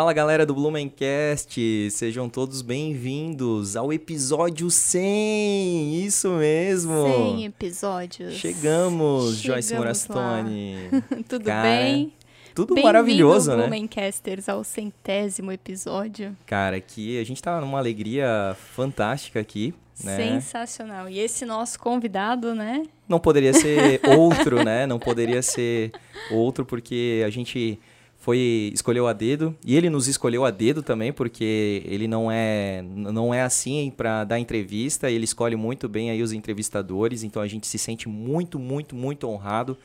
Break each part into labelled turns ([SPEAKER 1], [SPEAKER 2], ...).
[SPEAKER 1] Fala galera do Blumencast, sejam todos bem-vindos ao episódio 100, isso mesmo.
[SPEAKER 2] 100 episódios.
[SPEAKER 1] Chegamos,
[SPEAKER 2] Chegamos
[SPEAKER 1] Joyce Morastone.
[SPEAKER 2] Tudo
[SPEAKER 1] Cara,
[SPEAKER 2] bem?
[SPEAKER 1] Tudo maravilhoso, né?
[SPEAKER 2] Blumencasters, ao centésimo episódio.
[SPEAKER 1] Cara, aqui a gente tá numa alegria fantástica aqui, né?
[SPEAKER 2] Sensacional. E esse nosso convidado, né?
[SPEAKER 1] Não poderia ser outro, né? Não poderia ser outro porque a gente foi escolheu a dedo e ele nos escolheu a dedo também porque ele não é não é assim para dar entrevista ele escolhe muito bem aí os entrevistadores então a gente se sente muito muito muito honrado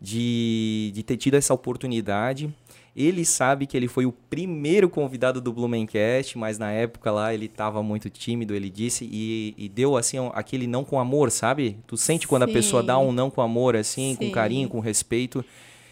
[SPEAKER 1] de, de ter tido essa oportunidade ele sabe que ele foi o primeiro convidado do Blumencast, mas na época lá ele estava muito tímido, ele disse, e, e, deu assim aquele não com amor, sabe? Tu sente quando
[SPEAKER 2] Sim.
[SPEAKER 1] a pessoa dá um não com amor, assim, com
[SPEAKER 2] Sim.
[SPEAKER 1] carinho, com respeito.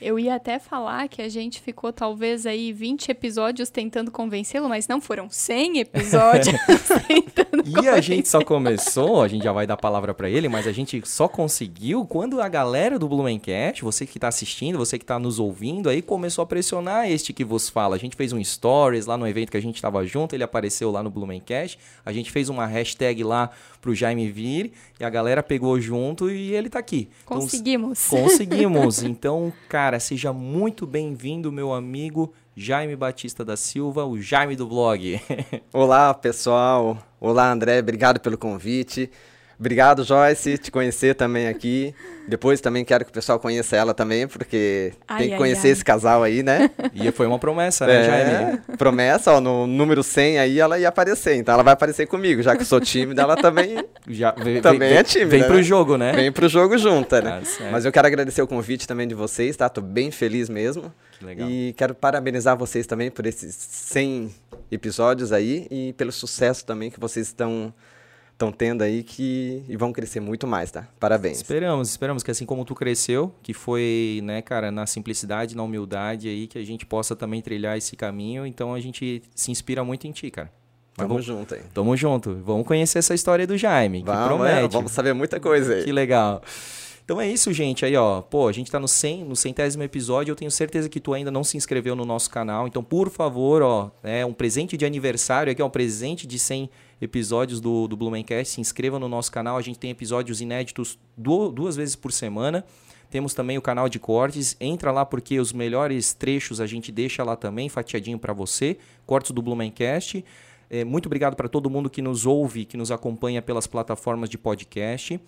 [SPEAKER 2] Eu ia até falar que a gente ficou talvez aí 20 episódios tentando convencê-lo, mas não foram 100 episódios tentando
[SPEAKER 1] E a gente só começou, a gente já vai dar a palavra para ele, mas a gente só conseguiu quando a galera do Blumencast, você que tá assistindo, você que tá nos ouvindo, aí começou a pressionar este que vos fala. A gente fez um stories lá no evento que a gente tava junto, ele apareceu lá no Blumencast, a gente fez uma hashtag lá pro Jaime vir, e a galera pegou junto e ele tá aqui. Então,
[SPEAKER 2] Conseguimos.
[SPEAKER 1] Conseguimos. Então, cara, seja muito bem-vindo, meu amigo Jaime Batista da Silva, o Jaime do blog.
[SPEAKER 3] Olá, pessoal. Olá, André. Obrigado pelo convite. Obrigado, Joyce, te conhecer também aqui. Depois também quero que o pessoal conheça ela também, porque
[SPEAKER 2] Ai,
[SPEAKER 3] tem que
[SPEAKER 2] ai,
[SPEAKER 3] conhecer
[SPEAKER 2] ai.
[SPEAKER 3] esse casal aí, né?
[SPEAKER 1] E foi uma promessa, né, Jaime?
[SPEAKER 3] É, promessa, ó, no número 100 aí ela ia aparecer. Então ela vai aparecer comigo, já que eu sou tímida, ela também
[SPEAKER 1] Já, vem,
[SPEAKER 3] Também
[SPEAKER 1] vem,
[SPEAKER 3] é tímida,
[SPEAKER 1] Vem pro
[SPEAKER 3] né?
[SPEAKER 1] jogo, né?
[SPEAKER 3] vem pro jogo junta, né?
[SPEAKER 1] Certo.
[SPEAKER 3] Mas eu quero agradecer o convite também de vocês, tá? Tô bem feliz mesmo.
[SPEAKER 1] Que legal.
[SPEAKER 3] E quero parabenizar vocês também por esses 100 episódios aí e pelo sucesso também que vocês estão estão tendo aí que e vão crescer muito mais, tá? Parabéns.
[SPEAKER 1] Esperamos, esperamos que assim como tu cresceu, que foi, né, cara, na simplicidade, na humildade aí, que a gente possa também trilhar esse caminho. Então a gente se inspira muito em ti, cara. Mas
[SPEAKER 3] Vamos
[SPEAKER 1] vamos,
[SPEAKER 3] junto aí.
[SPEAKER 1] tamo junto. Vamos conhecer essa história do Jaime, que
[SPEAKER 3] Vamos,
[SPEAKER 1] promete.
[SPEAKER 3] é, vamos saber muita coisa aí.
[SPEAKER 1] Que legal. Então é isso, gente. Aí, ó, pô, a gente tá no 100, no centésimo episódio. Eu tenho certeza que tu ainda não se inscreveu no nosso canal. Então, por favor, ó, é um presente de aniversário aqui, é um presente de 100 episódios do, do Blumencast. Se inscreva no nosso canal. A gente tem episódios inéditos du- duas vezes por semana. Temos também o canal de cortes. Entra lá porque os melhores trechos a gente deixa lá também, fatiadinho para você. Cortes do Blumencast. É, muito obrigado para todo mundo que nos ouve, que nos acompanha pelas plataformas de podcast.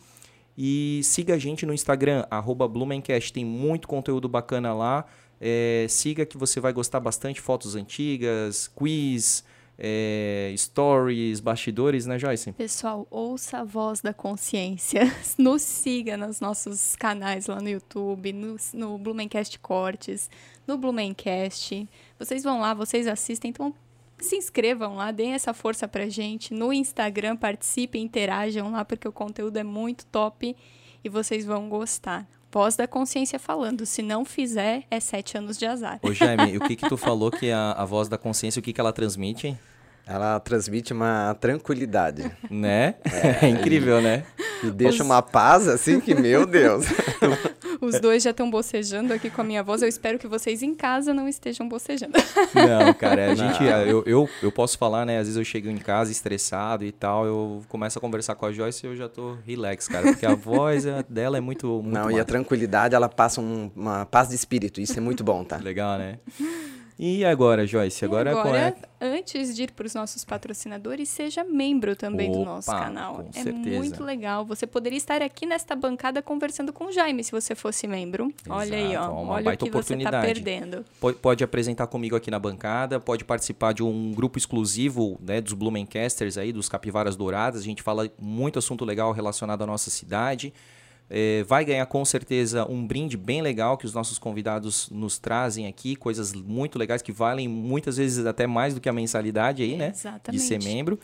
[SPEAKER 1] E siga a gente no Instagram, Blumencast. Tem muito conteúdo bacana lá. É, siga que você vai gostar bastante. Fotos antigas, quiz, é, stories, bastidores, né, Joyce?
[SPEAKER 2] Pessoal, ouça a voz da consciência. Nos siga nos nossos canais lá no YouTube, no, no Blumencast Cortes, no Blumencast. Vocês vão lá, vocês assistem, então se inscrevam lá, deem essa força pra gente. No Instagram, participem, interajam lá, porque o conteúdo é muito top e vocês vão gostar. Voz da consciência falando, se não fizer, é sete anos de azar.
[SPEAKER 1] Ô, Jaime, o que que tu falou que a, a voz da consciência, o que que ela transmite, hein?
[SPEAKER 3] Ela transmite uma tranquilidade
[SPEAKER 1] Né? É, incrível, né?
[SPEAKER 3] e deixa
[SPEAKER 2] Os-
[SPEAKER 3] uma paz assim que, meu Deus.
[SPEAKER 2] Os dois já estão bocejando aqui com a minha voz. Eu espero que vocês em casa não estejam bocejando.
[SPEAKER 1] Não, cara, a gente, eu, eu, eu posso falar, né? Às vezes eu chego em casa estressado e tal, eu começo a conversar com a Joyce e eu já tô relax, cara, porque a voz é- dela é muito, muito
[SPEAKER 3] Não, e a tranquilidade, ela passa um- uma paz de espírito. Isso é muito bom, tá?
[SPEAKER 1] Legal, né? E agora, Joyce? Agora,
[SPEAKER 2] agora,
[SPEAKER 1] é?
[SPEAKER 2] antes de ir para os nossos patrocinadores, seja membro também do nosso
[SPEAKER 1] Opa,
[SPEAKER 2] canal. é
[SPEAKER 1] certeza.
[SPEAKER 2] muito legal. Você poderia estar aqui nesta bancada conversando com o Jaime se você fosse membro. Olha aí,
[SPEAKER 1] Exato,
[SPEAKER 2] ó.
[SPEAKER 1] uma
[SPEAKER 2] Olha o
[SPEAKER 1] baita
[SPEAKER 2] que você está perdendo.
[SPEAKER 1] Pode, pode apresentar comigo aqui na bancada, pode participar de um grupo exclusivo né, dos Blumencasters aí, dos Capivaras Douradas. A gente fala muito assunto legal relacionado à nossa cidade. É, vai ganhar com certeza um brinde bem legal que os nossos convidados nos trazem aqui, coisas muito legais que valem muitas vezes até mais do que a mensalidade aí, né?
[SPEAKER 2] Exatamente.
[SPEAKER 1] De ser membro.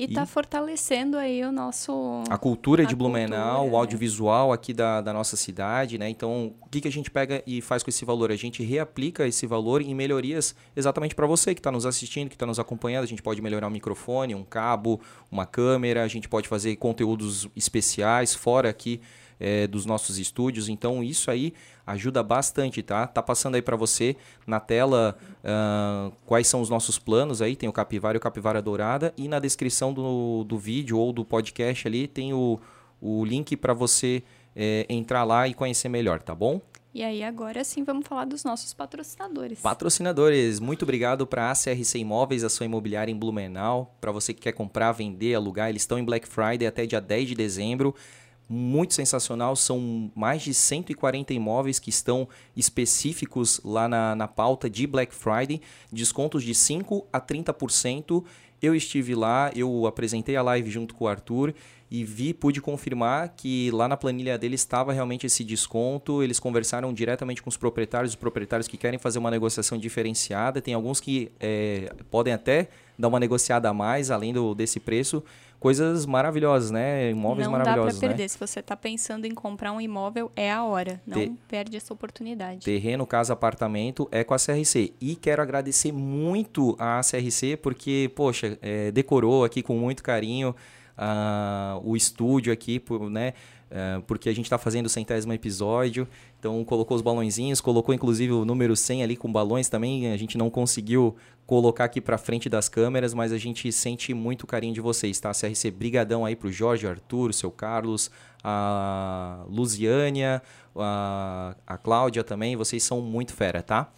[SPEAKER 2] E está fortalecendo aí o nosso.
[SPEAKER 1] A cultura
[SPEAKER 2] A
[SPEAKER 1] de Blumenau,
[SPEAKER 2] cultura,
[SPEAKER 1] o
[SPEAKER 2] né?
[SPEAKER 1] audiovisual aqui da, da nossa cidade, né? Então, o que, que a gente pega e faz com esse valor? A gente reaplica esse valor em melhorias exatamente para você que está nos assistindo, que está nos acompanhando. A gente pode melhorar um microfone, um cabo, uma câmera, a gente pode fazer conteúdos especiais fora aqui é, dos nossos estúdios. Então isso aí ajuda bastante, tá? Tá passando aí para você na tela uh, quais são os nossos planos aí. Tem o Capivara e o Capivara Dourada. E na descrição do, do vídeo ou do podcast ali tem o, o link para você é, entrar lá e conhecer melhor, tá bom?
[SPEAKER 2] E aí, agora sim, vamos falar dos nossos patrocinadores.
[SPEAKER 1] Patrocinadores, muito obrigado para a CRC Imóveis, a sua imobiliária em Blumenau. Para você que quer comprar, vender, alugar, eles estão em Black Friday até dia 10 de dezembro. Muito sensacional, são mais de 140 imóveis que estão específicos lá na, na pauta de Black Friday, descontos de 5 a 30%. Eu estive lá, eu apresentei a live junto com o Arthur e vi, pude confirmar que lá na planilha dele estava realmente esse desconto. Eles conversaram diretamente com os proprietários, os proprietários que querem fazer uma negociação diferenciada. Tem alguns que é, podem até dar uma negociada a mais, além do, desse preço. Coisas maravilhosas, né? Imóveis
[SPEAKER 2] não
[SPEAKER 1] maravilhosos.
[SPEAKER 2] Não dá para perder.
[SPEAKER 1] Né?
[SPEAKER 2] Se você está pensando em comprar um imóvel, é a hora. Não Te... perde essa oportunidade.
[SPEAKER 1] Terreno, casa, apartamento é com a CRC. E quero agradecer muito a CRC, porque, poxa, é, decorou aqui com muito carinho uh, o estúdio aqui, por, né? Uh, porque a gente está fazendo o centésimo episódio, então colocou os balãozinhos, colocou inclusive o número 100 ali com balões também. A gente não conseguiu colocar aqui para frente das câmeras, mas a gente sente muito carinho de vocês, tá? CRC, brigadão aí pro Jorge, Arthur, o seu Carlos, a Luziânia, a, a Cláudia também, vocês são muito fera, tá?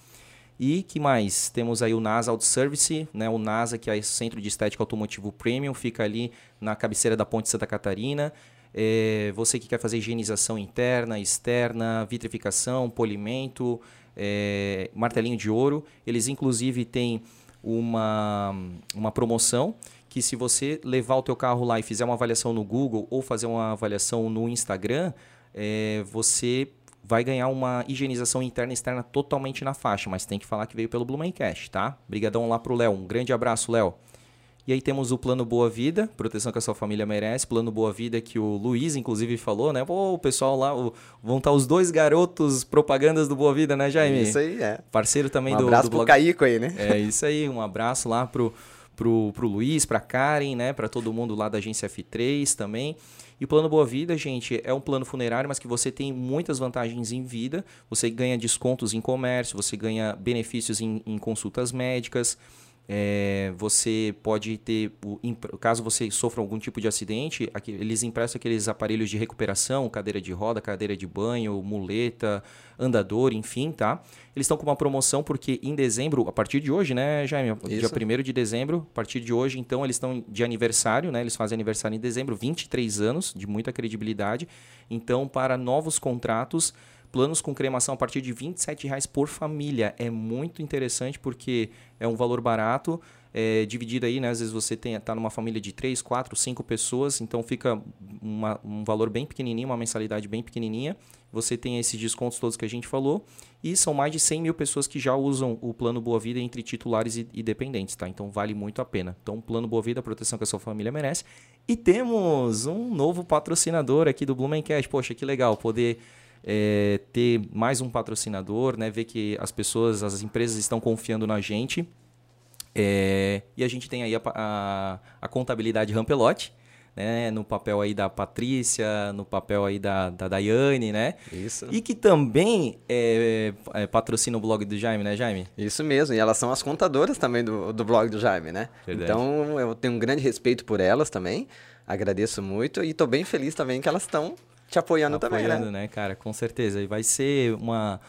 [SPEAKER 1] E que mais? Temos aí o NASA Auto Service, né? o NASA, que é o Centro de Estética Automotivo Premium, fica ali na cabeceira da Ponte Santa Catarina. É, você que quer fazer higienização interna, externa, vitrificação, polimento, é, martelinho de ouro. Eles inclusive têm uma, uma promoção que se você levar o teu carro lá e fizer uma avaliação no Google ou fazer uma avaliação no Instagram, é, você vai ganhar uma higienização interna e externa totalmente na faixa, mas tem que falar que veio pelo Blumencast, tá? Obrigadão lá pro Léo. Um grande abraço, Léo. E aí temos o Plano Boa Vida, proteção que a sua família merece. Plano Boa Vida que o Luiz, inclusive, falou, né? Pô, o pessoal lá, o, vão estar tá os dois garotos propagandas do Boa Vida, né, Jaime?
[SPEAKER 3] Isso aí, é.
[SPEAKER 1] Parceiro também
[SPEAKER 3] um
[SPEAKER 1] do,
[SPEAKER 3] abraço
[SPEAKER 1] do blog.
[SPEAKER 3] pro Caico aí, né?
[SPEAKER 1] É, isso aí. Um abraço lá pro, pro, pro Luiz, pra Karen, né? Pra todo mundo lá da agência F3 também. E o plano Boa Vida, gente, é um plano funerário, mas que você tem muitas vantagens em vida. Você ganha descontos em comércio, você ganha benefícios em, em consultas médicas. É, você pode ter, caso você sofra algum tipo de acidente, eles emprestam aqueles aparelhos de recuperação, cadeira de roda, cadeira de banho, muleta, andador, enfim, tá? Eles estão com uma promoção porque em dezembro, a partir de hoje, né, Jaime? Isso. Dia 1 de dezembro, a partir de hoje, então, eles estão de aniversário, né? Eles fazem aniversário em dezembro, 23 anos, de muita credibilidade. Então, para novos contratos, planos com cremação a partir de R$ reais por família. É muito interessante porque é um valor barato, é, dividido aí, né? Às vezes você está numa família de 3, 4, 5 pessoas, então fica uma, um valor bem pequenininho, uma mensalidade bem pequenininha. Você tem esses descontos todos que a gente falou. E são mais de 100 mil pessoas que já usam o Plano Boa Vida entre titulares e, e dependentes, tá? Então vale muito a pena. Então, Plano Boa Vida, a proteção que a sua família merece. E temos um novo patrocinador aqui do Blumencast. Poxa, que legal poder é, ter mais um patrocinador, né? Ver que as pessoas, as empresas estão confiando na gente. É, e a gente tem aí a, a, a contabilidade Rampelote, né, no papel aí da Patrícia, no papel aí da, da Daiane, né?
[SPEAKER 3] Isso.
[SPEAKER 1] E que também é, é, patrocina o blog do Jaime, né, Jaime?
[SPEAKER 3] Isso mesmo, e elas são as contadoras também do, do blog do Jaime, né? Verdade. Então eu tenho um grande respeito por elas também, agradeço muito e estou bem feliz também que elas estão te apoiando,
[SPEAKER 1] apoiando
[SPEAKER 3] também,
[SPEAKER 1] né? né, cara? Com certeza. E vai ser uma,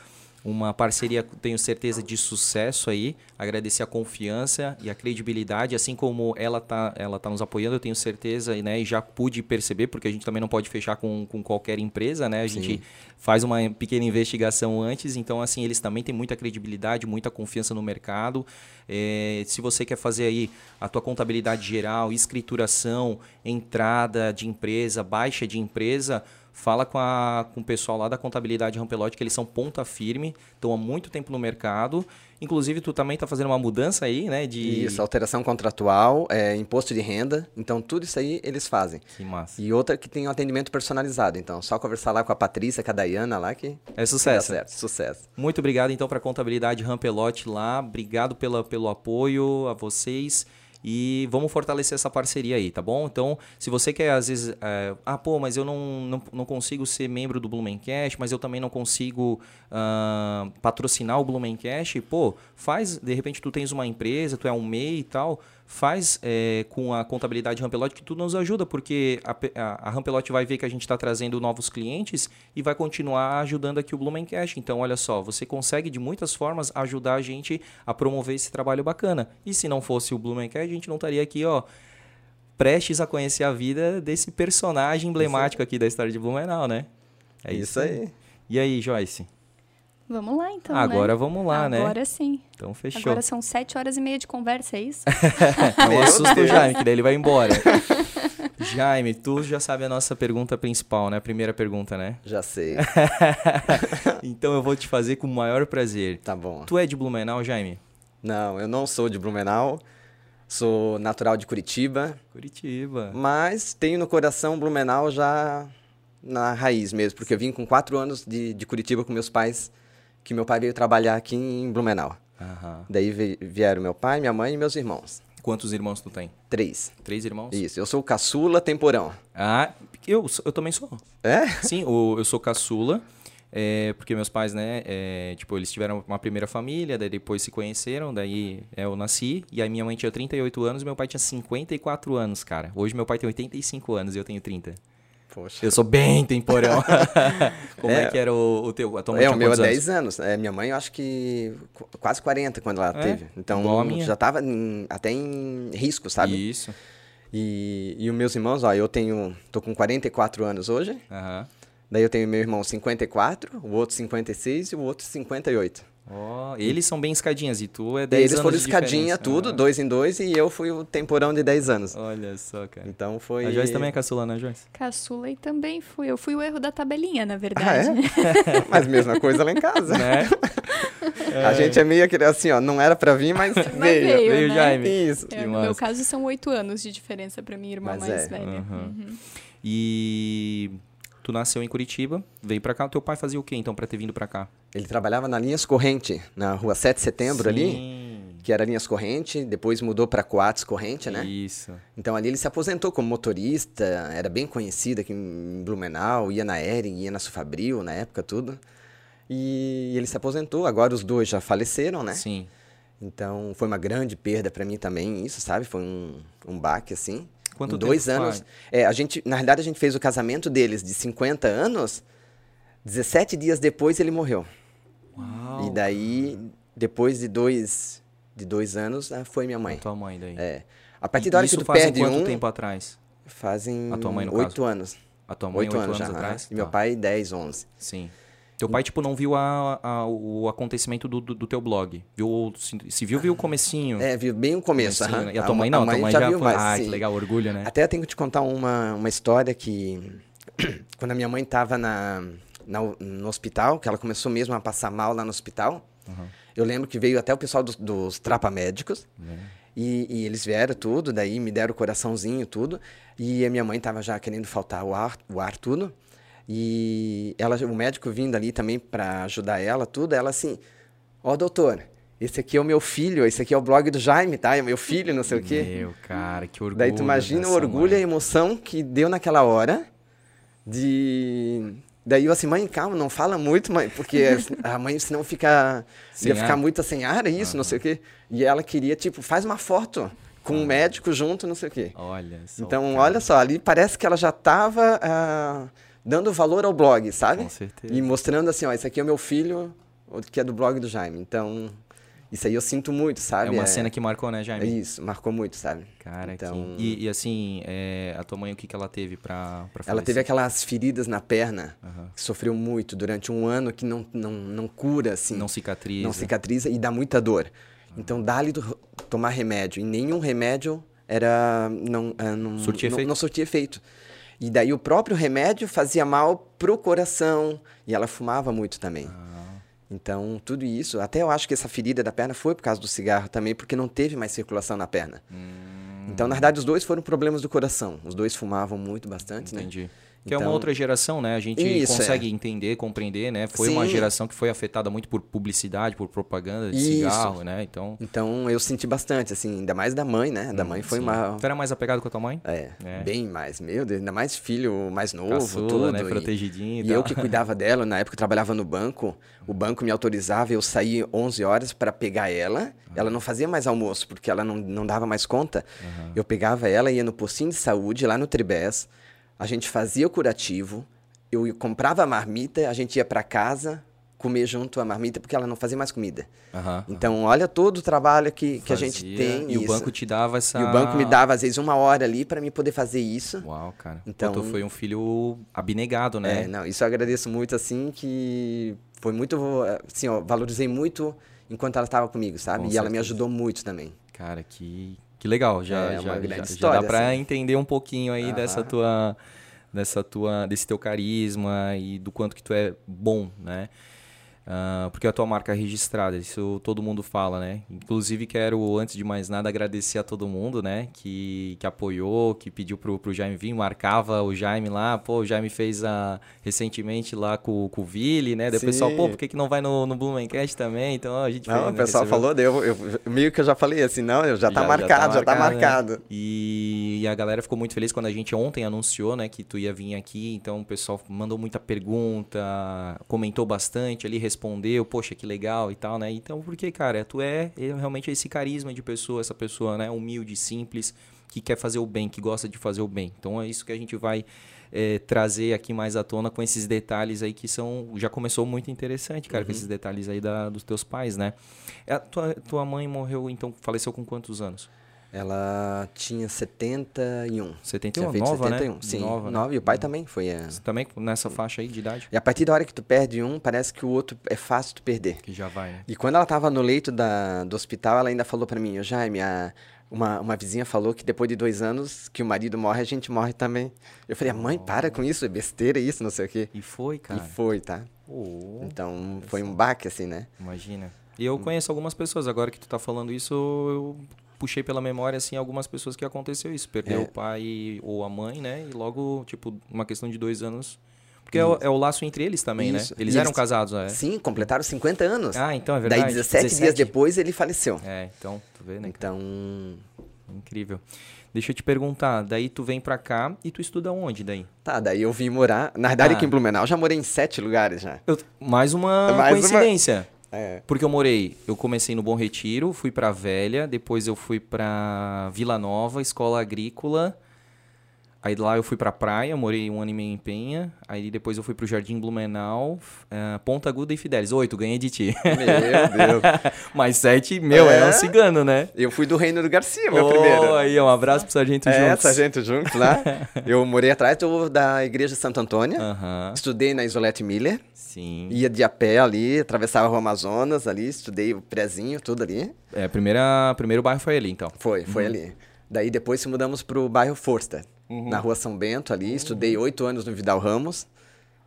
[SPEAKER 1] uma parceria, tenho certeza, de sucesso aí. Agradecer a confiança e a credibilidade, assim como ela tá, ela tá nos apoiando, eu tenho certeza, né? E já pude perceber, porque a gente também não pode fechar com, com qualquer empresa, né? A Sim. gente faz uma pequena investigação antes, então, assim, eles também têm muita credibilidade, muita confiança no mercado. É, se você quer fazer aí a tua contabilidade geral, escrituração, entrada de empresa, baixa de empresa Fala com, a, com o pessoal lá da contabilidade Rampelote, que eles são ponta firme, estão há muito tempo no mercado. Inclusive, tu também está fazendo uma mudança aí, né? De...
[SPEAKER 3] Isso, alteração contratual, é, imposto de renda. Então, tudo isso aí eles fazem.
[SPEAKER 1] Que massa.
[SPEAKER 3] E outra que tem um atendimento personalizado. Então, só conversar lá com a Patrícia, com a Dayana lá que...
[SPEAKER 1] É sucesso.
[SPEAKER 3] certo, sucesso.
[SPEAKER 1] Muito obrigado, então, para a contabilidade Rampelote lá. Obrigado pela, pelo apoio a vocês. E vamos fortalecer essa parceria aí, tá bom? Então, se você quer, às vezes, é, ah, pô, mas eu não, não, não consigo ser membro do Blumencast, mas eu também não consigo uh, patrocinar o Blumencast, pô, faz, de repente tu tens uma empresa, tu é um MEI e tal, faz é, com a contabilidade Rampelote que tudo nos ajuda, porque a, a, a Rampelote vai ver que a gente está trazendo novos clientes e vai continuar ajudando aqui o Blumencast. Então, olha só, você consegue de muitas formas ajudar a gente a promover esse trabalho bacana. E se não fosse o Blumencast, a gente não estaria aqui, ó, prestes a conhecer a vida desse personagem emblemático aqui da história de Blumenau, né?
[SPEAKER 3] É isso, isso aí.
[SPEAKER 1] E aí, Joyce?
[SPEAKER 2] Vamos lá, então.
[SPEAKER 1] Agora
[SPEAKER 2] né?
[SPEAKER 1] vamos lá,
[SPEAKER 2] Agora
[SPEAKER 1] né?
[SPEAKER 2] Agora sim.
[SPEAKER 1] Então fechou.
[SPEAKER 2] Agora são sete horas e meia de conversa, é isso?
[SPEAKER 1] Não assusta o Jaime, que daí ele vai embora. Jaime, tu já sabe a nossa pergunta principal, né? A primeira pergunta, né?
[SPEAKER 3] Já sei.
[SPEAKER 1] então eu vou te fazer com o maior prazer.
[SPEAKER 3] Tá bom.
[SPEAKER 1] Tu é de Blumenau, Jaime?
[SPEAKER 3] Não, eu não sou de Blumenau. Sou natural de Curitiba.
[SPEAKER 1] Curitiba.
[SPEAKER 3] Mas tenho no coração Blumenau já na raiz mesmo, porque eu vim com quatro anos de, de Curitiba com meus pais que meu pai veio trabalhar aqui em Blumenau.
[SPEAKER 1] Aham.
[SPEAKER 3] Daí vieram meu pai, minha mãe e meus irmãos.
[SPEAKER 1] Quantos irmãos tu tem?
[SPEAKER 3] Três.
[SPEAKER 1] Três irmãos?
[SPEAKER 3] Isso, eu sou o caçula temporão.
[SPEAKER 1] Ah, eu, eu também sou.
[SPEAKER 3] É?
[SPEAKER 1] Sim, o, eu sou caçula. É, porque meus pais, né, é, tipo, eles tiveram uma primeira família, daí depois se conheceram, daí é, eu nasci, e aí minha mãe tinha 38 anos e meu pai tinha 54 anos, cara. Hoje meu pai tem 85 anos e eu tenho 30.
[SPEAKER 3] Poxa.
[SPEAKER 1] Eu sou bem temporão. Como é, é, que era o, o teu? A
[SPEAKER 3] tua mãe é, o meu há 10 anos. É, minha mãe, eu acho que quase 40 quando ela é, teve. Então, já estava até em risco, sabe?
[SPEAKER 1] Isso.
[SPEAKER 3] E, e os meus irmãos, ó, eu tenho, tô com 44 anos hoje.
[SPEAKER 1] Uhum.
[SPEAKER 3] Daí eu tenho meu irmão 54, o outro 56 e o outro 58.
[SPEAKER 1] Oh, eles são bem escadinhas e tu é 10 eles
[SPEAKER 3] anos
[SPEAKER 1] foram
[SPEAKER 3] escadinha, tudo, uhum. dois em dois, e eu fui o temporão de 10 anos.
[SPEAKER 1] Olha só, cara.
[SPEAKER 3] Então foi.
[SPEAKER 1] A Joyce também é caçula, né, Joyce?
[SPEAKER 2] Caçula e também fui. Eu fui o erro da tabelinha, na verdade.
[SPEAKER 3] Ah, é? mas mesma coisa lá em casa. Né? É. A gente é meio aquele assim, ó, não era pra vir, mas, mas veio.
[SPEAKER 2] Veio,
[SPEAKER 1] veio
[SPEAKER 2] né?
[SPEAKER 1] Jaime.
[SPEAKER 3] Isso.
[SPEAKER 2] É, no meu caso, são oito anos de diferença pra minha irmã
[SPEAKER 3] mas
[SPEAKER 2] mais
[SPEAKER 3] é.
[SPEAKER 2] velha.
[SPEAKER 1] Uhum. Uhum. E tu nasceu em Curitiba, veio pra cá. O teu pai fazia o quê, então, pra ter vindo pra cá?
[SPEAKER 3] Ele trabalhava na Linhas Corrente, na rua 7 de setembro
[SPEAKER 1] Sim.
[SPEAKER 3] ali, que era Linhas Corrente, depois mudou para Coates Corrente, né?
[SPEAKER 1] Isso.
[SPEAKER 3] Então ali ele se aposentou como motorista, era bem conhecido aqui em Blumenau, ia na Ering, ia na Sufabril, na época, tudo. E ele se aposentou, agora os dois já faleceram, né?
[SPEAKER 1] Sim.
[SPEAKER 3] Então foi uma grande perda para mim também, isso, sabe? Foi um, um baque, assim.
[SPEAKER 1] Quanto
[SPEAKER 3] dois anos. É, a gente, na realidade, a gente fez o casamento deles de 50 anos. 17 dias depois ele morreu.
[SPEAKER 1] Uau.
[SPEAKER 3] E daí, depois de dois, de dois anos, ah, foi minha mãe.
[SPEAKER 1] A tua mãe daí.
[SPEAKER 3] É. A partir da hora que tu
[SPEAKER 1] faz
[SPEAKER 3] perde
[SPEAKER 1] quanto
[SPEAKER 3] um,
[SPEAKER 1] tempo atrás?
[SPEAKER 3] fazem
[SPEAKER 1] A tua mãe, no
[SPEAKER 3] oito
[SPEAKER 1] caso?
[SPEAKER 3] anos.
[SPEAKER 1] A tua mãe,
[SPEAKER 3] Oito
[SPEAKER 1] oito
[SPEAKER 3] anos,
[SPEAKER 1] anos,
[SPEAKER 3] já.
[SPEAKER 1] atrás?
[SPEAKER 3] E meu
[SPEAKER 1] Tá.
[SPEAKER 3] pai, 10, 11.
[SPEAKER 1] Sim. Teu pai, tipo, não viu a, a- o acontecimento do, do, do teu blog. Viu, se, se viu, viu o comecinho.
[SPEAKER 3] É, viu bem o começo. aham.
[SPEAKER 1] E a tua mãe não,
[SPEAKER 3] a mãe
[SPEAKER 1] tua mãe
[SPEAKER 3] já,
[SPEAKER 1] já,
[SPEAKER 3] viu
[SPEAKER 1] foi.
[SPEAKER 3] mais.
[SPEAKER 1] Ah, que
[SPEAKER 3] sim.
[SPEAKER 1] legal, orgulho, né?
[SPEAKER 3] Até eu tenho que te contar uma, uma história que quando a minha mãe estava na, na- no hospital, que ela começou mesmo a passar mal lá no hospital,
[SPEAKER 1] Uhum.
[SPEAKER 3] eu lembro que veio até o pessoal dos, dos trapamédicos
[SPEAKER 1] Né?
[SPEAKER 3] e, e eles vieram tudo, daí me deram o coraçãozinho tudo e a minha mãe estava já querendo faltar o ar, o ar tudo e ela, o médico vindo ali também para ajudar ela tudo, ela assim, ó doutor, esse aqui é o meu filho, esse aqui é o blog do Jaime, tá? É meu filho, não sei o quê.
[SPEAKER 1] Meu, cara, que orgulho.
[SPEAKER 3] Daí tu imagina o orgulho e a
[SPEAKER 1] mãe.
[SPEAKER 3] emoção que deu naquela hora de... Daí eu assim, mãe, calma, não fala muito, mãe, porque a mãe senão fica...
[SPEAKER 1] Sem
[SPEAKER 3] ia ficar
[SPEAKER 1] ar.
[SPEAKER 3] muito sem ar, é isso, não sei o quê. E ela queria, tipo, faz uma foto com o médico junto, não sei o quê.
[SPEAKER 1] Olha só.
[SPEAKER 3] Então,
[SPEAKER 1] cara,
[SPEAKER 3] olha só, ali parece que ela já estava dando valor ao blog, sabe?
[SPEAKER 1] Com certeza.
[SPEAKER 3] E mostrando assim, ó, esse aqui é o meu filho, que é do blog do Jaime. Então, isso aí eu sinto muito, sabe?
[SPEAKER 1] É uma cena que marcou, né,
[SPEAKER 3] É
[SPEAKER 1] Jaime?
[SPEAKER 3] isso, marcou muito, sabe?
[SPEAKER 1] Cara,
[SPEAKER 3] Então-
[SPEAKER 1] que... e, e assim, é, a tua mãe, o que, que ela teve pra, pra
[SPEAKER 3] Ela teve aquelas feridas na perna,
[SPEAKER 1] Aham.
[SPEAKER 3] que sofreu muito durante um ano, que não, não, não cura, assim.
[SPEAKER 1] Não cicatriza.
[SPEAKER 3] não cicatriza e dá muita dor. Então, dá-lhe do- tomar remédio. E nenhum remédio era não, ah, não,
[SPEAKER 1] Surtia
[SPEAKER 3] não,
[SPEAKER 1] efeito?
[SPEAKER 3] não surtia efeito. E daí o próprio remédio fazia mal pro coração. E ela fumava muito também.
[SPEAKER 1] Ah.
[SPEAKER 3] Então, tudo isso. Até eu acho que essa ferida da perna foi por causa do cigarro também, porque não teve mais circulação na perna.
[SPEAKER 1] Hum,
[SPEAKER 3] Então, na verdade, os dois foram problemas do coração. Os dois fumavam muito bastante, né?
[SPEAKER 1] entendi. Que é uma
[SPEAKER 3] Então-
[SPEAKER 1] outra geração, né? A gente
[SPEAKER 3] Isso,
[SPEAKER 1] consegue entender, compreender, né? Foi uma
[SPEAKER 3] Sim.
[SPEAKER 1] geração que foi afetada muito por publicidade, por propaganda de
[SPEAKER 3] Isso.
[SPEAKER 1] cigarro, né? Então.
[SPEAKER 3] Então eu senti bastante, assim, ainda mais da mãe, né? Da mãe foi
[SPEAKER 1] sim.
[SPEAKER 3] uma.
[SPEAKER 1] Tu era mais apegado com a tua mãe?
[SPEAKER 3] É,
[SPEAKER 1] É.
[SPEAKER 3] bem mais. Meu Deus, ainda mais filho mais novo,
[SPEAKER 1] Caçula,
[SPEAKER 3] tudo.
[SPEAKER 1] né?
[SPEAKER 3] e-
[SPEAKER 1] Protegidinho e,
[SPEAKER 3] E eu que cuidava dela, na época eu trabalhava no banco, o banco me autorizava eu sair 11 horas para pegar ela. Ela não fazia mais almoço, porque ela não, não dava mais conta. Eu pegava ela, ia no postinho de saúde, lá no Tribés, a gente fazia o curativo, eu comprava a marmita, a gente ia para casa comer junto a marmita, porque ela não fazia mais comida. Então, olha todo o trabalho que, que a gente
[SPEAKER 1] Fazia,
[SPEAKER 3] tem.
[SPEAKER 1] E o
[SPEAKER 3] isso.
[SPEAKER 1] banco te dava essa.
[SPEAKER 3] E o banco me dava, às vezes, uma hora ali para mim poder fazer isso.
[SPEAKER 1] Uau, cara.
[SPEAKER 3] Então-
[SPEAKER 1] tu foi um filho abnegado, né?
[SPEAKER 3] É, não, isso eu agradeço muito, assim, que foi muito, assim, ó, valorizei muito enquanto ela estava comigo, sabe?
[SPEAKER 1] Com
[SPEAKER 3] e ela me
[SPEAKER 1] certeza.
[SPEAKER 3] ajudou muito também.
[SPEAKER 1] Cara, que, que legal. Já,
[SPEAKER 3] É, uma
[SPEAKER 1] já,
[SPEAKER 3] grande
[SPEAKER 1] já, já
[SPEAKER 3] história,
[SPEAKER 1] dá pra
[SPEAKER 3] assim.
[SPEAKER 1] entender um pouquinho aí dessa tua, dessa tua, desse teu carisma e do quanto que tu é bom, né? Ah, porque é a tua marca registrada, isso todo mundo fala, né? Inclusive quero, antes de mais nada, agradecer a todo mundo, né? Que, que apoiou, que pediu pro, pro Jaime vir, marcava o Jaime lá. Pô, o Jaime fez a, recentemente lá com, com o Vili, né? Daí o pessoal, pô, por que, que não vai no, no Blumencast também? Então a gente
[SPEAKER 3] Não,
[SPEAKER 1] fez,
[SPEAKER 3] o
[SPEAKER 1] né,
[SPEAKER 3] pessoal
[SPEAKER 1] recebeu-
[SPEAKER 3] falou, eu, eu- meio que eu já falei assim, não, já tá
[SPEAKER 1] já-
[SPEAKER 3] marcado, já tá marcado.
[SPEAKER 1] né? E, e a galera ficou muito feliz quando a gente ontem anunciou, né, que tu ia vir aqui. Então o pessoal mandou muita pergunta, comentou bastante ali, respondeu, poxa, que legal e tal, né? Então, porque, cara, tu é, é realmente esse carisma de pessoa, essa pessoa, né, humilde, simples, que quer fazer o bem, que gosta de fazer o bem. Então é isso que a gente vai eh, trazer aqui mais à tona com esses detalhes aí que são. Já começou muito interessante, cara, com esses detalhes aí da, dos teus pais, né? A tua, tua mãe morreu, então, faleceu com quantos anos?
[SPEAKER 3] Ela tinha 71.
[SPEAKER 1] 71,
[SPEAKER 3] Tinha
[SPEAKER 1] nova, né?
[SPEAKER 3] 71, Sim,
[SPEAKER 1] Nova,
[SPEAKER 3] nova,
[SPEAKER 1] né?
[SPEAKER 3] E o pai também foi. é.
[SPEAKER 1] Você Também nessa faixa aí de idade?
[SPEAKER 3] E a partir da hora que tu perde um, parece que o outro é fácil tu perder.
[SPEAKER 1] Que já vai, né?
[SPEAKER 3] E quando ela tava no leito da, do hospital, ela ainda falou pra mim, "Ô, Jaime, a, uma, uma vizinha falou que depois de dois anos que o marido morre, a gente morre também. Eu falei, mãe, para com isso, é besteira isso, não sei o quê.
[SPEAKER 1] E foi, cara.
[SPEAKER 3] E foi, tá?
[SPEAKER 1] Pô,
[SPEAKER 3] Então, foi um baque, assim, né?
[SPEAKER 1] imagina. E eu conheço algumas pessoas, agora que tu tá falando isso, eu puxei pela memória, assim, algumas pessoas que aconteceu isso. Perdeu
[SPEAKER 3] É.
[SPEAKER 1] o pai ou a mãe, né? E logo, tipo, uma questão de dois anos. Porque é o, é o laço entre eles também,
[SPEAKER 3] Isso.
[SPEAKER 1] né? Eles
[SPEAKER 3] E
[SPEAKER 1] eram
[SPEAKER 3] eles-
[SPEAKER 1] casados, né?
[SPEAKER 3] Sim, completaram 50 anos.
[SPEAKER 1] Ah, então é verdade.
[SPEAKER 3] Daí, 17, dias depois, ele faleceu.
[SPEAKER 1] É, então, tu vê, né?
[SPEAKER 3] Então,
[SPEAKER 1] Incrível. Deixa eu te perguntar, daí tu vem pra cá e tu estuda onde daí?
[SPEAKER 3] tá, daí eu vim morar. Na verdade,
[SPEAKER 1] Ah.
[SPEAKER 3] aqui em Blumenau, eu já morei em sete lugares já.
[SPEAKER 1] Eu- mais uma
[SPEAKER 3] Mais uma-
[SPEAKER 1] coincidência.
[SPEAKER 3] É.
[SPEAKER 1] Porque eu morei, eu comecei no Bom Retiro, fui pra Velha, depois eu fui pra Vila Nova, escola agrícola. Aí lá eu fui pra praia, morei um ano e meio em Penha. Aí depois eu fui pro Jardim Blumenau, eh, Ponta Aguda e Fidelis. Oito, ganhei de ti.
[SPEAKER 3] Meu Deus.
[SPEAKER 1] Mais sete, meu, é,
[SPEAKER 3] É?
[SPEAKER 1] um cigano, né?
[SPEAKER 3] Eu fui do Reino do Garcia, meu
[SPEAKER 1] Ô,
[SPEAKER 3] primeiro.
[SPEAKER 1] Aí, um abraço pro Sargento
[SPEAKER 3] É,
[SPEAKER 1] Juntos.
[SPEAKER 3] Sargento juntos lá. Eu morei atrás do, da igreja de Santo Antônio.
[SPEAKER 1] Aham,
[SPEAKER 3] Estudei na Isolete Miller.
[SPEAKER 1] sim.
[SPEAKER 3] Ia de a pé ali, atravessava o Amazonas ali, estudei o prezinho, tudo ali.
[SPEAKER 1] É, primeira, primeiro bairro foi ali, então.
[SPEAKER 3] Foi,
[SPEAKER 1] Uhum.
[SPEAKER 3] foi ali. Daí depois se mudamos pro bairro Forster,
[SPEAKER 1] Uhum.
[SPEAKER 3] na rua São Bento ali. Estudei oito anos no Vidal Ramos,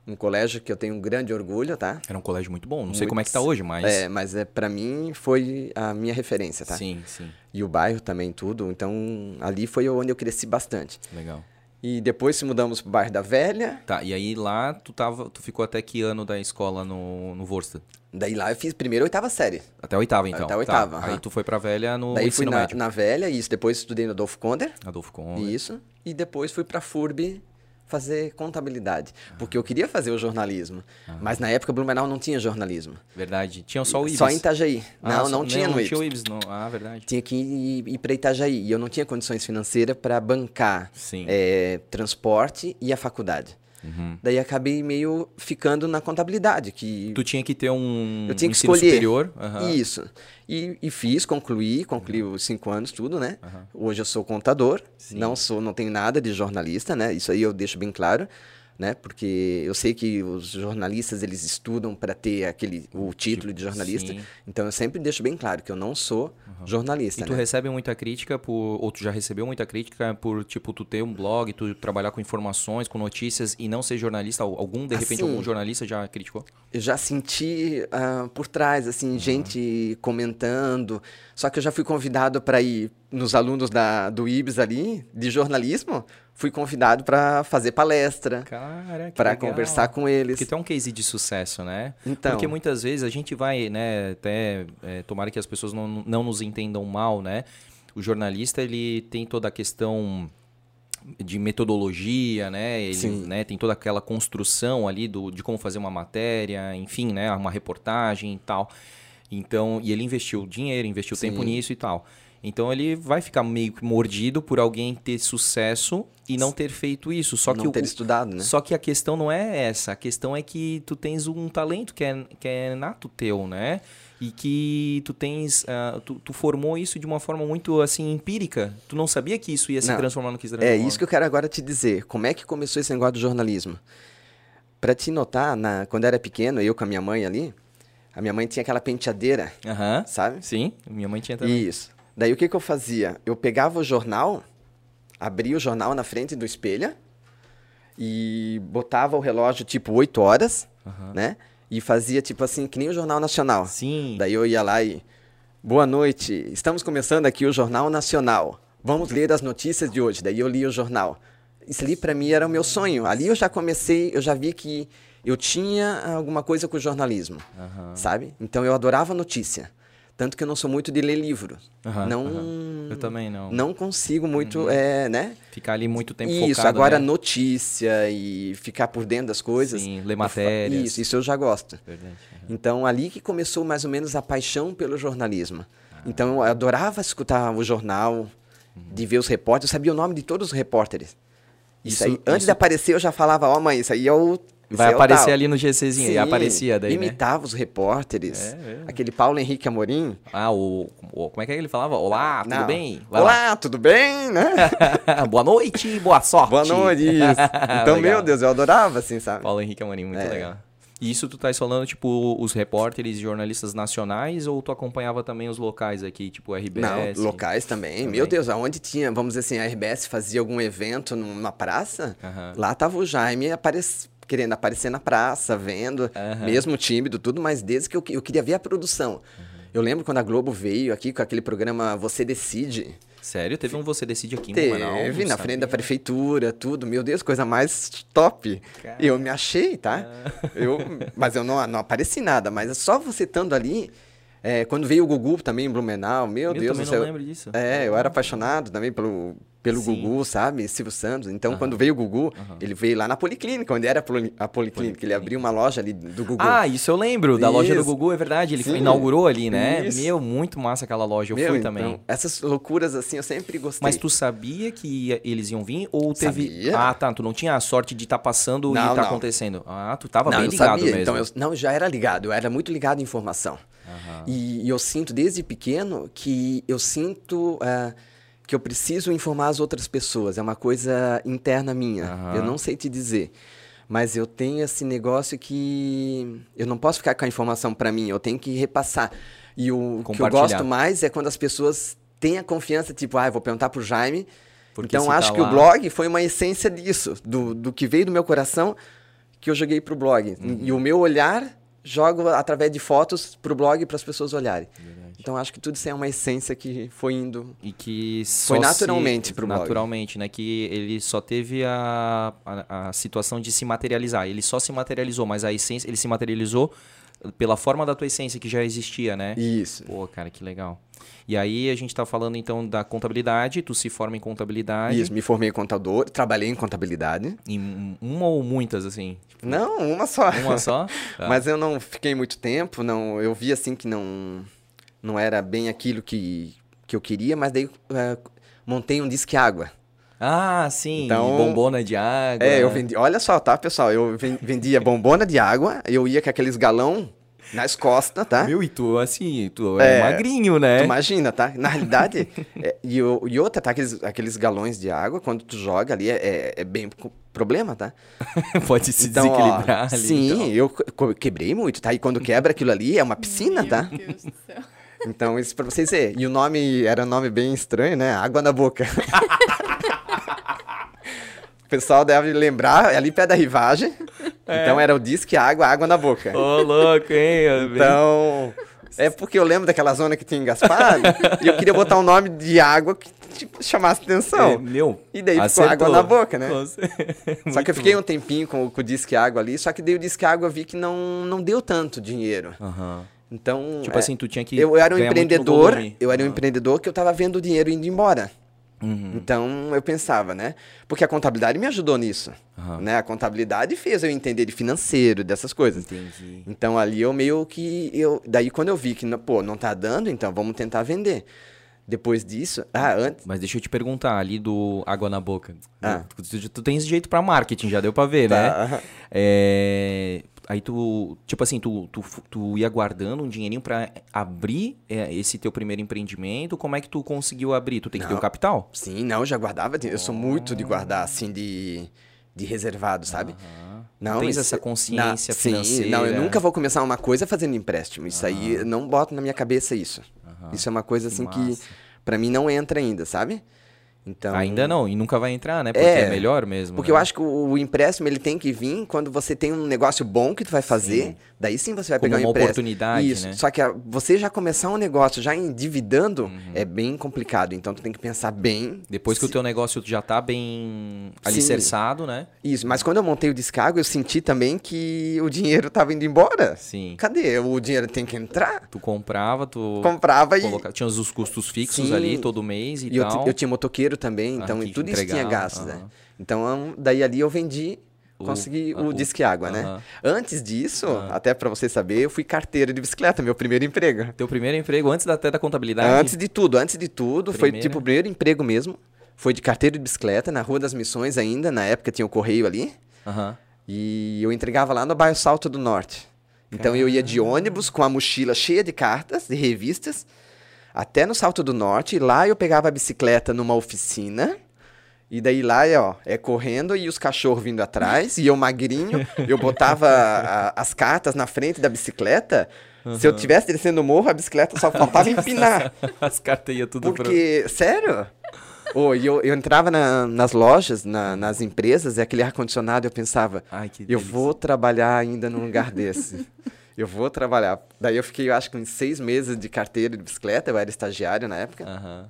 [SPEAKER 3] um colégio que eu tenho um grande orgulho, tá?
[SPEAKER 1] Era um colégio muito bom. Não sei
[SPEAKER 3] Muito-
[SPEAKER 1] como é que tá hoje, mas...
[SPEAKER 3] É, mas é, para mim foi a minha referência, tá?
[SPEAKER 1] Sim, sim.
[SPEAKER 3] E o bairro também, tudo. Então ali foi onde eu cresci bastante.
[SPEAKER 1] Legal.
[SPEAKER 3] E depois se mudamos pro bairro da Velha.
[SPEAKER 1] Tá, e aí lá tu tava, tu ficou até que ano da escola no, no Vorsted?
[SPEAKER 3] Daí lá eu fiz primeiro a oitava série.
[SPEAKER 1] Até a oitava, então.
[SPEAKER 3] Até a
[SPEAKER 1] Tá.
[SPEAKER 3] oitava,
[SPEAKER 1] Aí
[SPEAKER 3] aham.
[SPEAKER 1] tu foi pra velha no
[SPEAKER 3] Daí fui na,
[SPEAKER 1] médio.
[SPEAKER 3] na Velha, isso. Depois estudei no Adolfo Konder.
[SPEAKER 1] Adolfo Conde.
[SPEAKER 3] Isso. E depois fui pra FURB fazer contabilidade. Porque eu queria fazer o jornalismo. Mas na época Blumenau não tinha jornalismo.
[SPEAKER 1] Verdade. Tinha só o Ibis.
[SPEAKER 3] Só em Itajaí.
[SPEAKER 1] Ah,
[SPEAKER 3] não,
[SPEAKER 1] só-
[SPEAKER 3] não tinha no
[SPEAKER 1] Não
[SPEAKER 3] Ibis.
[SPEAKER 1] tinha o Ibis, não. Ah, verdade.
[SPEAKER 3] Tinha que ir, ir para Itajaí. E eu não tinha condições financeiras para bancar
[SPEAKER 1] Sim.
[SPEAKER 3] eh, transporte e a faculdade.
[SPEAKER 1] Uhum.
[SPEAKER 3] Daí acabei meio ficando na contabilidade, que
[SPEAKER 1] Tu tinha que ter um
[SPEAKER 3] eu tinha que
[SPEAKER 1] ensino
[SPEAKER 3] escolher.
[SPEAKER 1] superior. aham.
[SPEAKER 3] Isso. E, e fiz, concluí, concluí os cinco anos, tudo, né? Hoje eu sou contador,
[SPEAKER 1] Sim.
[SPEAKER 3] não sou, não tenho nada de jornalista, né? Isso aí eu deixo bem claro, né? Porque eu sei que os jornalistas eles estudam para ter aquele o título de jornalista.
[SPEAKER 1] sim.
[SPEAKER 3] Então eu sempre deixo bem claro que eu não sou jornalista,
[SPEAKER 1] E tu
[SPEAKER 3] né?
[SPEAKER 1] recebe muita crítica por. Ou tu já recebeu muita crítica por, tipo, tu ter um blog, tu trabalhar com informações, com notícias e não ser jornalista? Al- Algum, de repente,
[SPEAKER 3] Assim,
[SPEAKER 1] algum jornalista já criticou?
[SPEAKER 3] Eu já senti ah, por trás, assim, gente comentando. Só que eu já fui convidado para ir nos alunos da, do IBS ali, de jornalismo. Fui convidado para fazer palestra, para conversar com eles.
[SPEAKER 1] Porque tu é um case de sucesso, né?
[SPEAKER 3] Então.
[SPEAKER 1] Porque muitas vezes a gente vai, né, até é, tomara que as pessoas não, não nos entendam mal, né? O jornalista, ele tem toda a questão de metodologia, né? Ele, né, tem toda aquela construção ali do, de como fazer uma matéria, enfim, né, uma reportagem e tal. Então, e ele investiu dinheiro, investiu
[SPEAKER 3] Sim.
[SPEAKER 1] tempo nisso e tal. Então ele vai ficar meio que mordido por alguém ter sucesso e não ter feito isso. Só
[SPEAKER 3] não
[SPEAKER 1] que o-
[SPEAKER 3] ter estudado, né?
[SPEAKER 1] só que a questão não é essa. A questão é que tu tens um talento que é, que é nato teu, né? E que tu tens. ah, tu, tu formou isso de uma forma muito assim empírica. Tu não sabia que isso ia se
[SPEAKER 3] Não.
[SPEAKER 1] transformar no que se
[SPEAKER 3] É isso que eu quero agora te dizer. Como é que começou esse negócio do jornalismo? Para te notar, na, quando eu era pequeno, eu com a minha mãe ali, a minha mãe tinha aquela penteadeira, sabe?
[SPEAKER 1] Sim, minha mãe tinha também.
[SPEAKER 3] Isso. Daí o que, que eu fazia? Eu pegava o jornal, abria o jornal na frente do espelho e botava o relógio tipo 8 horas, né? E fazia tipo assim, que nem o Jornal Nacional.
[SPEAKER 1] Sim.
[SPEAKER 3] Daí eu ia lá e. Boa noite, estamos começando aqui o Jornal Nacional. Vamos ler as notícias de hoje. Daí eu li o jornal. Isso ali para mim era o meu sonho. Ali eu já comecei, eu já vi que eu tinha alguma coisa com o jornalismo,
[SPEAKER 1] Aham.
[SPEAKER 3] sabe? Então eu adorava notícia. Tanto que eu não sou muito de ler livro.
[SPEAKER 1] Aham,
[SPEAKER 3] não,
[SPEAKER 1] aham. Eu também não.
[SPEAKER 3] não consigo muito, é, né?
[SPEAKER 1] Ficar ali muito tempo
[SPEAKER 3] Isso,
[SPEAKER 1] focado,
[SPEAKER 3] agora
[SPEAKER 1] né?
[SPEAKER 3] notícia e ficar por dentro das coisas.
[SPEAKER 1] Sim, ler matérias.
[SPEAKER 3] Isso, isso eu já gosto.
[SPEAKER 1] Verdade.
[SPEAKER 3] Então, ali que começou mais ou menos a paixão pelo jornalismo. Então, eu adorava escutar o jornal, de ver os repórteres, eu sabia o nome de todos os repórteres. Isso,
[SPEAKER 1] Isso-
[SPEAKER 3] aí, antes
[SPEAKER 1] isso-
[SPEAKER 3] de aparecer, eu já falava, ó mãe, isso aí é o...
[SPEAKER 1] Vai
[SPEAKER 3] é
[SPEAKER 1] aparecer
[SPEAKER 3] tal."
[SPEAKER 1] ali no GCzinho. E
[SPEAKER 3] Sim,
[SPEAKER 1] aparecia daí, né?
[SPEAKER 3] Imitava os repórteres.
[SPEAKER 1] É, é.
[SPEAKER 3] Aquele Paulo Henrique Amorim.
[SPEAKER 1] Ah, o, o- Como é que ele falava? Olá, tudo
[SPEAKER 3] Não.
[SPEAKER 1] bem? Vai lá.
[SPEAKER 3] Olá, tudo bem, né?
[SPEAKER 1] boa noite, boa sorte.
[SPEAKER 3] Boa noite. Então, meu Deus, eu adorava, assim, sabe?
[SPEAKER 1] Paulo Henrique Amorim, muito
[SPEAKER 3] É.
[SPEAKER 1] legal. E isso tu tá falando, tipo, os repórteres e jornalistas nacionais ou tu acompanhava também os locais aqui, tipo RBS?
[SPEAKER 3] Não, locais também.
[SPEAKER 1] Também.
[SPEAKER 3] Meu Deus, aonde tinha, vamos dizer assim, a RBS fazia algum evento numa praça, lá tava o Jaime aparec- querendo aparecer na praça, vendo,
[SPEAKER 1] Aham.
[SPEAKER 3] mesmo tímido, tudo, mas desde que eu, eu queria ver a produção. Eu lembro quando a Globo veio aqui com aquele programa Você Decide.
[SPEAKER 1] Sério? Teve um Você Decide aqui em
[SPEAKER 3] Teve,
[SPEAKER 1] Blumenau? Não
[SPEAKER 3] na frente da prefeitura, tudo. Meu Deus, coisa mais top.
[SPEAKER 1] Cara.
[SPEAKER 3] Eu me achei, tá? Eu, mas eu não, não apareci nada. Mas é só você estando ali. é, quando veio o Gugu também em Blumenau, meu
[SPEAKER 1] Eu
[SPEAKER 3] Deus do céu.
[SPEAKER 1] lembro disso.
[SPEAKER 3] É, eu era apaixonado também pelo, pelo
[SPEAKER 1] Sim.
[SPEAKER 3] Gugu, sabe? Silvio Santos. Então, quando veio o Gugu, ele veio lá na Policlínica, onde era a Poli- a Policlínica. Ele abriu uma loja ali do Gugu.
[SPEAKER 1] Ah, isso eu lembro, da loja do
[SPEAKER 3] Isso.
[SPEAKER 1] Gugu, é verdade. Ele
[SPEAKER 3] Sim.
[SPEAKER 1] inaugurou ali, né?
[SPEAKER 3] Isso.
[SPEAKER 1] Meu, muito massa aquela loja. Eu
[SPEAKER 3] Meu,
[SPEAKER 1] fui
[SPEAKER 3] então,
[SPEAKER 1] também.
[SPEAKER 3] essas loucuras assim, eu sempre gostei.
[SPEAKER 1] Mas tu sabia que eles iam vir ou teve.
[SPEAKER 3] Sabia.
[SPEAKER 1] Ah, tá. Tu não tinha a sorte de estar passando e
[SPEAKER 3] Não,
[SPEAKER 1] tá
[SPEAKER 3] não.
[SPEAKER 1] acontecendo. Ah, tu tava
[SPEAKER 3] não,
[SPEAKER 1] bem
[SPEAKER 3] eu
[SPEAKER 1] ligado
[SPEAKER 3] sabia.
[SPEAKER 1] mesmo.
[SPEAKER 3] Então, eu, não, já era ligado. Eu era muito ligado em informação.
[SPEAKER 1] Aham.
[SPEAKER 3] E, e eu sinto desde pequeno que eu sinto ah, que eu preciso informar as outras pessoas. É uma coisa interna minha.
[SPEAKER 1] Aham.
[SPEAKER 3] Eu não sei te dizer. Mas eu tenho esse negócio que eu não posso ficar com a informação para mim. Eu tenho que repassar. E o que eu gosto mais é quando as pessoas têm a confiança, tipo, ah, eu vou perguntar pro Jaime.
[SPEAKER 1] Porque
[SPEAKER 3] então acho
[SPEAKER 1] tá
[SPEAKER 3] que
[SPEAKER 1] lá-
[SPEAKER 3] o blog foi uma essência disso, do, do que veio do meu coração que eu joguei pro blog.
[SPEAKER 1] Uhum.
[SPEAKER 3] E o meu olhar jogo através de fotos pro blog para as pessoas olharem. Então acho que tudo isso é uma essência que foi indo.
[SPEAKER 1] E que
[SPEAKER 3] Foi naturalmente
[SPEAKER 1] se,
[SPEAKER 3] pro blog.
[SPEAKER 1] Naturalmente, né? Que ele só teve a, a, a situação de se materializar. Ele só se materializou, mas a essência, ele se materializou pela forma da tua essência que já existia, né?
[SPEAKER 3] Isso.
[SPEAKER 1] Pô, cara, que legal. E aí a gente tá falando então da contabilidade, tu se forma em contabilidade.
[SPEAKER 3] Isso, me formei em contador, trabalhei em contabilidade.
[SPEAKER 1] Em uma ou muitas, assim? Tipo,
[SPEAKER 3] Não, uma só.
[SPEAKER 1] Uma só? Tá.
[SPEAKER 3] Mas eu não fiquei muito tempo, não, eu vi assim que não não era bem aquilo que, que eu queria, mas daí é, montei um disque água.
[SPEAKER 1] Ah, sim.
[SPEAKER 3] Então-
[SPEAKER 1] bombona de água.
[SPEAKER 3] É, eu vendi, olha só, tá, pessoal, eu ven- vendia bombona de água, eu ia com aqueles galão nas costas, tá?
[SPEAKER 1] Meu, e tu, assim, tu é,
[SPEAKER 3] É,
[SPEAKER 1] magrinho, né?
[SPEAKER 3] Tu imagina, tá? Na realidade, é, e, o- e outra, tá? Aqueles, aqueles galões de água, quando tu joga ali, é, é- bem problema, tá?
[SPEAKER 1] Pode se
[SPEAKER 3] Então, ó,
[SPEAKER 1] desequilibrar ali.
[SPEAKER 3] Sim,
[SPEAKER 1] então.
[SPEAKER 3] eu quebrei muito, tá? E quando quebra aquilo ali, é uma piscina,
[SPEAKER 2] Meu
[SPEAKER 3] tá?
[SPEAKER 2] Deus do céu.
[SPEAKER 3] Então, isso pra vocês verem. E o nome era um nome bem estranho, né? Água na boca. o pessoal deve lembrar, é ali perto da rivagem. Então era o disque água, água na boca.
[SPEAKER 1] Ô, louco, hein?
[SPEAKER 3] Então, é porque eu lembro daquela zona que tinha em Gaspar e eu queria botar um nome de água que tipo, chamasse atenção.
[SPEAKER 1] É, meu,
[SPEAKER 3] E daí ficou
[SPEAKER 1] acertou.
[SPEAKER 3] água na boca, né? Só que eu fiquei
[SPEAKER 1] bom.
[SPEAKER 3] um tempinho com, com o Disque Água ali, só que daí o Disque Água vi que não, não deu tanto dinheiro.
[SPEAKER 1] Aham.
[SPEAKER 3] Então.
[SPEAKER 1] Tipo
[SPEAKER 3] é,
[SPEAKER 1] assim, tu tinha que
[SPEAKER 3] eu era um empreendedor, eu era um empreendedor que eu tava vendo o dinheiro indo embora.
[SPEAKER 1] Uhum.
[SPEAKER 3] Então eu pensava, né? Porque a contabilidade me ajudou nisso.
[SPEAKER 1] Aham.
[SPEAKER 3] Né? A contabilidade fez eu entender de financeiro, dessas coisas.
[SPEAKER 1] Entendi.
[SPEAKER 3] Então ali eu meio que. Eu, daí quando eu vi que, pô, não tá dando, então vamos tentar vender. Depois disso. Ah, antes.
[SPEAKER 1] Mas deixa eu te perguntar, ali do Água na Boca.
[SPEAKER 3] Ah.
[SPEAKER 1] Tu, tu, tu tens jeito pra marketing, já deu pra ver,
[SPEAKER 3] Tá.
[SPEAKER 1] né? É, aí tu, tipo assim, tu, tu, tu ia guardando um dinheirinho pra abrir é, esse teu primeiro empreendimento. Como é que tu conseguiu abrir? Tu tem que ter o
[SPEAKER 3] Não.
[SPEAKER 1] capital?
[SPEAKER 3] Sim, não, eu já guardava. Eu sou muito de guardar, assim, de, de reservado, sabe? Não,
[SPEAKER 1] tens essa consciência
[SPEAKER 3] na- sim,
[SPEAKER 1] financeira.
[SPEAKER 3] não, eu nunca vou começar uma coisa fazendo empréstimo. Isso aí, eu não boto na minha cabeça isso. Isso é uma coisa, assim, que,
[SPEAKER 1] massa.
[SPEAKER 3] pra mim não entra ainda, sabe? Então,
[SPEAKER 1] Ainda não, e nunca vai entrar, né? Porque
[SPEAKER 3] É,
[SPEAKER 1] é, melhor mesmo.
[SPEAKER 3] Porque
[SPEAKER 1] né?
[SPEAKER 3] eu acho que o, empréstimo ele tem que vir quando você tem um negócio bom que tu vai fazer, daí sim você vai
[SPEAKER 1] Como
[SPEAKER 3] pegar um
[SPEAKER 1] uma
[SPEAKER 3] empréstimo.
[SPEAKER 1] oportunidade,
[SPEAKER 3] Isso.
[SPEAKER 1] né?
[SPEAKER 3] Só que a- você já começar um negócio já endividando
[SPEAKER 1] Uhum.
[SPEAKER 3] é bem complicado. Então tu tem que pensar bem.
[SPEAKER 1] Depois que o teu negócio já tá bem alicerçado, né?
[SPEAKER 3] Isso. Mas quando eu montei o descargo, eu senti também que o dinheiro tava indo embora.
[SPEAKER 1] Sim.
[SPEAKER 3] Cadê? O dinheiro tem que entrar.
[SPEAKER 1] Tu comprava, tu
[SPEAKER 3] Comprava e
[SPEAKER 1] coloca- tinha os custos fixos
[SPEAKER 3] Sim.
[SPEAKER 1] ali todo mês e,
[SPEAKER 3] E eu,
[SPEAKER 1] tal.
[SPEAKER 3] eu tinha motoqueiro também,
[SPEAKER 1] Ah,
[SPEAKER 3] então
[SPEAKER 1] que
[SPEAKER 3] tudo isso tinha gastos, né?
[SPEAKER 1] aham.
[SPEAKER 3] Então, daí ali eu vendi,
[SPEAKER 1] O-
[SPEAKER 3] consegui
[SPEAKER 1] ah,
[SPEAKER 3] o,
[SPEAKER 1] o-
[SPEAKER 3] disque água, né?
[SPEAKER 1] aham.
[SPEAKER 3] Antes disso, até pra você saber, eu fui carteiro de bicicleta, meu primeiro emprego.
[SPEAKER 1] Teu primeiro emprego antes da- até da contabilidade?
[SPEAKER 3] Antes de tudo, antes de tudo, foi tipo o primeiro emprego mesmo. Foi de carteiro de bicicleta, na Rua das Missões ainda, na época tinha o correio ali.
[SPEAKER 1] Aham.
[SPEAKER 3] E eu entregava lá no bairro Salto do Norte. Então eu ia de ônibus com a mochila cheia de cartas, de revistas, até no Salto do Norte. Lá eu pegava a bicicleta numa oficina. E daí lá, é, ó, é correndo e os cachorros vindo atrás. E eu magrinho, eu botava a- as cartas na frente da bicicleta. Se eu tivesse descendo o morro, a bicicleta só faltava empinar.
[SPEAKER 1] As cartas iam tudo pra...
[SPEAKER 3] Porque, sério? Ô, e eu, eu entrava na- nas lojas, na- nas empresas, e aquele ar-condicionado, eu pensava,
[SPEAKER 1] Ai, que
[SPEAKER 3] eu
[SPEAKER 1] delícia.
[SPEAKER 3] vou trabalhar ainda num lugar desse. Eu vou trabalhar. Daí eu fiquei, eu acho que uns seis meses de carteira de bicicleta, eu era estagiário na época,
[SPEAKER 1] Aham.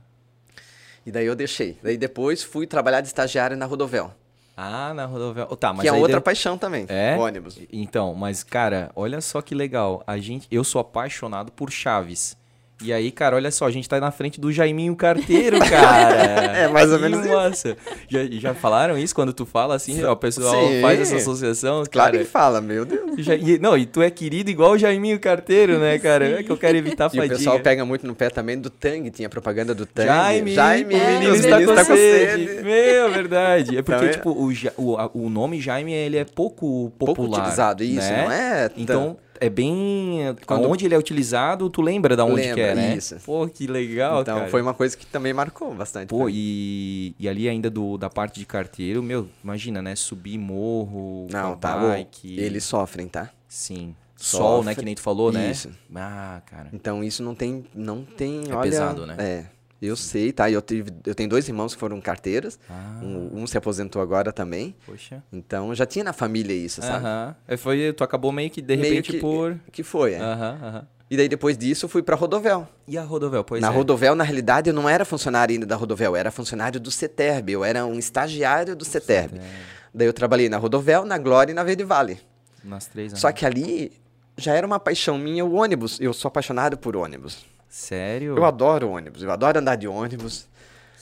[SPEAKER 3] e daí eu deixei. Daí depois fui trabalhar de estagiário na Rodovel,
[SPEAKER 1] Ah, na rodoviária. Oh, tá, mas
[SPEAKER 3] que é outra
[SPEAKER 1] deu-
[SPEAKER 3] paixão também,
[SPEAKER 1] É?
[SPEAKER 3] ônibus.
[SPEAKER 1] Então, mas cara, olha só que legal. A gente, eu sou apaixonado por Chaves. E aí, cara, olha só, a gente tá na frente do Jaiminho Carteiro, cara.
[SPEAKER 3] É, mais ou menos isso.
[SPEAKER 1] massa. Já, já falaram isso quando tu fala assim, ó, o pessoal
[SPEAKER 3] Sim.
[SPEAKER 1] faz essa associação,
[SPEAKER 3] Claro
[SPEAKER 1] cara.
[SPEAKER 3] que fala, meu Deus.
[SPEAKER 1] Já- e- não, e tu é querido igual o Jaiminho Carteiro, né, cara? É que eu quero evitar a
[SPEAKER 3] E o
[SPEAKER 1] fadiga.
[SPEAKER 3] pessoal pega muito no pé também do Tang, tinha propaganda do Tang.
[SPEAKER 1] Jaime,
[SPEAKER 3] Jaime,
[SPEAKER 1] o
[SPEAKER 2] é,
[SPEAKER 1] menino está
[SPEAKER 3] meninos
[SPEAKER 1] com
[SPEAKER 3] tá
[SPEAKER 1] sede. Meu, verdade. É porque,
[SPEAKER 3] Então, é-
[SPEAKER 1] tipo, o, o, o nome Jaime, ele é pouco
[SPEAKER 3] Pouco
[SPEAKER 1] popular.
[SPEAKER 3] utilizado, isso,
[SPEAKER 1] né?
[SPEAKER 3] não é? tão-
[SPEAKER 1] Então, é bem...
[SPEAKER 3] Quando-
[SPEAKER 1] Onde ele é utilizado, tu lembra da onde que é,
[SPEAKER 3] Lembra,
[SPEAKER 1] né?
[SPEAKER 3] isso.
[SPEAKER 1] Pô, que legal,
[SPEAKER 3] Então
[SPEAKER 1] cara.
[SPEAKER 3] foi uma coisa que também marcou bastante.
[SPEAKER 1] Pô, e, e ali ainda do, da parte de carteiro, meu, imagina, né? Subir morro,
[SPEAKER 3] Não, tá.
[SPEAKER 1] bike.
[SPEAKER 3] ô, Eles sofrem, tá?
[SPEAKER 1] Sim. Sol, né?
[SPEAKER 3] Sofre.
[SPEAKER 1] Que nem tu falou, né?
[SPEAKER 3] Isso.
[SPEAKER 1] Ah, cara.
[SPEAKER 3] Então isso não tem. Não tem.
[SPEAKER 1] É
[SPEAKER 3] olha,
[SPEAKER 1] pesado, né?
[SPEAKER 3] É. Eu sei, tá? Eu, tive, eu tenho dois irmãos que foram carteiras.
[SPEAKER 1] Ah,
[SPEAKER 3] Um, um se aposentou agora também.
[SPEAKER 1] poxa.
[SPEAKER 3] Então já tinha na família isso, sabe?
[SPEAKER 1] Aham. É, Foi, tu acabou meio que, de
[SPEAKER 3] Meio
[SPEAKER 1] repente,
[SPEAKER 3] que,
[SPEAKER 1] por...
[SPEAKER 3] que foi, é.
[SPEAKER 1] Aham, aham.
[SPEAKER 3] E daí depois disso eu fui pra Rodovel.
[SPEAKER 1] E a Rodovel, pois
[SPEAKER 3] na
[SPEAKER 1] é.
[SPEAKER 3] Rodovel, na realidade, eu não era funcionário ainda da Rodovel, eu era funcionário do CETERB, eu era um estagiário do CETERB. Daí eu trabalhei na Rodovel, na Glória e na Verde Vale.
[SPEAKER 1] Nas três,
[SPEAKER 3] Só que ali já era uma paixão minha o ônibus. Eu sou apaixonado por ônibus.
[SPEAKER 1] Sério?
[SPEAKER 3] Eu adoro ônibus, eu adoro andar de ônibus.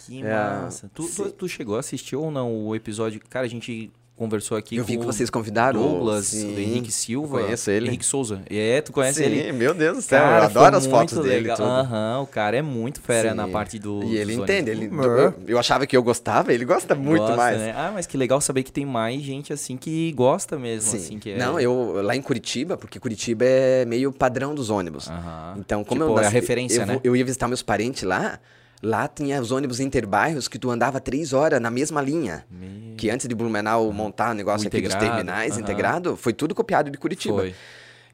[SPEAKER 1] Que
[SPEAKER 3] É,
[SPEAKER 1] massa. Tu, tu, tu chegou a assistir ou não o episódio? Cara, a gente conversou aqui
[SPEAKER 3] eu
[SPEAKER 1] com
[SPEAKER 3] vi que
[SPEAKER 1] o
[SPEAKER 3] vocês convidaram.
[SPEAKER 1] Douglas,
[SPEAKER 3] sim.
[SPEAKER 1] do Henrique Silva.
[SPEAKER 3] eu conheço ele.
[SPEAKER 1] Henrique Souza. É, tu conhece
[SPEAKER 3] Sim,
[SPEAKER 1] ele?
[SPEAKER 3] meu Deus do céu,
[SPEAKER 1] Cara,
[SPEAKER 3] eu adoro as fotos dele.
[SPEAKER 1] legal.
[SPEAKER 3] tudo.
[SPEAKER 1] Aham, o cara é muito fera
[SPEAKER 3] Sim.
[SPEAKER 1] na parte do.
[SPEAKER 3] E ele entende, ele,
[SPEAKER 1] Uhum.
[SPEAKER 3] eu, eu achava que eu gostava, ele gosta muito
[SPEAKER 1] Gosta,
[SPEAKER 3] mais.
[SPEAKER 1] né? Ah, mas que legal saber que tem mais gente assim que gosta mesmo,
[SPEAKER 3] Sim.
[SPEAKER 1] assim, que é...
[SPEAKER 3] Não, eu lá em Curitiba, porque Curitiba é meio padrão dos ônibus.
[SPEAKER 1] Aham.
[SPEAKER 3] Então, como
[SPEAKER 1] Tipo,
[SPEAKER 3] eu
[SPEAKER 1] é a
[SPEAKER 3] nasci-
[SPEAKER 1] referência,
[SPEAKER 3] eu,
[SPEAKER 1] né?
[SPEAKER 3] eu ia visitar meus parentes lá, lá tinha os ônibus interbairros que tu andava três horas na mesma linha.
[SPEAKER 1] Meu-
[SPEAKER 3] Que antes de Blumenau montar o negócio
[SPEAKER 1] O
[SPEAKER 3] aqui dos terminais
[SPEAKER 1] aham.
[SPEAKER 3] integrado, foi tudo copiado de Curitiba.
[SPEAKER 1] Foi.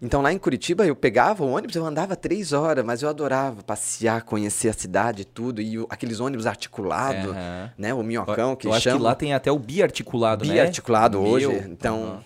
[SPEAKER 3] Então lá em Curitiba eu pegava o ônibus, eu andava três horas, mas eu adorava passear, conhecer a cidade e tudo, e aqueles ônibus articulados,
[SPEAKER 1] Aham.
[SPEAKER 3] né? O minhocão que
[SPEAKER 1] eu acho
[SPEAKER 3] chama.
[SPEAKER 1] que lá tem até o biarticulado, né?
[SPEAKER 3] biarticulado hoje.
[SPEAKER 1] Meu,
[SPEAKER 3] Então,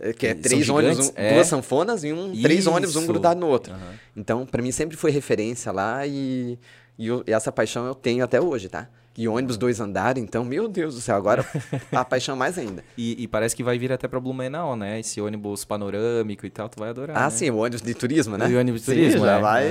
[SPEAKER 3] é que é três ônibus, um-
[SPEAKER 1] É.
[SPEAKER 3] duas sanfonas e um, três ônibus, um grudado no outro.
[SPEAKER 1] Aham.
[SPEAKER 3] Então, pra mim sempre foi referência lá e, e eu- e essa paixão eu tenho até hoje, tá? E ônibus dois andares, então, meu Deus do céu, agora a paixão mais ainda.
[SPEAKER 1] E, e parece que vai vir até pra Blumenau, né? Esse ônibus panorâmico e tal, tu vai adorar.
[SPEAKER 3] Ah,
[SPEAKER 1] né?
[SPEAKER 3] sim, o ônibus de turismo, né?
[SPEAKER 1] E ônibus de
[SPEAKER 3] Sim,
[SPEAKER 1] turismo,
[SPEAKER 3] já
[SPEAKER 1] é.
[SPEAKER 3] vai.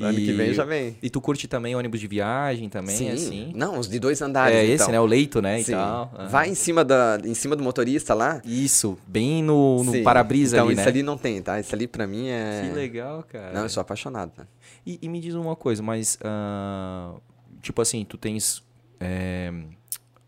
[SPEAKER 1] Aham.
[SPEAKER 3] Ano que vem já vem.
[SPEAKER 1] E tu curte também ônibus de viagem também,
[SPEAKER 3] Sim.
[SPEAKER 1] assim?
[SPEAKER 3] Não, os de dois andares.
[SPEAKER 1] é esse,
[SPEAKER 3] então.
[SPEAKER 1] né? O leito, né?
[SPEAKER 3] Sim.
[SPEAKER 1] E tal. Aham.
[SPEAKER 3] Vai em cima, da, em cima do motorista lá.
[SPEAKER 1] Isso, bem no, no para-brisa
[SPEAKER 3] então,
[SPEAKER 1] ali,
[SPEAKER 3] isso
[SPEAKER 1] né?
[SPEAKER 3] ali não tem, tá? Isso ali pra mim é.
[SPEAKER 1] Que legal, cara.
[SPEAKER 3] Não, eu sou apaixonado. Né?
[SPEAKER 1] E, e me diz uma coisa, mas ah, tipo assim, tu tens é,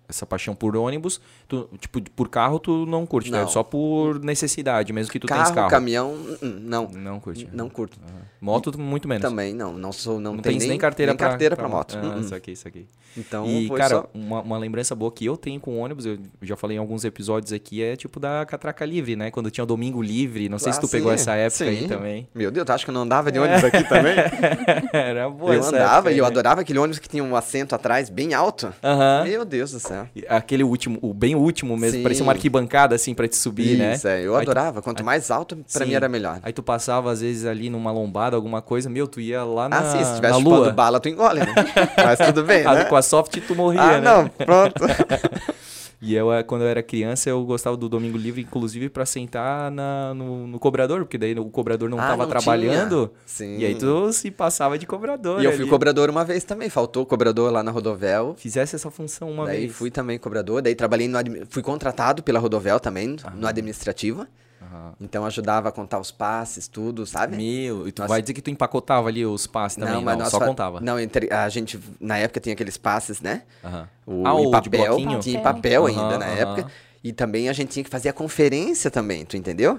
[SPEAKER 1] essa paixão por ônibus, tu, tipo, por carro tu não curte, né?
[SPEAKER 3] Não.
[SPEAKER 1] Só por necessidade, mesmo que tu
[SPEAKER 3] carro,
[SPEAKER 1] tens carro.
[SPEAKER 3] caminhão, não.
[SPEAKER 1] Não curte.
[SPEAKER 3] Não curto.
[SPEAKER 1] Aham. Moto tu muito menos.
[SPEAKER 3] Também não. Não sou, não,
[SPEAKER 1] Não tens nem, carteira
[SPEAKER 3] nem
[SPEAKER 1] pra,
[SPEAKER 3] carteira pra, moto.
[SPEAKER 1] Ah,
[SPEAKER 3] Hum, hum.
[SPEAKER 1] Isso aqui, isso aqui.
[SPEAKER 3] Então,
[SPEAKER 1] e, cara,
[SPEAKER 3] só...
[SPEAKER 1] uma, uma lembrança boa que eu tenho com ônibus, eu já falei em alguns episódios aqui, é tipo da catraca livre, né? Quando tinha o domingo livre, não sei se
[SPEAKER 3] Ah,
[SPEAKER 1] tu pegou
[SPEAKER 3] sim,
[SPEAKER 1] essa época aí
[SPEAKER 3] sim.
[SPEAKER 1] também.
[SPEAKER 3] Meu Deus, tu acha que eu não andava de ônibus aqui também?
[SPEAKER 1] Era boa
[SPEAKER 3] eu andava
[SPEAKER 1] época
[SPEAKER 3] e eu
[SPEAKER 1] aí, né?
[SPEAKER 3] adorava aquele ônibus que tinha um assento atrás bem alto.
[SPEAKER 1] Aham.
[SPEAKER 3] Meu Deus do céu.
[SPEAKER 1] E Aquele último, o bem último mesmo,
[SPEAKER 3] Sim.
[SPEAKER 1] parecia uma arquibancada assim pra te subir, né?
[SPEAKER 3] Isso, é, eu
[SPEAKER 1] Aí tu-
[SPEAKER 3] adorava. Quanto mais alto, pra
[SPEAKER 1] Sim.
[SPEAKER 3] mim era melhor.
[SPEAKER 1] Aí tu passava às vezes ali numa lombada, alguma coisa, meu, tu ia lá na,
[SPEAKER 3] ah, sim, se tivesse
[SPEAKER 1] lua.
[SPEAKER 3] bala, tu engole, né? Mas tudo bem,
[SPEAKER 1] Ah,
[SPEAKER 3] né?
[SPEAKER 1] Com a soft tu morria,
[SPEAKER 3] Ah,
[SPEAKER 1] né?
[SPEAKER 3] não, pronto.
[SPEAKER 1] E eu, eh, quando eu era criança, eu gostava do Domingo Livre, inclusive, pra sentar na, no, no cobrador, porque daí o cobrador não
[SPEAKER 3] Ah,
[SPEAKER 1] tava
[SPEAKER 3] não
[SPEAKER 1] trabalhando.
[SPEAKER 3] tinha. Sim.
[SPEAKER 1] E aí tu se passava de cobrador.
[SPEAKER 3] E eu fui
[SPEAKER 1] ali.
[SPEAKER 3] cobrador uma vez também. Faltou cobrador lá na Rodovel.
[SPEAKER 1] Fizesse essa função uma
[SPEAKER 3] daí
[SPEAKER 1] vez.
[SPEAKER 3] fui também cobrador. Daí trabalhei no... Fui contratado pela Rodovel também, no administrativo.
[SPEAKER 1] Aham.
[SPEAKER 3] Então ajudava a contar os passes, tudo, sabe?
[SPEAKER 1] Meu, e tu
[SPEAKER 3] Nós-
[SPEAKER 1] vai dizer que tu empacotava ali os passes também, não,
[SPEAKER 3] nós
[SPEAKER 1] só
[SPEAKER 3] fa-
[SPEAKER 1] contava.
[SPEAKER 3] Não, entre- a gente, na época tinha aqueles passes, né?
[SPEAKER 1] Aham.
[SPEAKER 3] O,
[SPEAKER 1] Ah,
[SPEAKER 3] em papel, tinha em
[SPEAKER 2] Papel.
[SPEAKER 3] ainda na época. E também a gente tinha que fazer a conferência também, tu entendeu?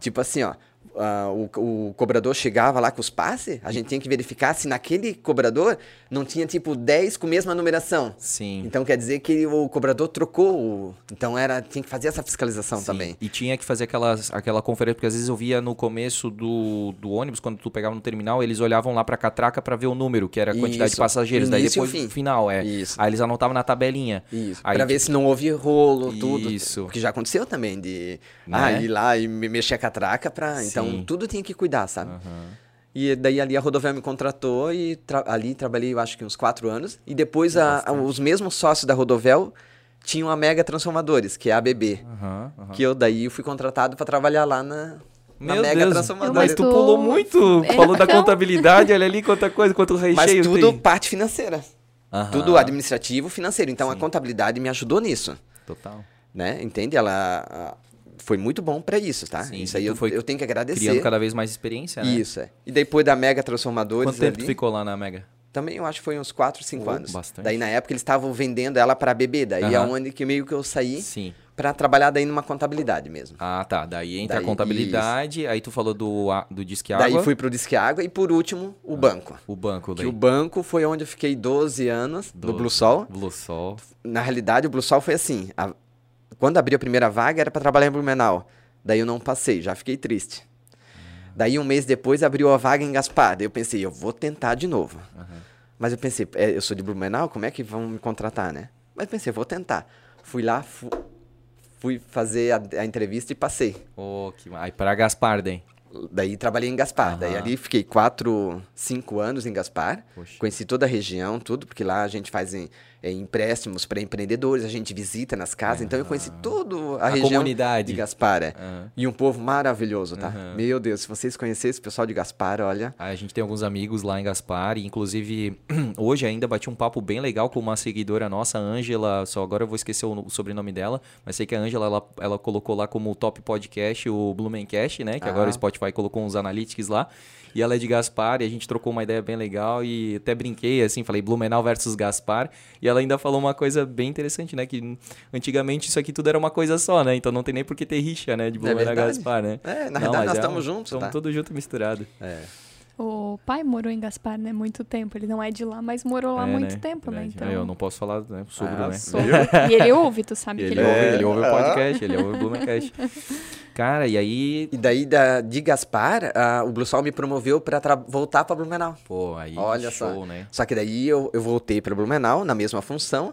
[SPEAKER 3] Tipo assim, ó. Ah, o, o cobrador chegava lá com os passes, a gente tinha que verificar se naquele cobrador não tinha tipo 10 com a mesma numeração.
[SPEAKER 1] Sim.
[SPEAKER 3] Então quer dizer que o cobrador trocou. o- Então era, tinha que fazer essa fiscalização
[SPEAKER 1] Sim.
[SPEAKER 3] também.
[SPEAKER 1] E tinha que fazer aquelas, aquela conferência, porque às vezes eu via no começo do, do ônibus, quando tu pegava no terminal, eles olhavam lá pra catraca pra ver o número, que era a quantidade de
[SPEAKER 3] Isso.
[SPEAKER 1] passageiros. Daí depois
[SPEAKER 3] fim.
[SPEAKER 1] final, é.
[SPEAKER 3] Isso.
[SPEAKER 1] Aí eles anotavam na tabelinha.
[SPEAKER 3] Isso.
[SPEAKER 1] Aí,
[SPEAKER 3] pra ver se não houve rolo,
[SPEAKER 1] Isso.
[SPEAKER 3] tudo. Porque já aconteceu também de
[SPEAKER 1] Né?
[SPEAKER 3] ah, ir lá e me mexer a catraca pra.
[SPEAKER 1] Sim.
[SPEAKER 3] Então tudo tinha que cuidar, sabe?
[SPEAKER 1] Aham.
[SPEAKER 3] E daí ali a Rodoviária me contratou e tra- ali trabalhei, eu acho que uns quatro anos. E depois a- a- os mesmos sócios da Rodovel tinham a Mega Transformadores, que é a ABB.
[SPEAKER 1] Aham, aham.
[SPEAKER 3] Que eu daí eu fui contratado para trabalhar lá na, na
[SPEAKER 1] Meu
[SPEAKER 3] Mega
[SPEAKER 1] Deus,
[SPEAKER 3] Transformadores.
[SPEAKER 1] mas tu pulou muito.
[SPEAKER 2] É,
[SPEAKER 1] Falou da
[SPEAKER 2] então-
[SPEAKER 1] contabilidade, olha ali quanta coisa, quanto recheio
[SPEAKER 3] Mas tudo
[SPEAKER 1] tem.
[SPEAKER 3] parte financeira.
[SPEAKER 1] Aham.
[SPEAKER 3] Tudo administrativo, financeiro. Então a
[SPEAKER 1] Sim.
[SPEAKER 3] contabilidade me ajudou nisso.
[SPEAKER 1] Total.
[SPEAKER 3] né? Entende? Ela foi muito bom para isso, tá?
[SPEAKER 1] Sim,
[SPEAKER 3] isso aí eu,
[SPEAKER 1] foi
[SPEAKER 3] eu tenho que agradecer.
[SPEAKER 1] Criando cada vez mais experiência, né?
[SPEAKER 3] Isso, é. E depois da Mega Transformadores
[SPEAKER 1] Quanto tempo tu
[SPEAKER 3] ali,
[SPEAKER 1] ficou lá na Mega?
[SPEAKER 3] também eu acho que foi uns 4, 5
[SPEAKER 1] Oh,
[SPEAKER 3] anos.
[SPEAKER 1] bastante.
[SPEAKER 3] Daí na época eles estavam vendendo ela para bebê, daí é
[SPEAKER 1] Aham.
[SPEAKER 3] onde que meio que eu saí
[SPEAKER 1] Sim.
[SPEAKER 3] para trabalhar daí numa contabilidade mesmo.
[SPEAKER 1] Ah, tá. Daí entra
[SPEAKER 3] Daí,
[SPEAKER 1] a contabilidade, aí tu falou do, do Disque
[SPEAKER 3] Daí
[SPEAKER 1] Água.
[SPEAKER 3] fui pro Disque Água e por último o banco.
[SPEAKER 1] O banco
[SPEAKER 3] Que
[SPEAKER 1] daí.
[SPEAKER 3] o banco foi onde eu fiquei 12 anos, do
[SPEAKER 1] Doze.
[SPEAKER 3] Blue Sol.
[SPEAKER 1] Blue Sol.
[SPEAKER 3] Na realidade, o Blue Sol foi assim, a- quando abriu a primeira vaga era para trabalhar em Blumenau. Daí eu não passei, já fiquei triste. Daí um mês depois abriu a vaga em Gaspar. Daí eu pensei, eu vou tentar de novo. Mas eu pensei, é, eu sou de Blumenau, como é que vão me contratar, né? Mas pensei, vou tentar. Fui lá, fu- fui fazer a, a entrevista e passei.
[SPEAKER 1] Oh, que... Aí pra Gaspar, daí.
[SPEAKER 3] Daí trabalhei em Gaspar. Daí
[SPEAKER 1] Aham.
[SPEAKER 3] ali fiquei quatro, cinco anos em Gaspar.
[SPEAKER 1] Poxa.
[SPEAKER 3] Conheci toda a região, tudo, porque lá a gente faz em- é, empréstimos para empreendedores, a gente visita nas casas. Então eu conheci toda a,
[SPEAKER 1] A
[SPEAKER 3] região
[SPEAKER 1] comunidade.
[SPEAKER 3] de Gaspar.
[SPEAKER 1] Aham.
[SPEAKER 3] E um povo maravilhoso, tá?
[SPEAKER 1] Aham.
[SPEAKER 3] Meu Deus, se vocês conhecessem o pessoal de Gaspar, olha.
[SPEAKER 1] Aí a gente tem alguns amigos lá em Gaspar, e inclusive hoje ainda bati um papo bem legal com uma seguidora nossa, Ângela, só agora eu vou esquecer o, o sobrenome dela, mas sei que a Ângela, ela, ela colocou lá como top podcast o Blumencast, né, que agora
[SPEAKER 3] Ah.
[SPEAKER 1] o Spotify colocou uns analytics lá, e ela é de Gaspar, e a gente trocou uma ideia bem legal, e até brinquei, assim, falei Blumenau versus Gaspar, e ela ainda falou uma coisa bem interessante, né, que antigamente isso aqui tudo era uma coisa só, né, então não tem nem por que ter rixa, né, de Blumenau e
[SPEAKER 3] verdade.
[SPEAKER 1] Gaspar, né.
[SPEAKER 3] É, na
[SPEAKER 1] Não,
[SPEAKER 3] verdade nós
[SPEAKER 1] é
[SPEAKER 3] estamos
[SPEAKER 1] um-
[SPEAKER 3] juntos,
[SPEAKER 1] Estamos
[SPEAKER 3] tá?
[SPEAKER 1] tudo junto e misturado.
[SPEAKER 3] É.
[SPEAKER 2] O pai morou em Gaspar, né? Muito tempo. Ele não é de lá, mas morou lá
[SPEAKER 1] É,
[SPEAKER 2] muito
[SPEAKER 1] né?
[SPEAKER 2] tempo, né?
[SPEAKER 1] Verdade.
[SPEAKER 2] Então.
[SPEAKER 1] Eu não posso falar, né? Sogro,
[SPEAKER 3] Ah,
[SPEAKER 1] né?
[SPEAKER 2] Sogro. E ele ouve, tu sabe que
[SPEAKER 1] Ele,
[SPEAKER 2] ele
[SPEAKER 1] ouve,
[SPEAKER 2] ouve.
[SPEAKER 1] ele ouve o
[SPEAKER 3] Ah.
[SPEAKER 1] podcast, ele ouve o Blumencast. Cara, e aí...
[SPEAKER 3] E daí da, de Gaspar, ah, o Blue Sol me promoveu para voltar para Blumenau.
[SPEAKER 1] Pô, aí
[SPEAKER 3] Olha
[SPEAKER 1] show,
[SPEAKER 3] só.
[SPEAKER 1] né?
[SPEAKER 3] Só que daí eu, eu voltei para Blumenau na mesma função.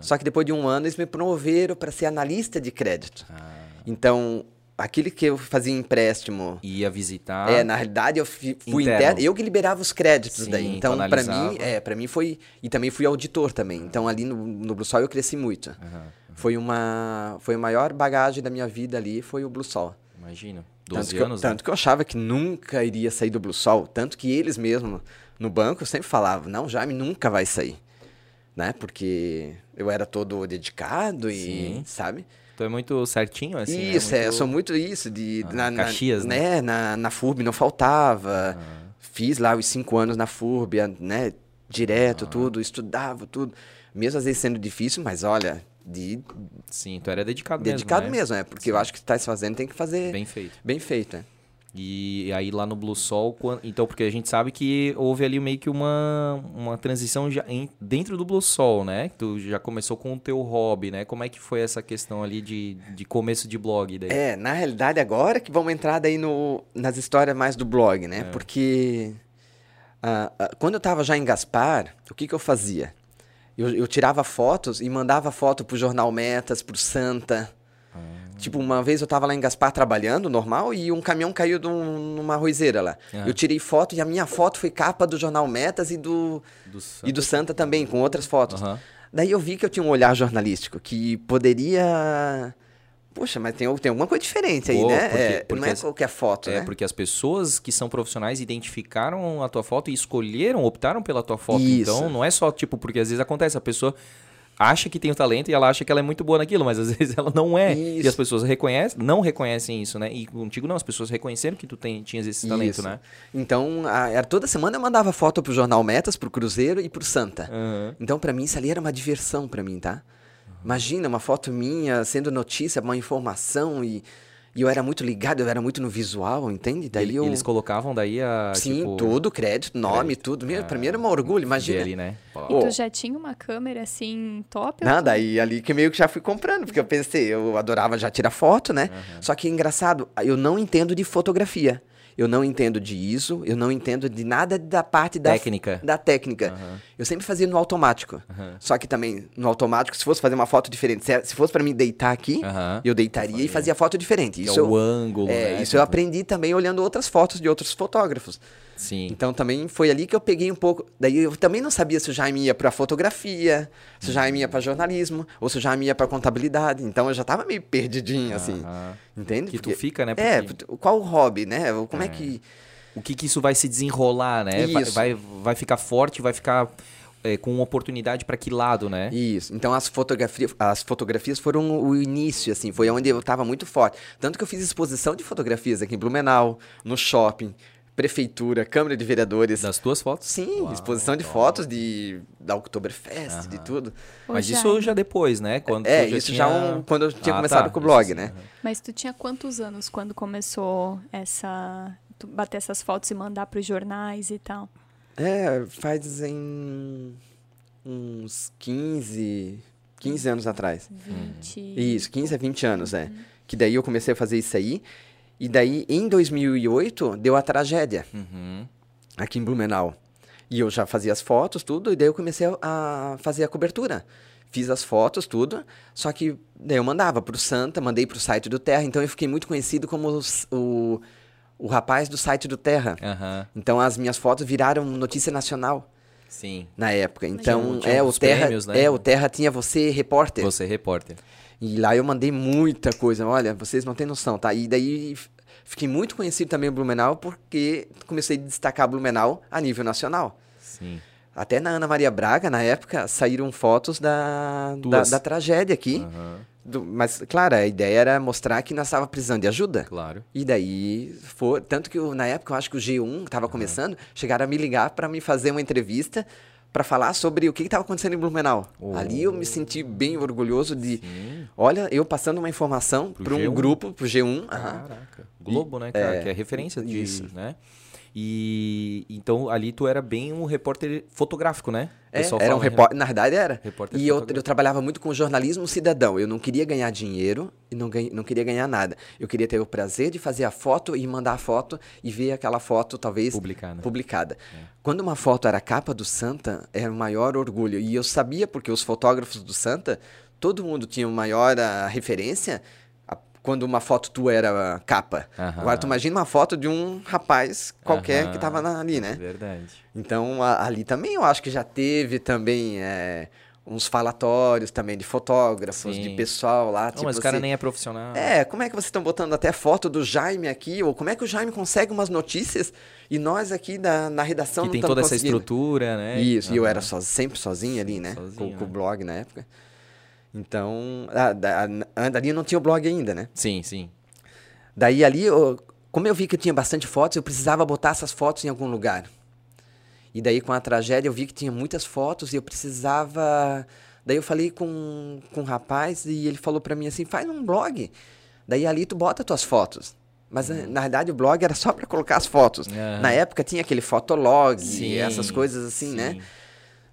[SPEAKER 3] Só que depois de um ano eles me promoveram para ser analista de crédito.
[SPEAKER 1] Ah,
[SPEAKER 3] Então, aquele que eu fazia empréstimo.
[SPEAKER 1] Ia visitar.
[SPEAKER 3] É, na realidade eu fui
[SPEAKER 1] Interno.
[SPEAKER 3] interno. Eu que liberava os créditos
[SPEAKER 1] Sim,
[SPEAKER 3] daí. Então, pra
[SPEAKER 1] analisava.
[SPEAKER 3] mim, é, para mim foi. E também fui auditor também. Então, ali no, no Blue Sol eu cresci muito.
[SPEAKER 1] Aham,
[SPEAKER 3] Foi uma. Foi a maior bagagem da minha vida ali, foi o Blue Sol.
[SPEAKER 1] imagina.
[SPEAKER 3] Tanto
[SPEAKER 1] 12
[SPEAKER 3] que, eu,
[SPEAKER 1] anos, né?
[SPEAKER 3] tanto que eu achava que nunca iria sair do Blue Sol. Tanto que eles mesmo, no banco, sempre falavam, não, Jaime nunca vai sair. Né? Porque eu era todo dedicado e,
[SPEAKER 1] Sim.
[SPEAKER 3] sabe?
[SPEAKER 1] Tu é muito certinho, assim, né?
[SPEAKER 3] isso, é, eu
[SPEAKER 1] Muito-
[SPEAKER 3] sou muito isso, de...
[SPEAKER 1] Ah,
[SPEAKER 3] na, na-
[SPEAKER 1] Caxias, né?
[SPEAKER 3] Na, na FURB não faltava. Fiz lá os cinco anos na FURB, né? Direto, tudo, estudava, tudo. Mesmo às vezes sendo difícil, mas olha, de,
[SPEAKER 1] Sim, tu era dedicado,
[SPEAKER 3] dedicado
[SPEAKER 1] mesmo, né?
[SPEAKER 3] mesmo, é. Porque eu acho que tá se fazendo, tem que fazer bem,
[SPEAKER 1] Bem feito.
[SPEAKER 3] feito, é.
[SPEAKER 1] E aí lá no Blue Sol, então, porque a gente sabe que houve ali meio que uma, uma transição já em- dentro do Blue Sol, né? Tu já começou com o teu hobby, né? Como é que foi essa questão ali de, de começo de blog daí?
[SPEAKER 3] É, na realidade agora que vamos entrar daí no, nas histórias mais do blog,
[SPEAKER 1] É.
[SPEAKER 3] né? Porque ah, ah, quando eu tava já em Gaspar, o que que eu fazia? Eu, eu tirava fotos e mandava foto pro Jornal Metas, pro Santa. Tipo, uma vez eu tava lá em Gaspar trabalhando, normal, e um caminhão caiu de um- numa arrozeira lá. Eu tirei foto e a minha foto foi capa do Jornal Metas e do,
[SPEAKER 1] Do
[SPEAKER 3] e do Santa também, com outras fotos.
[SPEAKER 1] Aham.
[SPEAKER 3] Daí eu vi que eu tinha um olhar jornalístico, que poderia. Poxa, mas tem, tem alguma coisa diferente aí,
[SPEAKER 1] Pô,
[SPEAKER 3] né?
[SPEAKER 1] porque-
[SPEAKER 3] É,
[SPEAKER 1] porque
[SPEAKER 3] não é
[SPEAKER 1] as-
[SPEAKER 3] qualquer foto,
[SPEAKER 1] É,
[SPEAKER 3] né?
[SPEAKER 1] porque as pessoas que são profissionais identificaram a tua foto e escolheram, optaram pela tua foto.
[SPEAKER 3] Isso.
[SPEAKER 1] Então, não é só, tipo, porque às vezes acontece, a pessoa acha que tem o talento e ela acha que ela é muito boa naquilo, mas às vezes ela não é. E
[SPEAKER 3] Isso.
[SPEAKER 1] as pessoas reconhecem, não reconhecem isso, né? E contigo não, as pessoas reconheceram que tu tem, tinhas esse talento,
[SPEAKER 3] Isso.
[SPEAKER 1] né?
[SPEAKER 3] Então, a- toda semana eu mandava foto pro Jornal Metas, pro Cruzeiro e pro Santa.
[SPEAKER 1] Aham.
[SPEAKER 3] Então, pra mim, isso ali era uma diversão pra mim, tá? Imagina uma foto minha sendo notícia, uma informação e, e eu era muito ligado, eu era muito no visual, entende? Daí
[SPEAKER 1] Ele-
[SPEAKER 3] eu...
[SPEAKER 1] Eles colocavam daí a.
[SPEAKER 3] Sim,
[SPEAKER 1] tipo,
[SPEAKER 3] tudo, crédito, nome, tudo. Meu, pra mim era um orgulho, imagina.
[SPEAKER 1] ali, né? Pô.
[SPEAKER 2] E tu já tinha uma câmera assim top?
[SPEAKER 3] Não,
[SPEAKER 2] tu-
[SPEAKER 3] daí ali que meio que já fui comprando, porque eu pensei, eu adorava já tirar foto, né? Só que engraçado, eu não entendo de fotografia. Eu não entendo de ISO, eu não entendo de nada da parte da
[SPEAKER 1] Técnica.
[SPEAKER 3] Da técnica. Eu sempre fazia no automático. Só que também no automático, se fosse fazer uma foto diferente, se, se fosse pra mim deitar aqui,
[SPEAKER 1] Aham.
[SPEAKER 3] eu deitaria e fazia foto diferente.
[SPEAKER 1] Que
[SPEAKER 3] Isso
[SPEAKER 1] é
[SPEAKER 3] eu,
[SPEAKER 1] o ângulo,
[SPEAKER 3] é,
[SPEAKER 1] né?
[SPEAKER 3] isso eu aprendi também olhando outras fotos de outros fotógrafos.
[SPEAKER 1] Sim.
[SPEAKER 3] Então também foi ali que eu peguei um pouco. Daí eu também não sabia se o Jaime ia pra fotografia, se o Jaime ia pra jornalismo, ou se o Jaime ia pra contabilidade. Então eu já tava meio perdidinho, assim. Entende?
[SPEAKER 1] Que tu
[SPEAKER 3] Porque-
[SPEAKER 1] fica, né?
[SPEAKER 3] É,
[SPEAKER 1] Porque-
[SPEAKER 3] qual o hobby, né? Como é, que.
[SPEAKER 1] o que, que isso vai se desenrolar, né? Vai, vai, vai ficar forte, vai ficar é, com oportunidade para que lado, né?
[SPEAKER 3] Isso. Então as fotografias, as fotografias foram o início, assim, foi onde eu tava muito forte. Tanto que eu fiz exposição de fotografias aqui em Blumenau, no shopping, prefeitura, Câmara de Vereadores.
[SPEAKER 1] Das tuas fotos?
[SPEAKER 3] Sim,
[SPEAKER 1] Uau,
[SPEAKER 3] exposição de
[SPEAKER 1] top.
[SPEAKER 3] fotos de, da Oktoberfest, de tudo.
[SPEAKER 2] Ô,
[SPEAKER 1] Mas isso já depois, né? Quando
[SPEAKER 3] É,
[SPEAKER 1] já
[SPEAKER 3] isso
[SPEAKER 1] tinha...
[SPEAKER 3] já um, quando eu tinha
[SPEAKER 1] Ah,
[SPEAKER 3] começado
[SPEAKER 1] tá,
[SPEAKER 3] com o blog, né?
[SPEAKER 1] aham.
[SPEAKER 2] Mas tu tinha quantos anos quando começou essa. Tu bater essas fotos e mandar pros jornais e tal?
[SPEAKER 3] É, faz em uns 15, 15 anos atrás.
[SPEAKER 2] 20.
[SPEAKER 3] Isso, 15 a 20 anos, é. Que daí eu comecei a fazer isso aí. E daí, em 2008, deu a tragédia
[SPEAKER 1] Uhum.
[SPEAKER 3] aqui em Blumenau. E eu já fazia as fotos, tudo, e daí eu comecei a fazer a cobertura. Fiz as fotos, tudo, só que daí eu mandava pro Santa, mandei pro site do Terra, então eu fiquei muito conhecido como os- o, o rapaz do site do Terra.
[SPEAKER 1] Aham.
[SPEAKER 3] Então as minhas fotos viraram notícia nacional
[SPEAKER 1] Sim.
[SPEAKER 3] na época. Então,
[SPEAKER 1] Tinha
[SPEAKER 3] é, o Terra,
[SPEAKER 1] prêmios, né?
[SPEAKER 3] é, o Terra tinha você repórter.
[SPEAKER 1] Você repórter.
[SPEAKER 3] E lá eu mandei muita coisa. Olha, vocês não têm noção, tá? E daí fiquei muito conhecido também em Blumenau porque comecei a destacar Blumenau a nível nacional.
[SPEAKER 1] Sim.
[SPEAKER 3] Até na Ana Maria Braga, na época, saíram fotos da, da, da tragédia aqui.
[SPEAKER 1] Aham.
[SPEAKER 3] Do- mas, claro, a ideia era mostrar que nós estávamos precisando de ajuda.
[SPEAKER 1] Claro.
[SPEAKER 3] E daí, foi, tanto que eu, na época eu acho que o G1 estava começando, chegaram a me ligar para me fazer uma entrevista para falar sobre o que estava acontecendo em Blumenau.
[SPEAKER 1] Oh.
[SPEAKER 3] Ali eu me senti bem orgulhoso de,
[SPEAKER 1] Sim.
[SPEAKER 3] olha, eu passando uma informação para um
[SPEAKER 1] G1.
[SPEAKER 3] grupo, pro G1. aham.
[SPEAKER 1] Caraca. Globo, né, cara?
[SPEAKER 3] é,
[SPEAKER 1] que é referência de,
[SPEAKER 3] isso.
[SPEAKER 1] né? E então ali tu era bem um repórter fotográfico, né?
[SPEAKER 3] É, era um
[SPEAKER 1] fala,
[SPEAKER 3] repórter, na verdade era.
[SPEAKER 1] Repórter
[SPEAKER 3] e eu, eu trabalhava muito com jornalismo cidadão. Eu não queria ganhar dinheiro e não, ganha- não queria ganhar nada. Eu queria ter o prazer de fazer a foto e mandar a foto e ver aquela foto, talvez,
[SPEAKER 1] Publicar, né?
[SPEAKER 3] publicada. Quando uma foto era a capa do Santa, era o maior orgulho. E eu sabia, porque os fotógrafos do Santa, todo mundo tinha uma maior ah, referência a- quando uma foto tua era capa.
[SPEAKER 1] Aham.
[SPEAKER 3] Agora tu imagina uma foto de um rapaz qualquer
[SPEAKER 1] Aham.
[SPEAKER 3] que tava na- ali, né?
[SPEAKER 1] Verdade.
[SPEAKER 3] Então, a- ali também eu acho que já teve também é, uns falatórios também de fotógrafos,
[SPEAKER 1] Sim.
[SPEAKER 3] de pessoal lá,
[SPEAKER 1] Não,
[SPEAKER 3] tipo
[SPEAKER 1] mas o cara
[SPEAKER 3] assim,
[SPEAKER 1] nem é profissional.
[SPEAKER 3] É, como é que vocês estão botando até foto do Jaime aqui? Ou como é que o Jaime consegue umas notícias e nós aqui da, na redação
[SPEAKER 1] que
[SPEAKER 3] não
[SPEAKER 1] tem toda essa estrutura, né?
[SPEAKER 3] Isso, e eu era so- sempre sozinho ali, né?
[SPEAKER 1] Sozinho,
[SPEAKER 3] com, com o
[SPEAKER 1] né?
[SPEAKER 3] blog na época. Então, a, a- ali não tinha o blog ainda, né?
[SPEAKER 1] Sim, sim.
[SPEAKER 3] Daí ali, eu- como eu vi que eu tinha bastante fotos, eu precisava botar essas fotos em algum lugar. E daí com a tragédia eu vi que tinha muitas fotos e eu precisava. Daí eu falei com, com um rapaz e ele falou pra mim assim: faz um blog. Daí ali tu bota tuas fotos. Mas eh, na verdade o blog era só pra colocar as fotos.
[SPEAKER 1] Aham.
[SPEAKER 3] Na época tinha aquele fotolog e
[SPEAKER 1] Sim,
[SPEAKER 3] essas coisas assim,
[SPEAKER 1] sim.
[SPEAKER 3] né?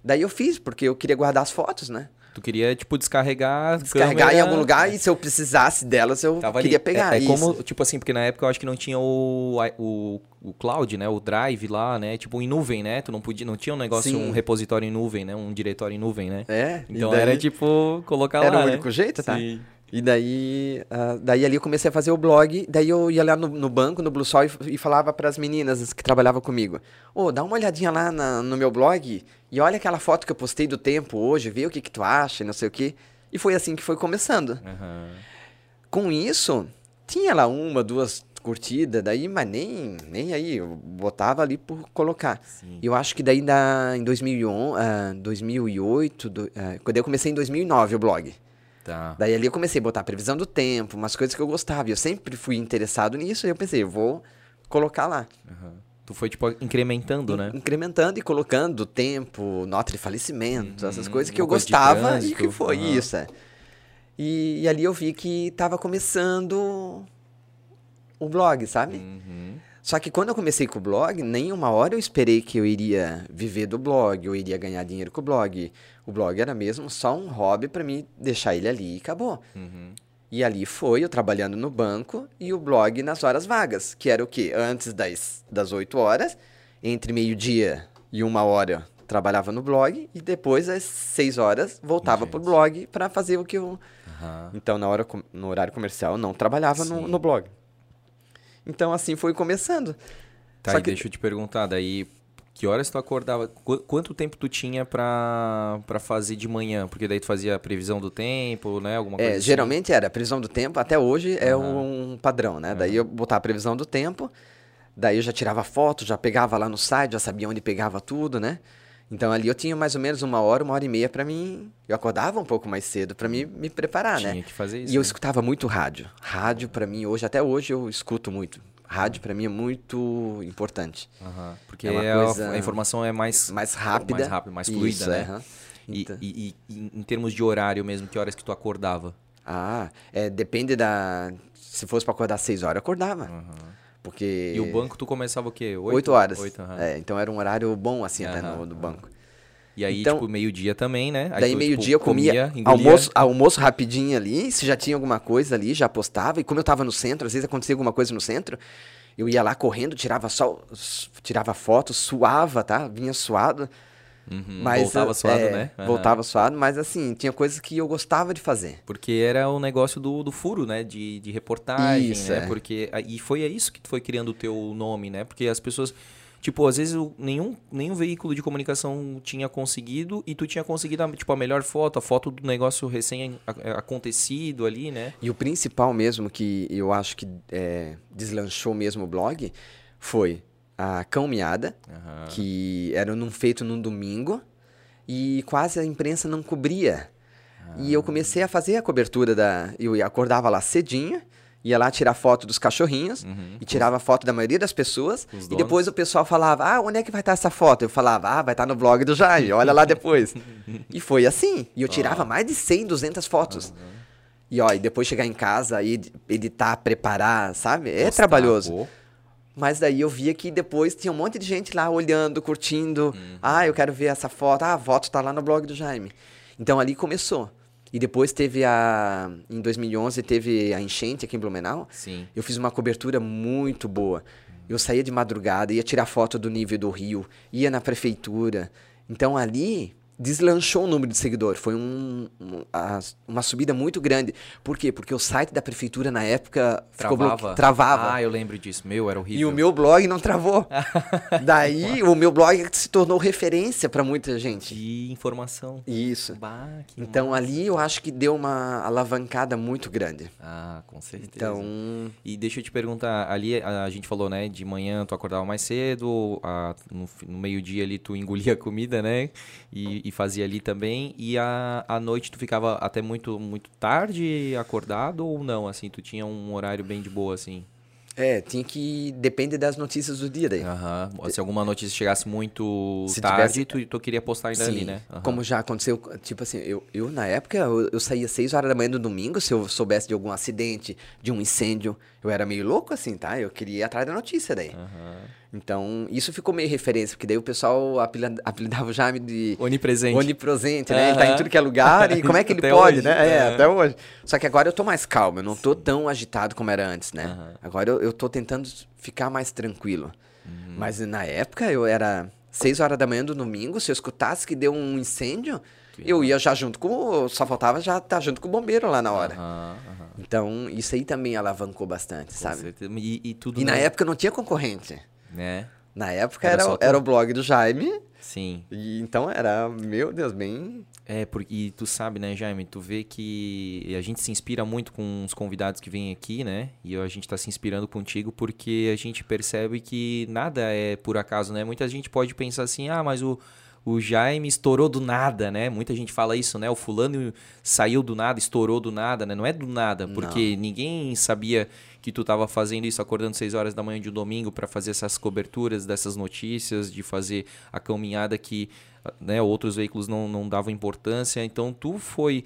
[SPEAKER 3] Daí eu fiz, porque eu queria guardar as fotos, né?
[SPEAKER 1] Tu queria, tipo, descarregar.
[SPEAKER 3] Descarregar em
[SPEAKER 1] câmera.
[SPEAKER 3] algum lugar e se eu precisasse delas eu
[SPEAKER 1] Tava ali.
[SPEAKER 3] queria pegar.
[SPEAKER 1] É, é
[SPEAKER 3] isso.
[SPEAKER 1] como, tipo assim, porque na época eu acho que não tinha o, o, o cloud, né? O drive lá, né? Tipo, em nuvem, né? Tu não podia, não tinha um negócio,
[SPEAKER 3] Sim.
[SPEAKER 1] um repositório em nuvem, né? Um diretório em nuvem, né?
[SPEAKER 3] É,
[SPEAKER 1] Então
[SPEAKER 3] daí-
[SPEAKER 1] era tipo colocar
[SPEAKER 3] Era
[SPEAKER 1] lá,
[SPEAKER 3] o
[SPEAKER 1] né?
[SPEAKER 3] único jeito, tá?
[SPEAKER 1] Sim.
[SPEAKER 3] E daí, ah, daí ali eu comecei a fazer o blog, daí eu ia lá no, no banco, no Blue Sol, e, e falava para as meninas que trabalhavam comigo, ô, dá uma olhadinha lá na- no meu blog e olha aquela foto que eu postei do tempo hoje, vê o que que tu acha e não sei o quê. E foi assim que foi começando.
[SPEAKER 1] Aham.
[SPEAKER 3] Com isso, tinha lá uma, duas curtidas, daí, mas nem, nem aí, eu botava ali por colocar.
[SPEAKER 1] Sim.
[SPEAKER 3] E eu acho que daí da, em 2011, ah, 2008, do, ah, quando eu comecei em 2009 o blog.
[SPEAKER 1] Tá.
[SPEAKER 3] Daí ali eu comecei a botar a previsão do tempo, umas coisas que eu gostava. E eu sempre fui interessado nisso, e eu pensei, eu vou colocar lá.
[SPEAKER 1] Aham. Tu foi, tipo, incrementando, né?
[SPEAKER 3] Incrementando e colocando tempo, nota de falecimento, essas
[SPEAKER 1] Uhum,
[SPEAKER 3] coisas que eu gostava e que foi
[SPEAKER 1] aham.
[SPEAKER 3] isso. é. E, e ali eu vi que tava começando o blog, sabe?
[SPEAKER 1] Uhum.
[SPEAKER 3] Só que quando eu comecei com o blog, nem uma hora eu esperei que eu iria viver do blog, eu iria ganhar dinheiro com o blog. O blog era mesmo só um hobby pra mim deixar ele ali e acabou.
[SPEAKER 1] Uhum.
[SPEAKER 3] E ali foi eu trabalhando no banco e o blog nas horas vagas, que era o quê? Antes das, das 8 horas, entre meio-dia e uma hora trabalhava no blog e depois às 6 horas voltava pro
[SPEAKER 1] Gente.
[SPEAKER 3] blog para fazer o que eu.
[SPEAKER 1] Aham.
[SPEAKER 3] Então na hora, no horário comercial eu não trabalhava no, no blog. Então assim foi começando.
[SPEAKER 1] Tá,
[SPEAKER 3] Só
[SPEAKER 1] e
[SPEAKER 3] que-
[SPEAKER 1] deixa eu te perguntar, daí, que horas tu acordava? Qu- quanto tempo tu tinha pra, pra fazer de manhã? Porque daí tu fazia a previsão do tempo, né? Alguma coisa
[SPEAKER 3] É,
[SPEAKER 1] assim?
[SPEAKER 3] geralmente era a previsão do tempo, até hoje é
[SPEAKER 1] Aham.
[SPEAKER 3] um padrão, né? Daí eu botava a previsão do tempo, daí eu já tirava foto, já pegava lá no site, já sabia onde pegava tudo, né? Então ali eu tinha mais ou menos uma hora, uma hora e meia pra mim. Eu acordava um pouco mais cedo pra mim me preparar,
[SPEAKER 1] Tinha
[SPEAKER 3] né?
[SPEAKER 1] que fazer isso.
[SPEAKER 3] E eu
[SPEAKER 1] né?
[SPEAKER 3] escutava muito rádio. Rádio pra mim hoje, até hoje eu escuto muito. Rádio pra mim é muito importante.
[SPEAKER 1] Aham, Porque
[SPEAKER 3] É coisa
[SPEAKER 1] a, informação é mais,
[SPEAKER 3] Mais rápida.
[SPEAKER 1] mais rápida, mais fluida,
[SPEAKER 3] Isso,
[SPEAKER 1] né?
[SPEAKER 3] é, aham.
[SPEAKER 1] E,
[SPEAKER 3] Então-
[SPEAKER 1] e- e em termos de horário mesmo, que horas que tu acordava?
[SPEAKER 3] Ah, é, depende da. Se fosse pra acordar seis horas, eu acordava.
[SPEAKER 1] Aham.
[SPEAKER 3] Porque.
[SPEAKER 1] E o banco tu começava o quê? Oito,
[SPEAKER 3] Oito horas.
[SPEAKER 1] Oito, aham.
[SPEAKER 3] É, então era um horário bom, assim, até no, no banco.
[SPEAKER 1] E aí,
[SPEAKER 3] Então-
[SPEAKER 1] tipo, meio-dia também, né? Aí
[SPEAKER 3] Daí meio-dia eu
[SPEAKER 1] tipo,
[SPEAKER 3] comia,
[SPEAKER 1] engolia.
[SPEAKER 3] almoço, almoço rapidinho ali, se já tinha alguma coisa ali, já postava. E como eu tava no centro, às vezes acontecia alguma coisa no centro, eu ia lá correndo, tirava só, tirava foto, suava, tá? Vinha suado.
[SPEAKER 1] Uhum,
[SPEAKER 3] Mas,
[SPEAKER 1] voltava suado,
[SPEAKER 3] é,
[SPEAKER 1] né? Aham.
[SPEAKER 3] Voltava suado, mas assim, tinha coisas que eu gostava de fazer.
[SPEAKER 1] Porque era o negócio do, do furo, né? De, de reportagem,
[SPEAKER 3] Isso,
[SPEAKER 1] né?
[SPEAKER 3] é.
[SPEAKER 1] Porque, e foi isso que foi criando o teu nome, né? Porque as pessoas... Tipo, às vezes nenhum, nenhum veículo de comunicação tinha conseguido e tu tinha conseguido, a- tipo, a melhor foto, a foto do negócio recém-acontecido ali, né?
[SPEAKER 3] E o principal mesmo que eu acho que é, deslanchou mesmo o blog foi a Cão Miada,
[SPEAKER 1] Aham.
[SPEAKER 3] que era num, feito num domingo e quase a imprensa não cobria. E eu comecei a fazer a cobertura da. Eu acordava lá cedinho, ia lá tirar foto dos cachorrinhos
[SPEAKER 1] Uhum.
[SPEAKER 3] e tirava foto da maioria das pessoas.
[SPEAKER 1] Os
[SPEAKER 3] E
[SPEAKER 1] donos.
[SPEAKER 3] depois o pessoal falava: Ah, onde é que vai estar essa foto? Eu falava: Ah, vai estar no blog do Jaime, olha lá depois. e foi assim. E eu tirava mais de 100, 200 fotos. E ó, e depois chegar em casa, ed- editar, preparar, sabe? É
[SPEAKER 1] Postar,
[SPEAKER 3] trabalhoso.
[SPEAKER 1] pô.
[SPEAKER 3] Mas daí eu via que depois tinha um monte de gente lá olhando, curtindo.
[SPEAKER 1] Uhum.
[SPEAKER 3] Ah, eu quero ver essa foto. Ah, a foto tá lá no blog do Jaime. Então ali começou. E depois teve a. Em 2011 teve a enchente aqui em Blumenau.
[SPEAKER 1] Sim.
[SPEAKER 3] Eu fiz uma cobertura muito boa. Eu saía de madrugada, ia tirar foto do nível do rio, ia na prefeitura. Então ali deslanchou o número de seguidores. Foi um, um, a- uma subida muito grande. Por quê? Porque o site da prefeitura na época
[SPEAKER 1] Travava.
[SPEAKER 3] bloque... travava.
[SPEAKER 1] Ah, eu lembro disso. Meu, era horrível.
[SPEAKER 3] E o meu blog não travou. Daí o meu blog se tornou referência para muita gente.
[SPEAKER 1] De informação.
[SPEAKER 3] Isso.
[SPEAKER 1] Bah,
[SPEAKER 3] Então
[SPEAKER 1] massa.
[SPEAKER 3] ali eu acho que deu uma alavancada muito grande.
[SPEAKER 1] Ah, com certeza.
[SPEAKER 3] Então,
[SPEAKER 1] E deixa eu te perguntar, ali a, a gente falou, né, de manhã tu acordava mais cedo, a- no, no meio-dia ali tu engolia a comida, né, e, e fazia ali também, e a, à noite tu ficava até muito, muito tarde acordado ou não, assim, tu tinha um horário bem de boa, assim?
[SPEAKER 3] é, tinha que depende das notícias do dia daí.
[SPEAKER 1] Aham, Se alguma notícia chegasse muito
[SPEAKER 3] Se
[SPEAKER 1] tarde, tu, tu queria postar ainda ali,
[SPEAKER 3] Sim,
[SPEAKER 1] né? Aham.
[SPEAKER 3] como já aconteceu, tipo assim, eu, eu na época, eu, eu saía 6 horas da manhã no domingo, se eu soubesse de algum acidente, de um incêndio, eu era meio louco assim, tá? Eu queria ir atrás da notícia daí.
[SPEAKER 1] Aham.
[SPEAKER 3] Então, isso ficou meio referência, porque daí o pessoal apelida- apelidava o Jaime de
[SPEAKER 1] Onipresente.
[SPEAKER 3] onipresente, né? Ele tá em tudo que é lugar e como é que ele pode,
[SPEAKER 1] hoje,
[SPEAKER 3] né? É,
[SPEAKER 1] é.
[SPEAKER 3] até hoje. Só que agora eu tô mais calmo, eu não tô tão agitado como era antes, né?
[SPEAKER 1] Aham.
[SPEAKER 3] Agora eu, eu tô tentando ficar mais tranquilo.
[SPEAKER 1] Uhum.
[SPEAKER 3] Mas na época eu era 6 horas da manhã do domingo, se eu escutasse que deu um incêndio, eu ia já junto com. o- Só faltava já estar junto com o bombeiro lá na hora.
[SPEAKER 1] Aham, aham.
[SPEAKER 3] Então, isso aí também alavancou bastante,
[SPEAKER 1] Com
[SPEAKER 3] sabe?
[SPEAKER 1] certeza. E, e tudo
[SPEAKER 3] E na
[SPEAKER 1] né?
[SPEAKER 3] época não tinha concorrente.
[SPEAKER 1] Né?
[SPEAKER 3] Na época
[SPEAKER 1] Era
[SPEAKER 3] era, era o blog do Jaime.
[SPEAKER 1] Sim.
[SPEAKER 3] E então era, meu Deus, bem.
[SPEAKER 1] É, porque e tu sabe, né, Jaime, tu vê que a gente se inspira muito com os convidados que vêm aqui, né? E a gente tá se inspirando contigo porque a gente percebe que nada é por acaso, né? Muita gente pode pensar assim, ah, mas o, o Jaime estourou do nada, né? Muita gente fala isso, né? O fulano saiu do nada, estourou do nada, né? Não é do nada, porque ninguém sabia que tu tava fazendo isso acordando 6 horas da manhã de um domingo para fazer essas coberturas dessas notícias, de fazer a caminhada que né, outros veículos não, não davam importância. Então tu foi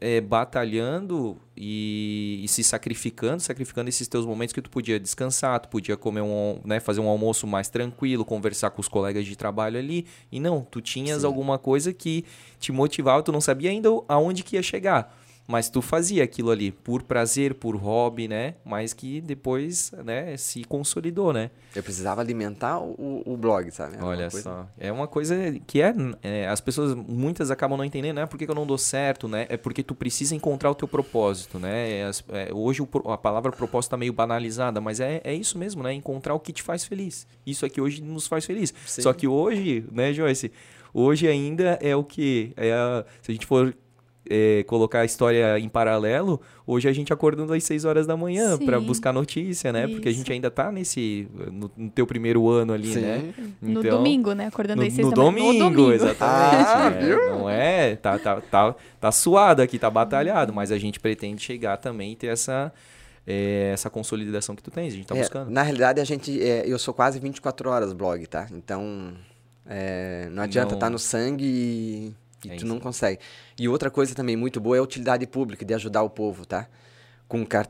[SPEAKER 1] é, batalhando e, e se sacrificando, sacrificando esses teus momentos que tu podia descansar, tu podia comer um, né, fazer um almoço mais tranquilo, conversar com os colegas de trabalho ali. E não, tu tinhas
[SPEAKER 3] Sim.
[SPEAKER 1] alguma coisa que te motivava, tu não sabia ainda aonde que ia chegar. Mas tu fazia aquilo ali por prazer, por hobby, né? Mas que depois, né, se consolidou, né?
[SPEAKER 3] Eu precisava alimentar o, o blog, sabe?
[SPEAKER 1] Olha
[SPEAKER 3] coisa-
[SPEAKER 1] só. É uma coisa que é, é, As pessoas, muitas acabam não entendendo, né? Por que, que eu não dou certo, né? É porque tu precisa encontrar o teu propósito, né? É, as- é, hoje o a palavra propósito tá meio banalizada, mas é, é isso mesmo, né? Encontrar o que te faz feliz. Isso é que hoje nos faz feliz.
[SPEAKER 3] Sim.
[SPEAKER 1] Só que hoje, né, Joyce? Hoje ainda é o que? É a- se a gente for. É, colocar a história em paralelo, hoje a gente acordando às 6 horas da manhã para buscar notícia, né? Porque a gente
[SPEAKER 2] Isso.
[SPEAKER 1] ainda tá nesse no, no teu primeiro ano ali,
[SPEAKER 3] Sim.
[SPEAKER 1] né?
[SPEAKER 2] No
[SPEAKER 1] Então-
[SPEAKER 2] domingo, né? Acordando
[SPEAKER 1] no,
[SPEAKER 2] às seis
[SPEAKER 1] no
[SPEAKER 2] da manhã.
[SPEAKER 1] domingo,
[SPEAKER 2] No domingo.
[SPEAKER 1] exatamente.
[SPEAKER 3] Ah,
[SPEAKER 1] é,
[SPEAKER 3] viu?
[SPEAKER 1] não é? Tá, tá, tá, tá suado aqui, tá batalhado, mas a gente pretende chegar também e ter essa, é, essa consolidação que tu tens, a gente tá
[SPEAKER 3] É,
[SPEAKER 1] buscando.
[SPEAKER 3] Na realidade, a gente. é, eu sou quase 24 horas blog, tá? Então. é, não adianta
[SPEAKER 1] Não-
[SPEAKER 3] estar no sangue e, e
[SPEAKER 1] É
[SPEAKER 3] tu
[SPEAKER 1] isso.
[SPEAKER 3] não consegue. E outra coisa também muito boa é a utilidade pública, de ajudar o povo, tá? Com car...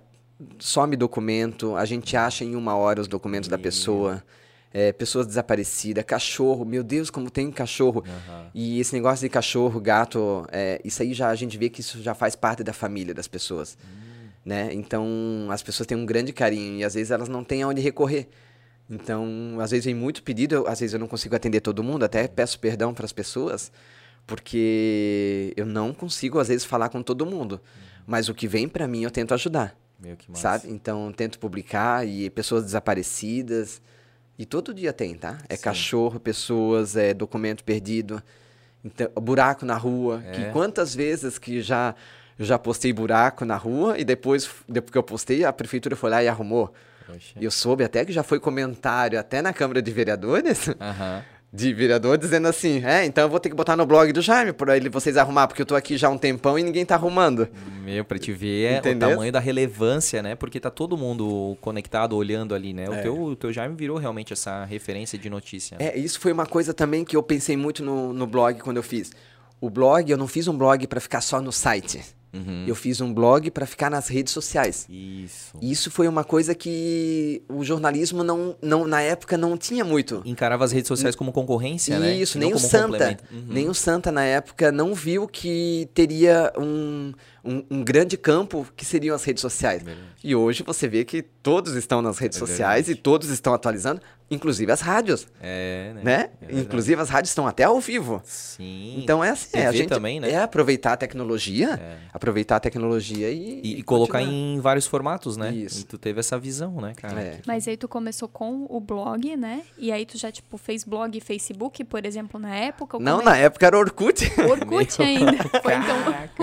[SPEAKER 3] Some documento, a gente acha em uma hora os documentos da pessoa. é, pessoas desaparecidas, cachorro, meu Deus, como tem cachorro.
[SPEAKER 1] Aham.
[SPEAKER 3] E esse negócio de cachorro, gato, é, isso aí já a gente vê que isso já faz parte da família das pessoas, né? Então as pessoas têm um grande carinho e às vezes elas não têm aonde recorrer. Então às vezes vem muito pedido, eu- às vezes eu não consigo atender todo mundo, até peço perdão para as pessoas, porque eu não consigo às vezes falar com todo mundo. Mas o que vem para mim eu tento ajudar,
[SPEAKER 1] Meu, que massa.
[SPEAKER 3] sabe? Então tento publicar e pessoas desaparecidas e todo dia tem, tá? É
[SPEAKER 1] Sim.
[SPEAKER 3] cachorro, pessoas, é documento perdido, então, buraco na rua.
[SPEAKER 1] É.
[SPEAKER 3] Que quantas vezes que já já postei buraco na rua e depois, depois que eu postei, a prefeitura foi lá e arrumou.
[SPEAKER 1] Poxa.
[SPEAKER 3] E eu soube até que já foi comentário até na Câmara de Vereadores,
[SPEAKER 1] Aham.
[SPEAKER 3] De vereador dizendo assim, é, então eu vou ter que botar no blog do Jaime para ele vocês arrumar, porque eu tô aqui já há um tempão e ninguém tá arrumando.
[SPEAKER 1] Meu, pra te ver é o tamanho da relevância, né? Porque tá todo mundo conectado, olhando ali, né? O,
[SPEAKER 3] É.
[SPEAKER 1] teu, o teu Jaime virou realmente essa referência de notícia. né?
[SPEAKER 3] É, isso foi uma coisa também que eu pensei muito no, no blog quando eu fiz. O blog, eu não fiz um blog para ficar só no site.
[SPEAKER 1] Uhum.
[SPEAKER 3] Eu fiz um blog para ficar nas redes sociais.
[SPEAKER 1] Isso.
[SPEAKER 3] Isso foi uma coisa que o jornalismo não, não na época não tinha muito.
[SPEAKER 1] Encarava as redes sociais como concorrência, né?
[SPEAKER 3] Isso,
[SPEAKER 1] E não
[SPEAKER 3] nem o Santa.
[SPEAKER 1] Uhum.
[SPEAKER 3] nem o Santa na época não viu que teria um, um, um grande campo que seriam as redes sociais. E hoje você vê que todos estão nas redes
[SPEAKER 1] É
[SPEAKER 3] sociais
[SPEAKER 1] verdade.
[SPEAKER 3] e todos estão atualizando, inclusive as rádios,
[SPEAKER 1] É, né?
[SPEAKER 3] né?
[SPEAKER 1] É verdade.
[SPEAKER 3] inclusive as rádios estão até ao vivo.
[SPEAKER 1] Sim.
[SPEAKER 3] Então é assim, é, a gente
[SPEAKER 1] também, né?
[SPEAKER 3] é aproveitar a tecnologia,
[SPEAKER 1] É.
[SPEAKER 3] aproveitar a tecnologia e,
[SPEAKER 1] E, e colocar em vários formatos, né?
[SPEAKER 3] Isso.
[SPEAKER 1] E tu teve essa visão, né, cara?
[SPEAKER 3] É.
[SPEAKER 2] Mas aí tu começou com o blog, né? E aí tu já, tipo, fez blog e Facebook, por exemplo, na época?
[SPEAKER 3] Não,
[SPEAKER 2] como
[SPEAKER 3] na
[SPEAKER 2] é?
[SPEAKER 3] época era Orkut.
[SPEAKER 2] Orkut ainda. Foi então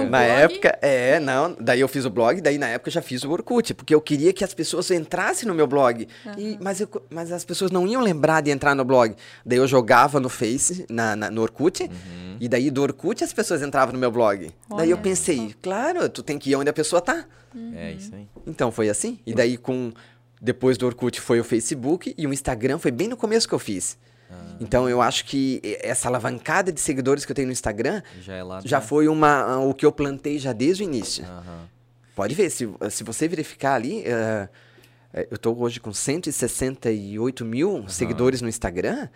[SPEAKER 3] Na
[SPEAKER 2] blog?
[SPEAKER 3] época, é, não. Daí eu fiz o blog, daí na época eu já fiz o Orkut, porque eu queria que as pessoas entrassem no meu blog. E, mas, eu- mas as pessoas não iam lembrar de entrar no blog. Daí eu jogava no Face, na, na- no Orkut,
[SPEAKER 1] Uhum.
[SPEAKER 3] e daí do Orkut as pessoas entravam no meu blog. daí eu
[SPEAKER 2] Olha
[SPEAKER 3] pensei, claro, tu tem que ir onde a pessoa tá.
[SPEAKER 1] É isso aí.
[SPEAKER 3] Então foi assim. E daí com depois do Orkut foi o Facebook e o Instagram foi bem no começo que eu fiz. Então eu acho que essa alavancada de seguidores que eu tenho no Instagram
[SPEAKER 1] Já é lá.
[SPEAKER 3] já
[SPEAKER 1] né?
[SPEAKER 3] foi uma o que eu plantei já desde o início.
[SPEAKER 1] Aham.
[SPEAKER 3] Pode ver, se, se você verificar ali, eh, eu estou hoje com 168 mil seguidores no Instagram.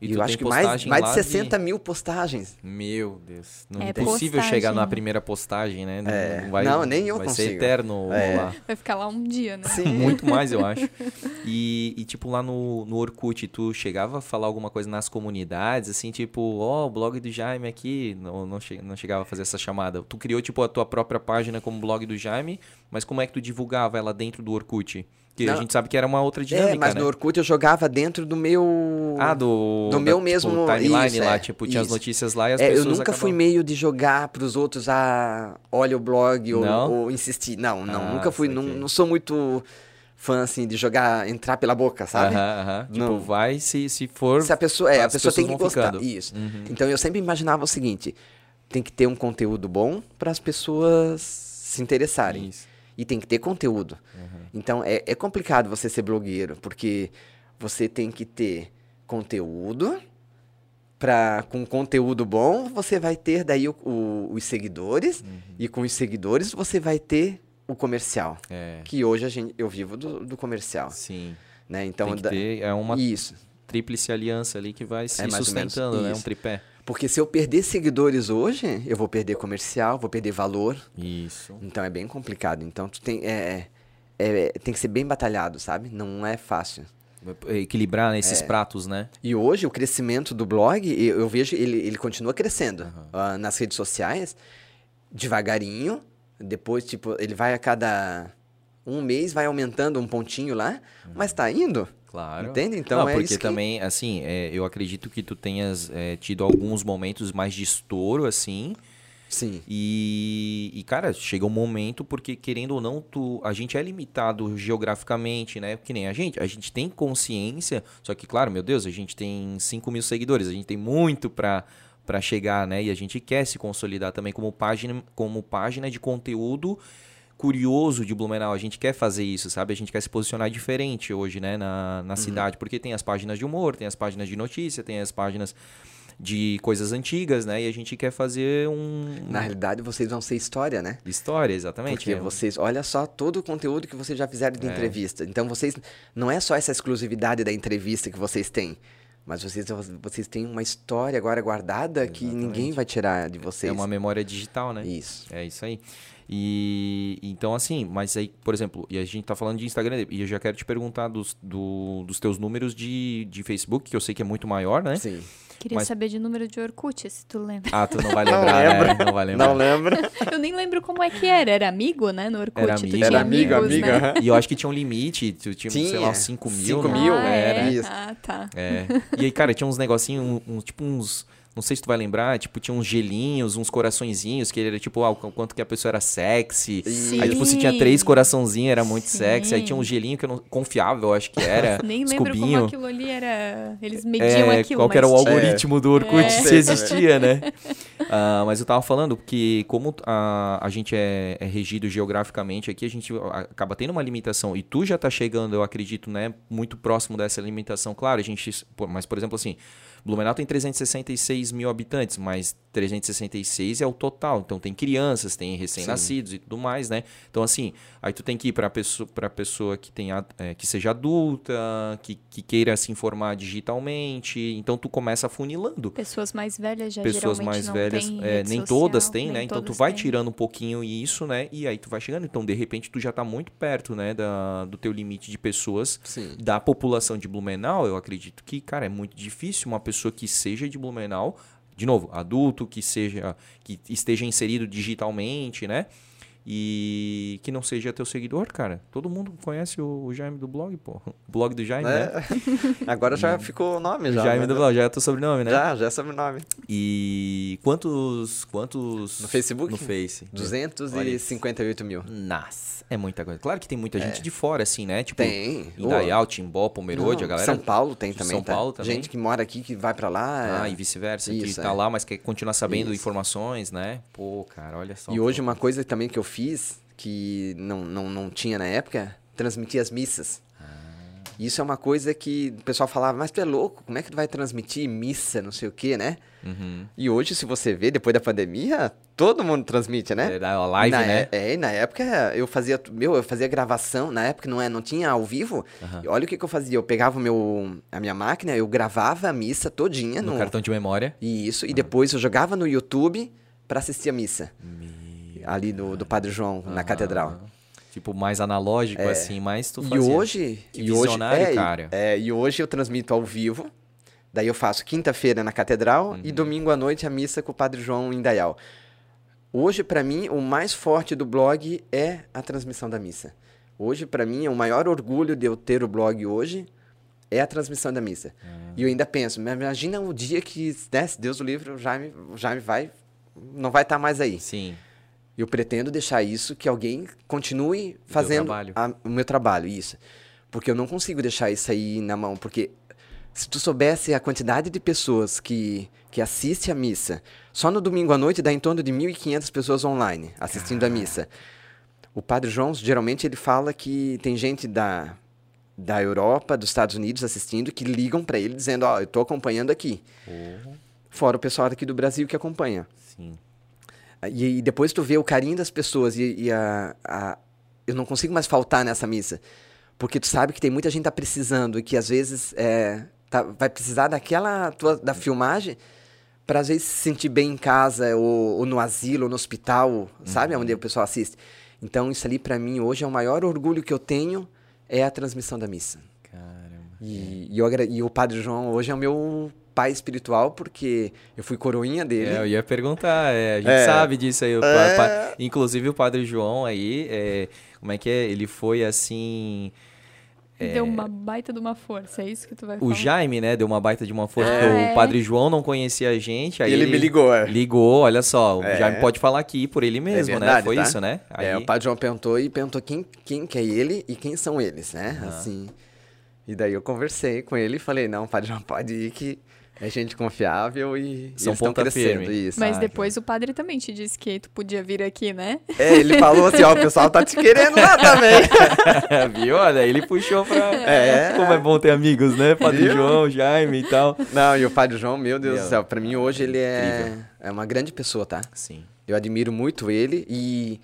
[SPEAKER 1] E
[SPEAKER 3] E,
[SPEAKER 1] tu
[SPEAKER 3] eu acho que mais, mais de
[SPEAKER 1] lá
[SPEAKER 3] 60 mil postagens.
[SPEAKER 1] Meu Deus. Não é impossível
[SPEAKER 2] postagem.
[SPEAKER 1] chegar na primeira postagem, né? Não,
[SPEAKER 3] É.
[SPEAKER 1] não vai,
[SPEAKER 3] Não, nem eu
[SPEAKER 1] vai ser
[SPEAKER 3] consigo.
[SPEAKER 1] eterno
[SPEAKER 3] É.
[SPEAKER 1] lá.
[SPEAKER 2] Vai ficar lá um dia, né?
[SPEAKER 3] Sim.
[SPEAKER 1] Muito mais, eu acho. E, e, tipo, lá no, no Orkut, tu chegava a falar alguma coisa nas comunidades, assim, tipo, ó, o blog do Jaime aqui. Não, não, che- não chegava a fazer essa chamada. Tu criou, tipo, a tua própria página como blog do Jaime, mas como é que tu divulgava ela dentro do Orkut? Porque a
[SPEAKER 3] Não.
[SPEAKER 1] gente sabe que era uma outra dinâmica,
[SPEAKER 3] é, mas
[SPEAKER 1] né?
[SPEAKER 3] no Orkut eu jogava dentro do meu.
[SPEAKER 1] Ah, do,
[SPEAKER 3] do
[SPEAKER 1] da,
[SPEAKER 3] meu
[SPEAKER 1] tipo,
[SPEAKER 3] mesmo-
[SPEAKER 1] timeline
[SPEAKER 3] isso,
[SPEAKER 1] lá,
[SPEAKER 3] é,
[SPEAKER 1] tipo, tinha as
[SPEAKER 3] isso.
[SPEAKER 1] notícias lá e as
[SPEAKER 3] É, eu
[SPEAKER 1] pessoas
[SPEAKER 3] nunca fui
[SPEAKER 1] acabavam-
[SPEAKER 3] meio de jogar pros outros, ah, olha o blog ou, ou insistir. Não, não,
[SPEAKER 1] Ah,
[SPEAKER 3] nunca fui. Não, não sou muito fã, assim, de jogar, entrar pela boca, sabe?
[SPEAKER 1] Aham, aham. Tipo, vai se, se for.
[SPEAKER 3] Se a pessoa, é, a
[SPEAKER 1] as
[SPEAKER 3] pessoa tem que gostar.
[SPEAKER 1] ficando.
[SPEAKER 3] Isso.
[SPEAKER 1] Uhum.
[SPEAKER 3] Então eu sempre imaginava o seguinte: tem que ter um conteúdo bom para as pessoas se interessarem.
[SPEAKER 1] Isso.
[SPEAKER 3] E tem que ter conteúdo. Então é, é complicado você ser blogueiro, porque você tem que ter conteúdo. Pra, com conteúdo bom, você vai ter daí o- o- os seguidores,
[SPEAKER 1] Uhum.
[SPEAKER 3] e com os seguidores você vai ter o comercial.
[SPEAKER 1] É.
[SPEAKER 3] Que hoje a gente, eu vivo do, do comercial.
[SPEAKER 1] Sim.
[SPEAKER 3] Né? Então, da-
[SPEAKER 1] ter. É uma
[SPEAKER 3] Isso.
[SPEAKER 1] tríplice aliança ali que vai se
[SPEAKER 3] É ou menos
[SPEAKER 1] sustentando, né? Um tripé.
[SPEAKER 3] Porque se eu perder seguidores hoje, eu vou perder comercial, vou perder valor.
[SPEAKER 1] Isso.
[SPEAKER 3] Então é bem complicado. Então tu tem, é, é- tem que ser bem batalhado, sabe? Não é fácil.
[SPEAKER 1] Equilibrar né,
[SPEAKER 3] É.
[SPEAKER 1] esses pratos, né?
[SPEAKER 3] E hoje o crescimento do blog, eu, eu vejo ele, ele continua crescendo ah, nas redes sociais, devagarinho. Depois, tipo, ele vai a cada um mês, vai aumentando um pontinho lá, mas tá indo.
[SPEAKER 1] Claro.
[SPEAKER 3] Entende? Então
[SPEAKER 1] Não,
[SPEAKER 3] é
[SPEAKER 1] porque
[SPEAKER 3] isso que-
[SPEAKER 1] também, assim, é, eu acredito que tu tenhas é, tido alguns momentos mais de estouro, assim.
[SPEAKER 3] Sim.
[SPEAKER 1] E, e, cara, chega um momento, porque querendo ou não, tu, a gente é limitado geograficamente, né? Que nem a gente. A gente tem consciência, só que, claro, meu Deus, a gente tem 5 mil seguidores, a gente tem muito pra, pra chegar, né? E a gente quer se consolidar também como página, como página de conteúdo curioso de Blumenau. A gente quer fazer isso, sabe? A gente quer se posicionar diferente hoje, né, na,
[SPEAKER 3] Uhum.
[SPEAKER 1] na cidade, porque tem as páginas de humor, tem as páginas de notícia, tem as páginas de coisas antigas, né? E a gente quer fazer um
[SPEAKER 3] Na realidade, vocês vão ser história, né?
[SPEAKER 1] história, exatamente.
[SPEAKER 3] Porque
[SPEAKER 1] é.
[SPEAKER 3] vocês, olha só todo o conteúdo que vocês já fizeram de
[SPEAKER 1] É.
[SPEAKER 3] entrevista. Então vocês, não é só essa exclusividade da entrevista que vocês têm, mas vocês, vocês têm uma história agora guardada que ninguém vai tirar de vocês.
[SPEAKER 1] É uma memória digital, né?
[SPEAKER 3] Isso.
[SPEAKER 1] É isso aí. E então, assim, mas aí, por exemplo, e a gente tá falando de Instagram, e eu já quero te perguntar dos, do- dos teus números de, de Facebook, que eu sei que é muito maior, né?
[SPEAKER 3] Sim.
[SPEAKER 2] Queria
[SPEAKER 1] Mas-
[SPEAKER 2] saber de número de Orkut, se tu lembra.
[SPEAKER 1] Ah, tu não vai lembrar,
[SPEAKER 3] lembro.
[SPEAKER 1] né? Não vai lembrar.
[SPEAKER 3] Não lembro.
[SPEAKER 2] Eu nem lembro como é que era. Era amigo, né, no Orkut?
[SPEAKER 1] Era
[SPEAKER 2] tu
[SPEAKER 1] amigo.
[SPEAKER 2] tinha
[SPEAKER 3] Era amigo,
[SPEAKER 2] amigos,
[SPEAKER 3] amiga.
[SPEAKER 2] né?
[SPEAKER 1] E eu acho que tinha um limite, tu tinha, sei lá,
[SPEAKER 3] Tinha.
[SPEAKER 1] uns 5 mil.
[SPEAKER 3] Cinco
[SPEAKER 1] né?
[SPEAKER 3] mil,
[SPEAKER 2] ah,
[SPEAKER 3] era
[SPEAKER 2] é?
[SPEAKER 3] isso.
[SPEAKER 2] Ah, tá.
[SPEAKER 1] É. E aí, cara, tinha uns negocinhos, um, um- tipo uns. Não sei se tu vai lembrar, tipo, tinha uns gelinhos, uns coraçõezinhos, que era tipo, ah, o quanto que a pessoa era sexy.
[SPEAKER 2] Sim.
[SPEAKER 1] Aí, tipo, se tinha três coraçãozinhos, era muito sexy. Aí
[SPEAKER 2] Sim.
[SPEAKER 1] tinha um gelinho que eu não confiava, eu acho que era.
[SPEAKER 2] Nem lembro
[SPEAKER 1] cubinho.
[SPEAKER 2] como aquilo ali era. Eles mediam
[SPEAKER 1] É,
[SPEAKER 2] aquilo.
[SPEAKER 1] qual que era o algoritmo do Orkut,
[SPEAKER 2] É.
[SPEAKER 1] se existia, né? Ah, mas eu tava falando que como a, a gente é, é regido geograficamente aqui, a gente acaba tendo uma limitação. E tu já tá chegando, eu acredito, né, muito próximo dessa limitação. Claro, a gente... Mas, por exemplo, assim, Blumenau tem 366 mil habitantes, mas 366 é o total. Então tem crianças, tem recém-nascidos e tudo mais, né? Então, assim, aí tu tem que ir pra pessoa, pra pessoa que, tenha, é, que seja adulta, que, que queira se informar digitalmente. Então tu começa afunilando.
[SPEAKER 2] Pessoas mais velhas já
[SPEAKER 1] Pessoas
[SPEAKER 2] geralmente
[SPEAKER 1] mais
[SPEAKER 2] não
[SPEAKER 1] velhas
[SPEAKER 2] tem
[SPEAKER 1] é,
[SPEAKER 2] rede
[SPEAKER 1] nem
[SPEAKER 2] social,
[SPEAKER 1] todas têm,
[SPEAKER 2] nem
[SPEAKER 1] né? Então tu vai
[SPEAKER 2] têm.
[SPEAKER 1] tirando um pouquinho isso, né? E aí tu vai chegando. Então, de repente, tu já tá muito perto, né? Da, do teu limite de pessoas.
[SPEAKER 3] Sim.
[SPEAKER 1] Da população de Blumenau, eu acredito que, cara, é muito difícil uma pessoa que seja de Blumenau, de novo, adulto, que seja, que esteja inserido digitalmente, né? E que não seja teu seguidor, cara. Todo mundo conhece o, Jaime do blog, pô. O blog do Jaime, né?
[SPEAKER 3] É. Agora já ficou o nome já.
[SPEAKER 1] Jaime
[SPEAKER 3] né?
[SPEAKER 1] do blog, já é teu sobrenome, né?
[SPEAKER 3] Já, já é sobrenome.
[SPEAKER 1] E quantos. Quantos.
[SPEAKER 3] No Facebook?
[SPEAKER 1] No Face.
[SPEAKER 3] 258 mil.
[SPEAKER 1] Nossa, é muita coisa. Claro que tem muita gente de fora, assim, né? Tipo,
[SPEAKER 3] Tem.
[SPEAKER 1] Indaial, Timbó, Pomerode, a galera.
[SPEAKER 3] São Paulo tem também,
[SPEAKER 1] São
[SPEAKER 3] tá?
[SPEAKER 1] Paulo também?
[SPEAKER 3] Gente que mora aqui, que vai pra lá.
[SPEAKER 1] Ah,
[SPEAKER 3] é.
[SPEAKER 1] e vice-versa. Que tá
[SPEAKER 3] é.
[SPEAKER 1] lá, mas quer continuar sabendo
[SPEAKER 3] Isso.
[SPEAKER 1] informações, né? Pô, cara, olha só.
[SPEAKER 3] E hoje uma coisa também que eu fiz, que não, não, não tinha na época, transmitir as missas.
[SPEAKER 1] Ah.
[SPEAKER 3] Isso é uma coisa que o pessoal falava, mas tu é louco, como é que tu vai transmitir missa, não sei o quê, né?
[SPEAKER 1] Uhum.
[SPEAKER 3] E hoje, se você vê, depois da pandemia, todo mundo transmite, né?
[SPEAKER 1] É, live,
[SPEAKER 3] na,
[SPEAKER 1] né?
[SPEAKER 3] É, e na época eu fazia, meu, eu fazia gravação, na época não, é, não tinha ao vivo. E olha o que, que eu fazia, eu pegava meu, a minha máquina, eu gravava a missa todinha
[SPEAKER 1] No
[SPEAKER 3] no,
[SPEAKER 1] cartão de memória.
[SPEAKER 3] Isso, e depois eu jogava no YouTube pra assistir a missa. Ali do, do Padre João, na catedral.
[SPEAKER 1] Tipo, mais analógico, assim, mas tu
[SPEAKER 3] É. E
[SPEAKER 1] fazia.
[SPEAKER 3] hoje,
[SPEAKER 1] Que
[SPEAKER 3] e hoje é, e-
[SPEAKER 1] cara.
[SPEAKER 3] É, e hoje eu transmito ao vivo. Daí eu faço quinta-feira na catedral e
[SPEAKER 1] Uhum.
[SPEAKER 3] domingo à noite a missa com o Padre João em Dayal. Hoje, pra mim, o mais forte do blog é a transmissão da missa. Hoje, pra mim, o maior orgulho de eu ter o blog hoje é a transmissão da missa.
[SPEAKER 1] Ah.
[SPEAKER 3] E eu ainda penso, imagina o dia que, né, se Deus o livre, o Jaime, o Jaime vai, não vai estar mais aí.
[SPEAKER 1] Sim.
[SPEAKER 3] Eu pretendo deixar isso, que alguém continue fazendo a- o meu trabalho, isso. Porque eu não consigo deixar isso aí na mão, porque se tu soubesse a quantidade de pessoas que, que assiste a missa, só no domingo à noite dá em torno de 1.500 pessoas online assistindo a missa. O Padre João, geralmente, ele fala que tem gente da, da Europa, dos Estados Unidos assistindo, que ligam para ele dizendo, ó, eu tô acompanhando aqui. Fora o pessoal daqui do Brasil que acompanha.
[SPEAKER 1] Sim.
[SPEAKER 3] E, e depois tu vê o carinho das pessoas e, e a, a- eu não consigo mais faltar nessa missa. Porque tu sabe que tem muita gente que tá precisando e que às vezes é, tá- vai precisar daquela tua, da filmagem para às vezes se sentir bem em casa ou, ou no asilo ou no hospital, sabe? Onde o pessoal assiste. Então isso ali para mim hoje é o maior orgulho que eu tenho é a transmissão da missa.
[SPEAKER 1] Caramba.
[SPEAKER 3] E, e eu e o Padre João hoje é o meu pai espiritual porque eu fui coroinha dele.
[SPEAKER 1] É, eu ia perguntar, é, a gente
[SPEAKER 3] É.
[SPEAKER 1] sabe disso aí. o pa- pa- inclusive o Padre João aí, é, como é que é? Ele foi assim.
[SPEAKER 2] Deu uma baita de uma força, é isso que tu vai
[SPEAKER 1] O
[SPEAKER 2] falar?
[SPEAKER 1] Jaime, né, deu uma baita de uma força,
[SPEAKER 2] Ah,
[SPEAKER 1] porque
[SPEAKER 2] é?
[SPEAKER 1] o Padre João não conhecia a gente. Aí
[SPEAKER 3] E ele me ligou, é.
[SPEAKER 1] Ligou, olha só, o
[SPEAKER 3] É.
[SPEAKER 1] Jaime pode falar aqui por ele mesmo, né?
[SPEAKER 3] verdade,
[SPEAKER 1] Foi
[SPEAKER 3] tá?
[SPEAKER 1] isso, né? Aí,
[SPEAKER 3] É, o Padre João perguntou e perguntou quem, quem que é ele e quem são eles, né? Assim. E daí eu conversei com ele e falei, não, Padre João, pode ir que é gente confiável e
[SPEAKER 1] São
[SPEAKER 3] estão crescendo.
[SPEAKER 1] firme.
[SPEAKER 3] Isso.
[SPEAKER 2] Mas
[SPEAKER 1] Ah,
[SPEAKER 2] depois o padre também te disse que tu podia vir aqui, né?
[SPEAKER 3] É, ele falou assim, ó, o pessoal tá te querendo lá também.
[SPEAKER 1] Viu? Olha, ele puxou pra.
[SPEAKER 3] É.
[SPEAKER 1] Como é bom ter amigos, né? Padre
[SPEAKER 3] Viu?
[SPEAKER 1] João, Jaime e tal.
[SPEAKER 3] Não, e o Padre João, meu Deus
[SPEAKER 1] Meu,
[SPEAKER 3] do céu, pra mim hoje ele é,
[SPEAKER 1] incrível.
[SPEAKER 3] é uma grande pessoa, tá?
[SPEAKER 1] Sim.
[SPEAKER 3] Eu admiro muito ele e,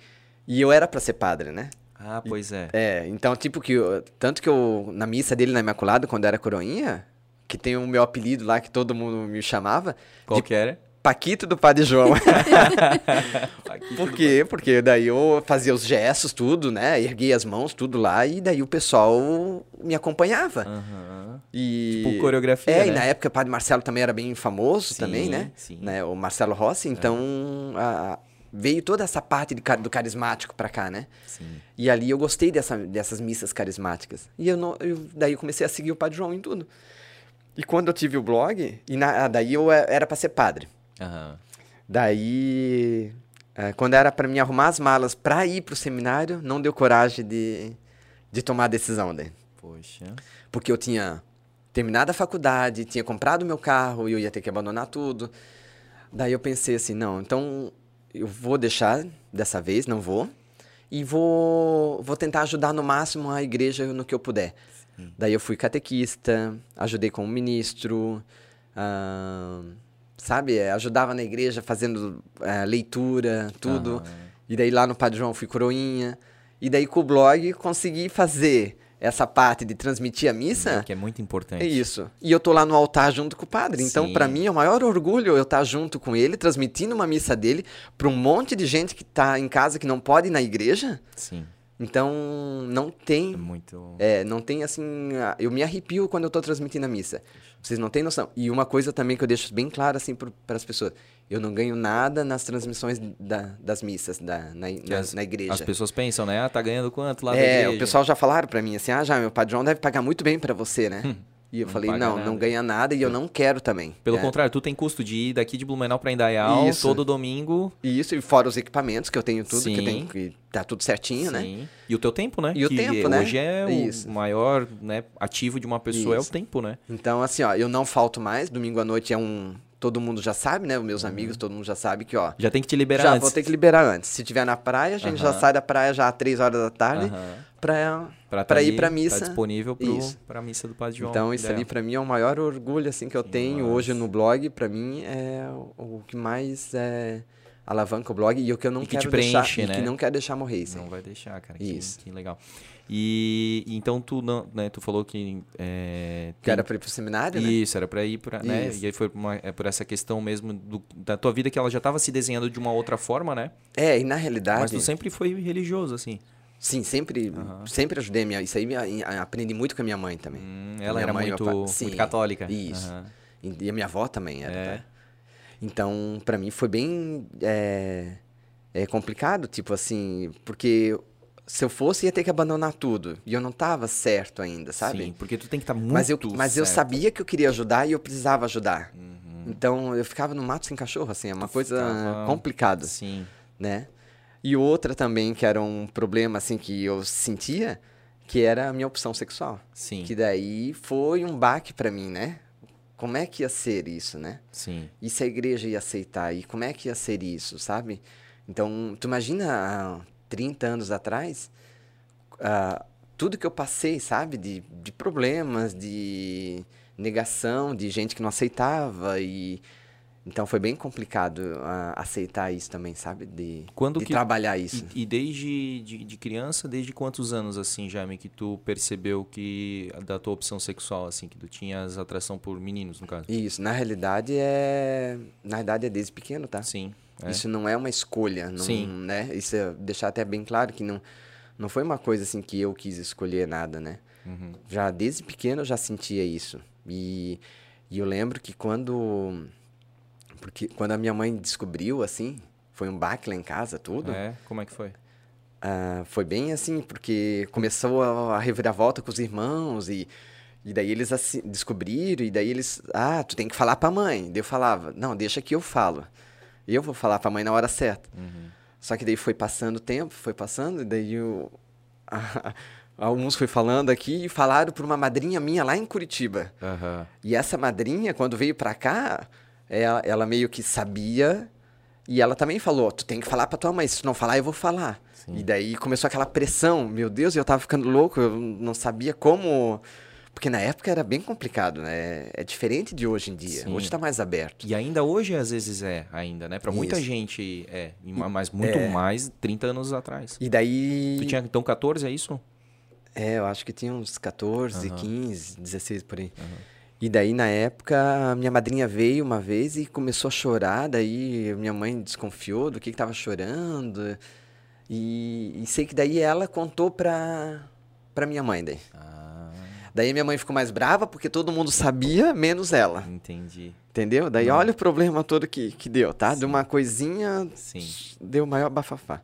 [SPEAKER 3] e eu era pra ser padre, né?
[SPEAKER 1] Ah, pois é.
[SPEAKER 3] É, então, tipo, que eu- tanto que eu, na missa dele na Imaculada, quando eu era coroinha, que tem o meu apelido lá que todo mundo me chamava,
[SPEAKER 1] Qual que era?
[SPEAKER 3] Paquito do Padre João. Por quê? Porque daí eu fazia os gestos, tudo, né? Erguia as mãos, tudo lá, e daí o pessoal me acompanhava.
[SPEAKER 1] Aham.
[SPEAKER 3] E...
[SPEAKER 1] Tipo coreografia,
[SPEAKER 3] É, e
[SPEAKER 1] né?
[SPEAKER 3] na época o Padre Marcelo também era bem famoso
[SPEAKER 1] Sim,
[SPEAKER 3] também, né?
[SPEAKER 1] sim.
[SPEAKER 3] né? O Marcelo Rossi, então a- veio toda essa parte de do carismático pra cá, né?
[SPEAKER 1] Sim.
[SPEAKER 3] E ali eu gostei dessa, dessas missas carismáticas. E eu, não, eu- daí eu comecei a seguir o Padre João em tudo. E quando eu tive o blog, e na- ah, daí eu eh, era pra ser padre.
[SPEAKER 1] Aham.
[SPEAKER 3] Daí, eh, quando era pra mim arrumar as malas pra ir pro seminário, não deu coragem de, de tomar a decisão daí.
[SPEAKER 1] Poxa.
[SPEAKER 3] Porque eu tinha terminado a faculdade, tinha comprado meu carro e eu ia ter que abandonar tudo. Daí eu pensei assim, não, então eu vou deixar dessa vez, não vou. E vou, vou tentar ajudar no máximo a igreja no que eu puder. Daí eu fui catequista, ajudei como ministro, ah, sabe? eh, Ajudava na igreja fazendo eh, leitura, tudo. E daí lá no Padre João fui coroinha. E daí com o blog consegui fazer essa parte de transmitir a missa,
[SPEAKER 1] Que é muito importante.
[SPEAKER 3] é isso. E eu tô lá no altar junto com o padre. Então, para mim, é o maior orgulho eu estar junto com ele, transmitindo uma missa dele para um monte de gente que tá em casa que não pode ir na igreja.
[SPEAKER 1] Sim.
[SPEAKER 3] Então, não
[SPEAKER 1] É
[SPEAKER 3] tem.
[SPEAKER 1] muito.
[SPEAKER 3] É, não tem assim. Eu me arrepio quando eu tô transmitindo a missa. Vocês não têm noção. E uma coisa também que eu deixo bem claro assim para as pessoas: eu não ganho nada nas transmissões da- das missas da, na, na,
[SPEAKER 1] as,
[SPEAKER 3] na igreja.
[SPEAKER 1] as pessoas pensam, né? Ah, tá ganhando quanto lá
[SPEAKER 3] É,
[SPEAKER 1] igreja?
[SPEAKER 3] o pessoal já falaram pra mim assim: ah, já, meu padrão deve pagar muito bem pra você, né? E eu
[SPEAKER 1] Não
[SPEAKER 3] falei: não,
[SPEAKER 1] nada.
[SPEAKER 3] não ganha nada e eu não quero também.
[SPEAKER 1] Pelo
[SPEAKER 3] É.
[SPEAKER 1] contrário, tu tem custo de ir daqui de Blumenau pra Indaial
[SPEAKER 3] Isso.
[SPEAKER 1] todo domingo.
[SPEAKER 3] Isso, e fora os equipamentos que eu tenho tudo, que
[SPEAKER 1] Sim.
[SPEAKER 3] tem que tá tudo certinho, né?
[SPEAKER 1] Sim. E o teu tempo, né?
[SPEAKER 3] E o
[SPEAKER 1] que
[SPEAKER 3] tempo, né?
[SPEAKER 1] Hoje é
[SPEAKER 3] Isso.
[SPEAKER 1] o maior né, ativo de uma pessoa, é o
[SPEAKER 3] Isso.
[SPEAKER 1] tempo, né?
[SPEAKER 3] Então, assim, ó, eu não falto mais. Domingo à noite é um. Todo mundo já sabe, né? Os meus amigos, todo mundo já sabe que, ó.
[SPEAKER 1] Já tem que te liberar
[SPEAKER 3] já
[SPEAKER 1] Uhum. antes.
[SPEAKER 3] vou ter que liberar antes. Se tiver na praia, a gente já
[SPEAKER 1] Aham.
[SPEAKER 3] sai da praia já às três horas da tarde
[SPEAKER 1] Aham.
[SPEAKER 3] Pra,
[SPEAKER 1] pra tá
[SPEAKER 3] ir pra
[SPEAKER 1] Tá
[SPEAKER 3] missa.
[SPEAKER 1] disponível pro,
[SPEAKER 3] Isso.
[SPEAKER 1] pra missa do Padre João.
[SPEAKER 3] Então, isso ali pra mim é o maior orgulho assim que eu
[SPEAKER 1] Que
[SPEAKER 3] tenho hoje no blog. Pra mim é o, que mais é, alavanca o blog e o que eu não
[SPEAKER 1] E que te
[SPEAKER 3] quero deixar
[SPEAKER 1] preenche,
[SPEAKER 3] e
[SPEAKER 1] né?
[SPEAKER 3] que não quero deixar morrer. Isso.
[SPEAKER 1] Não vai deixar, cara. Que,
[SPEAKER 3] Isso.
[SPEAKER 1] que legal. E então tu não, né, tu falou que é,
[SPEAKER 3] Que
[SPEAKER 1] tem-
[SPEAKER 3] era pra ir pro seminário, né?
[SPEAKER 1] Isso, era pra ir pra, né?
[SPEAKER 3] Isso.
[SPEAKER 1] E aí foi uma- é por essa questão mesmo do- da tua vida que ela já tava se desenhando de uma outra forma, né?
[SPEAKER 3] É, e na realidade,
[SPEAKER 1] Mas tu sempre foi religioso, assim.
[SPEAKER 3] Sim, sempre,
[SPEAKER 1] Aham.
[SPEAKER 3] sempre ajudei minha. Isso aí me- aprendi muito com a minha mãe também.
[SPEAKER 1] Hum, ela era
[SPEAKER 3] mãe
[SPEAKER 1] muito, muito
[SPEAKER 3] Sim,
[SPEAKER 1] católica.
[SPEAKER 3] Isso.
[SPEAKER 1] Aham.
[SPEAKER 3] E a minha avó também era.
[SPEAKER 1] É.
[SPEAKER 3] tá? Então, pra mim foi bem é, é complicado, tipo assim, porque se eu fosse ia ter que abandonar tudo e eu não tava certo ainda, sabe?
[SPEAKER 1] Sim, porque tu tem que estar muito
[SPEAKER 3] Mas eu, mas eu sabia que eu queria ajudar e eu precisava ajudar.
[SPEAKER 1] Uhum.
[SPEAKER 3] Então eu ficava no mato sem cachorro, assim, é uma coisa
[SPEAKER 1] ficava-
[SPEAKER 3] complicada,
[SPEAKER 1] Sim.
[SPEAKER 3] né? E outra também que era um problema assim que eu sentia, que era a minha opção sexual.
[SPEAKER 1] Sim.
[SPEAKER 3] Que daí foi um baque pra mim, né? Como é que ia ser isso, né?
[SPEAKER 1] Sim.
[SPEAKER 3] E se a igreja ia aceitar? E como é que ia ser isso, sabe? Então, tu imagina há 30 anos atrás, ah, tudo que eu passei, sabe? De, de problemas, de negação, de gente que não aceitava. e Então, foi bem complicado ah, aceitar isso também, sabe? De,
[SPEAKER 1] Quando
[SPEAKER 3] de
[SPEAKER 1] que-
[SPEAKER 3] trabalhar isso.
[SPEAKER 1] E, e desde de, de criança, desde quantos anos, assim, Jaime, que tu percebeu que da tua opção sexual, assim, que tu tinhas atração por meninos, no caso?
[SPEAKER 3] Isso, na realidade é... Na realidade é desde pequeno, tá?
[SPEAKER 1] Sim. é.
[SPEAKER 3] Isso não é uma escolha, não,
[SPEAKER 1] Sim.
[SPEAKER 3] né? Isso é deixar até bem claro que não, não foi uma coisa assim que eu quis escolher nada, né?
[SPEAKER 1] Uhum.
[SPEAKER 3] Já desde pequeno eu já sentia isso. E, e eu lembro que quando porque quando a minha mãe descobriu assim, foi um baque lá em casa, tudo.
[SPEAKER 1] É? Como é que foi?
[SPEAKER 3] Ah, foi bem assim, porque começou a, a reviravolta com os irmãos e, e daí eles assim, descobriram e daí eles, ah, tu tem que falar pra mãe. Daí eu falava, não, deixa que eu falo. Eu vou falar pra mãe na hora certa.
[SPEAKER 1] Uhum.
[SPEAKER 3] Só que daí foi passando o tempo, foi passando, e daí o, alguns foi falando aqui e falaram pra uma madrinha minha lá em Curitiba.
[SPEAKER 1] Aham.
[SPEAKER 3] E essa madrinha, quando veio pra cá, ela, ela meio que sabia e ela também falou: Tu tem que falar pra tua mãe, se tu não falar, eu vou falar.
[SPEAKER 1] Sim.
[SPEAKER 3] E daí começou aquela pressão. Meu Deus, eu tava ficando louco, eu não sabia como. Porque na época era bem complicado, né? É diferente de hoje em dia.
[SPEAKER 1] Sim.
[SPEAKER 3] Hoje tá mais aberto.
[SPEAKER 1] E ainda hoje, às vezes, é, ainda, né? Pra muita
[SPEAKER 3] Isso.
[SPEAKER 1] gente é, ma- mas muito
[SPEAKER 3] É.
[SPEAKER 1] mais 30 anos atrás.
[SPEAKER 3] E daí.
[SPEAKER 1] Tu tinha, então, 14, é isso?
[SPEAKER 3] É, eu acho que tinha uns 14,
[SPEAKER 1] Aham.
[SPEAKER 3] 15, 16 por aí. E daí, na época, minha madrinha veio uma vez e começou a chorar. Daí, minha mãe desconfiou do que que tava chorando. E, e sei que daí ela contou pra, pra minha mãe. Daí.
[SPEAKER 1] Ah,
[SPEAKER 3] daí, minha mãe ficou mais brava porque todo mundo sabia, menos ela.
[SPEAKER 1] entendi.
[SPEAKER 3] Entendeu? Daí,
[SPEAKER 1] Não.
[SPEAKER 3] olha o problema todo que, que deu, tá? De uma coisinha,
[SPEAKER 1] Sim.
[SPEAKER 3] deu maior bafafá.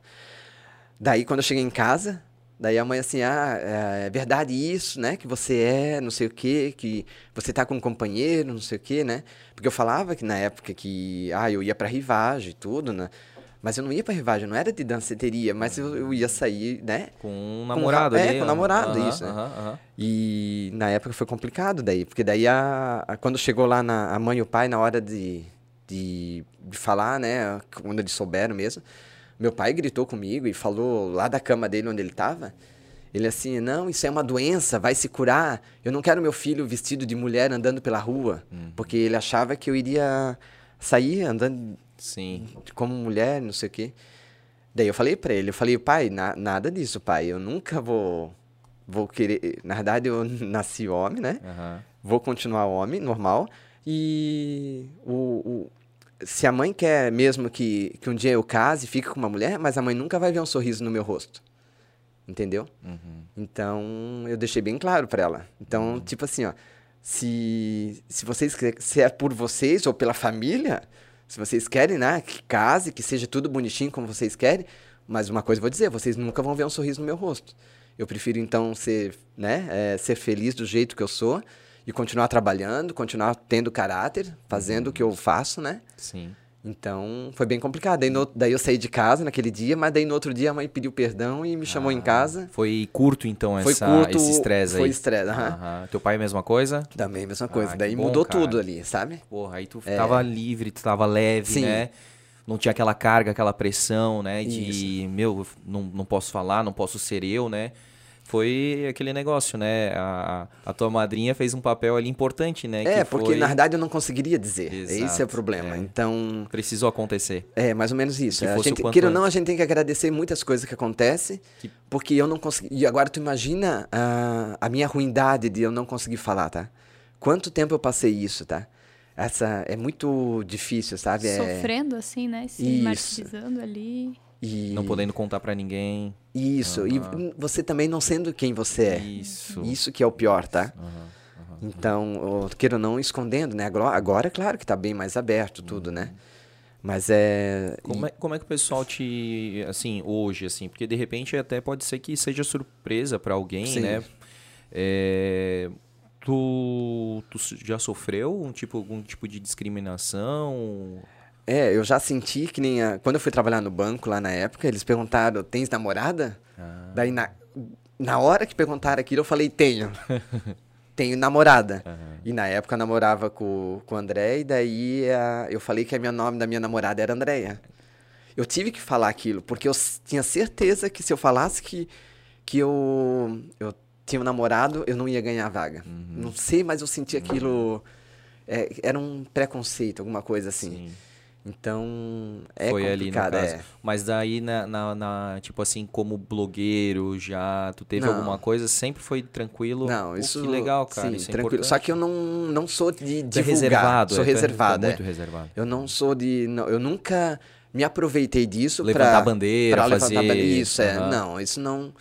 [SPEAKER 3] Daí, quando eu cheguei em casa, daí a mãe assim, ah, é verdade isso, né? Que você é, não sei o quê, que você tá com um companheiro, não sei o quê, né? Porque eu falava que na época que, ah, eu ia pra rivagem e tudo, né? Mas eu não ia pra rivagem, não era de danceteria, mas eu, eu ia sair, né?
[SPEAKER 1] Com um namorado
[SPEAKER 3] ra- é,
[SPEAKER 1] ali.
[SPEAKER 3] com
[SPEAKER 1] ó.
[SPEAKER 3] namorado,
[SPEAKER 1] Aham,
[SPEAKER 3] isso, né? E na época foi complicado daí, porque daí a, a- quando chegou lá na, a mãe e o pai na hora de, de, de falar, né, quando eles souberam mesmo, meu pai gritou comigo e falou lá da cama dele onde ele estava, ele assim, não, isso é uma doença, vai se curar, eu não quero meu filho vestido de mulher andando pela rua, porque ele achava que eu iria sair andando
[SPEAKER 1] Sim.
[SPEAKER 3] como mulher, não sei o quê. Daí eu falei pra ele, eu falei, pai, na- nada disso, pai, eu nunca vou vou querer. Na verdade, eu nasci homem, né?
[SPEAKER 1] Aham.
[SPEAKER 3] Vou continuar homem, normal. E o, o- se a mãe quer mesmo que, que um dia eu case e fique com uma mulher, mas a mãe nunca vai ver um sorriso no meu rosto. Entendeu?
[SPEAKER 1] Uhum.
[SPEAKER 3] Então, eu deixei bem claro pra ela. Então, tipo assim, ó, se, se vocês se é por vocês ou pela família, se vocês querem, né, que case, que seja tudo bonitinho como vocês querem, mas uma coisa eu vou dizer, vocês nunca vão ver um sorriso no meu rosto. Eu prefiro então ser, né, é, ser feliz do jeito que eu sou e continuar trabalhando, continuar tendo caráter, fazendo o que eu faço, né?
[SPEAKER 1] Sim.
[SPEAKER 3] Então, foi bem complicado. Daí, no- daí eu saí de casa naquele dia, mas daí no outro dia a mãe pediu perdão e me chamou em casa.
[SPEAKER 1] Foi curto, então,
[SPEAKER 3] Foi
[SPEAKER 1] essa,
[SPEAKER 3] curto,
[SPEAKER 1] esse estresse aí?
[SPEAKER 3] foi estresse, aham.
[SPEAKER 1] Aham. Teu pai é a mesma coisa?
[SPEAKER 3] Também a mesma coisa.
[SPEAKER 1] Ah,
[SPEAKER 3] daí
[SPEAKER 1] bom,
[SPEAKER 3] mudou
[SPEAKER 1] cara.
[SPEAKER 3] tudo ali, sabe?
[SPEAKER 1] Porra, aí tu tava livre, tu tava leve,
[SPEAKER 3] Sim.
[SPEAKER 1] né? Não tinha aquela carga, aquela pressão, né? De, meu, não, não posso falar, não posso ser eu, né? Foi aquele negócio, né? A, a tua madrinha fez um papel ali importante, né?
[SPEAKER 3] É,
[SPEAKER 1] que
[SPEAKER 3] porque
[SPEAKER 1] foi-
[SPEAKER 3] na verdade eu não conseguiria dizer. Esse é
[SPEAKER 1] Exato,
[SPEAKER 3] o problema.
[SPEAKER 1] é.
[SPEAKER 3] Então,
[SPEAKER 1] Precisou acontecer.
[SPEAKER 3] é mais ou menos isso.
[SPEAKER 1] Que
[SPEAKER 3] a gente, queira ou não, a gente tem que agradecer muitas coisas que acontecem,
[SPEAKER 1] Que-
[SPEAKER 3] porque eu não consegui. E agora tu imagina a, a minha ruindade de eu não conseguir falar, tá? Quanto tempo eu passei isso, tá? Essa é muito difícil, sabe? É,
[SPEAKER 2] Sofrendo assim, né? Se
[SPEAKER 3] Isso.
[SPEAKER 2] martirizando ali.
[SPEAKER 3] E,
[SPEAKER 1] Não podendo contar pra ninguém.
[SPEAKER 3] Isso. E você também não sendo quem você é.
[SPEAKER 1] Isso.
[SPEAKER 3] Isso que é o pior, tá?
[SPEAKER 1] Aham, aham.
[SPEAKER 3] Então, o- queira ou não, escondendo, né? Agora, claro que tá bem mais aberto tudo, né? Mas é...
[SPEAKER 1] Como é, como é que o pessoal te, assim, hoje, assim, porque de repente até pode ser que seja surpresa pra alguém,
[SPEAKER 3] Sim.
[SPEAKER 1] né? É, tu, tu já sofreu um tipo, algum tipo de discriminação?
[SPEAKER 3] É, eu já senti que nem... a- Quando eu fui trabalhar no banco lá na época, eles perguntaram, tens namorada?
[SPEAKER 1] Ah,
[SPEAKER 3] Daí, na, na hora que perguntaram aquilo, eu falei, tenho. tenho namorada.
[SPEAKER 1] aham.
[SPEAKER 3] E na época eu namorava com, com o André, e daí a- eu falei que o nome da minha namorada era Andréia. Eu tive que falar aquilo, porque eu tinha certeza que se eu falasse que, que eu, eu tinha um namorado, eu não ia ganhar a vaga.
[SPEAKER 1] Uhum.
[SPEAKER 3] Não sei, mas eu senti aquilo. é, era um preconceito, alguma coisa assim.
[SPEAKER 1] Sim.
[SPEAKER 3] Então, é
[SPEAKER 1] Foi ali no
[SPEAKER 3] complicado.
[SPEAKER 1] caso.
[SPEAKER 3] é.
[SPEAKER 1] Mas daí, na, na, na- tipo assim, como blogueiro, já tu teve
[SPEAKER 3] Não.
[SPEAKER 1] alguma coisa, sempre foi tranquilo?
[SPEAKER 3] Não, isso.
[SPEAKER 1] Que legal, cara.
[SPEAKER 3] Sim,
[SPEAKER 1] isso é
[SPEAKER 3] tranquilo.
[SPEAKER 1] importante.
[SPEAKER 3] Só que eu não, não sou de
[SPEAKER 1] é
[SPEAKER 3] divulgar.
[SPEAKER 1] reservado.
[SPEAKER 3] Sou
[SPEAKER 1] é, é- é
[SPEAKER 3] reservado. é.
[SPEAKER 1] muito reservado.
[SPEAKER 3] Eu não sou de. Não, eu nunca me aproveitei disso
[SPEAKER 1] Levantar
[SPEAKER 3] pra,
[SPEAKER 1] bandeira,
[SPEAKER 3] pra
[SPEAKER 1] fazer...
[SPEAKER 3] levantar bandeira. Isso, é.
[SPEAKER 1] Aham.
[SPEAKER 3] Não, isso não.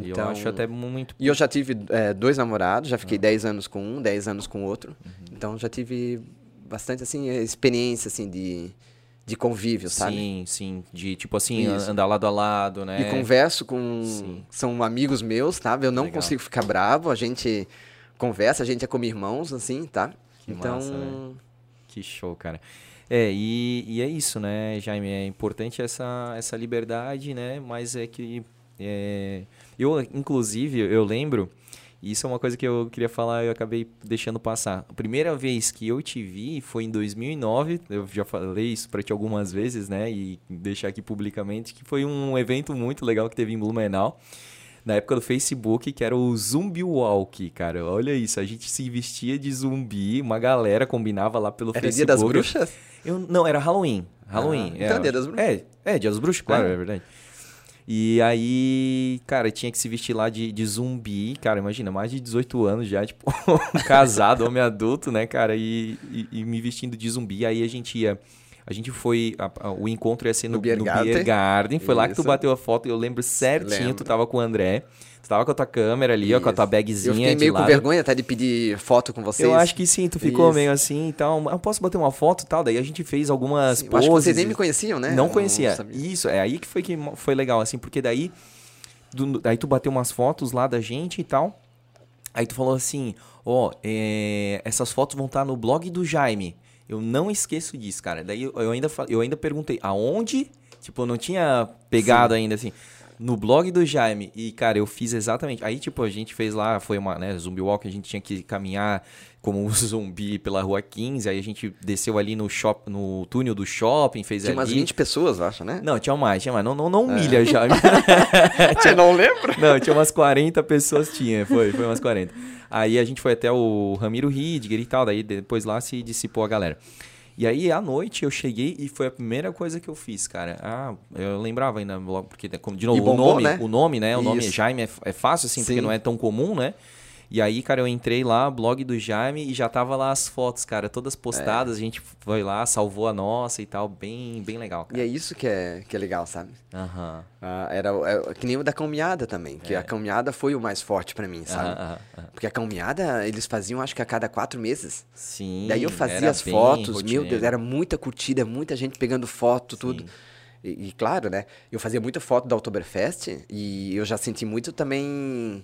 [SPEAKER 3] Então,
[SPEAKER 1] eu acho até muito...
[SPEAKER 3] E eu já tive é, dois namorados, já fiquei 10 anos com um, 10 anos com outro.
[SPEAKER 1] Uhum.
[SPEAKER 3] Então já tive bastante assim experiência assim de, de convívio, sabe?
[SPEAKER 1] Sim, sim. De, tipo assim,
[SPEAKER 3] Isso.
[SPEAKER 1] andar lado a lado, né?
[SPEAKER 3] E converso com.
[SPEAKER 1] Sim.
[SPEAKER 3] São amigos meus, sabe? Eu não
[SPEAKER 1] Legal.
[SPEAKER 3] consigo ficar bravo, a gente conversa, a gente é como irmãos, assim, tá?
[SPEAKER 1] Que
[SPEAKER 3] então.
[SPEAKER 1] massa, velho. Que show, cara. É, e, e é isso, né, Jaime? É importante essa, essa liberdade, né? Mas é que. é, eu, inclusive, eu lembro, e isso é uma coisa que eu queria falar eu acabei deixando passar. A primeira vez que eu te vi foi em 2009, eu já falei isso pra ti algumas vezes, né? E deixar aqui publicamente, que foi um evento muito legal que teve em Blumenau na época do Facebook, que era o Zumbi Walk, cara. Olha isso, a gente se vestia de zumbi, uma galera combinava lá pelo
[SPEAKER 3] Era
[SPEAKER 1] Facebook.
[SPEAKER 3] dia das bruxas?
[SPEAKER 1] Eu, não, era Halloween. Halloween.
[SPEAKER 3] Ah, então é dia das bruxas.
[SPEAKER 1] É, é, dia das bruxas, claro,
[SPEAKER 3] Ah.
[SPEAKER 1] é verdade. E aí, cara, tinha que se vestir lá de, de zumbi, cara, imagina, mais de 18 anos já, tipo, casado, homem adulto, né, cara, e, e, e me vestindo de zumbi. Aí a gente ia, a gente foi, a- a- o encontro ia ser no,
[SPEAKER 3] No Beer
[SPEAKER 1] no
[SPEAKER 3] Garden.
[SPEAKER 1] Beer Garden, foi lá que tu
[SPEAKER 3] Isso.
[SPEAKER 1] bateu a foto, eu lembro certinho, tu
[SPEAKER 3] Lembro.
[SPEAKER 1] tava com o André, tu tava com a tua câmera ali, ó, com a tua
[SPEAKER 3] Isso.
[SPEAKER 1] bagzinha
[SPEAKER 3] Eu fiquei meio com vergonha até de pedir foto com vocês.
[SPEAKER 1] Eu acho que sim, tu ficou
[SPEAKER 3] Isso.
[SPEAKER 1] meio assim e tal. Eu posso bater uma foto e tal? Daí a gente fez algumas
[SPEAKER 3] Sim, eu
[SPEAKER 1] poses.
[SPEAKER 3] acho que vocês nem me conheciam, né?
[SPEAKER 1] Não
[SPEAKER 3] Eu
[SPEAKER 1] conhecia.
[SPEAKER 3] sabia.
[SPEAKER 1] Isso, é aí que foi que foi legal, assim, porque daí. do- daí tu bateu umas fotos lá da gente e tal. Aí tu falou assim: ó, é, essas fotos vão estar no blog do Jaime. Eu não esqueço disso, cara. Daí eu, ainda, eu ainda perguntei aonde. Tipo, eu não tinha pegado ainda assim. No blog do Jaime. E, cara, eu fiz exatamente. Aí, tipo, a gente fez lá, foi uma, né, zumbi walk, a gente tinha que caminhar como um zumbi pela rua 15. Aí a gente desceu ali no, shop, no túnel do shopping, fez
[SPEAKER 3] Tinha
[SPEAKER 1] ali.
[SPEAKER 3] umas 20 pessoas, eu acho, né?
[SPEAKER 1] Não, tinha mais, tinha mais. Não, não, não
[SPEAKER 3] É.
[SPEAKER 1] humilha, Jaime.
[SPEAKER 3] Você não lembra?
[SPEAKER 1] Não, tinha umas 40 pessoas, tinha, foi, foi umas 40. Aí a gente foi até o Ramiro Ridger e tal, daí depois lá se dissipou a galera. E aí, à noite, eu cheguei e foi a primeira coisa que eu fiz, cara. Ah, eu lembrava ainda, logo, porque, como- de novo,
[SPEAKER 3] bombou,
[SPEAKER 1] o nome,
[SPEAKER 3] né?
[SPEAKER 1] o nome, né? O nome
[SPEAKER 3] Isso.
[SPEAKER 1] Jaime é, é fácil, assim, porque
[SPEAKER 3] Sim.
[SPEAKER 1] não é tão comum, né? E aí, cara, eu entrei lá, blog do Jaime, e já tava lá as fotos, cara, todas postadas. A gente foi lá, salvou a nossa e tal. Bem, bem legal,
[SPEAKER 3] E
[SPEAKER 1] cara.
[SPEAKER 3] é isso que é, que é legal, sabe?
[SPEAKER 1] Aham.
[SPEAKER 3] Ah, era o- é, que nem o da caminhada também, que a caminhada foi o mais forte pra mim, sabe?
[SPEAKER 1] É.
[SPEAKER 3] Porque a caminhada eles faziam acho que a cada quatro meses.
[SPEAKER 1] Sim.
[SPEAKER 3] Daí eu fazia as fotos, meu
[SPEAKER 1] rotineiro.
[SPEAKER 3] Deus, era muita curtida, muita gente pegando foto, tudo. E, e claro, né? Eu fazia muita foto da Oktoberfest e eu já senti muito também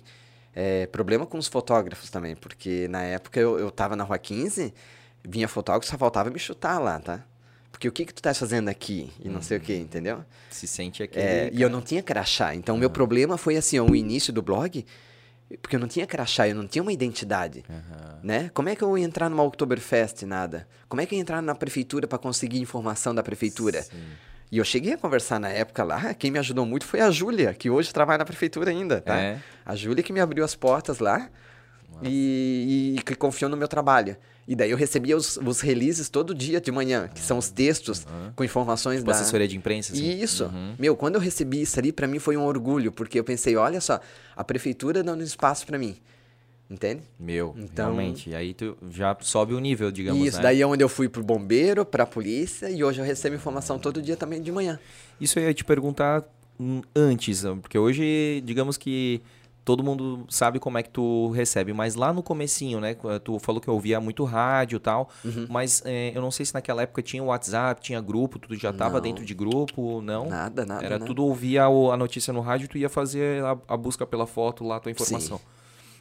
[SPEAKER 3] é, problema com os fotógrafos também, porque na época eu, eu tava na Rua 15, vinha fotógrafo, só faltava me chutar lá, tá? Porque o que que tu tá fazendo aqui? E não sei o que, entendeu?
[SPEAKER 1] Se sente aquele.
[SPEAKER 3] É, e eu não tinha crachá. Então, meu problema foi assim, ó, o início do blog, porque eu não tinha crachá, eu não tinha uma identidade. Né? Como é que eu ia entrar numa Oktoberfest, nada? Como é que eu ia entrar na prefeitura para conseguir informação da prefeitura? E eu cheguei a conversar na época lá, quem me ajudou muito foi a Júlia, que hoje trabalha na prefeitura ainda, tá?
[SPEAKER 1] É.
[SPEAKER 3] A Júlia que me abriu as portas lá e, e que confiou no meu trabalho. E daí eu recebia os, os releases todo dia de manhã, que são os textos com informações
[SPEAKER 1] Tipo
[SPEAKER 3] da...
[SPEAKER 1] assessoria de imprensa, assim.
[SPEAKER 3] Isso. Meu, quando eu recebi isso ali, pra mim foi um orgulho, porque eu pensei, olha só, a prefeitura dando espaço pra mim. Entende?
[SPEAKER 1] Meu,
[SPEAKER 3] Então-
[SPEAKER 1] realmente. E aí tu já sobe o nível, digamos,
[SPEAKER 3] isso,
[SPEAKER 1] né?
[SPEAKER 3] daí é onde eu fui pro bombeiro, pra polícia, e hoje eu recebo informação todo dia também de manhã.
[SPEAKER 1] Isso eu ia te perguntar hum, antes, né? porque hoje, digamos que todo mundo sabe como é que tu recebe, mas lá no comecinho, né? Tu falou que eu ouvia muito rádio e tal,
[SPEAKER 3] Uhum.
[SPEAKER 1] mas é, eu não sei se naquela época tinha WhatsApp, tinha grupo, tu já tava
[SPEAKER 3] Não.
[SPEAKER 1] dentro de grupo, não?
[SPEAKER 3] Nada, nada.
[SPEAKER 1] Era
[SPEAKER 3] nada.
[SPEAKER 1] tudo ouvia a notícia no rádio, tu ia fazer a, a busca pela foto lá, a tua informação.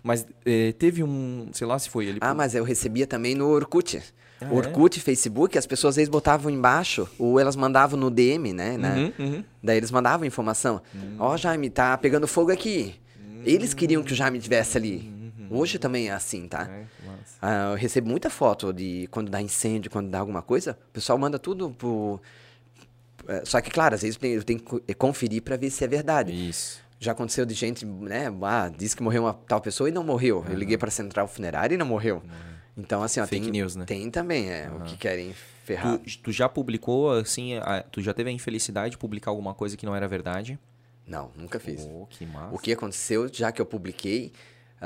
[SPEAKER 1] Mas é, teve um, sei lá se foi ele.
[SPEAKER 3] Ah, mas eu recebia também no Orkut.
[SPEAKER 1] Ah,
[SPEAKER 3] Orkut, Facebook, as pessoas às vezes botavam embaixo, ou elas mandavam no DM, né? né?
[SPEAKER 1] Uhum, uhum.
[SPEAKER 3] Daí eles mandavam informação. Ó, Jaime, tá pegando fogo aqui. Eles queriam que o Jaime estivesse ali. Hoje também é assim, tá?
[SPEAKER 1] É.
[SPEAKER 3] Ah, eu recebo muita foto de quando dá incêndio, quando dá alguma coisa. O pessoal manda tudo pro. é, Só que, claro, às vezes eu tenho- que co- conferir pra ver se é verdade.
[SPEAKER 1] Isso.
[SPEAKER 3] Já aconteceu de gente, né? Ah, disse que morreu uma tal pessoa e não morreu. Eu liguei pra central funerária e não morreu. Então, assim, ó,
[SPEAKER 1] Fake
[SPEAKER 3] tem,
[SPEAKER 1] news, né?
[SPEAKER 3] tem também, é, o que querem ferrar.
[SPEAKER 1] Tu, tu já publicou, assim, a- tu já teve a infelicidade de publicar alguma coisa que não era verdade?
[SPEAKER 3] Não, nunca fiz.
[SPEAKER 1] Oh, que massa.
[SPEAKER 3] O que aconteceu, já que eu publiquei,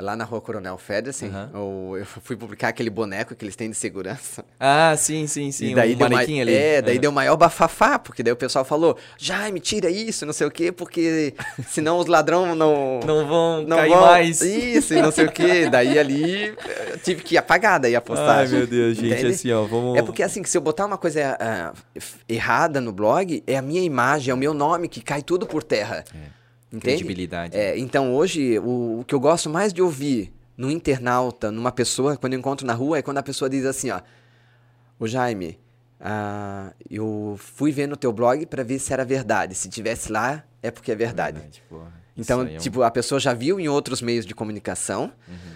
[SPEAKER 3] lá na rua Coronel Federsen,
[SPEAKER 1] Aham.
[SPEAKER 3] eu, fui publicar aquele boneco que eles têm de segurança.
[SPEAKER 1] Ah, sim, sim, sim.
[SPEAKER 3] e daí
[SPEAKER 1] um
[SPEAKER 3] deu
[SPEAKER 1] manequim
[SPEAKER 3] mai-
[SPEAKER 1] ali.
[SPEAKER 3] É, daí
[SPEAKER 1] É.
[SPEAKER 3] deu maior bafafá, porque daí o pessoal falou, Jaime, tira isso, não sei o quê, porque senão os ladrão não...
[SPEAKER 1] Não vão
[SPEAKER 3] não
[SPEAKER 1] cair
[SPEAKER 3] vão-
[SPEAKER 1] mais.
[SPEAKER 3] Isso, e não sei o quê. Daí ali eu tive que apagar daí a
[SPEAKER 1] Ai,
[SPEAKER 3] postagem.
[SPEAKER 1] meu Deus, gente,
[SPEAKER 3] entende?
[SPEAKER 1] assim, ó, vamos...
[SPEAKER 3] É porque assim, que se eu botar uma coisa ah, errada no blog, é a minha imagem, é o meu nome que cai tudo por terra. Entende?
[SPEAKER 1] Credibilidade.
[SPEAKER 3] É, então hoje, o, o que eu gosto mais de ouvir no internauta, numa pessoa, quando eu encontro na rua, é quando a pessoa diz assim, ó. Ô Jaime, ah, eu fui ver no teu blog pra ver se era verdade. Se tivesse lá, é porque é verdade.
[SPEAKER 1] porra.
[SPEAKER 3] Então,
[SPEAKER 1] é um-
[SPEAKER 3] tipo, a pessoa já viu em outros meios de comunicação,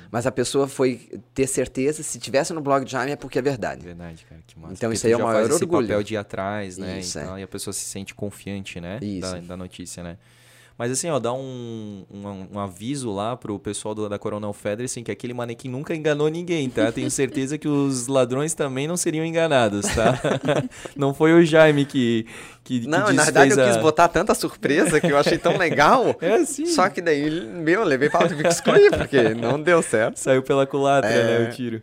[SPEAKER 3] mas a pessoa foi ter certeza, se tivesse no blog do Jaime, é porque é verdade.
[SPEAKER 1] Verdade, cara, que massa.
[SPEAKER 3] Então,
[SPEAKER 1] Porque
[SPEAKER 3] isso aí é o maior
[SPEAKER 1] faz esse
[SPEAKER 3] orgulho.
[SPEAKER 1] papel de ir atrás, né?
[SPEAKER 3] Isso,
[SPEAKER 1] e,
[SPEAKER 3] é.
[SPEAKER 1] e a pessoa se sente confiante, né?
[SPEAKER 3] Isso.
[SPEAKER 1] Da, da notícia, né? Mas assim, ó, dá um, um, um aviso lá pro pessoal do- da Coronel Federson que aquele manequim nunca enganou ninguém, tá? Tenho certeza que os ladrões também não seriam enganados, tá? não foi o Jaime que, que, que
[SPEAKER 3] Não, na verdade eu
[SPEAKER 1] desfez
[SPEAKER 3] quis
[SPEAKER 1] a-
[SPEAKER 3] botar tanta surpresa que eu achei tão legal.
[SPEAKER 1] É, sim.
[SPEAKER 3] Só que daí, meu, eu levei pra tive que excluir, porque não deu certo.
[SPEAKER 1] Saiu pela culatra,
[SPEAKER 3] É.
[SPEAKER 1] né, o tiro.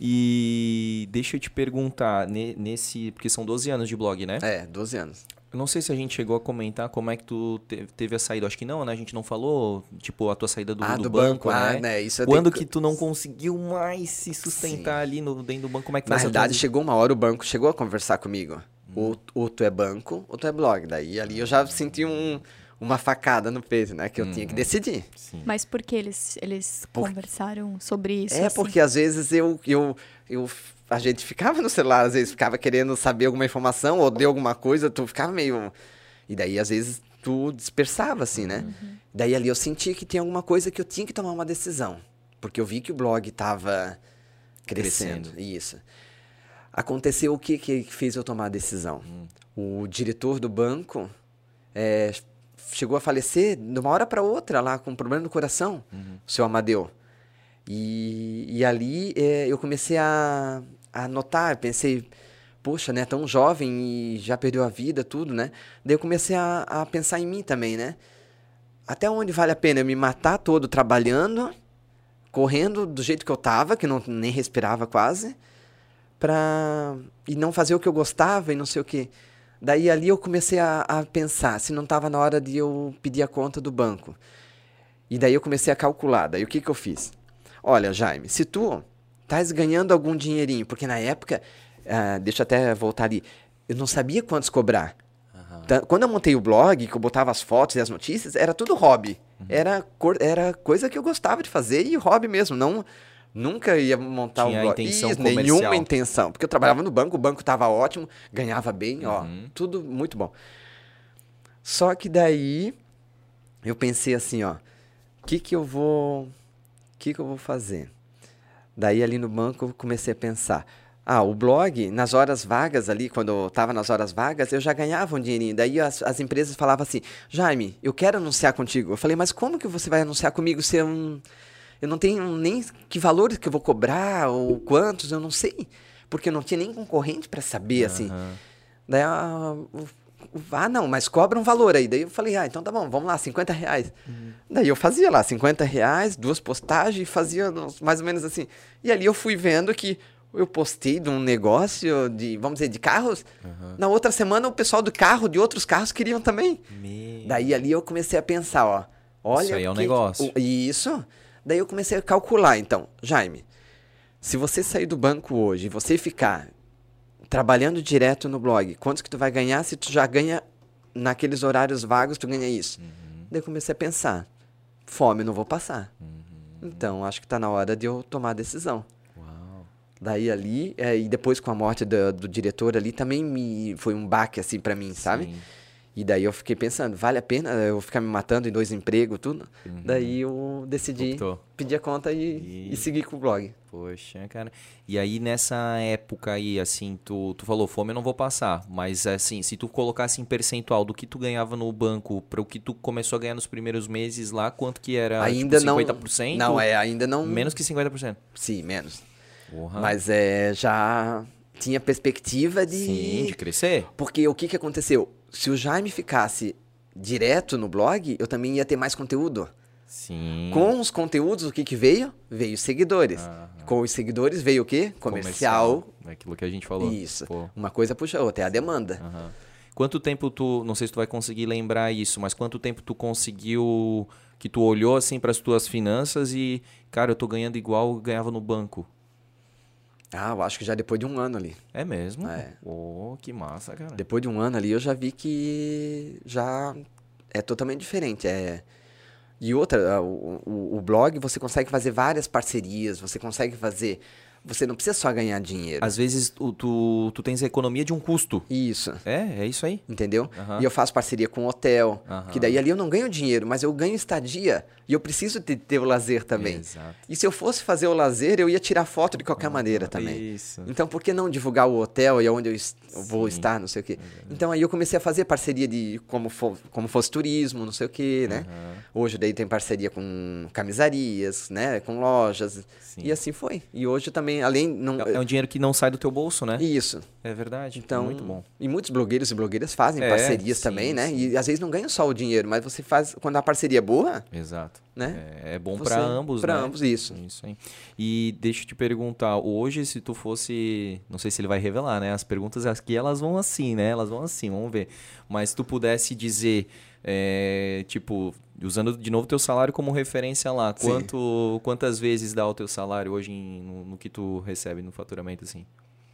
[SPEAKER 1] E deixa eu te perguntar, ne- nesse... Porque são 12 anos de blog, né?
[SPEAKER 3] É, 12 anos.
[SPEAKER 1] Eu não sei se a gente chegou a comentar como é que tu te- teve a saída. Acho que não, né? A gente não falou, tipo, a tua saída do,
[SPEAKER 3] ah,
[SPEAKER 1] do
[SPEAKER 3] do
[SPEAKER 1] banco,
[SPEAKER 3] banco, ah,
[SPEAKER 1] né?
[SPEAKER 3] né? Isso
[SPEAKER 1] Quando
[SPEAKER 3] tenho
[SPEAKER 1] que tu não conseguiu mais se sustentar ali no, dentro do banco? Como é que
[SPEAKER 3] Na
[SPEAKER 1] transi-
[SPEAKER 3] chegou uma hora, o banco chegou a conversar comigo.
[SPEAKER 1] Hum.
[SPEAKER 3] Ou, ou tu é banco, ou tu é blog. Daí ali eu já senti um, uma facada no peito, né? Que eu
[SPEAKER 1] Uhum.
[SPEAKER 3] tinha que decidir.
[SPEAKER 1] Sim.
[SPEAKER 2] Mas por que eles, eles conversaram sobre isso?
[SPEAKER 3] É,
[SPEAKER 2] assim?
[SPEAKER 3] porque às vezes eu, eu, eu. A gente ficava no celular, às vezes ficava querendo saber alguma informação ou de alguma coisa, tu ficava meio. E daí, às vezes, tu dispersava, assim, né? Daí ali eu senti que tinha alguma coisa que eu tinha que tomar uma decisão. Porque eu vi que o blog tava crescendo.
[SPEAKER 1] Crescendo.
[SPEAKER 3] Isso. Aconteceu o que que fez eu tomar a decisão? O diretor do banco é, chegou a falecer de uma hora para outra lá com um problema no coração, o seu Amadeu. E, e ali é, eu comecei a, a notar, pensei, poxa, né, tão jovem e já perdeu a vida, tudo, né? Daí eu comecei a, a pensar em mim também, né? Até onde vale a pena eu me matar todo trabalhando, correndo do jeito que eu tava, que não nem respirava quase, pra e não fazer o que eu gostava e não sei o que. Daí ali eu comecei a, a pensar se não estava na hora de eu pedir a conta do banco. E daí eu comecei a calcular. Daí o que, que eu fiz? Olha, Jaime, se tu estás ganhando algum dinheirinho, porque na época, uh, deixa eu até voltar ali, eu não sabia quantos cobrar. Uhum. Quando eu montei o blog, que eu botava as fotos e as notícias, era tudo hobby. Uhum. Era, era coisa que eu gostava de fazer e hobby mesmo. Não, nunca ia montar
[SPEAKER 1] Tinha
[SPEAKER 3] um blog.
[SPEAKER 1] Intenção
[SPEAKER 3] Isso, nenhuma intenção. Porque eu trabalhava no banco, o banco estava ótimo, ganhava bem, ó,
[SPEAKER 1] Uhum.
[SPEAKER 3] tudo muito bom. Só que daí eu pensei assim, ó, o que que eu vou, que que eu vou fazer? Daí ali no banco comecei a pensar, ah, o blog, nas horas vagas ali, quando eu estava nas horas vagas, eu já ganhava um dinheirinho. Daí as, as empresas falavam assim, Jaime, eu quero anunciar contigo. Eu falei, mas como que você vai anunciar comigo se eu não, eu não tenho nem que valores que eu vou cobrar ou quantos, eu não sei. Porque eu não tinha nem concorrente para saber, assim.
[SPEAKER 1] Aham.
[SPEAKER 3] Daí, ah, o- o- ah, não, mas cobra um valor aí. Daí eu falei, ah, então tá bom, vamos lá, 50 reais. Daí eu fazia lá, 50 reais, duas postagens, fazia mais ou menos assim. E ali eu fui vendo que eu postei de um negócio de, vamos dizer, de carros. Na outra semana o pessoal do carro, de outros carros, queriam também.
[SPEAKER 1] Me-
[SPEAKER 3] Daí ali eu comecei a pensar, ó. Olha
[SPEAKER 1] Isso aí é um
[SPEAKER 3] que-
[SPEAKER 1] negócio.
[SPEAKER 3] Isso. Daí eu comecei a calcular, então, Jaime, se você sair do banco hoje e você ficar trabalhando direto no blog, quantos que tu vai ganhar se tu já ganha naqueles horários vagos, tu ganha isso?
[SPEAKER 1] Uhum.
[SPEAKER 3] Daí eu comecei a pensar, fome não vou passar.
[SPEAKER 1] Uhum.
[SPEAKER 3] Então, acho que tá na hora de eu tomar a decisão.
[SPEAKER 1] Uau.
[SPEAKER 3] Daí ali, é, e depois com a morte do, do diretor ali, também me foi um baque assim pra mim, sabe?
[SPEAKER 1] Sim.
[SPEAKER 3] E daí eu fiquei pensando, vale a pena eu ficar me matando em dois empregos, tudo?
[SPEAKER 1] Uhum.
[SPEAKER 3] Daí eu decidi
[SPEAKER 1] Optou.
[SPEAKER 3] pedir a conta e,
[SPEAKER 1] E-
[SPEAKER 3] e seguir com o blog.
[SPEAKER 1] Poxa, cara. E aí, nessa época aí, assim, tu, tu falou, fome eu não vou passar. Mas, assim, se tu colocasse em percentual do que tu ganhava no banco para o que tu começou a ganhar nos primeiros meses lá, quanto que era?
[SPEAKER 3] ainda
[SPEAKER 1] tipo,
[SPEAKER 3] não.
[SPEAKER 1] 50%?
[SPEAKER 3] Não, é, ainda não.
[SPEAKER 1] Menos que 50%.
[SPEAKER 3] Sim, menos.
[SPEAKER 1] Porra.
[SPEAKER 3] Mas é, já tinha perspectiva de.
[SPEAKER 1] Sim, de crescer.
[SPEAKER 3] Porque o que, que aconteceu? Se o Jaime ficasse direto no blog, eu também ia ter mais conteúdo.
[SPEAKER 1] Sim.
[SPEAKER 3] Com os conteúdos, o que, que veio? Veio seguidores. Com os seguidores veio o quê? Comercial.
[SPEAKER 1] É Aquilo que a gente falou.
[SPEAKER 3] Isso.
[SPEAKER 1] Pô.
[SPEAKER 3] Uma coisa puxa a outra, é a demanda.
[SPEAKER 1] Quanto tempo tu, não sei se tu vai conseguir lembrar isso, mas quanto tempo tu conseguiu que tu olhou assim para as tuas finanças e, cara, eu tô ganhando igual eu ganhava no banco.
[SPEAKER 3] Ah, eu acho que já depois de um ano ali.
[SPEAKER 1] É mesmo?
[SPEAKER 3] É.
[SPEAKER 1] Oh, que massa, cara.
[SPEAKER 3] Depois de um ano ali, eu já vi que já é totalmente diferente. É... E outra, o, o, o blog, você consegue fazer várias parcerias, você consegue fazer... Você não precisa só ganhar dinheiro.
[SPEAKER 1] Às vezes tu, tu, tu tens a economia de um custo.
[SPEAKER 3] Isso.
[SPEAKER 1] É, é isso aí.
[SPEAKER 3] Entendeu?
[SPEAKER 1] Aham.
[SPEAKER 3] E eu faço parceria com hotel,
[SPEAKER 1] Aham.
[SPEAKER 3] que daí ali eu não ganho dinheiro, mas eu ganho estadia. E eu preciso ter, ter o lazer também.
[SPEAKER 1] Exato.
[SPEAKER 3] E se eu fosse fazer o lazer, eu ia tirar foto de qualquer maneira também.
[SPEAKER 1] Isso.
[SPEAKER 3] Então, por que não divulgar o hotel e onde eu, es- eu vou estar, não sei o quê? Então, aí eu comecei a fazer parceria de como, como fosse turismo, não sei o quê, né? Hoje, daí, tem parceria com camisarias, né? Com lojas.
[SPEAKER 1] Sim.
[SPEAKER 3] E assim foi. E hoje também, além... Não,
[SPEAKER 1] É um dinheiro que não sai do teu bolso, né?
[SPEAKER 3] Isso.
[SPEAKER 1] É verdade.
[SPEAKER 3] Então,
[SPEAKER 1] muito bom.
[SPEAKER 3] E muitos blogueiros e blogueiras fazem
[SPEAKER 1] É,
[SPEAKER 3] parcerias
[SPEAKER 1] sim,
[SPEAKER 3] também, né?
[SPEAKER 1] sim.
[SPEAKER 3] E às vezes não ganham só o dinheiro, mas você faz... Quando a parceria é boa,
[SPEAKER 1] Exato.
[SPEAKER 3] né?
[SPEAKER 1] É, é bom pra ambos,
[SPEAKER 3] pra
[SPEAKER 1] né?
[SPEAKER 3] ambos, isso.
[SPEAKER 1] Isso aí. E deixa eu te perguntar, hoje se tu fosse, não sei se ele vai revelar, né? As perguntas aqui elas vão assim, né? Elas vão assim, vamos ver. Mas se tu pudesse dizer, é, tipo, usando de novo teu salário como referência lá,
[SPEAKER 3] Sim.
[SPEAKER 1] quanto, quantas vezes dá o teu salário hoje em- no, no que tu recebe no faturamento assim?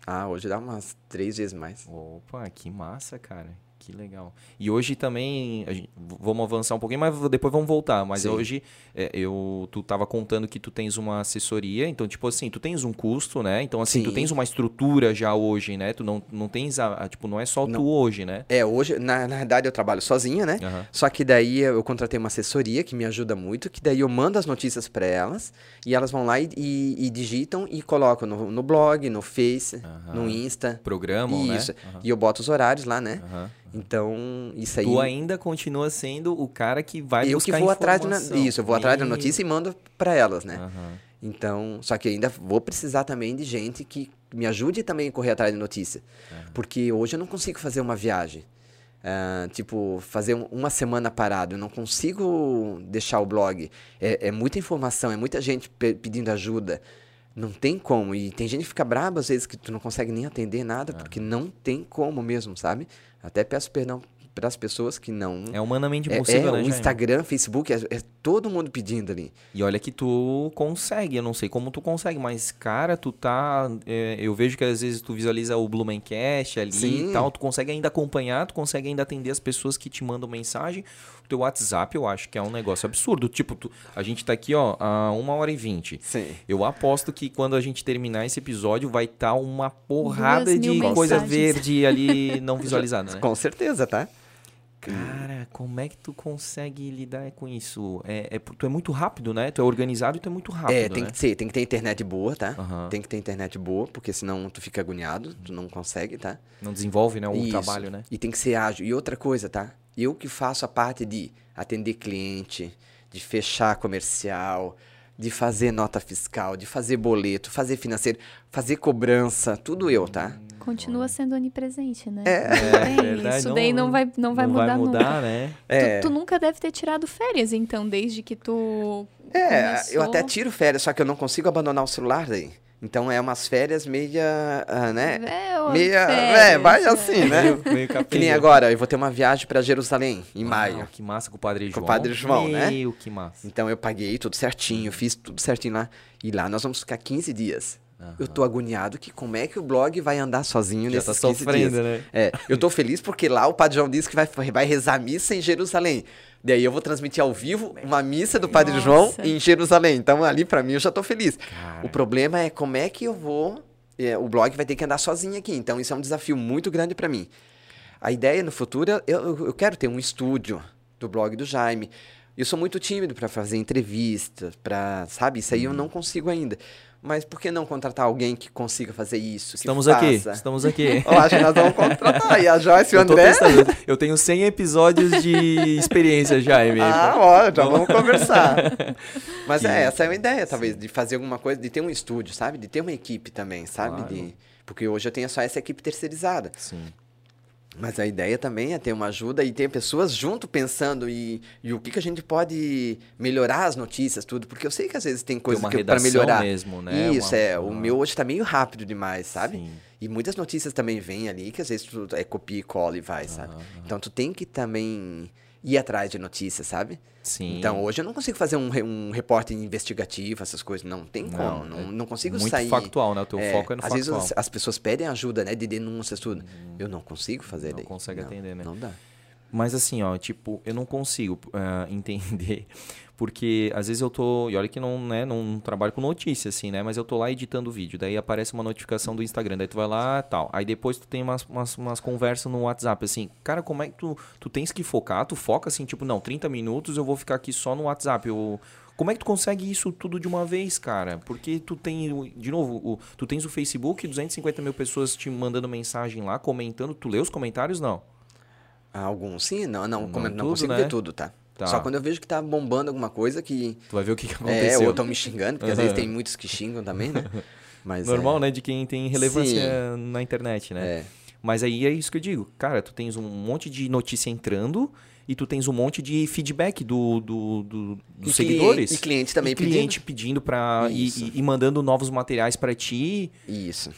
[SPEAKER 3] Ah, hoje dá umas três vezes mais.
[SPEAKER 1] Opa, que massa, cara. Que legal. E hoje também, gente- vamos avançar um pouquinho, mas depois vamos voltar. Mas
[SPEAKER 3] Sim.
[SPEAKER 1] hoje, é, eu, tu tava contando que tu tens uma assessoria, então, tipo assim, tu tens um custo, né? Então, assim, tu
[SPEAKER 3] Sim.
[SPEAKER 1] tens uma estrutura já hoje, né? Tu não, não tens, a, a- tipo, não é só
[SPEAKER 3] Não.
[SPEAKER 1] tu hoje, né?
[SPEAKER 3] É, hoje, na, na verdade, eu trabalho sozinha, né?
[SPEAKER 1] Aham.
[SPEAKER 3] Só que daí eu contratei uma assessoria que me ajuda muito, que daí eu mando as notícias para elas e elas vão lá e, e- e digitam e colocam no, no blog, no Face,
[SPEAKER 1] Aham.
[SPEAKER 3] no Insta.
[SPEAKER 1] Programam,
[SPEAKER 3] Isso.
[SPEAKER 1] né? Aham.
[SPEAKER 3] E eu boto os horários lá, né? Então, isso aí.
[SPEAKER 1] Tu ainda continua sendo o cara que vai
[SPEAKER 3] eu que
[SPEAKER 1] buscar
[SPEAKER 3] vou atrás da
[SPEAKER 1] informação.
[SPEAKER 3] isso, eu vou atrás da notícia e mando para elas, né?
[SPEAKER 1] Aham.
[SPEAKER 3] Então, só que ainda vou precisar também de gente que me ajude também a correr atrás de notícia. Porque hoje eu não consigo fazer uma viagem. Ah, tipo, fazer um- uma semana parado. Eu não consigo deixar o blog. É, é muita informação, é muita gente pe- pedindo ajuda. Não tem como. E tem gente que fica braba às vezes que tu não consegue nem atender nada, porque não tem como mesmo, sabe? Até peço perdão para as pessoas que não.
[SPEAKER 1] É humanamente
[SPEAKER 3] É,
[SPEAKER 1] impossível,
[SPEAKER 3] é,
[SPEAKER 1] né,
[SPEAKER 3] o
[SPEAKER 1] Jaime?
[SPEAKER 3] Instagram, Facebook, é, é todo mundo pedindo ali.
[SPEAKER 1] E olha que tu consegue, eu não sei como tu consegue, mas, cara, tu tá. é, eu vejo que às vezes tu visualiza o Blumencast ali
[SPEAKER 3] Sim.
[SPEAKER 1] e tal, tu consegue ainda acompanhar, tu consegue ainda atender as pessoas que te mandam mensagem. O teu WhatsApp, eu acho que é um negócio absurdo. Tipo, tu- a gente tá aqui, ó, a uma hora e vinte.
[SPEAKER 3] Sim.
[SPEAKER 1] Eu aposto que quando a gente terminar esse episódio vai estar uma porrada de
[SPEAKER 2] mil
[SPEAKER 1] coisa
[SPEAKER 2] mensagens.
[SPEAKER 1] verde ali não visualizada, né?
[SPEAKER 3] Com certeza, tá?
[SPEAKER 1] Cara, como é que tu consegue lidar com isso? É, é, tu é muito rápido, né? Tu é organizado e tu é muito rápido,
[SPEAKER 3] é, tem
[SPEAKER 1] né?
[SPEAKER 3] que ser, tem que ter internet boa, tá?
[SPEAKER 1] Aham.
[SPEAKER 3] Tem que ter internet boa, porque senão tu fica agoniado, tu não consegue, tá?
[SPEAKER 1] Não desenvolve, né, o
[SPEAKER 3] Isso.
[SPEAKER 1] trabalho, né?
[SPEAKER 3] E tem que ser ágil. E outra coisa, tá? Eu que faço a parte de atender cliente, de fechar comercial, de fazer nota fiscal, de fazer boleto, fazer financeiro, fazer cobrança, tudo eu, tá?
[SPEAKER 2] Continua sendo onipresente, né?
[SPEAKER 3] É.
[SPEAKER 2] Não tem,
[SPEAKER 1] verdade,
[SPEAKER 2] isso daí não vai, não vai mudar nunca.
[SPEAKER 1] né?
[SPEAKER 3] É.
[SPEAKER 2] Tu, tu nunca deve ter tirado férias, então, desde que tu.
[SPEAKER 3] É,
[SPEAKER 2] começou.
[SPEAKER 3] eu até tiro férias, só que eu não consigo abandonar o celular daí. Então é umas férias meia, ah, né?
[SPEAKER 2] É,
[SPEAKER 3] Meia,
[SPEAKER 2] férias,
[SPEAKER 3] é, vai
[SPEAKER 2] é.
[SPEAKER 3] assim, né?
[SPEAKER 1] Meio, meio
[SPEAKER 3] Que nem agora, eu vou ter uma viagem pra Jerusalém em
[SPEAKER 1] Ah,
[SPEAKER 3] maio.
[SPEAKER 1] que massa com o Padre
[SPEAKER 3] Com o
[SPEAKER 1] João.
[SPEAKER 3] Padre João, né?
[SPEAKER 1] Meu, que massa.
[SPEAKER 3] Então eu paguei tudo certinho, fiz tudo certinho lá. E lá nós vamos ficar 15 dias. Eu tô agoniado que como é que o blog vai andar sozinho
[SPEAKER 1] Já
[SPEAKER 3] nesses
[SPEAKER 1] tá
[SPEAKER 3] 15
[SPEAKER 1] sofrendo,
[SPEAKER 3] dias.
[SPEAKER 1] né?
[SPEAKER 3] É, eu tô feliz porque lá o Padre João disse que vai, vai rezar missa em Jerusalém. Daí eu vou transmitir ao vivo uma missa do Padre
[SPEAKER 2] Nossa.
[SPEAKER 3] João em Jerusalém. Então ali pra mim eu já tô feliz.
[SPEAKER 1] Cara.
[SPEAKER 3] O problema é como é que eu vou. é, o blog vai ter que andar sozinho aqui. Então isso é um desafio muito grande pra mim. A ideia no futuro, eu, eu, eu quero ter um estúdio do blog do Jaime. Eu sou muito tímido para fazer entrevistas, para, sabe? Isso aí
[SPEAKER 1] Uhum.
[SPEAKER 3] eu não consigo ainda. Mas por que não contratar alguém que consiga fazer isso?
[SPEAKER 1] Estamos aqui, estamos aqui.
[SPEAKER 3] Eu acho que nós vamos contratar. E a Joyce e o André.
[SPEAKER 1] testando. Eu tenho 100 episódios de experiência, Jaime.
[SPEAKER 3] Ah, ó, já vamos conversar. Mas é, essa é uma ideia, talvez, de fazer alguma coisa, de ter um estúdio, sabe? De ter uma equipe também, sabe?
[SPEAKER 1] Claro.
[SPEAKER 3] De... Porque hoje eu tenho só essa equipe terceirizada.
[SPEAKER 1] Sim.
[SPEAKER 3] Mas a ideia também é ter uma ajuda e ter pessoas junto pensando e, e o que, que a gente pode melhorar as notícias, tudo. Porque eu sei que às vezes tem coisas que para melhorar.
[SPEAKER 1] mesmo, né?
[SPEAKER 3] Isso,
[SPEAKER 1] Uma-
[SPEAKER 3] é. O
[SPEAKER 1] uma-
[SPEAKER 3] meu hoje tá meio rápido demais, sabe?
[SPEAKER 1] Sim.
[SPEAKER 3] E muitas notícias também vêm ali que às vezes tu é, copia e cola e vai, sabe? Então tu tem que também ir atrás de notícias, sabe?
[SPEAKER 1] Sim.
[SPEAKER 3] Então hoje eu não consigo fazer um, um repórter investigativo, essas coisas. Não tem
[SPEAKER 1] Não,
[SPEAKER 3] como.
[SPEAKER 1] é
[SPEAKER 3] Não, não consigo
[SPEAKER 1] muito
[SPEAKER 3] sair.
[SPEAKER 1] factual, né? O teu foco é no
[SPEAKER 3] às
[SPEAKER 1] factual. Uhum.
[SPEAKER 3] vezes as pessoas pedem ajuda, né? De denúncias, tudo. Eu não consigo fazer
[SPEAKER 1] Não
[SPEAKER 3] daí.
[SPEAKER 1] consegue atender, né?
[SPEAKER 3] Não dá.
[SPEAKER 1] Mas assim, ó, tipo, eu não consigo ah, entender. Porque às vezes eu tô. E olha que não, né, não trabalho com notícia, assim, né? Mas eu tô lá editando o vídeo. Daí aparece uma notificação do Instagram. Daí tu vai lá tal. Aí depois tu tem umas, umas, umas conversas no WhatsApp, assim. Cara, como é que tu, tu tens que focar? Tu foca assim, tipo, não, 30 minutos eu vou ficar aqui só no WhatsApp. Eu, como é que tu consegue isso tudo de uma vez, cara? Porque tu tem, de novo, o, tu tens o Facebook, 250 mil pessoas te mandando mensagem lá, comentando. Tu lê os comentários? Não.
[SPEAKER 3] Alguns sim, não, não,
[SPEAKER 1] Não
[SPEAKER 3] como- não
[SPEAKER 1] tudo,
[SPEAKER 3] consigo
[SPEAKER 1] né?
[SPEAKER 3] ver tudo, tá?
[SPEAKER 1] Tá.
[SPEAKER 3] Só quando eu vejo que tá bombando alguma coisa que.
[SPEAKER 1] Tu vai ver o que, que
[SPEAKER 3] É,
[SPEAKER 1] aconteceu.
[SPEAKER 3] ou estão me xingando, porque às vezes tem muitos que xingam também, né? Mas
[SPEAKER 1] Normal,
[SPEAKER 3] é,
[SPEAKER 1] né? De quem tem relevância na internet, né?
[SPEAKER 3] É.
[SPEAKER 1] Mas aí é isso que eu digo. Cara, tu tens um monte de notícia entrando e tu tens um monte de feedback do, do, do- dos
[SPEAKER 3] E
[SPEAKER 1] seguidores.
[SPEAKER 3] e cliente também
[SPEAKER 1] E cliente pedindo pra... E, e- mandando novos materiais pra ti.
[SPEAKER 3] Isso.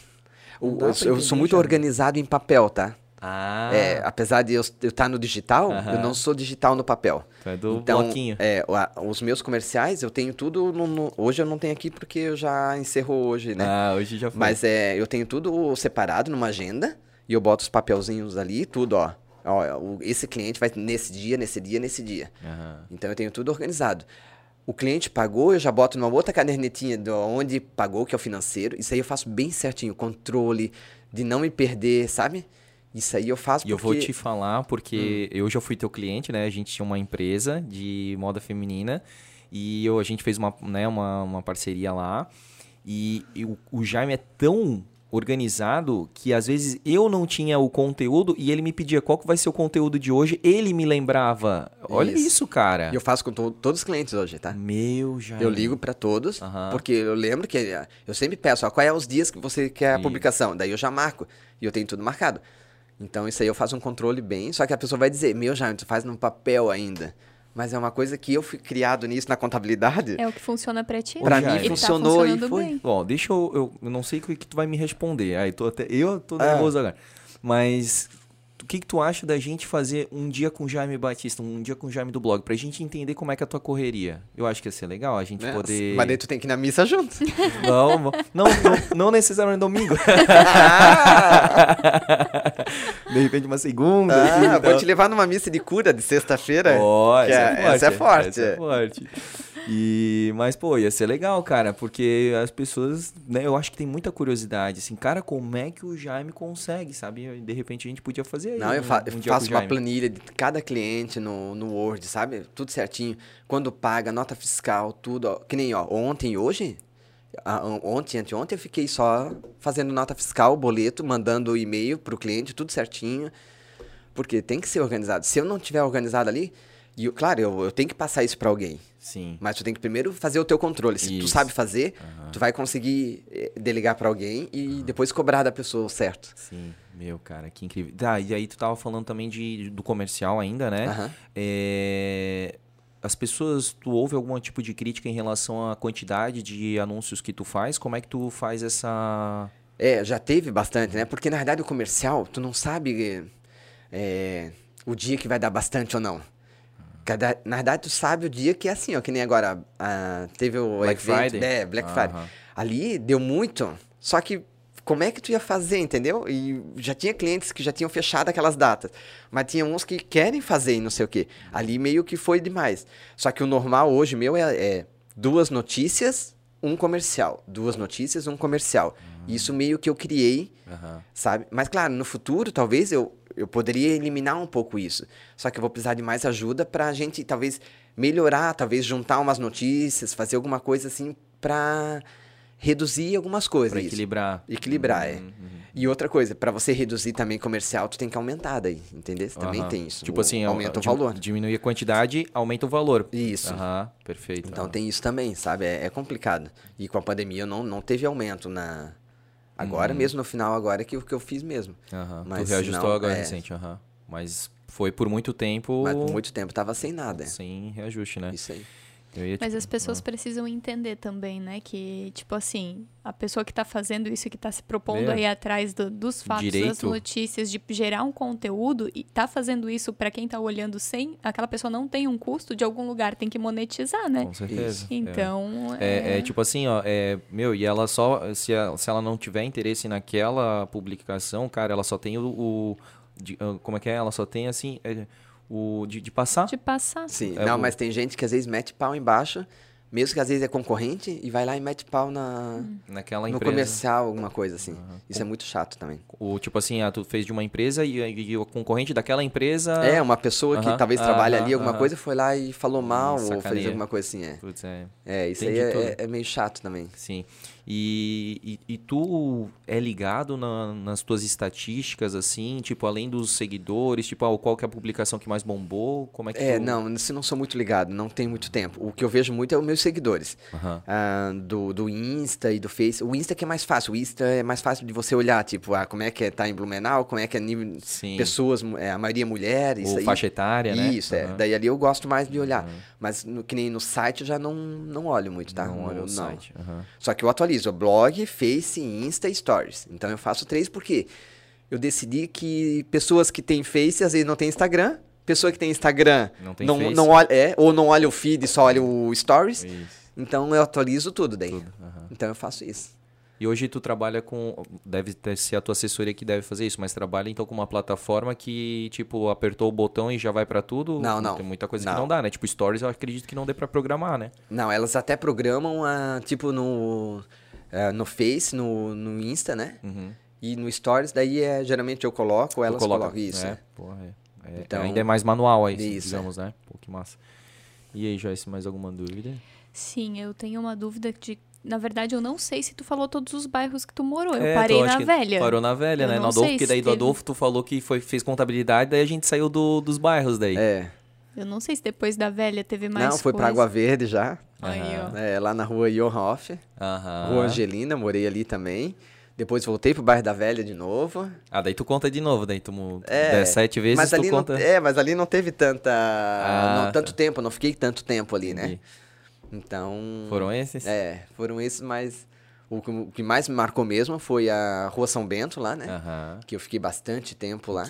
[SPEAKER 3] O- eu, eu sou muito
[SPEAKER 1] já.
[SPEAKER 3] organizado em papel, tá?
[SPEAKER 1] Ah,
[SPEAKER 3] É, apesar de eu estar no digital, eu não sou digital no papel.
[SPEAKER 1] tu é do
[SPEAKER 3] então,
[SPEAKER 1] bloquinho.
[SPEAKER 3] é, os meus comerciais, eu tenho tudo. no- no- hoje eu não tenho aqui porque eu já encerrou hoje, né?
[SPEAKER 1] Ah, hoje já foi.
[SPEAKER 3] Mas é, eu tenho tudo separado numa agenda e eu boto os papelzinhos ali, tudo, ó. Ó, esse cliente vai nesse dia, nesse dia, nesse dia. Então eu tenho tudo organizado. O cliente pagou, eu já boto numa outra cadernetinha de onde pagou, que é o financeiro. Isso aí eu faço bem certinho, controle de não me perder, sabe? Isso aí eu faço
[SPEAKER 1] E eu vou
[SPEAKER 3] porque-
[SPEAKER 1] te falar, porque
[SPEAKER 3] Hum.
[SPEAKER 1] eu já fui teu cliente, né? A gente tinha uma empresa de moda feminina e eu, a gente fez uma, né, uma, uma parceria lá. E, e o, o Jaime é tão organizado que às vezes eu não tinha o conteúdo e ele me pedia qual que vai ser o conteúdo de hoje, ele me lembrava. Olha isso,
[SPEAKER 3] Isso.
[SPEAKER 1] cara.
[SPEAKER 3] E eu faço com to- todos os clientes hoje, tá?
[SPEAKER 1] Meu, já.
[SPEAKER 3] Eu ligo pra todos,
[SPEAKER 1] Aham.
[SPEAKER 3] porque eu lembro que eh, eu sempre peço, ó, qual é os dias que você quer a
[SPEAKER 1] Isso.
[SPEAKER 3] publicação? Daí eu já marco e eu tenho tudo marcado. Então isso aí eu faço um controle bem, só que a pessoa vai dizer, meu Jaime, tu faz no papel ainda. Mas é uma coisa que eu fui criado nisso na contabilidade.
[SPEAKER 2] É o que funciona pra ti.
[SPEAKER 1] Pra
[SPEAKER 2] E
[SPEAKER 1] mim
[SPEAKER 2] tá
[SPEAKER 3] funcionou e
[SPEAKER 2] funcionando
[SPEAKER 3] foi.
[SPEAKER 2] bem.
[SPEAKER 1] Bom, deixa eu, eu. eu não sei o que que tu vai me responder. Aí tô até. Eu tô
[SPEAKER 3] Ah.
[SPEAKER 1] nervoso agora. Mas. O que, que tu acha da gente fazer um dia com o Jaime Batista, um dia com o Jaime do blog, pra gente entender como é que é a tua correria? Eu acho que ia ser legal a gente
[SPEAKER 3] né?
[SPEAKER 1] poder.
[SPEAKER 3] Mas daí tu tem que ir na missa junto.
[SPEAKER 1] Não, não, não, não necessariamente domingo. de repente uma segunda.
[SPEAKER 3] Ah,
[SPEAKER 1] assim,
[SPEAKER 3] vou
[SPEAKER 1] então.
[SPEAKER 3] te levar numa missa de cura de sexta-feira. Que
[SPEAKER 1] essa,
[SPEAKER 3] é-
[SPEAKER 1] é
[SPEAKER 3] essa é forte.
[SPEAKER 1] Essa é forte. E, mas, pô, ia ser legal, cara, porque as pessoas, né, eu acho que tem muita curiosidade, assim, cara, como é que o Jaime consegue, sabe? De repente a gente podia fazer aí
[SPEAKER 3] Não, eu, fa-
[SPEAKER 1] um
[SPEAKER 3] eu faço uma planilha de cada cliente no, no Word, sabe? Tudo certinho. Quando paga, nota fiscal, tudo. Ó. Que nem, ó, ontem e hoje, ontem, anteontem, eu fiquei só fazendo nota fiscal, boleto, mandando e-mail pro cliente, tudo certinho. Porque tem que ser organizado. Se eu não tiver organizado ali, e claro, eu, eu tenho que passar isso pra alguém.
[SPEAKER 1] Sim.
[SPEAKER 3] Mas tu tem que primeiro fazer o teu controle. Se tu
[SPEAKER 1] Isso.
[SPEAKER 3] sabe fazer, tu vai conseguir eh, delegar pra alguém e depois cobrar da pessoa certo.
[SPEAKER 1] Sim, meu, cara, que incrível. Tá, e aí tu tava falando também de, do comercial ainda, né?
[SPEAKER 3] Aham.
[SPEAKER 1] É, As pessoas, tu ouve algum tipo de crítica em relação à quantidade de anúncios que tu faz? Como é que tu faz essa...
[SPEAKER 3] É, já teve bastante, né? Porque na verdade o comercial, tu não sabe é, o dia que vai dar bastante ou não. Na verdade, tu sabe o dia que é assim, ó, que nem agora ah, teve o
[SPEAKER 1] Black
[SPEAKER 3] evento,
[SPEAKER 1] Friday?
[SPEAKER 3] É, Black Friday. Ali deu muito, só que como é que tu ia fazer, entendeu? E já tinha clientes que já tinham fechado aquelas datas, mas tinha uns que querem fazer e não sei o quê. Ali meio que foi demais. Só que o normal hoje meu é, é duas notícias, um comercial. Duas notícias, um comercial. Isso meio que eu criei
[SPEAKER 1] Aham.
[SPEAKER 3] sabe? Mas claro, no futuro talvez eu, eu poderia eliminar um pouco isso. Só que eu vou precisar de mais ajuda para a gente talvez melhorar, talvez juntar umas notícias, fazer alguma coisa assim para reduzir algumas coisas.
[SPEAKER 1] Pra
[SPEAKER 3] isso.
[SPEAKER 1] equilibrar.
[SPEAKER 3] Equilibrar, é.
[SPEAKER 1] Uhum, uhum.
[SPEAKER 3] E outra coisa, para você reduzir também comercial, tu tem que aumentar daí, entendeu? Você também
[SPEAKER 1] Aham.
[SPEAKER 3] tem isso.
[SPEAKER 1] Tipo assim,
[SPEAKER 3] aumenta o valor.
[SPEAKER 1] Diminui a quantidade, aumenta o valor.
[SPEAKER 3] Isso.
[SPEAKER 1] Aham, perfeito.
[SPEAKER 3] Então tem isso também, sabe? É, é complicado. E com a pandemia não, não teve aumento na. Agora mesmo, no final, agora que o que eu fiz mesmo.
[SPEAKER 1] Aham.
[SPEAKER 3] Mas
[SPEAKER 1] tu reajustou
[SPEAKER 3] não,
[SPEAKER 1] agora
[SPEAKER 3] é.
[SPEAKER 1] recente, aham. Mas foi por muito tempo
[SPEAKER 3] Mas por muito tempo tava sem nada.
[SPEAKER 1] sem reajuste, né?
[SPEAKER 3] Isso aí.
[SPEAKER 1] Ia,
[SPEAKER 2] Mas
[SPEAKER 1] tipo,
[SPEAKER 2] as pessoas precisam entender também, né? Que, tipo assim, a pessoa que tá fazendo isso, que tá se propondo
[SPEAKER 1] É.
[SPEAKER 2] aí atrás do- dos fatos, das
[SPEAKER 1] Direito.
[SPEAKER 2] notícias, de gerar um conteúdo e tá fazendo isso pra quem tá olhando sem, aquela pessoa não tem um custo de algum lugar, tem que monetizar, né?
[SPEAKER 1] Com certeza. é.
[SPEAKER 2] Então,
[SPEAKER 1] É, é tipo assim, ó, é, meu, e ela só, se ela, se ela não tiver interesse naquela publicação, cara, ela só tem o, o- de- ah, como é que é? Ela só tem, assim, é, o de, de passar.
[SPEAKER 2] de passar.
[SPEAKER 3] Sim,
[SPEAKER 1] É
[SPEAKER 3] não,
[SPEAKER 1] o-
[SPEAKER 3] mas tem gente que às vezes mete pau embaixo, mesmo que às vezes é concorrente, e vai lá e mete pau na,
[SPEAKER 1] naquela
[SPEAKER 3] no
[SPEAKER 1] empresa.
[SPEAKER 3] comercial, alguma coisa assim. Isso é muito chato também.
[SPEAKER 1] O, tipo assim, ah, tu fez de uma empresa e, e o concorrente daquela empresa...
[SPEAKER 3] É, uma pessoa que
[SPEAKER 1] Aham,
[SPEAKER 3] talvez trabalhe
[SPEAKER 1] aham,
[SPEAKER 3] ali, alguma coisa, foi lá e falou mal, ou fez alguma coisa assim, é.
[SPEAKER 1] Putz, é,
[SPEAKER 3] É, isso
[SPEAKER 1] Entendi
[SPEAKER 3] aí é, é meio chato também.
[SPEAKER 1] Sim. E, e, e tu é ligado na- nas tuas estatísticas, assim, tipo, além dos seguidores, tipo, ah, qual que é a publicação que mais bombou? Como é que
[SPEAKER 3] É,
[SPEAKER 1] tu...
[SPEAKER 3] não, se não sou muito ligado, não tenho muito tempo. O que eu vejo muito é os meus seguidores. Ah, do, do Insta e do Face. O Insta que é mais fácil. O Insta é mais fácil de você olhar, tipo, ah, como é que é, tá em Blumenau, como é que é nível.
[SPEAKER 1] Sim.
[SPEAKER 3] Pessoas, é, a maioria mulher, isso
[SPEAKER 1] Ou
[SPEAKER 3] aí.
[SPEAKER 1] faixa etária, né?
[SPEAKER 3] Isso, é.
[SPEAKER 1] Aham.
[SPEAKER 3] Daí ali eu gosto mais de olhar. Mas no- que nem no site eu já não, não olho muito, tá?
[SPEAKER 1] Não olha
[SPEAKER 3] No-
[SPEAKER 1] o site.
[SPEAKER 3] Só que eu atualizo blog, Face, Insta e Stories. Então eu faço três porque eu decidi que pessoas que têm Face às vezes não têm Instagram. Pessoa que tem Instagram
[SPEAKER 1] Não tem
[SPEAKER 3] não, não olha, é, ou não olha o feed, só olha o Stories.
[SPEAKER 1] Isso,
[SPEAKER 3] Então eu atualizo tudo daí.
[SPEAKER 1] tudo. aham.
[SPEAKER 3] Então eu faço isso.
[SPEAKER 1] E hoje tu trabalha com. Deve ter, ser a tua assessoria que deve fazer isso, mas trabalha então com uma plataforma que, tipo, apertou o botão e já vai pra tudo?
[SPEAKER 3] Não, não.
[SPEAKER 1] Tem muita coisa que
[SPEAKER 3] Não.
[SPEAKER 1] não dá, né? Tipo, stories eu acredito que não dê pra programar, né?
[SPEAKER 3] Não, elas até programam, ah, tipo, no, ah, no Face, no, no Insta, né?
[SPEAKER 1] Uhum.
[SPEAKER 3] E no Stories, daí é, geralmente eu coloco, elas
[SPEAKER 1] coloca-
[SPEAKER 3] colocam isso.
[SPEAKER 1] É, porra, é. É,
[SPEAKER 3] Então-
[SPEAKER 1] ainda é mais manual aí,
[SPEAKER 3] Isso,
[SPEAKER 1] digamos, né? Pô, que massa. E aí, Joyce, mais alguma dúvida?
[SPEAKER 2] Sim, eu tenho uma dúvida de na verdade, eu não sei se tu falou todos os bairros que tu morou. Eu
[SPEAKER 1] É,
[SPEAKER 2] parei
[SPEAKER 1] acho
[SPEAKER 2] na velha.
[SPEAKER 1] Parou na velha,
[SPEAKER 2] Eu
[SPEAKER 1] né?
[SPEAKER 2] não
[SPEAKER 1] No Adolfo,
[SPEAKER 2] sei
[SPEAKER 1] porque
[SPEAKER 2] se
[SPEAKER 1] daí do
[SPEAKER 2] teve-
[SPEAKER 1] Adolfo tu falou que foi, fez contabilidade, daí a gente saiu do, dos bairros daí.
[SPEAKER 3] É.
[SPEAKER 2] Eu não sei se depois da velha teve mais
[SPEAKER 3] Não, foi pra
[SPEAKER 2] coisa.
[SPEAKER 3] Água Verde já.
[SPEAKER 2] Ó.
[SPEAKER 3] É, lá na rua Johann Hoff.
[SPEAKER 1] Aham.
[SPEAKER 3] Rua Angelina, morei ali também. Depois voltei pro bairro da Velha de novo.
[SPEAKER 1] Ah, daí tu conta de novo, daí tu
[SPEAKER 3] É,
[SPEAKER 1] sete vezes,
[SPEAKER 3] mas
[SPEAKER 1] tu
[SPEAKER 3] ali
[SPEAKER 1] conta.
[SPEAKER 3] não, é, mas ali não teve tanta,
[SPEAKER 1] Ah,
[SPEAKER 3] não, tanto
[SPEAKER 1] tá.
[SPEAKER 3] tempo, não fiquei tanto tempo ali, né?
[SPEAKER 1] Entendi.
[SPEAKER 3] Então,
[SPEAKER 1] Foram esses?
[SPEAKER 3] é, foram esses, mas o, que- o que mais me marcou mesmo foi a Rua São Bento lá, né?
[SPEAKER 1] Aham.
[SPEAKER 3] Que eu fiquei bastante tempo lá.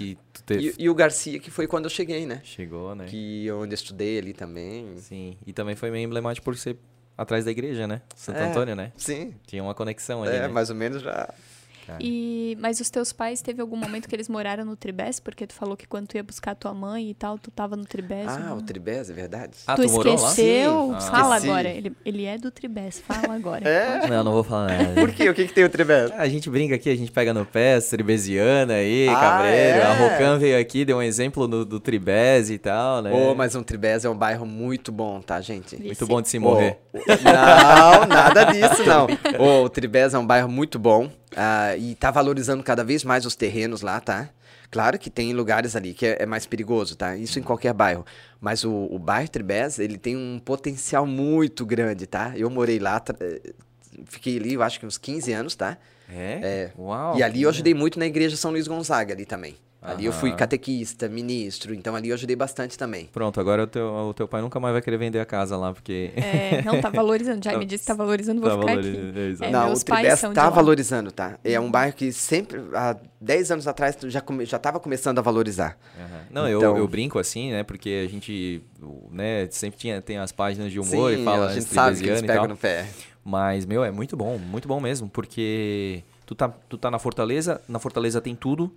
[SPEAKER 1] Teve...
[SPEAKER 3] E, e o Garcia, que foi quando eu cheguei, né?
[SPEAKER 1] Chegou, né?
[SPEAKER 3] Que onde eu estudei ali também.
[SPEAKER 1] Sim. E também foi meio emblemático por ser atrás da igreja, né? Santo
[SPEAKER 3] É.
[SPEAKER 1] Antônio, né?
[SPEAKER 3] Sim,
[SPEAKER 1] Tinha uma conexão ali,
[SPEAKER 3] é,
[SPEAKER 1] né?
[SPEAKER 3] mais ou menos já.
[SPEAKER 1] Cara.
[SPEAKER 2] E, mas os teus pais, teve algum momento que eles moraram no Tribés? Porque tu falou que quando tu ia buscar tua mãe e tal, tu tava no Tribés.
[SPEAKER 3] Ah,
[SPEAKER 2] né?
[SPEAKER 3] o Tribés, é verdade?
[SPEAKER 1] Ah,
[SPEAKER 2] tu
[SPEAKER 1] tu morou lá?
[SPEAKER 2] esqueceu?
[SPEAKER 1] Sim.
[SPEAKER 2] Fala
[SPEAKER 3] Esqueci.
[SPEAKER 2] agora. Ele, ele é do Tribés, fala agora.
[SPEAKER 3] É?
[SPEAKER 1] Não, não vou falar nada.
[SPEAKER 3] Por quê? O que, que tem o Tribés?
[SPEAKER 1] A gente brinca aqui, a gente pega no pé, Tribesiana aí,
[SPEAKER 3] Ah,
[SPEAKER 1] Cabreiro.
[SPEAKER 3] é?
[SPEAKER 1] A Rocan veio aqui, deu um exemplo do, do Tribés e tal, né?
[SPEAKER 3] Ô, mas um Tribés é um bairro muito bom, tá, gente?
[SPEAKER 1] Muito bom de se morrer.
[SPEAKER 3] Ô, não, nada disso, não. Ô, o Tribés é um bairro muito bom ah, e tá valorizando cada vez mais os terrenos lá, tá? Claro que tem lugares ali que é, é mais perigoso, tá? Isso em qualquer bairro. Mas o, o bairro Tribés, ele tem um potencial muito grande, tá? Eu morei lá, eh, fiquei ali, eu acho que uns 15 anos, tá?
[SPEAKER 1] É?
[SPEAKER 3] É.
[SPEAKER 1] Uau.
[SPEAKER 3] e ali eu ajudei muito na igreja São Luís Gonzaga ali também. Ali eu fui catequista, ministro, então ali eu ajudei bastante também.
[SPEAKER 1] Pronto, agora o teu, o teu pai nunca mais vai querer vender a casa lá, porque...
[SPEAKER 2] É, não, tá valorizando. Já me disse que tá valorizando, vou
[SPEAKER 1] Tá
[SPEAKER 2] ficar
[SPEAKER 1] valorizando,
[SPEAKER 2] aqui.
[SPEAKER 1] é.
[SPEAKER 2] É,
[SPEAKER 3] Não,
[SPEAKER 2] meus
[SPEAKER 3] o
[SPEAKER 2] de
[SPEAKER 3] tá valorizando, tá? É um bairro que sempre, há 10 anos atrás, tu já, come, já tava começando a valorizar.
[SPEAKER 1] Aham. Não, eu,
[SPEAKER 3] Então-
[SPEAKER 1] eu brinco assim, né? Porque a gente, né, sempre tinha, tem as páginas de humor
[SPEAKER 3] Sim,
[SPEAKER 1] e fala
[SPEAKER 3] a gente sabe que eles
[SPEAKER 1] e
[SPEAKER 3] pegam no pé.
[SPEAKER 1] Mas, meu, é muito bom, muito bom mesmo, porque tu tá, tu tá na Fortaleza, na Fortaleza tem tudo.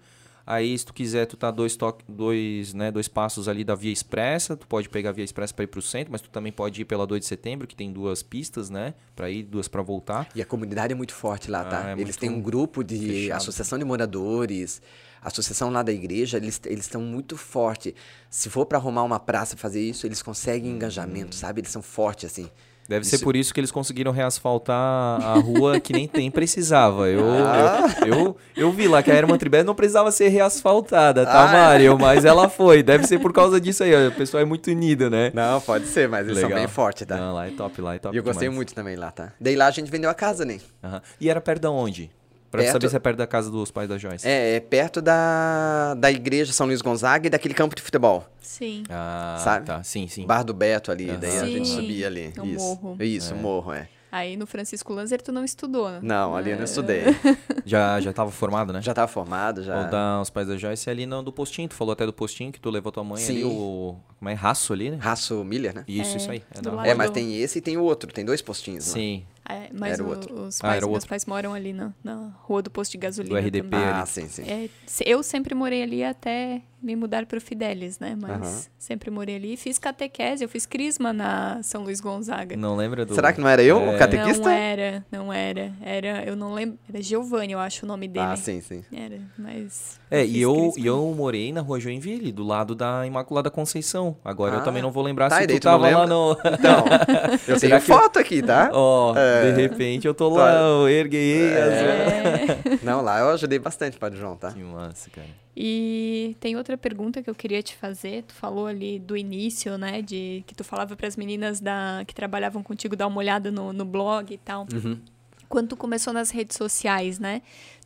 [SPEAKER 1] Aí, se tu quiser, tu tá dois, toque, dois, né, dois passos ali da Via Expressa, tu pode pegar a Via Expressa para ir pro centro, mas tu também pode ir pela 2 de setembro, que tem duas pistas, né, para ir, duas para voltar.
[SPEAKER 3] E a comunidade é muito forte lá, tá?
[SPEAKER 1] Ah, é
[SPEAKER 3] eles têm um grupo de
[SPEAKER 1] fechado.
[SPEAKER 3] associação de moradores, associação lá da igreja, eles eles estão muito forte. Se for para arrumar uma praça fazer isso, eles conseguem
[SPEAKER 1] Hum.
[SPEAKER 3] engajamento, sabe? Eles são fortes assim.
[SPEAKER 1] Deve ser
[SPEAKER 3] Isso-
[SPEAKER 1] por isso que eles conseguiram reasfaltar a rua que nem tem precisava. Eu,
[SPEAKER 3] Ah.
[SPEAKER 1] eu, eu, eu vi lá que a Herman Tribes não precisava ser reasfaltada, tá,
[SPEAKER 3] Ah, é?
[SPEAKER 1] Mário? Mas ela foi. Deve ser por causa disso aí. ó. O pessoal é muito unido, né?
[SPEAKER 3] Não, pode ser, mas eles são
[SPEAKER 1] Legal.
[SPEAKER 3] bem fortes, tá?
[SPEAKER 1] Não, lá é top, lá é top
[SPEAKER 3] e eu gostei
[SPEAKER 1] demais.
[SPEAKER 3] muito também lá, tá? Daí lá a gente vendeu a casa, né?
[SPEAKER 1] Aham. E era perto de onde? Pra
[SPEAKER 3] Perto-
[SPEAKER 1] saber se é perto da casa dos pais da Joyce.
[SPEAKER 3] É, é perto da, da igreja São Luís Gonzaga e daquele campo de futebol.
[SPEAKER 2] Sim.
[SPEAKER 1] Ah,
[SPEAKER 3] Sabe?
[SPEAKER 1] tá. Sim, sim.
[SPEAKER 3] Bar do Beto ali,
[SPEAKER 1] Aham.
[SPEAKER 3] daí a gente
[SPEAKER 2] Sim,
[SPEAKER 3] subia ali.
[SPEAKER 2] no
[SPEAKER 3] Isso,
[SPEAKER 2] morro.
[SPEAKER 3] isso, morro, é.
[SPEAKER 2] Aí no Francisco Lanzer tu não estudou, né?
[SPEAKER 3] Não, ali eu não estudei.
[SPEAKER 1] Já, já tava formado, né?
[SPEAKER 3] Já tava formado, já.
[SPEAKER 1] O da Os Pais da Joyce é ali no, do postinho. Tu falou até do postinho que tu levou tua mãe ali,
[SPEAKER 3] Sim.
[SPEAKER 1] o... Como é? Raço ali, né?
[SPEAKER 3] Raço Miller, né?
[SPEAKER 1] Isso,
[SPEAKER 2] É,
[SPEAKER 1] isso aí.
[SPEAKER 2] lado
[SPEAKER 3] É, mas tem esse e tem o outro, tem dois postinhos lá.
[SPEAKER 1] Sim.
[SPEAKER 2] É, mas
[SPEAKER 3] Era o
[SPEAKER 2] os
[SPEAKER 1] Ah,
[SPEAKER 2] pais,
[SPEAKER 1] era o
[SPEAKER 2] meus
[SPEAKER 1] outro.
[SPEAKER 2] pais moram ali na, na rua do posto de gasolina.
[SPEAKER 1] Do RDP
[SPEAKER 2] também.
[SPEAKER 3] Ah, sim, sim.
[SPEAKER 2] É, eu sempre morei ali até me mudar para o Fidelis, né? Mas
[SPEAKER 3] Aham.
[SPEAKER 2] sempre morei ali. Fiz catequese, eu fiz crisma na São Luís Gonzaga.
[SPEAKER 1] Não lembra do...
[SPEAKER 3] Será que não era eu,
[SPEAKER 1] É.
[SPEAKER 3] o catequista?
[SPEAKER 2] Não era, não era. Era, eu não lembro. Era Giovanni, eu acho o nome dele.
[SPEAKER 3] Ah, sim, sim.
[SPEAKER 2] Era, mas.
[SPEAKER 1] É, e eu,
[SPEAKER 2] crisma.
[SPEAKER 1] e eu morei na rua Joinville, do lado da Imaculada Conceição. Agora eu
[SPEAKER 3] Ah,
[SPEAKER 1] também não vou lembrar
[SPEAKER 3] tá,
[SPEAKER 1] se tu
[SPEAKER 3] tu não
[SPEAKER 1] tava lá no...
[SPEAKER 3] Então, eu tenho
[SPEAKER 1] que-
[SPEAKER 3] foto aqui, tá?
[SPEAKER 1] Ó,
[SPEAKER 3] É.
[SPEAKER 1] de repente eu tô lá, eu erguei as...
[SPEAKER 2] É.
[SPEAKER 3] Não, lá eu ajudei bastante Padre João, tá?
[SPEAKER 1] Que massa, cara.
[SPEAKER 2] E tem outra pergunta que eu queria te fazer. Tu falou ali do início, né? De que tu falava para as meninas da, que trabalhavam contigo dar uma olhada no, no blog e tal.
[SPEAKER 3] Uhum.
[SPEAKER 2] Quando tu começou nas redes sociais, né?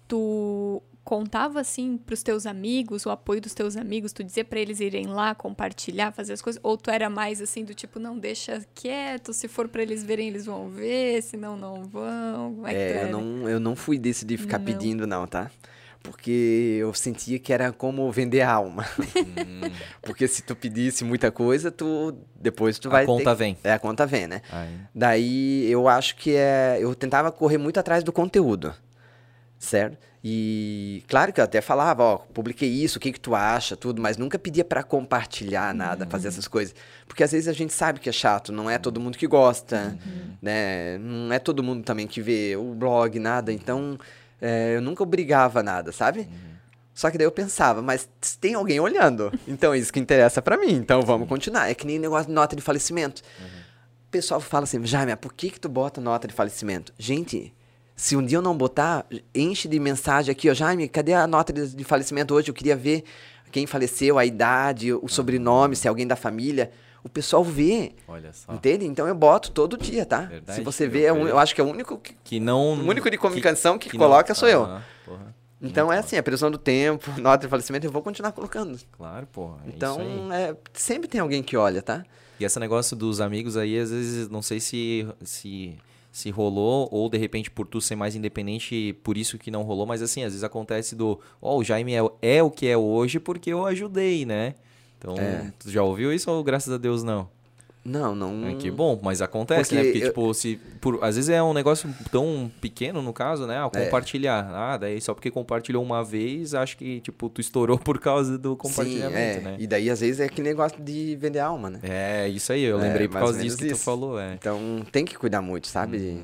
[SPEAKER 2] Tu contava assim pros teus amigos, o apoio dos teus amigos, tu dizia para eles irem lá compartilhar, fazer as coisas, ou tu era mais assim do tipo, não deixa quieto, se for para eles verem, eles vão ver, senão não vão. Como é, que tu
[SPEAKER 3] É,
[SPEAKER 2] era?
[SPEAKER 3] eu não, eu não fui desse de ficar
[SPEAKER 2] Não.
[SPEAKER 3] pedindo, não, tá? Porque eu sentia que era como vender a alma.
[SPEAKER 1] Hum,
[SPEAKER 3] Porque se tu pedisse muita coisa, tu depois tu
[SPEAKER 1] a
[SPEAKER 3] vai
[SPEAKER 1] conta
[SPEAKER 3] ter...
[SPEAKER 1] vem.
[SPEAKER 3] É, a conta vem, né?
[SPEAKER 1] Aí.
[SPEAKER 3] Daí eu acho que é. Eu tentava correr muito atrás do conteúdo. Certo? E claro que eu até falava, ó, publiquei isso, o que que tu acha, tudo, mas nunca pedia pra compartilhar nada, fazer essas coisas. Porque às vezes a gente sabe que é chato, não é todo mundo que gosta, né? Não é todo mundo também que vê o blog, nada. Então, é, eu nunca obrigava nada, sabe? Só que daí eu pensava, mas tem alguém olhando. Então é isso que interessa pra mim. Então vamos continuar. É que nem negócio de nota de falecimento. pessoal fala assim, Jaime, por que que tu bota nota de falecimento? Gente, se um dia eu não botar, enche de mensagem aqui, ó, Jaime, cadê a nota de, de falecimento hoje? Eu queria ver quem faleceu, a idade, o sobrenome, se é alguém da família. O pessoal vê.
[SPEAKER 1] Olha só.
[SPEAKER 3] Entende? Então eu boto todo dia, tá?
[SPEAKER 1] Verdade,
[SPEAKER 3] se você
[SPEAKER 1] eu
[SPEAKER 3] vê, é um- eu acho que é o único que,
[SPEAKER 1] Que não.
[SPEAKER 3] o único de comunicação que,
[SPEAKER 1] que
[SPEAKER 3] coloca
[SPEAKER 1] não-
[SPEAKER 3] sou eu.
[SPEAKER 1] Aham, porra.
[SPEAKER 3] Então é assim, a previsão do tempo, nota de falecimento, eu vou continuar colocando.
[SPEAKER 1] Claro, porra. é.
[SPEAKER 3] Então, é, sempre tem alguém que olha, tá?
[SPEAKER 1] E esse negócio dos amigos aí, às vezes, não sei se, se, se rolou, ou de repente por tu ser mais independente, por isso que não rolou, mas assim, às vezes acontece do, ó, o Jaime é, é o que é hoje porque eu ajudei, né? Então,
[SPEAKER 3] É.
[SPEAKER 1] tu já ouviu isso ou graças a Deus não?
[SPEAKER 3] Não, não.
[SPEAKER 1] É que bom, mas acontece, né?
[SPEAKER 3] Porque
[SPEAKER 1] Porque,
[SPEAKER 3] eu-
[SPEAKER 1] tipo, se, por, às vezes é um negócio tão pequeno, no caso, né? Ah,
[SPEAKER 3] É.
[SPEAKER 1] compartilhar. Ah, daí só porque compartilhou uma vez, acho que, tipo, tu estourou por causa do
[SPEAKER 3] Sim,
[SPEAKER 1] compartilhamento,
[SPEAKER 3] é.
[SPEAKER 1] né?
[SPEAKER 3] E daí, às vezes, é aquele negócio de vender alma, né?
[SPEAKER 1] É, isso aí, eu
[SPEAKER 3] É,
[SPEAKER 1] lembrei por
[SPEAKER 3] mais ou
[SPEAKER 1] causa disso que tu
[SPEAKER 3] isso.
[SPEAKER 1] falou, é.
[SPEAKER 3] Então, tem que cuidar muito, sabe?
[SPEAKER 1] Uhum.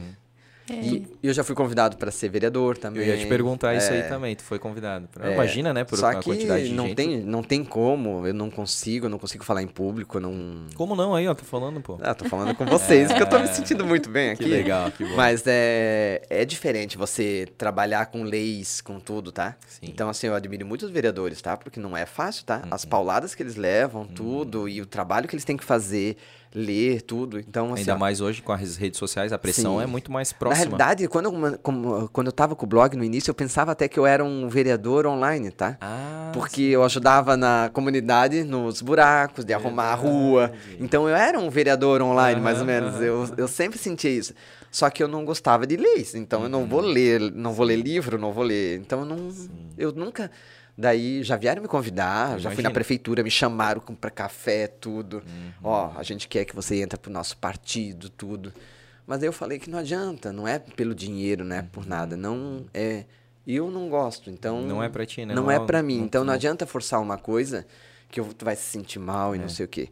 [SPEAKER 2] É.
[SPEAKER 3] E eu já fui convidado para ser vereador também.
[SPEAKER 1] Eu ia te perguntar isso aí
[SPEAKER 3] É.
[SPEAKER 1] também, tu foi convidado. pra-
[SPEAKER 3] É,
[SPEAKER 1] Imagina, né, por
[SPEAKER 3] Só
[SPEAKER 1] a
[SPEAKER 3] que
[SPEAKER 1] quantidade de
[SPEAKER 3] não
[SPEAKER 1] gente.
[SPEAKER 3] tem, não tem como, eu não consigo, eu não consigo falar em público, não...
[SPEAKER 1] Como não aí, ó, tô falando, pô.
[SPEAKER 3] Ah, tô falando com vocês, porque eu tô me sentindo muito bem aqui.
[SPEAKER 1] Que legal, que bom.
[SPEAKER 3] Mas é, é diferente você trabalhar com leis, com tudo, tá?
[SPEAKER 1] Sim.
[SPEAKER 3] Então, assim, eu admiro muito os vereadores, tá? Porque não é fácil, tá?
[SPEAKER 1] Uhum.
[SPEAKER 3] As pauladas que eles levam, tudo, e o trabalho que eles têm que fazer, ler, tudo. Então, assim,
[SPEAKER 1] Ainda
[SPEAKER 3] ó,
[SPEAKER 1] mais hoje com as redes sociais, a pressão
[SPEAKER 3] Sim.
[SPEAKER 1] é muito mais
[SPEAKER 3] Na
[SPEAKER 1] próxima.
[SPEAKER 3] realidade, quando eu, como- quando eu tava com o blog no início, eu pensava até que eu era um vereador online, tá?
[SPEAKER 1] ah,
[SPEAKER 3] Porque eu ajudava na comunidade, nos buracos, de arrumar a rua. Então eu era um vereador online, mais ou menos. Eu, eu sempre sentia isso. Só que eu não gostava de leis. Então eu não vou ler, não vou ler livro, não vou ler. Então eu não. Eu nunca. Daí já vieram me convidar, já fui na
[SPEAKER 1] Imagina.
[SPEAKER 3] prefeitura, me chamaram para café, tudo.
[SPEAKER 1] Uhum.
[SPEAKER 3] Ó, a gente quer que você entre pro nosso partido, tudo. Mas aí eu falei que não adianta, não é pelo dinheiro, não é por nada, não é. Eu não gosto, então
[SPEAKER 1] Não é pra ti, né?
[SPEAKER 3] não
[SPEAKER 1] Não
[SPEAKER 3] é
[SPEAKER 1] é-
[SPEAKER 3] pra mim.
[SPEAKER 1] não-
[SPEAKER 3] então não,
[SPEAKER 1] não-
[SPEAKER 3] adianta forçar uma coisa que eu- tu vai se sentir mal e
[SPEAKER 1] É.
[SPEAKER 3] não sei o quê.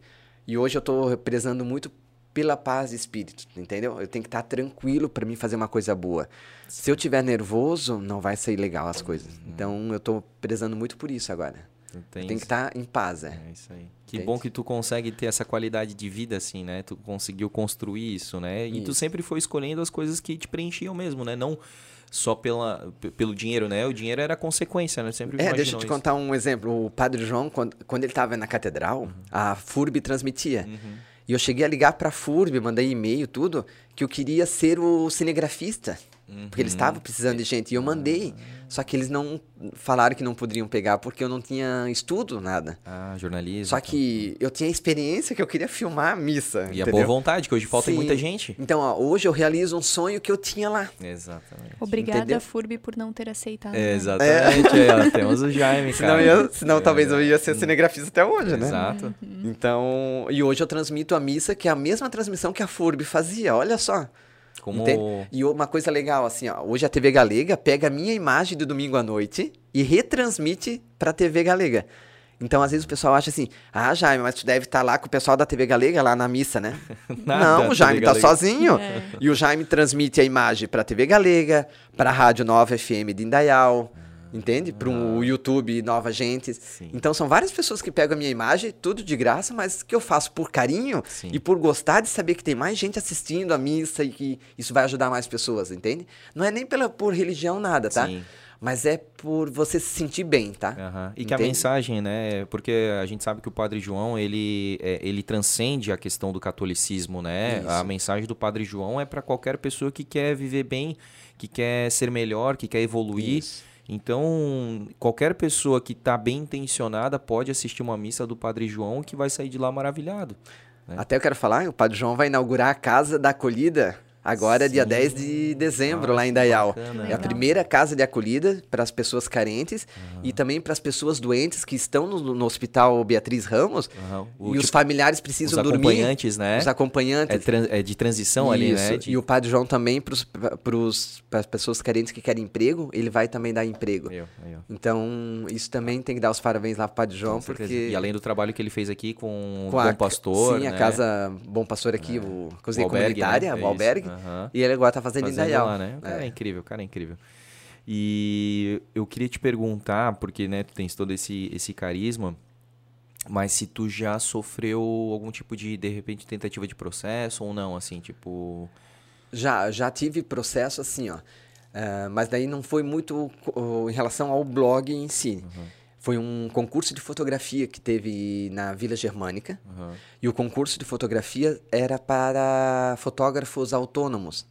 [SPEAKER 3] E hoje eu tô prezando muito pela paz de espírito, entendeu? Eu tenho que estar tranquilo pra mim fazer uma coisa boa. Se eu tiver nervoso, não vai sair legal as coisas. Então eu tô prezando muito por isso agora.
[SPEAKER 1] Tem
[SPEAKER 3] que estar em paz, é.
[SPEAKER 1] É isso aí. Que
[SPEAKER 3] Entende?
[SPEAKER 1] bom que tu consegue ter essa qualidade de vida, assim, né? Tu conseguiu construir isso, né? E tu
[SPEAKER 3] Isso.
[SPEAKER 1] sempre foi escolhendo as coisas que te preenchiam mesmo, né? Não só pela, pelo dinheiro, né? O dinheiro era consequência, né? Sempre
[SPEAKER 3] É, deixa eu te
[SPEAKER 1] isso.
[SPEAKER 3] contar um exemplo. O Padre João, quando, quando ele estava na catedral, a FURB transmitia.
[SPEAKER 1] Uhum.
[SPEAKER 3] E eu cheguei a ligar para a FURB, mandei e-mail, tudo, que eu queria ser o cinegrafista. Porque eles
[SPEAKER 1] Uhum.
[SPEAKER 3] estavam precisando de gente. E eu mandei. Só que eles não falaram que não poderiam pegar porque eu não tinha estudo, nada.
[SPEAKER 1] Ah, jornalismo.
[SPEAKER 3] Só
[SPEAKER 1] então.
[SPEAKER 3] que eu tinha experiência que eu queria filmar a missa.
[SPEAKER 1] E a
[SPEAKER 3] entendeu?
[SPEAKER 1] boa vontade, que hoje falta muita gente.
[SPEAKER 3] Então, ó, hoje eu realizo um sonho que eu tinha lá.
[SPEAKER 1] Exatamente.
[SPEAKER 2] Obrigada,
[SPEAKER 3] Entendeu?
[SPEAKER 2] FURB, por não ter aceitado.
[SPEAKER 1] É, exatamente. aí, ó, temos o Jaime,
[SPEAKER 3] Senão,
[SPEAKER 1] cara.
[SPEAKER 3] eu- senão
[SPEAKER 1] É,
[SPEAKER 3] talvez eu ia ser cinegrafista até hoje, né?
[SPEAKER 1] Exato.
[SPEAKER 3] Então, e hoje eu transmito a missa, que é a mesma transmissão que a FURB fazia, olha só.
[SPEAKER 1] Como...
[SPEAKER 3] Entende? E uma coisa legal, assim, ó, hoje a TV Galega pega a minha imagem do domingo à noite e retransmite pra TV Galega. Então, às vezes o pessoal acha assim, ah, Jaime, mas tu deve estar lá com o pessoal da TV Galega lá na missa, né?
[SPEAKER 1] Nada,
[SPEAKER 3] Não, o Jaime tá sozinho.
[SPEAKER 2] É.
[SPEAKER 3] E o Jaime transmite a imagem pra TV Galega, pra Rádio Nova FM de Indaial, entende? Para o YouTube Nova Gente.
[SPEAKER 1] Sim.
[SPEAKER 3] Então são várias pessoas que pegam a minha imagem, tudo de graça, mas que eu faço por carinho
[SPEAKER 1] Sim.
[SPEAKER 3] e por gostar de saber que tem mais gente assistindo a missa e que isso vai ajudar mais pessoas, entende? Não é nem pela, por religião nada, tá?
[SPEAKER 1] Sim.
[SPEAKER 3] Mas é por você se sentir bem, tá?
[SPEAKER 1] Aham. E que a
[SPEAKER 3] Entende?
[SPEAKER 1] mensagem, né? Porque a gente sabe que o Padre João, ele, é, ele transcende a questão do catolicismo, né?
[SPEAKER 3] Isso.
[SPEAKER 1] A mensagem do Padre João é para qualquer pessoa que quer viver bem, que quer ser melhor, que quer evoluir.
[SPEAKER 3] Isso.
[SPEAKER 1] Então, qualquer pessoa que está bem intencionada pode assistir uma missa do Padre João que vai sair de lá maravilhado. né?
[SPEAKER 3] Até eu quero falar, o Padre João vai inaugurar a Casa da Acolhida agora, dia
[SPEAKER 1] Sim.
[SPEAKER 3] 10 de dezembro,
[SPEAKER 1] Ah,
[SPEAKER 3] lá em Dayal.
[SPEAKER 1] bacana.
[SPEAKER 3] É a primeira casa de acolhida para as pessoas carentes e também para as pessoas doentes que estão no, no Hospital Beatriz Ramos e
[SPEAKER 1] O
[SPEAKER 3] os
[SPEAKER 1] tipo,
[SPEAKER 3] familiares
[SPEAKER 1] os
[SPEAKER 3] precisam dormir.
[SPEAKER 1] acompanhantes, né?
[SPEAKER 3] Os acompanhantes.
[SPEAKER 1] É, tran- é de transição ali, né?
[SPEAKER 3] Isso.
[SPEAKER 1] De-
[SPEAKER 3] E o Padre João também, para as pessoas carentes que querem emprego, ele vai também dar emprego.
[SPEAKER 1] Aí, ó.
[SPEAKER 3] Então, isso também tem que dar os parabéns lá pro Padre João,
[SPEAKER 1] Com certeza.
[SPEAKER 3] porque...
[SPEAKER 1] E além do trabalho que ele fez aqui com, o
[SPEAKER 3] com a-
[SPEAKER 1] Bom Pastor,
[SPEAKER 3] Sim,
[SPEAKER 1] né?
[SPEAKER 3] a Casa Bom Pastor aqui, o cozinha
[SPEAKER 1] albergue,
[SPEAKER 3] comunitária,
[SPEAKER 1] né?
[SPEAKER 3] o
[SPEAKER 1] É
[SPEAKER 3] albergue.
[SPEAKER 1] Aham.
[SPEAKER 3] E ele agora tá fazendo,
[SPEAKER 1] Fazendo né? O cara é.
[SPEAKER 3] É.
[SPEAKER 1] incrível, o cara é incrível. E eu queria te perguntar, porque né, tu tens todo esse, esse carisma, Mas se tu já sofreu algum tipo de, de repente, tentativa de processo ou não, assim, tipo...
[SPEAKER 3] Já, já tive processo assim, ó. Uh, mas daí não foi muito uh, em relação ao blog em si. Uhum. Foi um concurso de fotografia que teve na Vila Germânica. Uhum. E o concurso de fotografia era para fotógrafos autônomos.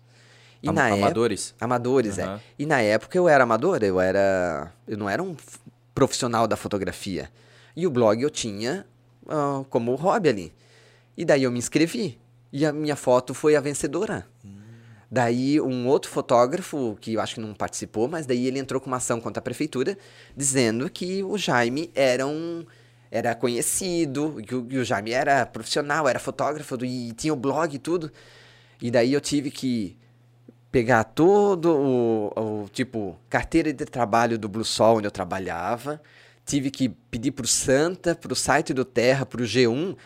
[SPEAKER 1] E Am na amadores?
[SPEAKER 3] Época, amadores, uhum. é. E na época eu era amador, eu era. Eu não era um profissional da fotografia. E o blog eu tinha uh, como hobby ali. E daí eu me inscrevi. E a minha foto foi a vencedora. Hum. Daí um outro fotógrafo, que eu acho que não participou, mas daí ele entrou com uma ação contra a prefeitura, dizendo que o Jaime era um era conhecido, que o, que o Jaime era profissional, era fotógrafo e tinha o blog e tudo. E daí eu tive que pegar todo o, o, tipo carteira de trabalho do Blue Sol onde eu trabalhava, tive que pedir pro Santa, pro site do Terra, pro G1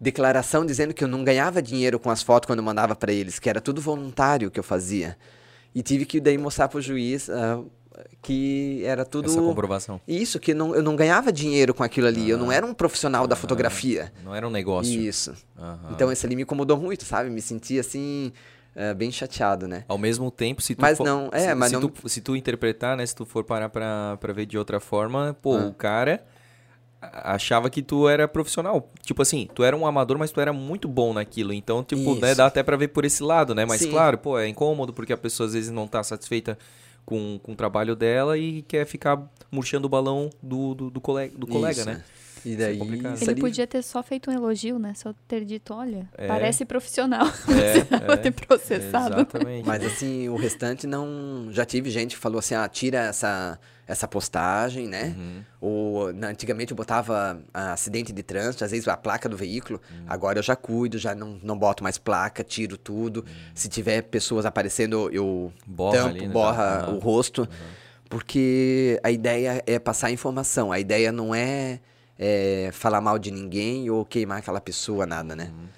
[SPEAKER 3] declaração dizendo que eu não ganhava dinheiro com as fotos quando eu mandava para eles, que era tudo voluntário que eu fazia. E tive que daí mostrar pro juiz uh, que era tudo.
[SPEAKER 1] Essa comprovação.
[SPEAKER 3] Isso, que não, eu não ganhava dinheiro com aquilo ali. Eu não era um profissional da fotografia.
[SPEAKER 1] Não era um negócio.
[SPEAKER 3] Isso. Então esse ali me incomodou muito, sabe? Me senti assim. Uh, bem chateado, né?
[SPEAKER 1] Ao mesmo tempo, se tu
[SPEAKER 3] mas
[SPEAKER 1] for,
[SPEAKER 3] não, é,
[SPEAKER 1] se,
[SPEAKER 3] mas
[SPEAKER 1] se
[SPEAKER 3] não...
[SPEAKER 1] Tu, se tu interpretar, né? Se tu for parar pra ver de outra forma, pô, ah. o cara achava que tu era profissional. Tipo assim, tu era um amador, mas tu era muito bom naquilo. Então, tipo, né, dá até para ver por esse lado, né? Mas Sim. claro, pô, é incômodo porque a pessoa às vezes não tá satisfeita com, com o trabalho dela e quer ficar murchando o balão do, do, do colega, do colega né?
[SPEAKER 3] E daí,
[SPEAKER 2] é ele podia ter só feito um elogio, né? Só ter dito, olha, é. parece profissional.
[SPEAKER 1] É,
[SPEAKER 2] é, ter processado.
[SPEAKER 1] Exatamente.
[SPEAKER 3] Mas assim, o restante não. Já tive gente que falou assim: ah, tira essa essa postagem, né? Uhum. Ou, antigamente eu botava acidente de trânsito, às vezes a placa do veículo. Uhum. Agora eu já cuido, já não, não boto mais placa, tiro tudo. Uhum. Se tiver pessoas aparecendo, eu borra tampo, ali, né? borra o rosto. Porque a ideia é passar informação. A ideia não é, é, falar mal de ninguém ou queimar aquela pessoa, nada, né? Uhum.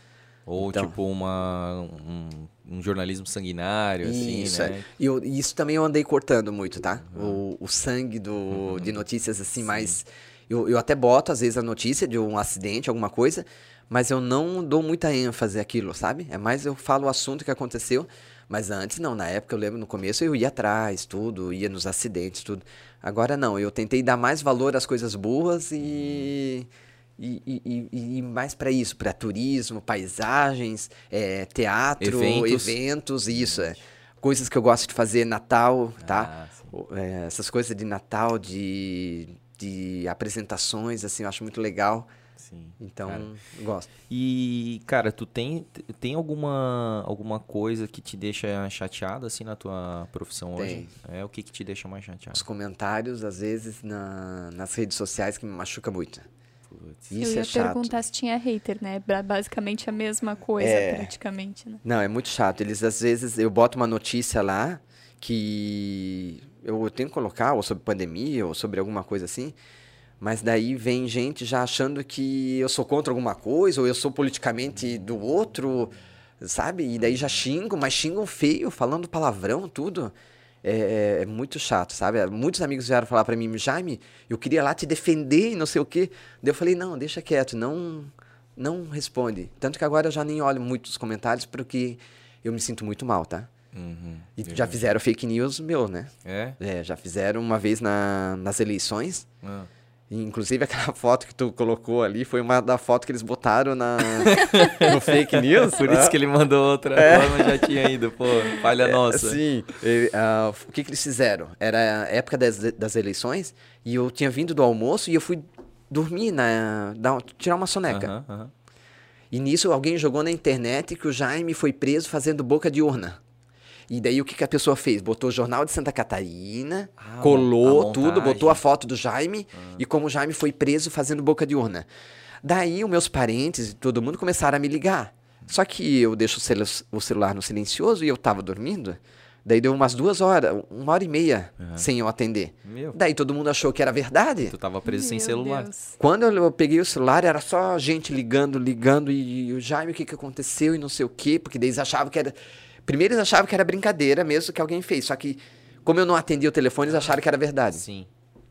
[SPEAKER 1] Ou então, tipo uma, um um jornalismo sanguinário, assim,
[SPEAKER 3] isso,
[SPEAKER 1] né?
[SPEAKER 3] E eu, isso também eu andei cortando muito, tá? Uhum. O, o sangue do, uhum. de notícias, assim, Sim. mais... Eu, eu até boto, às vezes, a notícia de um acidente, alguma coisa, mas eu não dou muita ênfase àquilo, sabe? É mais eu falo o assunto que aconteceu, mas antes não, na época eu lembro no começo eu ia atrás, tudo, ia nos acidentes, tudo. Agora não, eu tentei dar mais valor às coisas boas e... Uhum e, e, e mais para isso, para turismo, paisagens, é, teatro, eventos, eventos isso. É. Coisas que eu gosto de fazer, Natal, tá? Ah, é, essas coisas de Natal, de, de apresentações, assim, eu acho muito legal.
[SPEAKER 1] Sim.
[SPEAKER 3] Então, cara. gosto.
[SPEAKER 1] E, cara, tu tem, tem alguma, alguma coisa que te deixa chateado, assim, na tua profissão tem. hoje? É, o que que te deixa mais chateado?
[SPEAKER 3] Os comentários, às vezes, na, nas redes sociais, que me machuca muito.
[SPEAKER 2] Putz. Isso Eu ia é chato. perguntar se tinha hater, né? Basicamente a mesma coisa, é... praticamente, né?
[SPEAKER 3] Não, é muito chato. Eles, às vezes, eu boto uma notícia lá que eu tenho que colocar, ou sobre pandemia, ou sobre alguma coisa assim, mas daí vem gente já achando que eu sou contra alguma coisa, ou eu sou politicamente do outro, sabe? E daí já xingo, mas xingam feio, falando palavrão, tudo. É, é, é, muito chato, sabe? Muitos amigos vieram falar para mim, Jaime, eu queria lá te defender e não sei o quê. Daí eu falei, não, deixa quieto, não, não responde. Tanto que agora eu já nem olho muito os comentários porque eu me sinto muito mal, tá?
[SPEAKER 1] Uhum,
[SPEAKER 3] e já fizeram fake news meu, né?
[SPEAKER 1] É?
[SPEAKER 3] É, já fizeram uma vez na, nas eleições. Ah. Inclusive, aquela foto que tu colocou ali foi uma da foto que eles botaram na, no fake news.
[SPEAKER 1] Por isso que ele mandou outra. É. Mas já tinha ido, pô, falha é, nossa.
[SPEAKER 3] Sim. E, uh, o que, que eles fizeram? Era a época das, das eleições e eu tinha vindo do almoço e eu fui dormir, na, tirar uma soneca. E nisso alguém jogou na internet que o Jaime foi preso fazendo boca de urna. E daí o que, que a pessoa fez? Botou o Jornal de Santa Catarina, ah, colou tudo, botou a foto do Jaime ah. e como o Jaime foi preso fazendo boca de urna. Daí os meus parentes e todo mundo começaram a me ligar. Só que eu deixo o celular no silencioso e eu tava dormindo. Daí deu umas duas horas, uma hora e meia uhum. sem eu atender. Meu. Daí todo mundo achou que era verdade.
[SPEAKER 1] Tu tava preso Meu sem celular.
[SPEAKER 2] Deus.
[SPEAKER 3] Quando eu peguei o celular, era só gente ligando, ligando, e o Jaime, o que, que aconteceu e não sei o quê, porque daí eles achavam que era. Primeiro eles achavam que era brincadeira mesmo que alguém fez, só que como eu não atendi o telefone, eles acharam que era verdade.
[SPEAKER 1] Sim.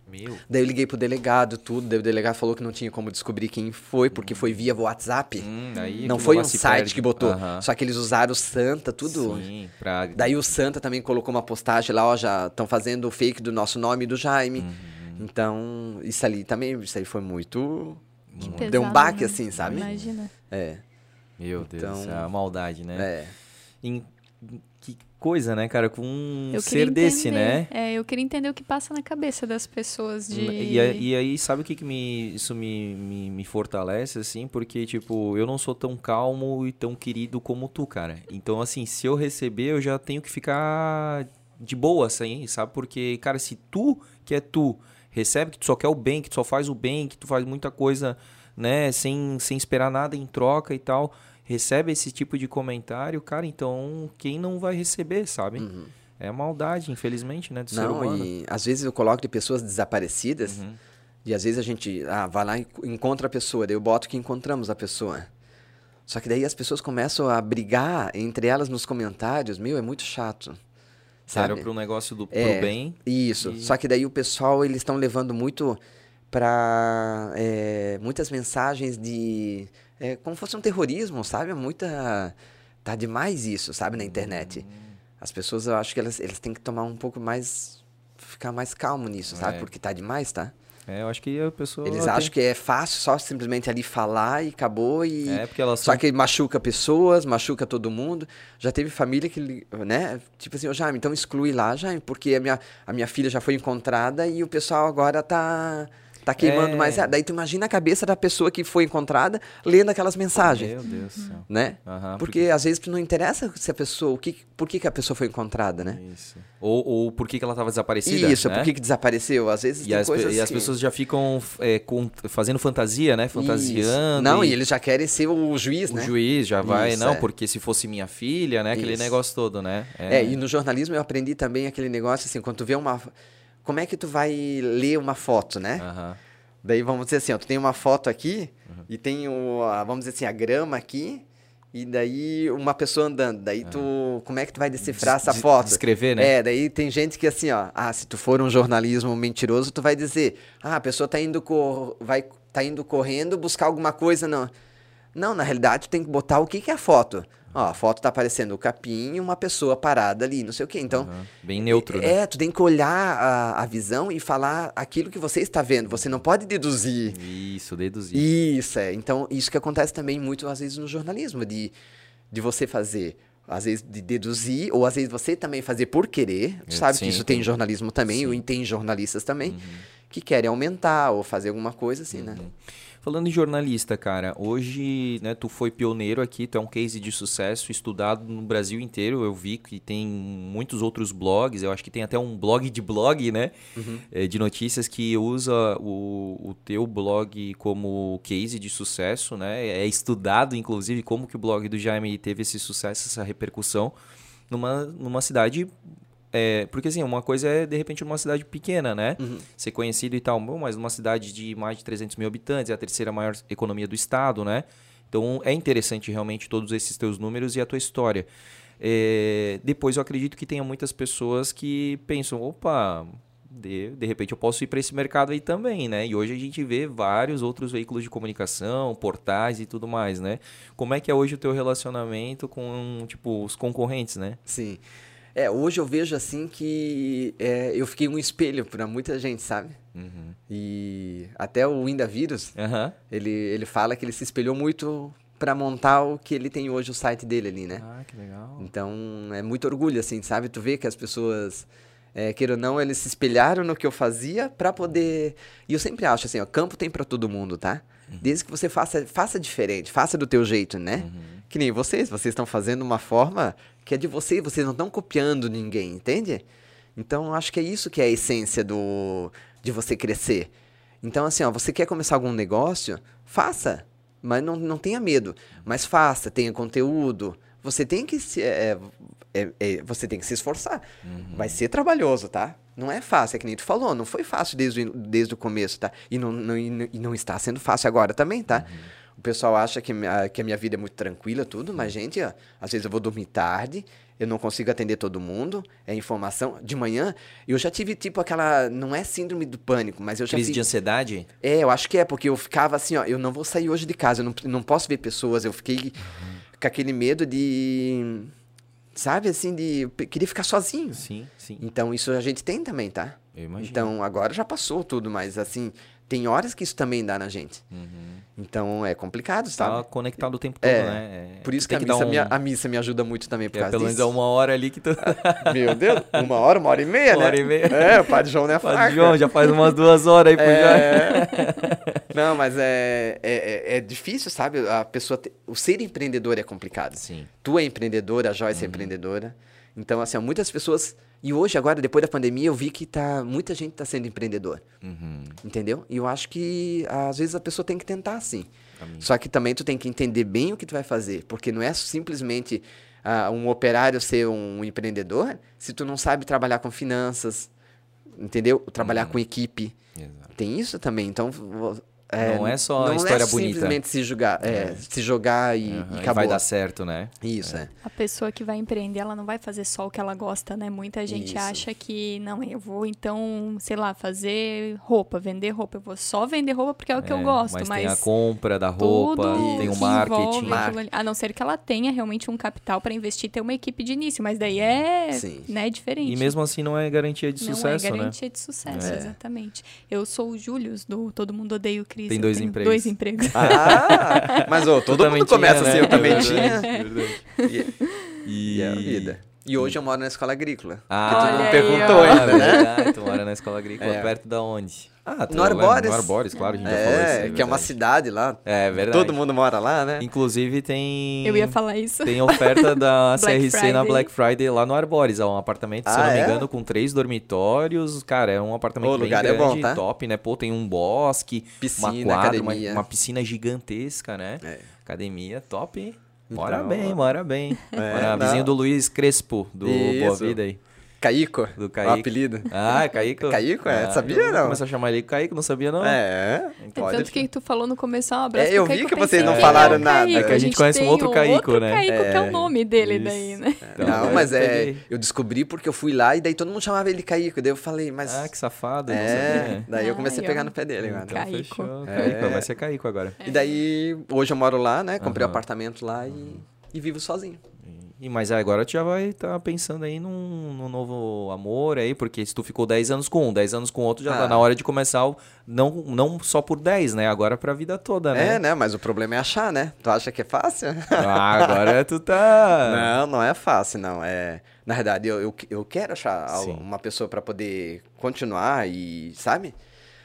[SPEAKER 1] Meu.
[SPEAKER 3] Daí eu liguei pro delegado, tudo. Daí o delegado falou que não tinha como descobrir quem foi, porque foi via WhatsApp.
[SPEAKER 1] Hum,
[SPEAKER 3] não foi um site
[SPEAKER 1] perde.
[SPEAKER 3] que botou. Só que eles usaram o Santa, tudo.
[SPEAKER 1] Sim, pra...
[SPEAKER 3] Daí o Santa também colocou uma postagem lá, ó, já estão fazendo o fake do nosso nome e do Jaime.
[SPEAKER 1] Uhum.
[SPEAKER 3] Então, isso ali também, isso aí foi muito.
[SPEAKER 2] Que
[SPEAKER 3] Deu um
[SPEAKER 2] pesado,
[SPEAKER 3] baque
[SPEAKER 2] né?
[SPEAKER 3] assim, sabe?
[SPEAKER 2] Imagina.
[SPEAKER 3] É.
[SPEAKER 1] Meu Deus,
[SPEAKER 3] Então-
[SPEAKER 1] é a maldade, né?
[SPEAKER 3] É.
[SPEAKER 1] Em- Que coisa, né, cara? Com um
[SPEAKER 2] Eu
[SPEAKER 1] ser
[SPEAKER 2] queria
[SPEAKER 1] desse,
[SPEAKER 2] entender,
[SPEAKER 1] né?
[SPEAKER 2] É, eu queria entender o que passa na cabeça das pessoas de...
[SPEAKER 1] E, a- e aí, sabe o que, que me, isso me, me, me fortalece, assim? Porque, tipo, eu não sou tão calmo e tão querido como tu, cara. Então, assim, se eu receber, eu já tenho que ficar de boa, assim, sabe? Porque, cara, se tu, que é tu, recebe que tu só quer o bem, que tu só faz o bem, que tu faz muita coisa, né, sem, sem esperar nada em troca e tal, recebe esse tipo de comentário, cara, então quem não vai receber, sabe? É a maldade, infelizmente, né, do ser
[SPEAKER 3] Não,
[SPEAKER 1] humano.
[SPEAKER 3] e às vezes eu coloco de pessoas desaparecidas.
[SPEAKER 1] Uhum.
[SPEAKER 3] E às vezes a gente ah, vai lá e encontra a pessoa, daí eu boto que encontramos a pessoa. Só que daí as pessoas começam a brigar entre elas nos comentários. Meu, é muito chato.
[SPEAKER 1] Era
[SPEAKER 3] Sabe?
[SPEAKER 1] pro negócio do
[SPEAKER 3] É,
[SPEAKER 1] pro bem.
[SPEAKER 3] Isso.
[SPEAKER 1] E-
[SPEAKER 3] Só que daí o pessoal, eles estão levando muito para muitas mensagens de. É, como fosse um terrorismo, sabe? Muita. Tá demais isso, sabe, na internet.
[SPEAKER 1] Hum.
[SPEAKER 3] As pessoas, eu acho que elas, eles têm que tomar um pouco mais. ficar mais calmo nisso, sabe?
[SPEAKER 1] É.
[SPEAKER 3] Porque tá demais, tá?
[SPEAKER 1] É, eu acho que a pessoa.
[SPEAKER 3] Eles
[SPEAKER 1] tem-
[SPEAKER 3] acham que é fácil só simplesmente ali falar e acabou e.
[SPEAKER 1] É, porque elas
[SPEAKER 3] Só
[SPEAKER 1] são-
[SPEAKER 3] que machuca pessoas, machuca todo mundo. Já teve família que, né? Tipo assim, ô Jaime, então exclui lá, Jaime, porque a minha, a minha filha já foi encontrada e o pessoal agora tá, tá queimando
[SPEAKER 1] É.
[SPEAKER 3] mais. ela. Daí tu imagina a cabeça da pessoa que foi encontrada lendo aquelas mensagens,
[SPEAKER 1] Meu Deus do céu.
[SPEAKER 3] né?
[SPEAKER 1] Aham,
[SPEAKER 3] porque, às vezes não interessa se a pessoa, o que, por que, que a pessoa foi encontrada, né?
[SPEAKER 1] Isso. Ou, ou por que, que ela estava desaparecida?
[SPEAKER 3] Isso,
[SPEAKER 1] né?
[SPEAKER 3] por que, que desapareceu? Às vezes
[SPEAKER 1] E as,
[SPEAKER 3] coisas
[SPEAKER 1] e as pessoas já ficam é, com- fazendo fantasia, né? Fantasiando.
[SPEAKER 3] Isso. Não,
[SPEAKER 1] e
[SPEAKER 3] e eles já querem ser o juiz,
[SPEAKER 1] o
[SPEAKER 3] né?
[SPEAKER 1] juiz já vai,
[SPEAKER 3] Isso,
[SPEAKER 1] não,
[SPEAKER 3] é.
[SPEAKER 1] porque se fosse minha filha, né? Aquele
[SPEAKER 3] Isso.
[SPEAKER 1] negócio todo, né?
[SPEAKER 3] É, e no jornalismo eu aprendi também aquele negócio assim, quando tu vê uma. Como é que tu vai ler uma foto, né?
[SPEAKER 1] Aham.
[SPEAKER 3] Daí vamos dizer assim, ó, tu tem uma foto aqui
[SPEAKER 1] Uhum.
[SPEAKER 3] e tem o, a- vamos dizer assim, a grama aqui e daí uma pessoa andando. Daí tu, como é que tu vai decifrar essa foto?
[SPEAKER 1] descrever, né?
[SPEAKER 3] É, daí tem gente que assim, ó, ah, se tu for um jornalismo mentiroso, tu vai dizer, ah, a pessoa tá indo cor, vai tá indo correndo buscar alguma coisa não. Não, na realidade tu tem que botar o que que é a foto. Ó, a foto tá aparecendo o capim e uma pessoa parada ali, não sei o quê. Então,
[SPEAKER 1] Aham. Bem neutro, né?
[SPEAKER 3] é, tu tem que olhar a, a visão e falar aquilo que você está vendo. Você não pode deduzir.
[SPEAKER 1] Isso, deduzir.
[SPEAKER 3] Isso, é. Então, isso que acontece também muito, às vezes, no jornalismo, de, de você fazer, às vezes, de deduzir, ou às vezes você também fazer por querer. Tu
[SPEAKER 1] É,
[SPEAKER 3] sabe
[SPEAKER 1] sim,
[SPEAKER 3] que isso tem em
[SPEAKER 1] tem.
[SPEAKER 3] jornalismo também, ou tem jornalistas também, que querem aumentar ou fazer alguma coisa assim, né?
[SPEAKER 1] Falando em jornalista, cara, hoje, né, tu foi pioneiro aqui, tu é um case de sucesso, estudado no Brasil inteiro. Eu vi que tem muitos outros blogs, eu acho que tem até um blog de blog, né, eh, de notícias que usa o, o teu blog como case de sucesso, né? É estudado, inclusive, como que o blog do Jaime teve esse sucesso, essa repercussão numa, numa cidade é, porque assim, uma coisa é de repente numa cidade pequena, né? Ser conhecido e tal, mas numa cidade de mais de 300 mil habitantes, é a terceira maior economia do estado, né? Então é interessante realmente todos esses teus números e a tua história. É, depois eu acredito que tenha muitas pessoas que pensam, opa, de, de repente eu posso ir para esse mercado aí também, né? E hoje a gente vê vários outros veículos de comunicação, portais e tudo mais, né? Como é que é hoje o teu relacionamento com, tipo, os concorrentes, né?
[SPEAKER 3] Sim. É, hoje eu vejo assim que é, eu fiquei um espelho para muita gente, sabe?
[SPEAKER 1] Uhum.
[SPEAKER 3] E até o Winda Vírus,
[SPEAKER 1] Aham.
[SPEAKER 3] ele, ele fala que ele se espelhou muito para montar o que ele tem hoje, o site dele ali, né?
[SPEAKER 1] Ah, que legal.
[SPEAKER 3] Então, é muito orgulho, assim, sabe? Tu vê que as pessoas, é, queira ou não, eles se espelharam no que eu fazia para poder... E eu sempre acho, assim, ó, campo tem para todo mundo, tá? Desde que você faça, faça diferente, faça do teu jeito, né? Que nem vocês, vocês estão fazendo uma forma que é de você, vocês não estão copiando ninguém, entende? Então, acho que é isso que é a essência do, de você crescer. Então, assim, ó, você quer começar algum negócio? Faça, mas não, não tenha medo. Mas faça, tenha conteúdo. Você tem que se, é, é, é, você tem que se esforçar. Vai ser trabalhoso, tá? Não é fácil, é que nem tu falou, não foi fácil desde, o- desde o começo, tá? E não, não, e não- e não está sendo fácil agora também, tá? O pessoal acha que, minha- que a minha vida é muito tranquila, tudo, mas, gente, ó, às vezes eu vou dormir tarde, eu não consigo atender todo mundo, é informação. De manhã, eu já tive tipo aquela, não é síndrome do pânico, mas eu já
[SPEAKER 1] Crise
[SPEAKER 3] fi-
[SPEAKER 1] de ansiedade?
[SPEAKER 3] É, eu acho que é, porque eu ficava assim, ó, eu não vou sair hoje de casa, eu não, não posso ver pessoas, eu fiquei com aquele medo de, sabe, assim, de, eu queria ficar sozinho.
[SPEAKER 1] Sim, sim.
[SPEAKER 3] Então isso a gente tem também, tá?
[SPEAKER 1] Eu imagino.
[SPEAKER 3] Então agora já passou tudo, mas assim, tem horas que isso também dá na gente. Então é complicado,
[SPEAKER 1] tá
[SPEAKER 3] sabe?
[SPEAKER 1] conectado o tempo todo,
[SPEAKER 3] É,
[SPEAKER 1] né? É,
[SPEAKER 3] Por isso que a missa,
[SPEAKER 1] um-
[SPEAKER 3] a missa me ajuda muito também por
[SPEAKER 1] é,
[SPEAKER 3] causa
[SPEAKER 1] pelo menos é
[SPEAKER 3] disso.
[SPEAKER 1] uma hora ali que tu.
[SPEAKER 3] Meu Deus, uma hora, uma hora e meia,
[SPEAKER 1] Uma
[SPEAKER 3] né?
[SPEAKER 1] hora e meia.
[SPEAKER 3] É, o Padre João não é
[SPEAKER 1] Padre. João, já faz umas duas horas aí João.
[SPEAKER 3] É... Não, mas é, é, é- é difícil, sabe? A pessoa te- O ser empreendedor é complicado.
[SPEAKER 1] Sim.
[SPEAKER 3] Tu é empreendedora, a Joyce é empreendedora. Então, assim, muitas pessoas. E hoje, agora, depois da pandemia, eu vi que tá, muita gente está sendo empreendedor.
[SPEAKER 1] Uhum.
[SPEAKER 3] Entendeu? E eu acho que às vezes a pessoa tem que tentar sim.
[SPEAKER 1] Caminho.
[SPEAKER 3] Só que também tu tem que entender bem o que tu vai fazer, porque não é simplesmente ah, um operário ser um empreendedor se tu não sabe trabalhar com finanças, entendeu? Trabalhar
[SPEAKER 1] Uhum.
[SPEAKER 3] com equipe.
[SPEAKER 1] Exato.
[SPEAKER 3] Tem isso também. Então vo-
[SPEAKER 1] Não é só
[SPEAKER 3] não
[SPEAKER 1] história
[SPEAKER 3] é
[SPEAKER 1] bonita.
[SPEAKER 3] simplesmente se jogar, é, se jogar e,
[SPEAKER 1] Aham,
[SPEAKER 3] e
[SPEAKER 1] e vai dar certo, né?
[SPEAKER 3] Isso é.
[SPEAKER 2] A pessoa que vai empreender, ela não vai fazer só o que ela gosta, né? Muita gente
[SPEAKER 3] Isso.
[SPEAKER 2] acha que, não, eu vou então, sei lá, fazer roupa, vender roupa. Eu vou só vender roupa porque é o que eu
[SPEAKER 1] É,
[SPEAKER 2] gosto,
[SPEAKER 1] mas,
[SPEAKER 2] mas,
[SPEAKER 1] tem a compra da roupa, tem o marketing.
[SPEAKER 2] envolve. A não ser que ela tenha realmente um capital para investir, ter uma equipe de início, mas daí é,
[SPEAKER 3] Sim.
[SPEAKER 2] né, diferente.
[SPEAKER 1] E mesmo assim não é garantia de
[SPEAKER 2] não
[SPEAKER 1] sucesso,
[SPEAKER 2] é
[SPEAKER 1] né?
[SPEAKER 2] garantia de sucesso,
[SPEAKER 3] É.
[SPEAKER 2] exatamente. Eu sou o Július do Todo Mundo Odeia o Cris.
[SPEAKER 1] Tem dois
[SPEAKER 2] tenho
[SPEAKER 1] empregos.
[SPEAKER 2] Dois empregos.
[SPEAKER 3] Ah, mas ô, todo mundo começa
[SPEAKER 1] tinha,
[SPEAKER 3] assim,
[SPEAKER 1] né?
[SPEAKER 3] eu também
[SPEAKER 1] É
[SPEAKER 3] tinha. E,
[SPEAKER 1] E...
[SPEAKER 3] e é a vida. E hoje eu moro na escola agrícola.
[SPEAKER 1] Ah,
[SPEAKER 3] que tu não
[SPEAKER 2] aí,
[SPEAKER 3] perguntou
[SPEAKER 2] ó.
[SPEAKER 3] ainda, né?
[SPEAKER 1] verdade, tu mora na escola agrícola,
[SPEAKER 3] É.
[SPEAKER 1] perto da onde? Ah, tu
[SPEAKER 3] No
[SPEAKER 1] lembra?
[SPEAKER 3] Arbores.
[SPEAKER 1] No Arbores, claro, a gente já falou isso.
[SPEAKER 3] É,
[SPEAKER 1] aí,
[SPEAKER 3] que é uma
[SPEAKER 1] verdade.
[SPEAKER 3] cidade lá.
[SPEAKER 1] É verdade.
[SPEAKER 3] Todo mundo mora lá, né?
[SPEAKER 1] Inclusive tem...
[SPEAKER 2] Eu ia falar isso.
[SPEAKER 1] Tem oferta da CRC na
[SPEAKER 2] Friday.
[SPEAKER 1] Black Friday lá no Arbores. É um apartamento, se eu
[SPEAKER 3] Ah,
[SPEAKER 1] não me
[SPEAKER 3] é?
[SPEAKER 1] engano, com três dormitórios. Cara, é um apartamento
[SPEAKER 3] O
[SPEAKER 1] bem
[SPEAKER 3] lugar é
[SPEAKER 1] grande,
[SPEAKER 3] bom, tá?
[SPEAKER 1] top, né? Pô, tem um bosque,
[SPEAKER 3] Piscina,
[SPEAKER 1] uma quadra, uma,
[SPEAKER 3] academia.
[SPEAKER 1] uma piscina gigantesca, né?
[SPEAKER 3] É.
[SPEAKER 1] Academia, top. Mora
[SPEAKER 3] Então,
[SPEAKER 1] bem, mora bem.
[SPEAKER 3] É,
[SPEAKER 1] Mora- vizinho do Luiz Crespo, do Boa
[SPEAKER 3] Isso.
[SPEAKER 1] Vida aí.
[SPEAKER 3] Caíco,
[SPEAKER 1] Do
[SPEAKER 3] o
[SPEAKER 1] Caíco.
[SPEAKER 3] apelido.
[SPEAKER 1] Ah, é Caíco?
[SPEAKER 3] Caíco, é?
[SPEAKER 1] Ah,
[SPEAKER 3] Sabia,
[SPEAKER 1] eu
[SPEAKER 3] não?
[SPEAKER 1] Começou a chamar ele Caíco, não sabia não.
[SPEAKER 3] É,
[SPEAKER 2] É
[SPEAKER 3] pode.
[SPEAKER 2] tanto que tu falou no começo, ah, um abraço
[SPEAKER 3] É, eu
[SPEAKER 2] pro
[SPEAKER 3] vi
[SPEAKER 2] Caico,
[SPEAKER 3] que
[SPEAKER 2] eu
[SPEAKER 3] vocês não falaram
[SPEAKER 2] é o
[SPEAKER 3] nada.
[SPEAKER 2] Caico?
[SPEAKER 1] É que a gente conhece um outro Caico,
[SPEAKER 2] outro
[SPEAKER 1] né?
[SPEAKER 2] Caico, que é o
[SPEAKER 3] É.
[SPEAKER 2] nome dele
[SPEAKER 1] Isso.
[SPEAKER 2] daí, né?
[SPEAKER 1] Então,
[SPEAKER 3] não,
[SPEAKER 1] eu
[SPEAKER 3] mas é. Eu descobri porque eu fui lá e daí todo mundo chamava ele Caíco. Daí eu falei, mas.
[SPEAKER 1] Ah, que safado, eu não
[SPEAKER 3] é.
[SPEAKER 1] sabia.
[SPEAKER 3] Daí eu comecei
[SPEAKER 2] Ai,
[SPEAKER 3] a pegar
[SPEAKER 2] ó.
[SPEAKER 3] no pé dele agora.
[SPEAKER 1] Então
[SPEAKER 2] Caíco.
[SPEAKER 1] fechou.
[SPEAKER 3] É.
[SPEAKER 1] Caíco, vai ser Caíco agora.
[SPEAKER 3] E daí, hoje eu moro lá, né? Comprei um apartamento lá e, e vivo sozinho.
[SPEAKER 1] E, mas agora tu já vai estar pensando aí num, num novo amor aí, porque se tu ficou 10 anos com um, 10 anos com outro, já tá
[SPEAKER 3] Ah.
[SPEAKER 1] na hora de começar o, não, não só por 10, né? Agora pra vida toda, né?
[SPEAKER 3] É, né? Mas o problema é achar, né? Tu acha que é fácil?
[SPEAKER 1] Ah, agora tu tá...
[SPEAKER 3] Não, não é fácil, não. É, na verdade, eu, eu, eu quero achar
[SPEAKER 1] Sim.
[SPEAKER 3] uma pessoa para poder continuar e, sabe?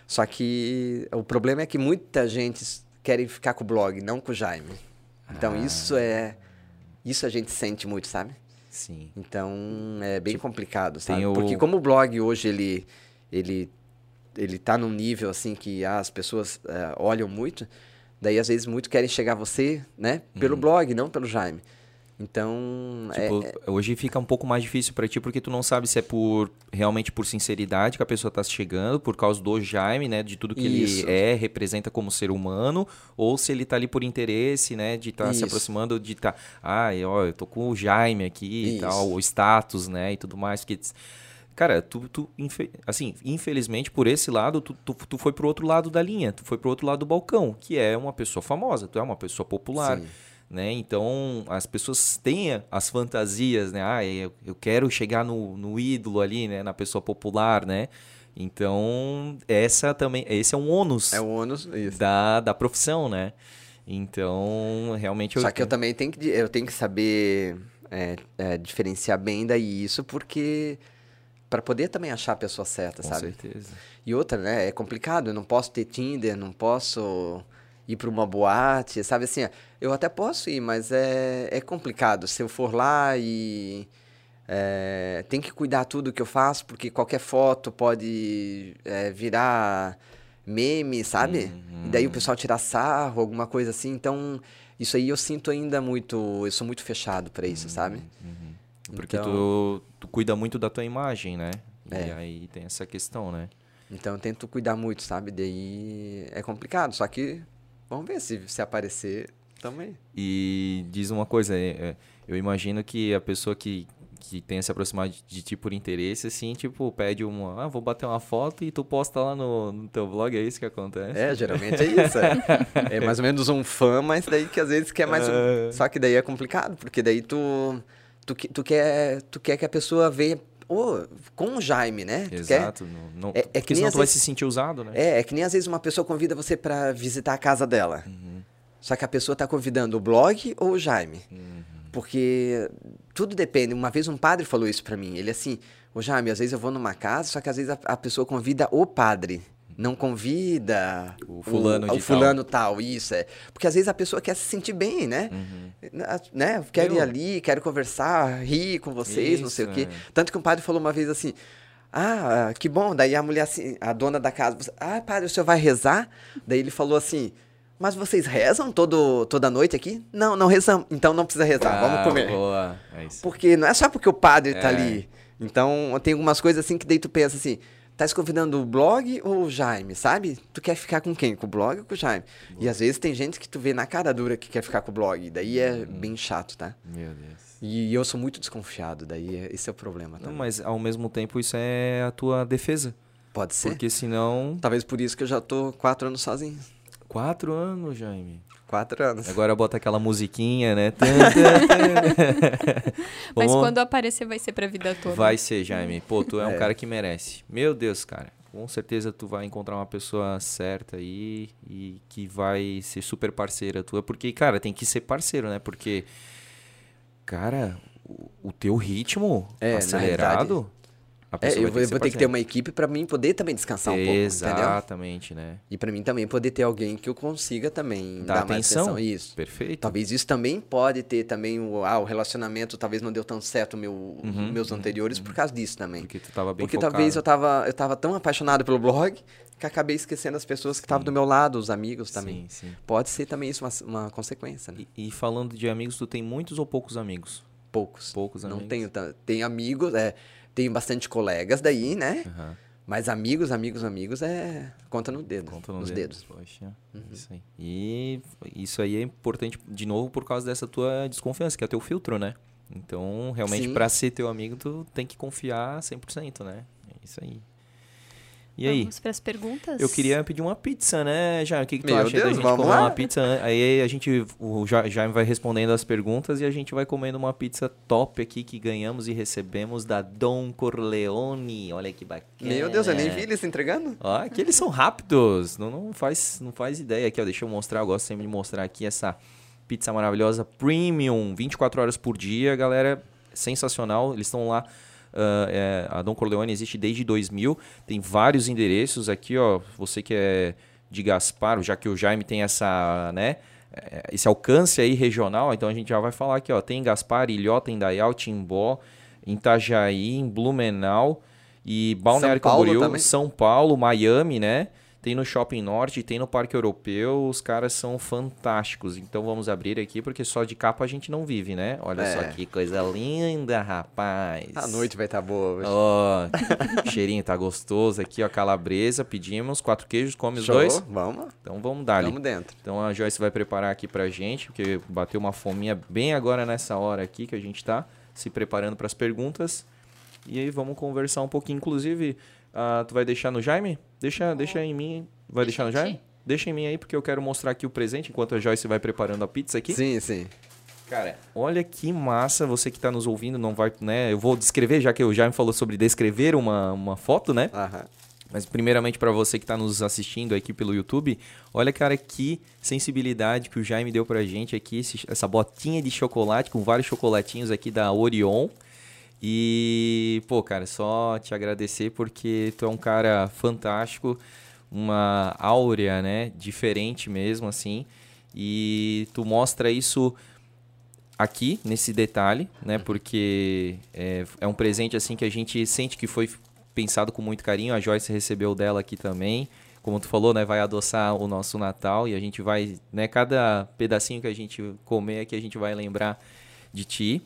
[SPEAKER 3] Só que o problema é que muita gente quer ficar com o blog, não com o Jaime. Então
[SPEAKER 1] Ah.
[SPEAKER 3] isso é isso a gente sente muito, sabe?
[SPEAKER 1] Sim.
[SPEAKER 3] Então é bem complicado, sabe?
[SPEAKER 1] Tipo, o-
[SPEAKER 3] Porque como o blog hoje ele ele ele tá num nível assim que as pessoas eh, olham muito, daí às vezes muito querem chegar a você, né? Pelo blog, não pelo Jaime. Então, é-
[SPEAKER 1] Tipo, hoje fica um pouco mais difícil pra ti, porque tu não sabe se é por realmente por sinceridade que a pessoa tá chegando, por causa do Jaime, né? De tudo que
[SPEAKER 3] Isso.
[SPEAKER 1] ele é, representa como ser humano, ou se ele tá ali por interesse, né? De estar se
[SPEAKER 3] Isso.
[SPEAKER 1] aproximando, de estar. Ah, ó, eu tô com o Jaime aqui e
[SPEAKER 3] Isso.
[SPEAKER 1] tal, o status, né? E tudo mais. Porque, cara, tu, tu assim, infelizmente, por esse lado, tu, tu, tu foi pro outro lado da linha, tu foi pro outro lado do balcão, que é uma pessoa famosa, tu é uma pessoa popular
[SPEAKER 3] Sim.
[SPEAKER 1] Né? Então as pessoas têm as fantasias, né? Ah, eu, eu quero chegar no, no ídolo ali, né? Na pessoa popular, né? Então essa também, esse é um ônus
[SPEAKER 3] é o ônus isso.
[SPEAKER 1] da, da profissão, né? Então realmente eu,
[SPEAKER 3] Só que eu também tenho que, eu tenho que saber é, é, diferenciar bem daí isso, porque para poder também achar a pessoa certa,
[SPEAKER 1] com
[SPEAKER 3] sabe?
[SPEAKER 1] certeza.
[SPEAKER 3] E outra, né? É complicado. Eu não posso ter Tinder, não posso ir para uma boate, sabe assim? Eu até posso ir, mas é, é complicado. Se eu for lá e é, tem que cuidar tudo que eu faço, porque qualquer foto pode é, virar meme, sabe? E daí o pessoal tirar sarro, alguma coisa assim. Então, isso aí eu sinto ainda muito. Eu sou muito fechado para isso, sabe?
[SPEAKER 1] Porque
[SPEAKER 3] Então-
[SPEAKER 1] tu, tu cuida muito da tua imagem, né? E
[SPEAKER 3] É.
[SPEAKER 1] aí tem essa questão, né?
[SPEAKER 3] Então eu tento cuidar muito, sabe? Daí é complicado, só que vamos ver se, se aparecer também.
[SPEAKER 1] E diz uma coisa, é, é, eu imagino que a pessoa que que tenha se aproximado de, de ti por interesse, assim, tipo, pede uma, ah, vou bater uma foto e tu posta lá no, no teu blog, é isso que acontece?
[SPEAKER 3] É, geralmente é isso. É. é mais ou menos um fã, mas daí que às vezes quer mais. Um... Só que daí é complicado, porque daí tu, tu, tu, quer, tu quer que a pessoa veja oh, com o Jaime, né?
[SPEAKER 1] Exato. Não, não, é, é que senão tu vezes, vai se sentir usado, né?
[SPEAKER 3] É, é que nem às vezes uma pessoa convida você para visitar a casa dela. Uhum. Só que a pessoa tá convidando o blog ou o Jaime. Uhum. Porque tudo depende. Uma vez um padre falou isso para mim. Ele assim, o Jaime, às vezes eu vou numa casa, só que às vezes a, a pessoa convida o padre não convida
[SPEAKER 1] o fulano,
[SPEAKER 3] o, o fulano tal. tal. isso é. Porque às vezes a pessoa quer se sentir bem, né? Uhum. né? Quero ir ali, quero conversar, rir com vocês, isso, não sei é. o quê. Tanto que um padre falou uma vez assim: "Ah, que bom". Daí a mulher assim, a dona da casa, "Ah, padre, o senhor vai rezar?" Daí ele falou assim: mas vocês rezam todo, toda noite aqui? Não, não rezamos. Então não precisa rezar, ah, vamos comer.
[SPEAKER 1] Boa. É
[SPEAKER 3] porque não é só porque o padre está é. ali. Então tem algumas coisas assim que daí tu pensa assim, tá se convidando o blog ou o Jaime, sabe? Tu quer ficar com quem? Com o blog ou com o Jaime? Boa. E às vezes tem gente que tu vê na cara dura que quer ficar com o blog. Daí é hum. bem chato, tá?
[SPEAKER 1] Meu Deus.
[SPEAKER 3] E eu sou muito desconfiado, daí é, esse é o problema.
[SPEAKER 1] Não, mas ao mesmo tempo isso é a tua defesa.
[SPEAKER 3] Pode ser.
[SPEAKER 1] Porque senão.
[SPEAKER 3] Talvez por isso que eu já tô quatro anos sozinho.
[SPEAKER 1] Quatro anos, Jaime.
[SPEAKER 3] Quatro anos.
[SPEAKER 1] Agora bota aquela musiquinha, né?
[SPEAKER 2] Mas quando aparecer vai ser pra vida toda.
[SPEAKER 1] Vai ser, Jaime. Pô, tu é, é um cara que merece. Meu Deus, cara. Com certeza tu vai encontrar uma pessoa certa aí e que vai ser super parceira tua. Porque, cara, tem que ser parceiro, né? Porque, cara, o, o teu ritmo é, acelerado
[SPEAKER 3] é, eu vou, vou ter que ter uma equipe para mim poder também descansar um pouco,
[SPEAKER 1] Exatamente, né?
[SPEAKER 3] E para mim também poder ter alguém que eu consiga também Dá dar atenção. mais atenção. Isso.
[SPEAKER 1] Perfeito.
[SPEAKER 3] Talvez isso também pode ter também o, ah, o relacionamento talvez não deu tão certo meu, uhum, meus uhum, anteriores uhum. por causa disso também.
[SPEAKER 1] Porque tu tava bem
[SPEAKER 3] Porque
[SPEAKER 1] focado.
[SPEAKER 3] talvez eu tava, eu tava tão apaixonado pelo blog que acabei esquecendo as pessoas que estavam do meu lado, os amigos também. Sim, sim. Pode ser também isso uma, uma consequência, né?
[SPEAKER 1] E, e falando de amigos, tu tem muitos ou poucos amigos?
[SPEAKER 3] Poucos.
[SPEAKER 1] Poucos
[SPEAKER 3] amigos. Não tenho, tem amigos, é tenho bastante colegas daí, né? Uhum. Mas amigos, amigos, amigos é conta no dedo. Conta no nos dedo. dedos.
[SPEAKER 1] Poxa, uhum. isso aí. E isso aí é importante, de novo, por causa dessa tua desconfiança, que é o teu filtro, né? Então, realmente, para ser teu amigo, tu tem que confiar 100%, né? É isso aí. E aí?
[SPEAKER 2] Vamos para as perguntas?
[SPEAKER 1] Eu queria pedir uma pizza, né, Jaime? O que, que tu Meu acha Deus, da gente comer lá? uma pizza? Aí a gente, o Jaime vai respondendo as perguntas e a gente vai comendo uma pizza top aqui que ganhamos e recebemos da Dom Corleone. Olha que bacana.
[SPEAKER 3] Meu Deus, eu nem vi eles entregando.
[SPEAKER 1] Ó, que eles são rápidos. Não, não, faz, não faz ideia aqui, ó. Deixa eu mostrar, eu gosto sempre de mostrar aqui essa pizza maravilhosa, premium, 24 horas por dia, galera. Sensacional. Eles estão lá é, a Dom Corleone existe desde 2000, tem vários endereços aqui, ó. Você que é de Gaspar, já que o Jaime tem essa, né? É, esse alcance aí regional, então a gente já vai falar aqui, ó. Tem Gaspar, Ilhota, Indaial, Timbó, Itajaí, em Blumenau e Balneário Camboriú, São Paulo, Miami, né? Tem no Shopping Norte, tem no Parque Europeu, os caras são fantásticos. Então vamos abrir aqui, porque só de capa a gente não vive, né? Olha é. só que coisa linda, rapaz.
[SPEAKER 3] A noite vai estar tá boa hoje.
[SPEAKER 1] Oh, cheirinho tá gostoso aqui, ó, calabresa, pedimos, quatro queijos, come os dois?
[SPEAKER 3] Vamos.
[SPEAKER 1] Então vamos dar ali.
[SPEAKER 3] Vamos dentro.
[SPEAKER 1] Então a Joyce vai preparar aqui pra gente, porque bateu uma fominha bem agora nessa hora aqui que a gente tá se preparando para as perguntas. E aí vamos conversar um pouquinho, inclusive, uh, tu vai deixar no Jaime? Deixa, deixa em mim. Vai deixar no Jaime? Deixa em mim aí, porque eu quero mostrar aqui o presente enquanto a Joyce vai preparando a pizza aqui.
[SPEAKER 3] Sim, sim.
[SPEAKER 1] Cara, olha que massa, você que está nos ouvindo, não vai, né? Eu vou descrever, já que o Jaime falou sobre descrever uma, uma foto, né?
[SPEAKER 3] Aham.
[SPEAKER 1] Mas primeiramente para você que está nos assistindo aqui pelo YouTube, olha cara que sensibilidade que o Jaime deu pra gente aqui, essa botinha de chocolate com vários chocolatinhos aqui da Orion. E, pô, cara, só te agradecer porque tu é um cara fantástico, uma áurea, né, diferente mesmo, assim. E tu mostra isso aqui, nesse detalhe, né, porque é, é um presente, assim, que a gente sente que foi pensado com muito carinho. A Joyce recebeu dela aqui também. Como tu falou, né, vai adoçar o nosso Natal e a gente vai, né, cada pedacinho que a gente comer aqui, a gente vai lembrar de ti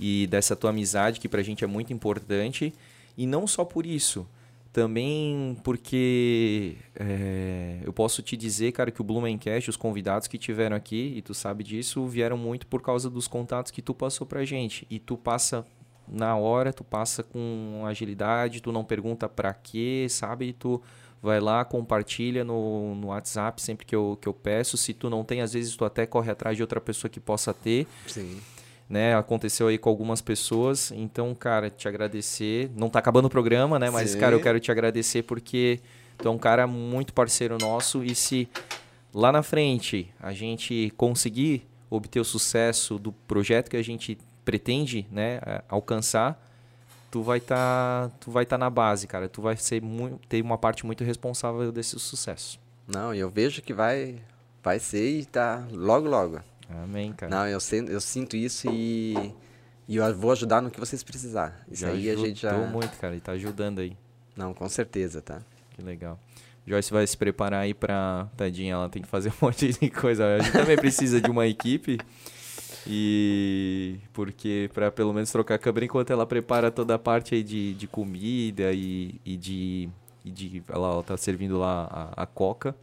[SPEAKER 1] e dessa tua amizade que pra gente é muito importante. E não só por isso, também porque é, eu posso te dizer, cara, que o Blumencast, os convidados que tiveram aqui, e tu sabe disso, vieram muito por causa dos contatos que tu passou pra gente. E tu passa na hora, tu passa com agilidade, tu não pergunta pra quê, sabe? Tu vai lá, compartilha no, no WhatsApp sempre que eu, que eu peço. Se tu não tem, às vezes tu até corre atrás de outra pessoa que possa ter.
[SPEAKER 3] Sim.
[SPEAKER 1] Né? Aconteceu aí com algumas pessoas. Então, cara, te agradecer. Não tá acabando o programa, né? Mas,
[SPEAKER 3] Sim.
[SPEAKER 1] cara, eu quero te agradecer porque tu é um cara muito parceiro nosso. E se lá na frente a gente conseguir obter o sucesso do projeto que a gente pretende, né, alcançar, tu vai estar, tu vai estar na base, cara. Tu vai ser muito, ter uma parte muito responsável desse sucesso.
[SPEAKER 3] Não, eu vejo que vai, vai ser e tá logo, logo.
[SPEAKER 1] Amém, cara.
[SPEAKER 3] Não, eu, eu sinto isso e, e eu vou ajudar no que vocês precisar. Isso
[SPEAKER 1] já
[SPEAKER 3] aí a gente já.
[SPEAKER 1] ajudou muito, cara. E tá ajudando aí.
[SPEAKER 3] Não, com certeza, tá?
[SPEAKER 1] Que legal. Joyce vai se preparar aí pra. Tadinha, ela tem que fazer um monte de coisa. A gente também precisa de uma equipe. E. Porque, pra pelo menos trocar a câmera enquanto ela prepara toda a parte aí de, de comida e, e de. E de ela, ela tá servindo lá a, a coca.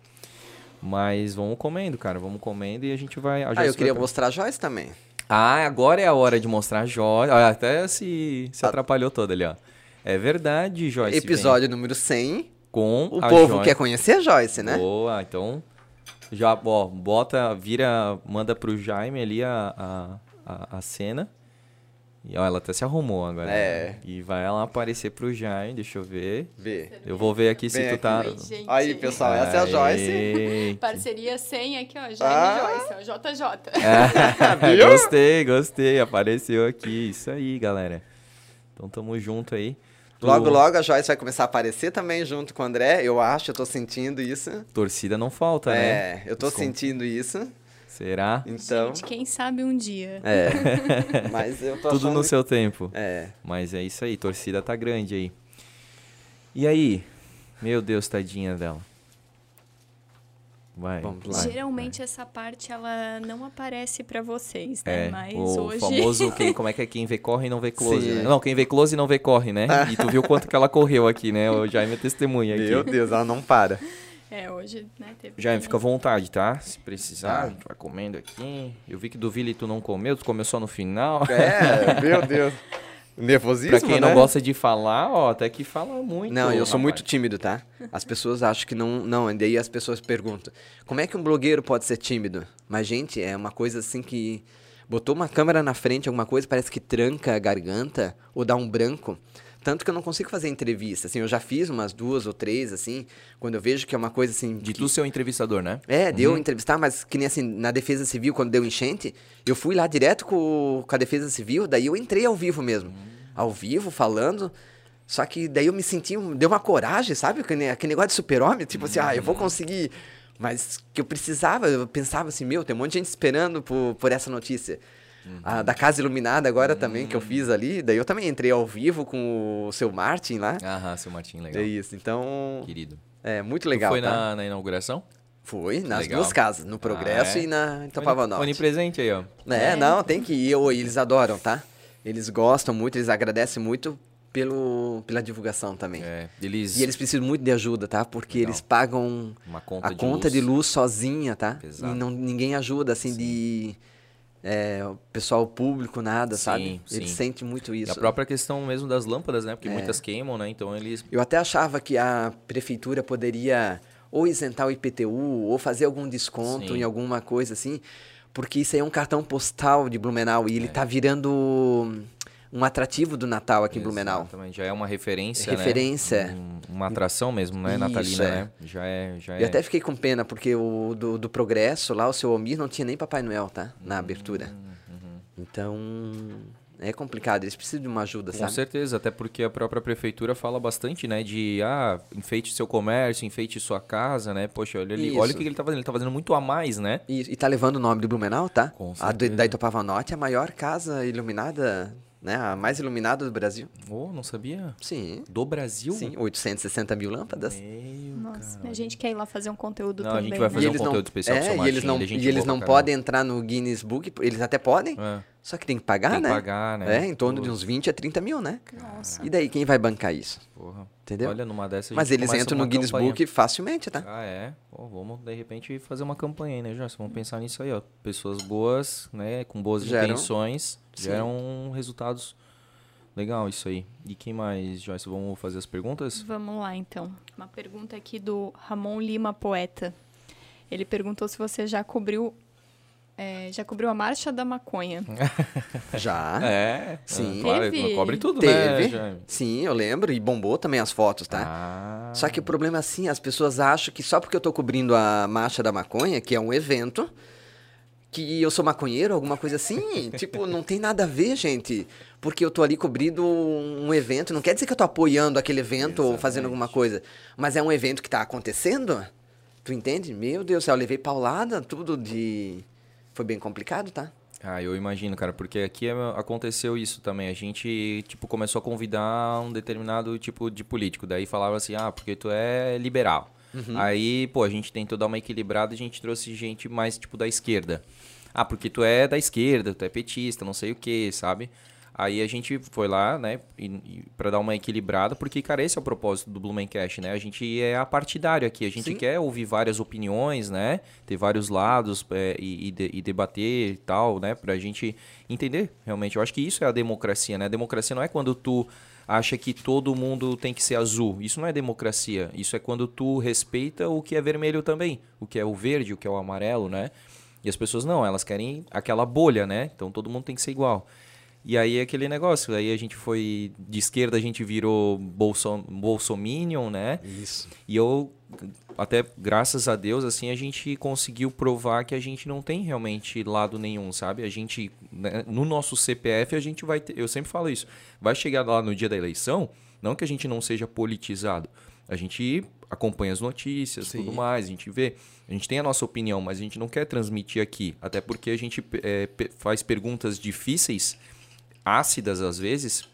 [SPEAKER 1] Mas vamos comendo, cara. Vamos comendo e a gente vai. a
[SPEAKER 3] Ah, eu queria
[SPEAKER 1] vai-
[SPEAKER 3] mostrar a Joyce também.
[SPEAKER 1] Ah, agora é a hora de mostrar a Joyce. Olha, até se, se atrapalhou toda ali, ó. É verdade, Joyce. vem
[SPEAKER 3] Episódio número 100.
[SPEAKER 1] Com
[SPEAKER 3] O povo
[SPEAKER 1] Joyce.
[SPEAKER 3] quer conhecer a Joyce, né?
[SPEAKER 1] Boa, então já, ó, bota, vira, manda pro Jaime ali a, a, a, a cena. E ó, ela até se arrumou agora.
[SPEAKER 3] É.
[SPEAKER 1] né? E vai ela aparecer pro Jaime, deixa eu ver.
[SPEAKER 3] Vê.
[SPEAKER 1] Eu vou ver aqui se
[SPEAKER 3] Vem
[SPEAKER 1] tu tá.
[SPEAKER 2] Oi.
[SPEAKER 3] Aí, pessoal, essa é a Joyce.
[SPEAKER 2] Parceria 100 aqui, ó. Jaime
[SPEAKER 3] Ah.
[SPEAKER 2] Joyce, ó. JJ.
[SPEAKER 3] Viu?
[SPEAKER 1] gostei, gostei. Apareceu aqui. Isso aí, galera. Então tamo junto aí.
[SPEAKER 3] Logo, logo a Joyce vai começar a aparecer também junto com o André. Eu acho, eu tô sentindo isso.
[SPEAKER 1] Torcida não falta, né?
[SPEAKER 3] É, eu tô sentindo isso.
[SPEAKER 1] Será?
[SPEAKER 3] Então.
[SPEAKER 2] Gente, quem sabe um dia.
[SPEAKER 3] É. Mas eu tô
[SPEAKER 1] Tudo no
[SPEAKER 3] que-
[SPEAKER 1] seu tempo.
[SPEAKER 3] É.
[SPEAKER 1] Mas é isso aí, torcida tá grande aí. E aí? Meu Deus, tadinha dela. Vai.
[SPEAKER 3] Vamos lá.
[SPEAKER 1] vai,
[SPEAKER 2] Geralmente essa parte ela não aparece pra vocês, né?
[SPEAKER 1] É,
[SPEAKER 2] Mas
[SPEAKER 1] o
[SPEAKER 2] hoje
[SPEAKER 1] famoso, quem, como é que é quem vê corre e não vê close, né? Não, quem vê close e não vê corre, né? E tu viu quanto que ela correu aqui, né? O Jaime é testemunha aqui.
[SPEAKER 3] Meu Deus, ela não para.
[SPEAKER 2] É hoje, né, teve
[SPEAKER 1] Jaime, fica à vontade, tá? Se precisar,
[SPEAKER 3] Tá.
[SPEAKER 1] a gente vai comendo aqui. Eu vi que do Vili tu não comeu, tu comeu só no final.
[SPEAKER 3] É, meu Deus. Nervosismo,
[SPEAKER 1] pra quem
[SPEAKER 3] né?
[SPEAKER 1] não gosta de falar, ó, até que fala muito.
[SPEAKER 3] Não, eu sou muito tímido, tá? As pessoas acham que não. Não, e daí as pessoas perguntam: como é que um blogueiro pode ser tímido? Mas, gente, é uma coisa assim que. Botou uma câmera na frente, alguma coisa, parece que tranca a garganta ou dá um branco. Tanto que eu não consigo fazer entrevista. Assim, eu já fiz umas duas ou três, assim, quando eu vejo que é uma coisa assim.
[SPEAKER 1] De
[SPEAKER 3] que-
[SPEAKER 1] tu ser o entrevistador, né?
[SPEAKER 3] É, deu entrevistar, mas que nem assim, na Defesa Civil, quando deu enchente, eu fui lá direto com, com a Defesa Civil, daí eu entrei ao vivo mesmo. Ao vivo, falando. Só que daí eu me senti, deu uma coragem, sabe? Aquele, negócio de super-homem, tipo assim, ah, eu vou conseguir. Mas que eu precisava, eu pensava assim, meu, tem um monte de gente esperando por, por essa notícia. A da Casa Iluminada agora também, que eu fiz ali, daí eu também entrei ao vivo com o seu Martin lá.
[SPEAKER 1] Aham, seu Martim, legal.
[SPEAKER 3] É isso, então,
[SPEAKER 1] Querido.
[SPEAKER 3] é muito
[SPEAKER 1] Tu
[SPEAKER 3] legal,
[SPEAKER 1] foi
[SPEAKER 3] tá?
[SPEAKER 1] na, na inauguração?
[SPEAKER 3] Foi, nas
[SPEAKER 1] Legal.
[SPEAKER 3] duas casas, no Progresso
[SPEAKER 1] Ah, é?
[SPEAKER 3] e na Itapava Norte.
[SPEAKER 1] Onipresente aí, ó.
[SPEAKER 3] É, não, tem que ir. Eu- Eles adoram, tá? Eles gostam muito, eles agradecem muito pelo, pela divulgação também.
[SPEAKER 1] É, eles,
[SPEAKER 3] E eles precisam muito de ajuda, tá? Porque
[SPEAKER 1] Legal.
[SPEAKER 3] eles pagam
[SPEAKER 1] Uma conta
[SPEAKER 3] a
[SPEAKER 1] de
[SPEAKER 3] conta
[SPEAKER 1] luz.
[SPEAKER 3] de luz sozinha, tá?
[SPEAKER 1] Pesado.
[SPEAKER 3] E não, ninguém ajuda, assim, de... É, o pessoal público, nada,
[SPEAKER 1] Sim,
[SPEAKER 3] sabe?
[SPEAKER 1] sim.
[SPEAKER 3] Eles sentem muito
[SPEAKER 1] E
[SPEAKER 3] isso.
[SPEAKER 1] a própria questão mesmo das lâmpadas, né? Porque
[SPEAKER 3] É.
[SPEAKER 1] muitas queimam, né? Então eles.
[SPEAKER 3] Eu até achava que a prefeitura poderia ou isentar o IPTU ou fazer algum desconto
[SPEAKER 1] Sim.
[SPEAKER 3] em alguma coisa assim, porque isso aí é um cartão postal de Blumenau
[SPEAKER 1] É.
[SPEAKER 3] e ele tá virando um atrativo do Natal aqui em Blumenau.
[SPEAKER 1] Exatamente, já é uma referência. né?
[SPEAKER 3] Referência.
[SPEAKER 1] Um- uma atração mesmo, né?
[SPEAKER 3] Isso,
[SPEAKER 1] Natalina,
[SPEAKER 3] é.
[SPEAKER 1] né? Já é. Já
[SPEAKER 3] E
[SPEAKER 1] é...
[SPEAKER 3] até fiquei com pena, porque o do, do Progresso, lá, o seu Almir, não tinha nem Papai Noel, tá?
[SPEAKER 1] Hum,
[SPEAKER 3] Na abertura.
[SPEAKER 1] uhum.
[SPEAKER 3] Então, é complicado. Eles precisam de uma ajuda,
[SPEAKER 1] Com
[SPEAKER 3] sabe?
[SPEAKER 1] certeza, até porque a própria prefeitura fala bastante, né? De ah, enfeite seu comércio, enfeite sua casa, né? Poxa, olha ali, olha o
[SPEAKER 3] Isso.
[SPEAKER 1] que ele tá fazendo. Ele tá fazendo muito a mais, né?
[SPEAKER 3] E, e tá levando o nome de Blumenau, tá?
[SPEAKER 1] Com
[SPEAKER 3] a do,
[SPEAKER 1] certeza.
[SPEAKER 3] da Itopava Norte é a maior casa iluminada, né? A mais iluminada do Brasil.
[SPEAKER 1] Oh, não sabia?
[SPEAKER 3] Sim.
[SPEAKER 1] Do Brasil?
[SPEAKER 3] Sim, 860 mil lâmpadas.
[SPEAKER 1] Meu,
[SPEAKER 2] Nossa,
[SPEAKER 1] cara.
[SPEAKER 2] a gente quer ir lá fazer um conteúdo
[SPEAKER 1] Não, a
[SPEAKER 2] também.
[SPEAKER 1] gente vai
[SPEAKER 2] né?
[SPEAKER 1] fazer
[SPEAKER 3] E
[SPEAKER 1] um conteúdo
[SPEAKER 3] não,
[SPEAKER 1] especial
[SPEAKER 3] é, e eles não,
[SPEAKER 1] é
[SPEAKER 3] e eles não podem entrar no Guinness Book, eles até podem,
[SPEAKER 1] É,
[SPEAKER 3] só que tem que pagar,
[SPEAKER 1] tem que
[SPEAKER 3] né?
[SPEAKER 1] pagar, né?
[SPEAKER 3] É, em torno de
[SPEAKER 1] Pô,
[SPEAKER 3] uns 20 a 30 mil, né?
[SPEAKER 2] Nossa.
[SPEAKER 3] E daí, quem vai bancar isso?
[SPEAKER 1] Porra.
[SPEAKER 3] Entendeu?
[SPEAKER 1] Olha, numa dessas a
[SPEAKER 3] Mas eles entram no Guinness
[SPEAKER 1] campanha.
[SPEAKER 3] Book facilmente, tá?
[SPEAKER 1] Ah, é? Pô, vamos, de repente, fazer uma campanha aí, né, Jorge? Vamos pensar nisso aí, ó. Pessoas boas, né, com boas
[SPEAKER 3] Geram-
[SPEAKER 1] intenções,
[SPEAKER 3] Sim.
[SPEAKER 1] geram resultados legal isso aí. E quem mais, Joyce? Vamos fazer as perguntas?
[SPEAKER 2] Vamos lá, então. Uma pergunta aqui do Ramon Lima Poeta. Ele perguntou se você já cobriu é, já cobriu a marcha da maconha.
[SPEAKER 3] Já.
[SPEAKER 1] É,
[SPEAKER 3] Sim.
[SPEAKER 1] Claro,
[SPEAKER 2] Teve?
[SPEAKER 1] cobre tudo,
[SPEAKER 3] Teve.
[SPEAKER 1] né? Jaime?
[SPEAKER 3] Sim, eu lembro. E bombou também as fotos, tá?
[SPEAKER 1] Ah.
[SPEAKER 3] Só que o problema é assim, as pessoas acham que só porque eu tô cobrindo a Marcha da Maconha, que é um evento, que eu sou maconheiro, alguma coisa assim. tipo, não tem nada a ver, gente. Porque eu tô ali cobrindo um evento. Não quer dizer que eu tô apoiando aquele evento ou fazendo alguma coisa. Mas é um evento que tá acontecendo. Tu entende? Meu Deus do céu, eu levei paulada, tudo de. Foi bem complicado, tá?
[SPEAKER 1] Ah, eu imagino, cara, porque aqui é- aconteceu isso também. A gente, tipo, começou a convidar um determinado tipo de político. Daí falava assim, ah, porque tu é liberal. Aí, pô, a gente tentou dar uma equilibrada e a gente trouxe gente mais, tipo, da esquerda. Ah, porque tu é da esquerda, tu é petista, não sei o que, sabe? Aí a gente foi lá, né, para dar uma equilibrada, porque, cara, esse é o propósito do Blumencast, né? A gente é apartidário aqui, a gente
[SPEAKER 3] Sim.
[SPEAKER 1] quer ouvir várias opiniões, né? Ter vários lados é, e, e de- e debater e tal, né? Pra gente entender, realmente. Eu acho que isso é a democracia, né? A democracia não é quando tu acha que todo mundo tem que ser azul. Isso não é democracia. Isso é quando tu respeita o que é vermelho também. O que é o verde, o que é o amarelo, né? E as pessoas não, elas querem aquela bolha, né? Então todo mundo tem que ser igual. E aí é aquele negócio, aí a gente foi de esquerda, a gente virou bolso, bolsominion, né?
[SPEAKER 3] Isso.
[SPEAKER 1] E eu até graças a Deus assim a gente conseguiu provar que a gente não tem realmente lado nenhum, sabe? A gente né, no nosso CPF a gente vai ter, eu sempre falo isso, vai chegar lá no dia da eleição, não que a gente não seja politizado. A gente acompanha as notícias,
[SPEAKER 3] Sim.
[SPEAKER 1] tudo mais, a gente vê. A gente tem a nossa opinião, mas a gente não quer transmitir aqui. Até porque a gente é, faz perguntas difíceis, ácidas às vezes,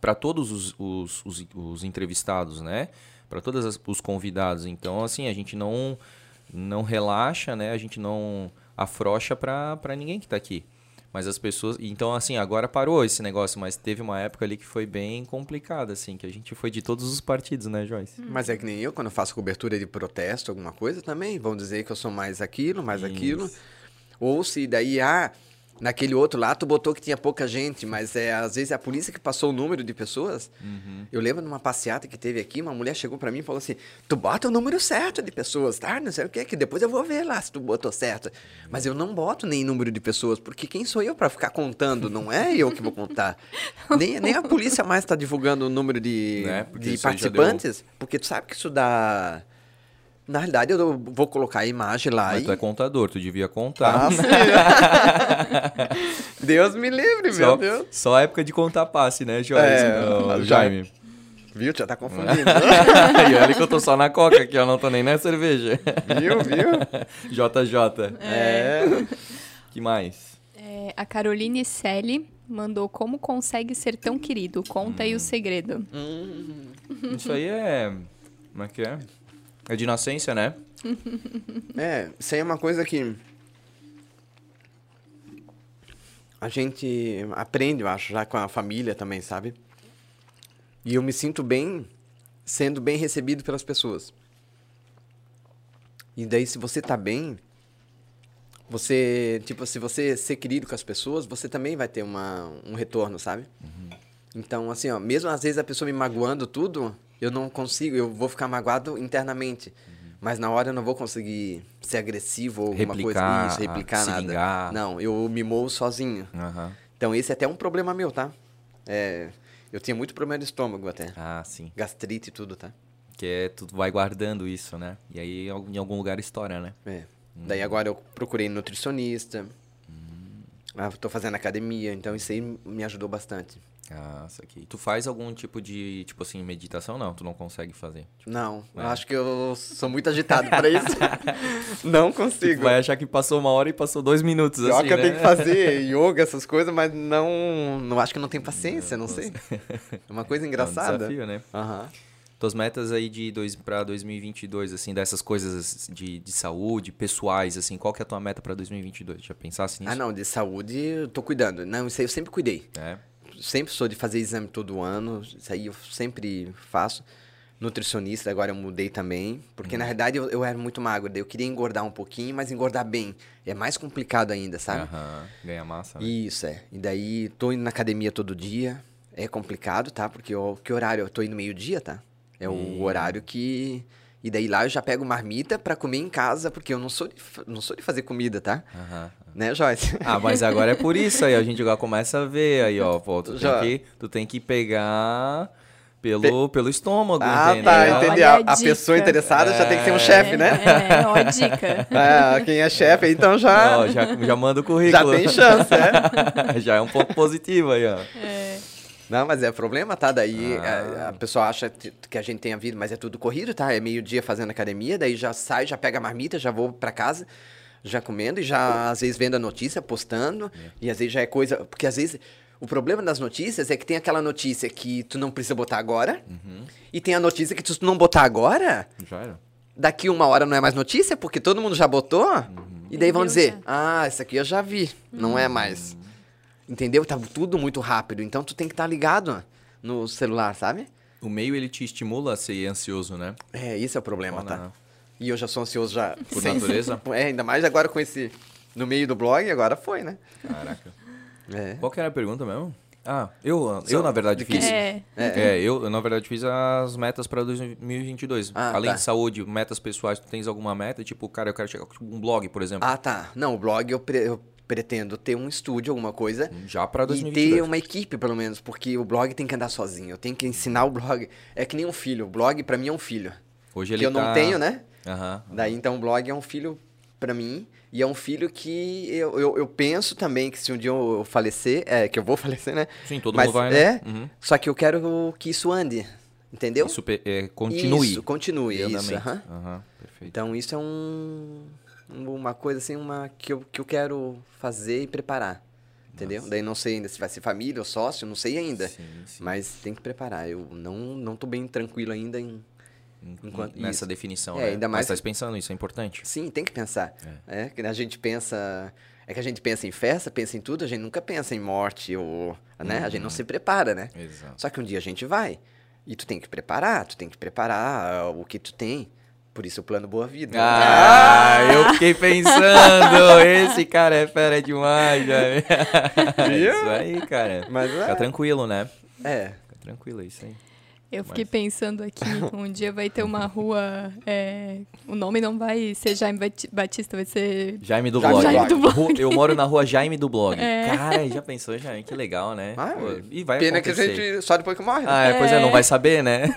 [SPEAKER 1] para todos os, os, os, os entrevistados, né? Para todos os convidados. Então, assim, a gente não não relaxa, né? A gente não afrouxa para ninguém que tá aqui. Mas as pessoas. Então, assim, agora parou esse negócio, mas teve uma época ali que foi bem complicada, assim, que a gente foi de todos os partidos, né, Joyce?
[SPEAKER 3] Mas é que nem eu, quando eu faço cobertura de protesto, alguma coisa também, vão dizer que eu sou mais aquilo, mais aquilo. Ou se daí, ah, naquele outro lá tu botou que tinha pouca gente, mas é às vezes é a polícia que passou o número de pessoas. Eu lembro numa passeata que teve aqui, uma mulher chegou pra mim e falou assim: "Tu bota o número certo de pessoas, tá? Não sei o que, que depois eu vou ver lá se tu botou certo". Mas eu não boto nem número de pessoas, porque quem sou eu pra ficar contando? Não é eu que vou contar. nem, nem a polícia mais tá divulgando o número de,
[SPEAKER 1] Né?
[SPEAKER 3] De
[SPEAKER 1] já deu-
[SPEAKER 3] participantes, porque tu sabe que isso dá na realidade, eu vou colocar a imagem lá
[SPEAKER 1] Mas
[SPEAKER 3] e...
[SPEAKER 1] tu é contador, tu devia contar.
[SPEAKER 3] Ah. Deus me livre, meu
[SPEAKER 1] só,
[SPEAKER 3] Deu.
[SPEAKER 1] só época de contar passe, né, Joyce?
[SPEAKER 3] É,
[SPEAKER 1] Ô,
[SPEAKER 3] já-
[SPEAKER 1] Jaime.
[SPEAKER 3] Viu? Já tá confundindo.
[SPEAKER 1] e olha que eu tô só na coca aqui, eu não tô nem na cerveja.
[SPEAKER 3] viu, viu?
[SPEAKER 1] JJ.
[SPEAKER 3] É.
[SPEAKER 1] Que mais?
[SPEAKER 2] É, a Caroline Selle mandou como consegue ser tão querido. Conta aí o segredo.
[SPEAKER 1] Isso aí é. Como é que é? É de nascença, né?
[SPEAKER 3] É, isso aí é uma coisa que a gente aprende, eu acho, já com a família também, sabe? E eu me sinto bem sendo bem recebido pelas pessoas. E daí, se você tá bem, você, tipo, se você ser querido com as pessoas, você também vai ter uma, um retorno, sabe? Então, assim, ó, mesmo às vezes a pessoa me magoando tudo, eu não consigo, eu vou ficar magoado internamente. Mas na hora eu não vou conseguir ser agressivo ou alguma
[SPEAKER 1] Replicar,
[SPEAKER 3] coisa. Isso, replicar
[SPEAKER 1] se
[SPEAKER 3] nada.
[SPEAKER 1] vingar.
[SPEAKER 3] Não, eu me movo sozinho.
[SPEAKER 1] Aham.
[SPEAKER 3] Então esse é até um problema meu, tá? É, eu tinha muito problema de estômago até.
[SPEAKER 1] Ah, sim.
[SPEAKER 3] Gastrite e tudo, tá?
[SPEAKER 1] Que é, tu vai guardando isso, né? E aí em algum lugar estoura, né?
[SPEAKER 3] É. Daí agora eu procurei nutricionista. Ah, tô fazendo academia, então isso aí me ajudou bastante.
[SPEAKER 1] Ah, isso aqui. Tu faz algum tipo de, tipo assim, meditação? Não, tu não consegue fazer. Tipo,
[SPEAKER 3] Não, eu
[SPEAKER 1] É.
[SPEAKER 3] acho que eu sou muito agitado pra isso. não
[SPEAKER 1] tu
[SPEAKER 3] consigo.
[SPEAKER 1] vai achar que passou uma hora e passou dois minutos,
[SPEAKER 3] Pior
[SPEAKER 1] assim,
[SPEAKER 3] que eu
[SPEAKER 1] né?
[SPEAKER 3] tenho que fazer yoga, essas coisas, mas não, não acho que não tenho paciência, não sei. É uma coisa
[SPEAKER 1] É um
[SPEAKER 3] engraçada.
[SPEAKER 1] desafio, né?
[SPEAKER 3] Aham.
[SPEAKER 1] Tuas metas aí de dois, pra 2022, assim, dessas coisas de, de saúde, pessoais, assim, qual que é a tua meta pra 2022? Já pensasse nisso?
[SPEAKER 3] Ah, não, de saúde eu tô cuidando. Não, isso aí eu sempre cuidei.
[SPEAKER 1] É.
[SPEAKER 3] Sempre sou de fazer exame todo ano, isso aí eu sempre faço. Nutricionista, agora eu mudei também, porque na verdade eu, eu era muito magro, daí eu queria engordar um pouquinho, mas engordar bem. É mais complicado ainda, sabe?
[SPEAKER 1] Aham. Ganha massa, né?
[SPEAKER 3] Isso, é. E daí tô indo na academia todo dia. É complicado, tá? Porque o que horário? Eu tô indo meio-dia, tá? É o horário que. E daí lá eu já pego marmita pra comer em casa, porque eu não sou de, não sou de fazer comida, tá?
[SPEAKER 1] Aham.
[SPEAKER 3] Né, Joyce?
[SPEAKER 1] Ah, mas agora é por isso aí, a gente agora começa a ver aí, ó. Pô, tu, tem
[SPEAKER 3] Já.
[SPEAKER 1] que, tu tem que pegar pelo, pelo estômago,
[SPEAKER 3] Ah,
[SPEAKER 1] entendeu?
[SPEAKER 3] tá, entendi.
[SPEAKER 2] Olha
[SPEAKER 3] A,
[SPEAKER 2] a
[SPEAKER 3] a pessoa interessada já tem que ser um
[SPEAKER 1] É.
[SPEAKER 3] chefe, né?
[SPEAKER 2] É, ó a dica.
[SPEAKER 3] É, quem é chefe, então já,
[SPEAKER 1] Ó, já, já manda o
[SPEAKER 3] já
[SPEAKER 1] currículo.
[SPEAKER 3] tem chance, é?
[SPEAKER 1] já é um ponto positivo aí, ó.
[SPEAKER 2] É.
[SPEAKER 3] Não, mas é problema, tá? Daí
[SPEAKER 1] Ah.
[SPEAKER 3] a, a pessoa acha que a gente tem a vida, mas é tudo corrido, tá? É meio-dia fazendo academia, daí já sai, já pega a marmita, já vou pra casa, já comendo e já às vezes vendo a notícia, postando, e às vezes já é coisa. Porque às vezes o problema das notícias é que tem aquela notícia que tu não precisa botar agora, e tem a notícia que tu não botar agora,
[SPEAKER 1] Já era.
[SPEAKER 3] daqui uma hora não é mais notícia, porque todo mundo já botou, e daí vão dizer,
[SPEAKER 2] já.
[SPEAKER 3] ah, isso aqui eu já vi, não é mais. Entendeu? Tá tudo muito rápido, então tu tem que estar ligado no celular, sabe?
[SPEAKER 1] O meio ele te estimula a ser ansioso, né?
[SPEAKER 3] É, isso é o problema, tá?
[SPEAKER 1] né?
[SPEAKER 3] E eu já sou ansioso já.
[SPEAKER 1] Por natureza?
[SPEAKER 3] É, ainda mais agora com esse... No meio do blog, agora foi, né?
[SPEAKER 1] Caraca.
[SPEAKER 3] É.
[SPEAKER 1] Qual que era a pergunta mesmo? Ah, eu, eu na verdade
[SPEAKER 3] de que-
[SPEAKER 1] fiz.
[SPEAKER 2] É.
[SPEAKER 1] É, eu, eu, na verdade fiz as metas para 2022.
[SPEAKER 3] Ah,
[SPEAKER 1] Além
[SPEAKER 3] tá.
[SPEAKER 1] de saúde, metas pessoais, tu tens alguma meta? Tipo, cara, eu quero chegar com um blog, por exemplo.
[SPEAKER 3] Ah, tá. Não, o blog eu, pre- eu pretendo ter um estúdio, alguma coisa.
[SPEAKER 1] Já para
[SPEAKER 3] E
[SPEAKER 1] 2022.
[SPEAKER 3] ter uma equipe, pelo menos, porque o blog tem que andar sozinho. Eu tenho que ensinar o blog. É que nem um filho. O blog, pra mim, é um filho.
[SPEAKER 1] Hoje
[SPEAKER 3] que
[SPEAKER 1] ele
[SPEAKER 3] eu não
[SPEAKER 1] tá-
[SPEAKER 3] tenho, né?
[SPEAKER 1] Aham.
[SPEAKER 3] Daí, então, o blog é um filho pra mim. E é um filho que eu, eu, eu penso também que se um dia eu falecer, é, que eu vou falecer, né?
[SPEAKER 1] Sim, todo
[SPEAKER 3] Mas
[SPEAKER 1] mundo vai, né?
[SPEAKER 3] É,
[SPEAKER 1] Uhum.
[SPEAKER 3] só que eu quero que isso ande, entendeu?
[SPEAKER 1] Isso é, continue.
[SPEAKER 3] Isso, continue, isso. Aham,
[SPEAKER 1] perfeito.
[SPEAKER 3] Então, isso é um, uma coisa assim, uma que eu, que eu quero fazer e preparar, entendeu? Daí não sei ainda se vai ser família ou sócio, não sei ainda.
[SPEAKER 1] Sim, sim.
[SPEAKER 3] Mas tem que preparar. Eu não, não tô bem tranquilo ainda em... enquanto-
[SPEAKER 1] Nessa
[SPEAKER 3] isso.
[SPEAKER 1] definição,
[SPEAKER 3] É,
[SPEAKER 1] né?
[SPEAKER 3] ainda mais
[SPEAKER 1] Mas tá pensando, isso é importante.
[SPEAKER 3] Sim, tem que pensar. É. que a gente pensa. É que a gente pensa em festa, pensa em tudo, a gente nunca pensa em morte ou. Né? A gente não se prepara, né?
[SPEAKER 1] Exato.
[SPEAKER 3] Só que um dia a gente vai. E tu tem que preparar, tu tem que preparar ah, o que tu tem. Por isso o plano Boa Vida.
[SPEAKER 1] Ah, eu fiquei pensando, esse cara é fera demais, velho. Isso aí, cara.
[SPEAKER 3] Mas é.
[SPEAKER 1] Fica tranquilo, né?
[SPEAKER 3] É.
[SPEAKER 1] Fica tranquilo, é isso aí.
[SPEAKER 2] Eu fiquei pensando aqui, um dia vai ter uma rua. é, o nome não vai ser Jaime Bati- Batista, vai ser.
[SPEAKER 1] Jaime do Blog.
[SPEAKER 3] Jaime
[SPEAKER 2] do Blog.
[SPEAKER 1] Eu moro na rua Jaime do Blog.
[SPEAKER 2] É.
[SPEAKER 1] Cara, já pensou, Jaime? Que legal, né?
[SPEAKER 3] Ah,
[SPEAKER 1] Pô, e vai
[SPEAKER 3] Pena que a
[SPEAKER 1] acontecer.
[SPEAKER 3] gente. Só depois que morre. né?
[SPEAKER 1] Ah, é, pois é, não vai saber, né?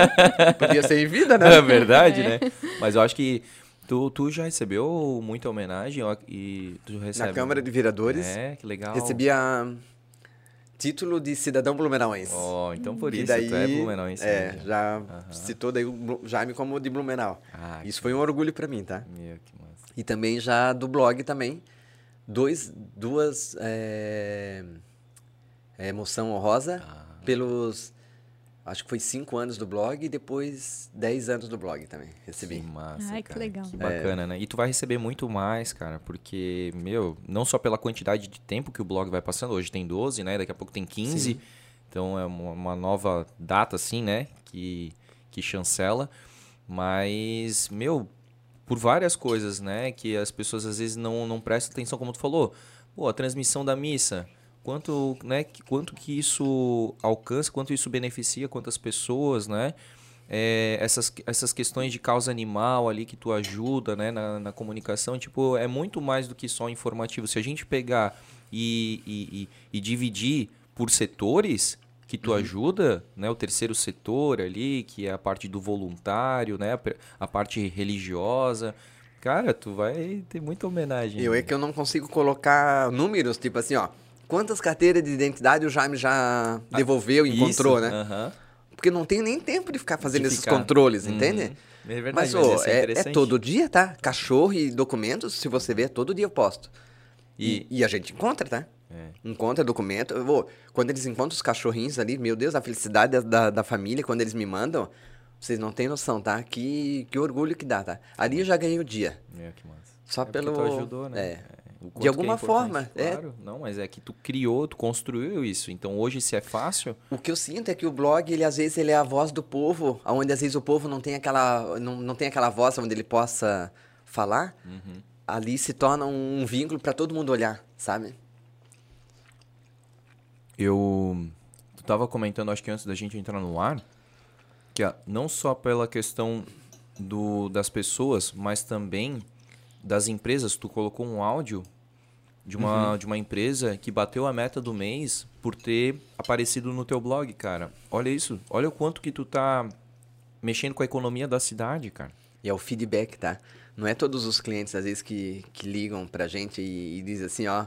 [SPEAKER 3] Podia ser em vida,
[SPEAKER 1] É
[SPEAKER 3] né?
[SPEAKER 1] verdade, né? Mas eu acho que tu, tu já recebeu muita homenagem ó, e tu recebe...
[SPEAKER 3] Na Câmara de Vereadores,
[SPEAKER 1] É, que legal.
[SPEAKER 3] recebia título de cidadão blumenauense.
[SPEAKER 1] Ó, então por isso, tu é Blumenauense.
[SPEAKER 3] É, já citou daí o Jaime como de Blumenau.
[SPEAKER 1] Ah,
[SPEAKER 3] Isso foi um orgulho pra mim, tá?
[SPEAKER 1] Meu, que massa.
[SPEAKER 3] E também já do blog também, dois, duas é, é, moção honrosa
[SPEAKER 1] Ah.
[SPEAKER 3] pelos, acho que foi cinco anos do blog e depois dez anos do blog também, recebi.
[SPEAKER 1] Que massa,
[SPEAKER 2] Ai, que
[SPEAKER 1] cara.
[SPEAKER 2] legal.
[SPEAKER 1] Que bacana, né? E tu vai receber muito mais, cara, porque, meu, não só pela quantidade de tempo que o blog vai passando, hoje tem 12, né? Daqui a pouco tem 15. Então é uma, uma nova data, assim, né? Que, que chancela. Mas, meu, por várias coisas, né? Que as pessoas às vezes não, não prestam atenção, como tu falou. Pô, a transmissão da missa. Quanto, né, que- quanto que isso alcança, quanto isso beneficia quantas pessoas, né? É, essas, essas questões de causa animal ali que tu ajuda né, na, na comunicação, tipo, é muito mais do que só informativo. Se a gente pegar e, e, e- e dividir por setores que tu ajuda, né, o terceiro setor ali, que é a parte do voluntário, né, a, parte religiosa, cara, tu vai ter muita homenagem.
[SPEAKER 3] Eu é que eu não consigo colocar números, tipo assim, ó, quantas carteiras de identidade o Jaime já devolveu, encontrou,
[SPEAKER 1] Ah, Isso,
[SPEAKER 3] né?
[SPEAKER 1] aham.
[SPEAKER 3] Porque não tenho nem tempo de ficar fazendo
[SPEAKER 1] De
[SPEAKER 3] esses
[SPEAKER 1] ficar.
[SPEAKER 3] controles,
[SPEAKER 1] Uhum.
[SPEAKER 3] entende?
[SPEAKER 1] É verdade,
[SPEAKER 3] Mas, ô,
[SPEAKER 1] é
[SPEAKER 3] é, é todo dia, tá? Cachorro e documentos, se você ver, todo dia eu posto.
[SPEAKER 1] E-
[SPEAKER 3] E, e a gente encontra, tá?
[SPEAKER 1] É.
[SPEAKER 3] Encontra documento. Eu vou- quando eles encontram os cachorrinhos ali, meu Deus, a felicidade da, da, da família, quando eles me mandam, vocês não têm noção, tá? Que, que orgulho que dá, tá? Ali eu já ganhei o dia.
[SPEAKER 1] Meu, que massa.
[SPEAKER 3] Só
[SPEAKER 1] É
[SPEAKER 3] pelo.
[SPEAKER 1] tu ajudou, né?
[SPEAKER 3] É. De alguma
[SPEAKER 1] é
[SPEAKER 3] forma, é.
[SPEAKER 1] Claro. Não, mas é que tu criou, tu construiu isso. Então hoje, se é fácil,
[SPEAKER 3] O que eu sinto é que o blog, ele às vezes ele é a voz do povo, onde às vezes o povo não tem aquela, não, não tem aquela voz onde ele possa falar.
[SPEAKER 1] Uhum.
[SPEAKER 3] Ali se torna um vínculo para todo mundo olhar, sabe?
[SPEAKER 1] eu. Tu tava comentando, acho que antes da gente entrar no ar, que não só pela questão do, das pessoas, mas também das empresas. Tu colocou um áudio de uma, de uma empresa que bateu a meta do mês por ter aparecido no teu blog, cara. Olha isso. Olha o quanto que tu tá mexendo com a economia da cidade, cara.
[SPEAKER 3] E é o feedback, tá? Não é todos os clientes, às vezes, que, que ligam pra gente e, e dizem assim, ó,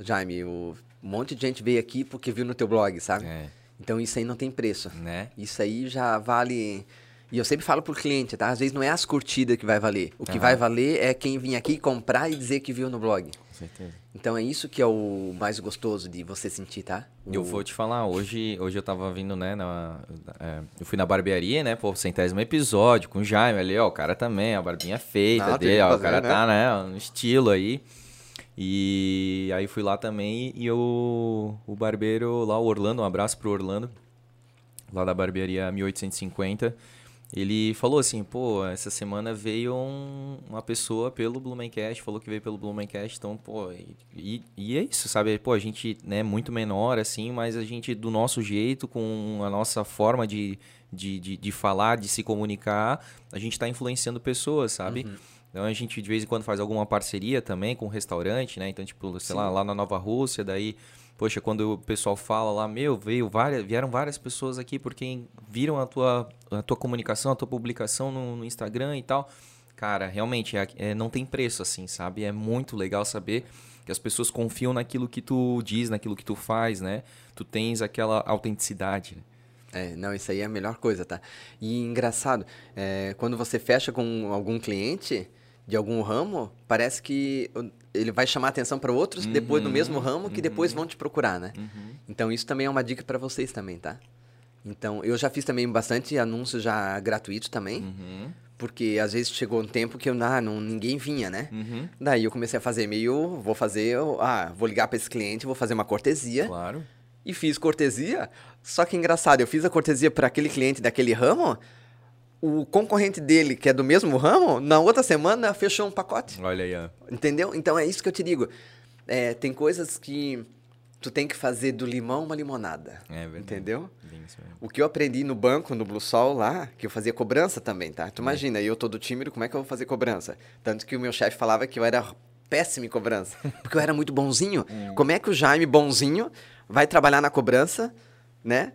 [SPEAKER 3] Jaime, o, um monte de gente veio aqui porque viu no teu blog, sabe?
[SPEAKER 1] É.
[SPEAKER 3] Então isso aí não tem preço.
[SPEAKER 1] Né?
[SPEAKER 3] Isso aí já vale. E eu sempre falo pro cliente, tá? Às vezes não é as curtidas que vai valer. O que
[SPEAKER 1] Aham.
[SPEAKER 3] vai valer é quem vir aqui comprar e dizer que viu no blog.
[SPEAKER 1] Com certeza.
[SPEAKER 3] Então é isso que é o mais gostoso de você sentir, tá?
[SPEAKER 1] Eu
[SPEAKER 3] O-
[SPEAKER 1] vou te falar, hoje, hoje eu tava vindo, né, na, é, eu fui na barbearia, né, pô, centésimo episódio, com o Jaime ali, ó, o cara também, a barbinha feita
[SPEAKER 3] Não, tem
[SPEAKER 1] dele, ó, o
[SPEAKER 3] fazer,
[SPEAKER 1] cara
[SPEAKER 3] né?
[SPEAKER 1] tá, né, no estilo aí. E aí fui lá também e o, o barbeiro lá, o Orlando, um abraço pro Orlando, lá da barbearia 1850, ele falou assim, pô, essa semana veio um- uma pessoa pelo Blumencast, falou que veio pelo Blumencast, então, pô, e, e- é isso, sabe? Pô, a gente é muito menor, assim, mas a gente, do nosso jeito, com a nossa forma de, de, de, de falar, de se comunicar, a gente tá influenciando pessoas, sabe? Então a gente de vez em quando faz alguma parceria também com um restaurante, né? Então, tipo, sei lá, lá na Nova Rússia, daí, poxa, quando o pessoal fala lá, meu, veio várias, vieram várias pessoas aqui porque viram a tua, a tua comunicação, a tua publicação no, no Instagram e tal. Cara, realmente, é, é- não tem preço, assim, sabe? É muito legal saber que as pessoas confiam naquilo que tu diz, naquilo que tu faz, né? Tu tens aquela autenticidade. né?
[SPEAKER 3] É, não, isso aí é a melhor coisa, tá? E engraçado, é, quando você fecha com algum cliente de algum ramo, parece que ele vai chamar atenção para outros depois do mesmo ramo que depois vão te procurar, né? Então isso também é uma dica para vocês também, tá? Então, eu já fiz também bastante anúncios já gratuitos também,
[SPEAKER 1] Uhum.
[SPEAKER 3] porque às vezes chegou um tempo que eu, ah, não, ninguém vinha, né?
[SPEAKER 1] Uhum.
[SPEAKER 3] Daí eu comecei a fazer meio, vou fazer, ah, vou ligar para esse cliente, vou fazer uma cortesia
[SPEAKER 1] Claro.
[SPEAKER 3] e fiz cortesia. Só que engraçado, eu fiz a cortesia para aquele cliente daquele ramo, o concorrente dele, que é do mesmo ramo, na outra semana fechou um pacote.
[SPEAKER 1] Olha aí, ó.
[SPEAKER 3] Entendeu? Então é isso que eu te digo. É, tem coisas que tu tem que fazer do limão uma limonada.
[SPEAKER 1] É verdade.
[SPEAKER 3] Entendeu? O que eu aprendi no banco, no Blue Sol lá, que eu fazia cobrança também, tá? Tu imagina, eu todo tímido, como é que eu vou fazer cobrança? Tanto que o meu chefe falava que eu era péssimo em cobrança, porque eu era muito bonzinho. Como é que o Jaime bonzinho vai trabalhar na cobrança, né?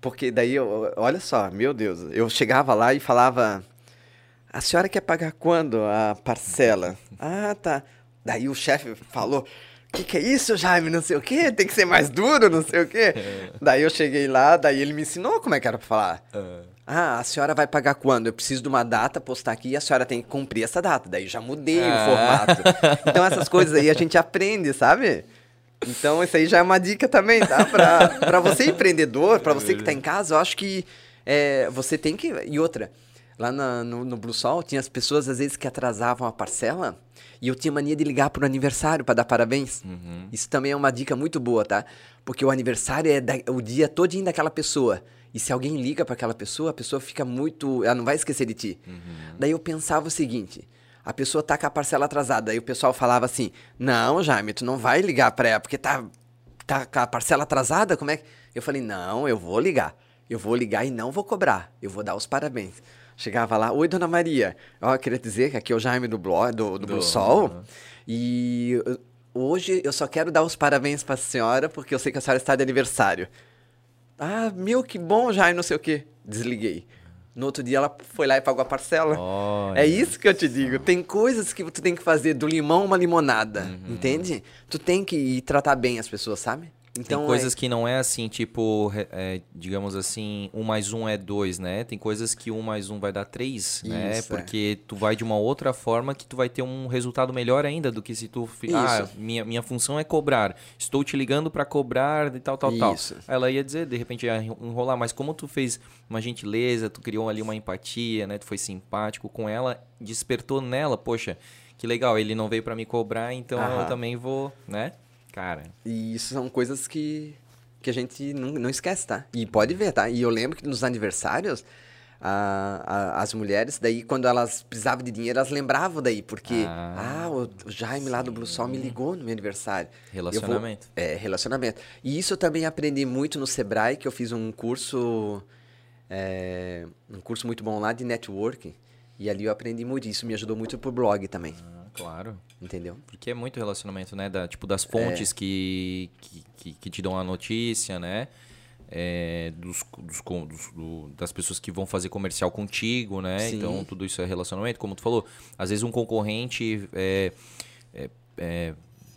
[SPEAKER 3] Porque daí, eu, olha só, meu Deus, eu chegava lá e falava: A senhora quer pagar quando a parcela? ah, tá. Daí o chefe falou: Que que é isso, Jaime? Não sei o quê, tem que ser mais duro, não sei o quê. daí eu cheguei lá, daí ele me ensinou como é que era pra falar. Ah, a senhora vai pagar quando? Eu preciso de uma data, postar aqui e a senhora tem que cumprir essa data. Daí já mudei o
[SPEAKER 1] Ah.
[SPEAKER 3] formato. Então essas coisas aí a gente aprende, sabe? Então isso aí já é uma dica também, tá? Pra, pra você empreendedor, pra você que tá em casa, eu acho que é, você tem que... E outra, lá na- no, no Blue Sol tinha as pessoas às vezes que atrasavam a parcela e eu tinha mania de ligar pro aniversário pra dar parabéns. Isso também é uma dica muito boa, tá? Porque o aniversário é da- o dia todinho daquela pessoa. E se alguém liga pra aquela pessoa, a pessoa fica muito. Ela não vai esquecer de ti. Daí eu pensava o seguinte: a pessoa tá com a parcela atrasada. Aí o pessoal falava assim: Não, Jaime, tu não vai ligar pra ela, porque tá, tá com a parcela atrasada? Como é que. Eu falei: Não, eu vou ligar. Eu vou ligar e não vou cobrar. Eu vou dar os parabéns. Chegava lá, oi, dona Maria. Ó, eu queria dizer que aqui é o Jaime do blog, do, do,
[SPEAKER 1] Do-
[SPEAKER 3] Sol.
[SPEAKER 1] Uhum.
[SPEAKER 3] E hoje eu só quero dar os parabéns pra senhora, porque eu sei que a senhora está de aniversário. Ah, meu, que bom, Jaime, não sei o quê. Desliguei. No outro dia ela foi lá e pagou a parcela.
[SPEAKER 1] Olha.
[SPEAKER 3] É isso que eu te digo. Tem coisas que tu tem que fazer do limão uma limonada,
[SPEAKER 1] Uhum.
[SPEAKER 3] entende? Tu tem que ir tratar bem as pessoas, sabe? Então
[SPEAKER 1] tem
[SPEAKER 3] é-
[SPEAKER 1] coisas que não é assim, tipo, é, digamos assim, um mais um é dois, né? Tem coisas que um mais um vai dar três, né?
[SPEAKER 3] Isso, é.
[SPEAKER 1] Porque tu vai de uma outra forma que tu vai ter um resultado melhor ainda do que se tu... Ah,
[SPEAKER 3] Isso.
[SPEAKER 1] minha, minha função é cobrar. Estou te ligando para cobrar e tal, tal, tal.
[SPEAKER 3] Isso.
[SPEAKER 1] Aí Ela ia dizer, de repente ia enrolar, mas como tu fez uma gentileza, tu criou ali uma empatia, né? Tu foi simpático com ela, despertou nela, poxa, que legal, ele não veio para me cobrar, então eu
[SPEAKER 3] Aham.
[SPEAKER 1] também vou, né? Cara,
[SPEAKER 3] E isso são coisas que, que a gente não, não esquece, tá? E pode ver, tá? E eu lembro que nos aniversários, a, a- as mulheres, daí quando elas precisavam de dinheiro, elas lembravam daí, porque,
[SPEAKER 1] Ah,
[SPEAKER 3] ah, o, o Jaime lá do Blue Sol me ligou no meu aniversário. Eu vou-
[SPEAKER 1] Relacionamento.
[SPEAKER 3] é, relacionamento. E isso eu também aprendi muito no Sebrae, que eu fiz um curso, é, um curso muito bom lá de networking, e ali eu aprendi muito, isso me ajudou muito pro blog também,
[SPEAKER 1] Ah, claro.
[SPEAKER 3] entendeu?
[SPEAKER 1] Porque é muito relacionamento, né? Da, tipo, das fontes que, que, que, que te dão a notícia, né? É, dos, dos, com- dos- do- das pessoas que vão fazer comercial contigo, né?
[SPEAKER 3] Sim.
[SPEAKER 1] Então, tudo isso é relacionamento. Como tu falou, às vezes um concorrente é, é, é,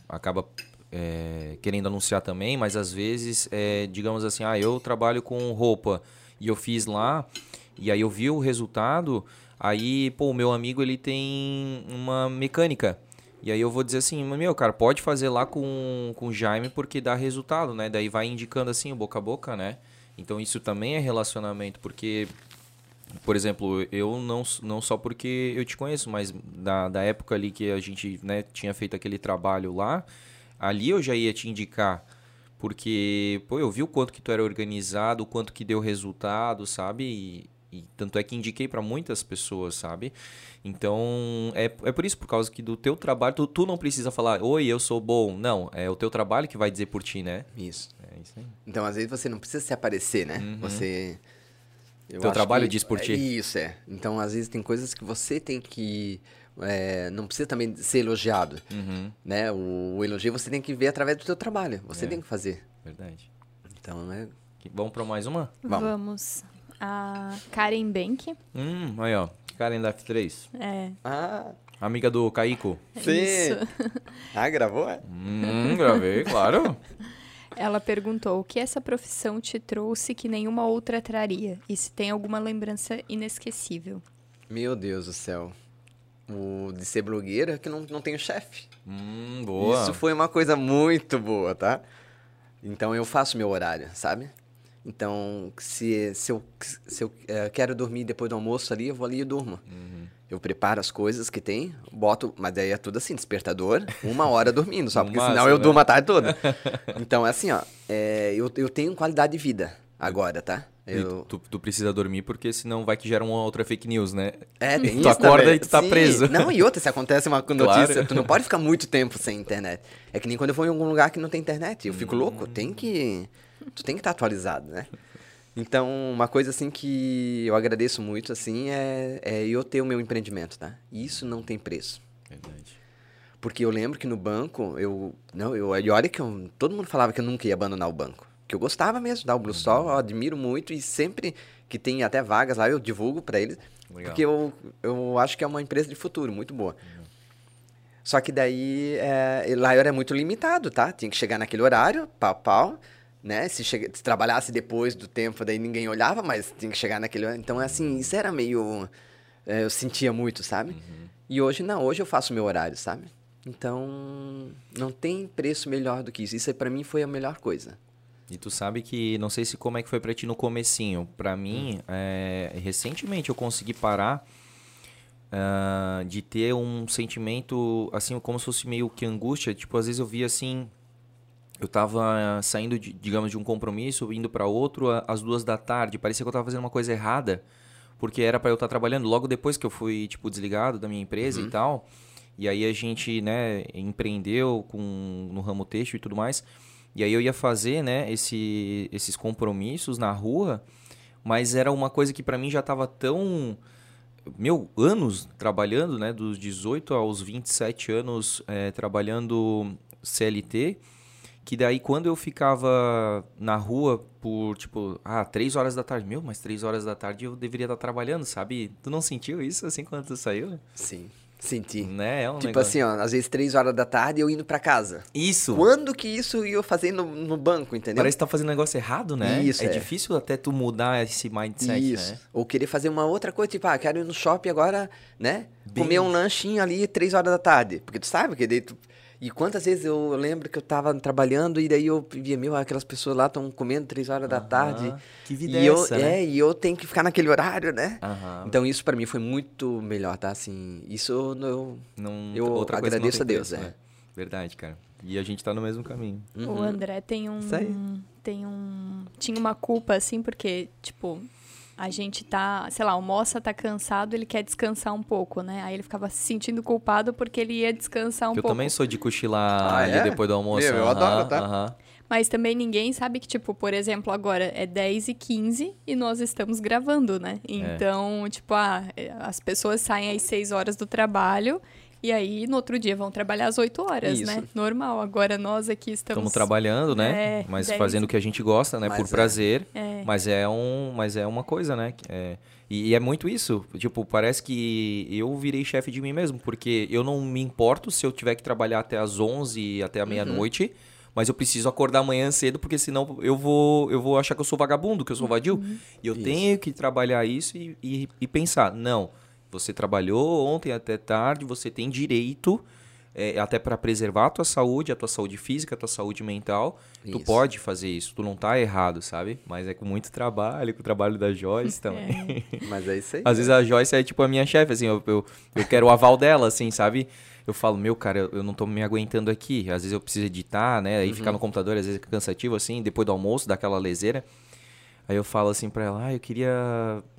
[SPEAKER 1] acaba é, querendo anunciar também, mas às vezes, é, digamos assim, ah, eu trabalho com roupa e eu fiz lá, e aí eu vi o resultado, aí, pô, o meu amigo ele tem uma mecânica. E aí eu vou dizer assim, meu, cara, pode fazer lá com, com o Jaime porque dá resultado, né? Daí vai indicando assim, boca a boca, né? Então isso também é relacionamento, porque, por exemplo, eu não, não só porque eu te conheço, mas da, da época ali que a gente né, tinha feito aquele trabalho lá, ali eu já ia te indicar. Porque, pô, eu vi o quanto que tu era organizado, o quanto que deu resultado, sabe? E, e tanto é que indiquei para muitas pessoas, sabe? Então, é, é por isso, por causa que do teu trabalho, tu, tu não precisa falar, oi, eu sou bom. Não, é o teu trabalho que vai dizer por ti, né?
[SPEAKER 3] Isso.
[SPEAKER 1] É isso aí.
[SPEAKER 3] Então, às vezes, você não precisa se aparecer, né? Você... eu
[SPEAKER 1] Uhum. Teu trabalho
[SPEAKER 3] que-
[SPEAKER 1] diz por
[SPEAKER 3] é
[SPEAKER 1] ti.
[SPEAKER 3] Isso, é. Então, às vezes, tem coisas que você tem que... é, não precisa também ser elogiado,
[SPEAKER 1] Uhum,
[SPEAKER 3] né? O, o elogio você tem que ver através do teu trabalho. Você
[SPEAKER 1] É.
[SPEAKER 3] tem que fazer.
[SPEAKER 1] verdade.
[SPEAKER 3] Então, é...
[SPEAKER 1] Que- Vamos para mais uma?
[SPEAKER 3] Vamos.
[SPEAKER 2] Vamos. A Karen Bank.
[SPEAKER 1] Hum, aí ó, Karen da F3.
[SPEAKER 2] É.
[SPEAKER 3] Ah,
[SPEAKER 1] Amiga do Caico.
[SPEAKER 3] sim.
[SPEAKER 2] Isso.
[SPEAKER 3] Ah, gravou, é?
[SPEAKER 1] Hum, gravei, claro.
[SPEAKER 2] Ela perguntou o que essa profissão te trouxe que nenhuma outra traria e se tem alguma lembrança inesquecível.
[SPEAKER 3] Meu Deus do céu. O de ser blogueira é que não, não tenho chefe.
[SPEAKER 1] Hum, boa.
[SPEAKER 3] Isso foi uma coisa muito boa, tá? Então eu faço meu horário, sabe? Então, se, se eu, se eu eh, quero dormir depois do almoço ali, eu vou ali e durmo.
[SPEAKER 1] Uhum.
[SPEAKER 3] Eu preparo as coisas que tem, boto, mas daí é tudo assim, despertador, uma hora dormindo, só porque senão eu
[SPEAKER 1] né?
[SPEAKER 3] durmo a tarde toda. Então é assim, ó, é, eu, eu tenho qualidade de vida agora, tá? Eu,
[SPEAKER 1] tu, tu precisa dormir porque senão vai que gera uma outra fake news, né?
[SPEAKER 3] É, tem
[SPEAKER 1] Tu
[SPEAKER 3] isso
[SPEAKER 1] acorda
[SPEAKER 3] também.
[SPEAKER 1] e tu tá
[SPEAKER 3] Sim.
[SPEAKER 1] preso.
[SPEAKER 3] Não, e outra, se acontece uma notícia,
[SPEAKER 1] Claro.
[SPEAKER 3] tu não pode ficar muito tempo sem internet. É que nem quando eu vou em algum lugar que não tem internet. Eu fico louco, tem que... Tu tem que estar atualizado, né? Então, uma coisa assim que eu agradeço muito, assim, é, é eu ter o meu empreendimento, tá? E Isso não tem preço.
[SPEAKER 1] Verdade.
[SPEAKER 3] Porque eu lembro que no banco, eu... Não, eu, e olha que eu, todo mundo falava que eu nunca ia abandonar o banco. Que eu gostava mesmo da Blue Sol, eu admiro muito e sempre que tem até vagas lá, eu divulgo pra eles.
[SPEAKER 1] Legal.
[SPEAKER 3] Porque eu, eu acho que é uma empresa de futuro, muito boa. Só que daí, é, lá eu era muito limitado, tá? Tinha que chegar naquele horário, pau, pau, né? Se, chega, se trabalhasse depois do tempo, daí ninguém olhava, mas tinha que chegar naquele horário. Então, assim, isso era meio... é, eu sentia muito, sabe? E hoje, não. Hoje eu faço meu horário, sabe? Então, não tem preço melhor do que isso. Isso pra mim foi a melhor coisa.
[SPEAKER 1] E tu sabe que, não sei se como é que foi pra ti no comecinho. Pra mim, é, recentemente eu consegui parar ah, de ter um sentimento, assim, como se fosse meio que angústia. Tipo, às vezes eu via assim... Eu tava saindo, de, digamos, de um compromisso, indo pra outro às duas da tarde. Parecia que eu tava fazendo uma coisa errada. Porque era pra eu estar trabalhando logo depois que eu fui, tipo, desligado da minha empresa e tal. E aí a gente, né, empreendeu com, no ramo têxtil e tudo mais. E aí eu ia fazer, né, esse, esses compromissos na rua, mas era uma coisa que pra mim já tava tão... Meu, anos trabalhando, né, dos 18 aos 27 anos eh, trabalhando CLT, que daí quando eu ficava na rua por, tipo, ah, três horas da tarde, meu, mas três horas da tarde eu deveria estar trabalhando, sabe? Tu não sentiu isso assim quando tu saiu?
[SPEAKER 3] Sim, senti.
[SPEAKER 1] Né? É um
[SPEAKER 3] tipo
[SPEAKER 1] negócio-
[SPEAKER 3] assim, ó, às vezes três horas da tarde eu indo pra casa.
[SPEAKER 1] Isso!
[SPEAKER 3] Quando que isso ia fazer no, no banco, entendeu?
[SPEAKER 1] Parece que tá fazendo negócio errado, né?
[SPEAKER 3] Isso,
[SPEAKER 1] é,
[SPEAKER 3] é.
[SPEAKER 1] difícil até tu mudar esse mindset,
[SPEAKER 3] Isso.
[SPEAKER 1] né?
[SPEAKER 3] Ou querer fazer uma outra coisa, tipo, ah, quero ir no shopping agora, né?
[SPEAKER 1] Bem
[SPEAKER 3] comer um lanchinho ali três horas da tarde. Porque tu sabe que daí tu... E quantas vezes eu lembro que eu tava trabalhando e daí eu via, meu, aquelas pessoas lá estão comendo três horas da tarde.
[SPEAKER 1] Que vida
[SPEAKER 3] e
[SPEAKER 1] é
[SPEAKER 3] eu,
[SPEAKER 1] essa, né?
[SPEAKER 3] É, e eu tenho que ficar naquele horário, né? Então isso pra mim foi muito melhor, tá? Assim, isso eu, eu
[SPEAKER 1] Não,
[SPEAKER 3] eu
[SPEAKER 1] outra coisa que não
[SPEAKER 3] agradeço a Deus,
[SPEAKER 1] preço,
[SPEAKER 3] é.
[SPEAKER 1] né? Verdade, cara. E a gente tá no mesmo caminho.
[SPEAKER 2] O
[SPEAKER 3] Uhum.
[SPEAKER 2] André tem um.
[SPEAKER 1] Isso aí.
[SPEAKER 2] Tem um. Tinha uma culpa, assim, porque, tipo, a gente tá, sei lá, o moça tá cansado, ele quer descansar um pouco, né? Aí ele ficava se sentindo culpado porque ele ia descansar um
[SPEAKER 1] Que eu
[SPEAKER 2] pouco.
[SPEAKER 1] também sou de cochilar
[SPEAKER 3] Ah,
[SPEAKER 1] ali
[SPEAKER 3] é?
[SPEAKER 1] depois do almoço.
[SPEAKER 3] Meu, eu
[SPEAKER 1] aham,
[SPEAKER 3] adoro, tá?
[SPEAKER 1] aham.
[SPEAKER 2] Mas também ninguém sabe que, tipo, por exemplo, agora é 10 e 15 e nós estamos gravando, né?
[SPEAKER 1] É.
[SPEAKER 2] Então, tipo, ah, é, as pessoas saem às 6 horas do trabalho e aí no outro dia vão trabalhar às 8 horas,
[SPEAKER 3] Isso.
[SPEAKER 2] né? Normal. Agora nós aqui estamos.
[SPEAKER 1] Estamos trabalhando, né?
[SPEAKER 2] É,
[SPEAKER 1] mas fazendo o que a gente gosta, né?
[SPEAKER 3] Mas
[SPEAKER 1] Por
[SPEAKER 3] é.
[SPEAKER 1] prazer.
[SPEAKER 2] É.
[SPEAKER 1] Mas é um, mas é uma coisa, né? É, e, e é muito isso. Tipo, parece que eu virei chefe de mim mesmo, porque eu não me importo se eu tiver que trabalhar até as 11 até a meia-noite, mas eu preciso acordar amanhã cedo, porque senão eu vou eu vou achar que eu sou vagabundo, que eu sou vadio. E eu
[SPEAKER 3] Isso.
[SPEAKER 1] tenho que trabalhar isso e, e, e pensar, não, você trabalhou ontem até tarde, você tem direito é, até para preservar a tua saúde, a tua saúde física, a tua saúde mental. Tu
[SPEAKER 3] Isso.
[SPEAKER 1] pode fazer isso, tu não tá errado, sabe? Mas é com muito trabalho, com o trabalho da Joyce também.
[SPEAKER 3] Mas é isso aí.
[SPEAKER 1] Às vezes a Joyce é tipo a minha chefe, assim, eu, eu, eu quero o aval dela, assim, sabe? Eu falo, meu, cara, eu, não tô me aguentando aqui. Às vezes eu preciso editar, né? Aí ficar no computador, às vezes é cansativo, assim, depois do almoço, daquela leseira. Aí eu falo assim pra ela, ah, eu queria,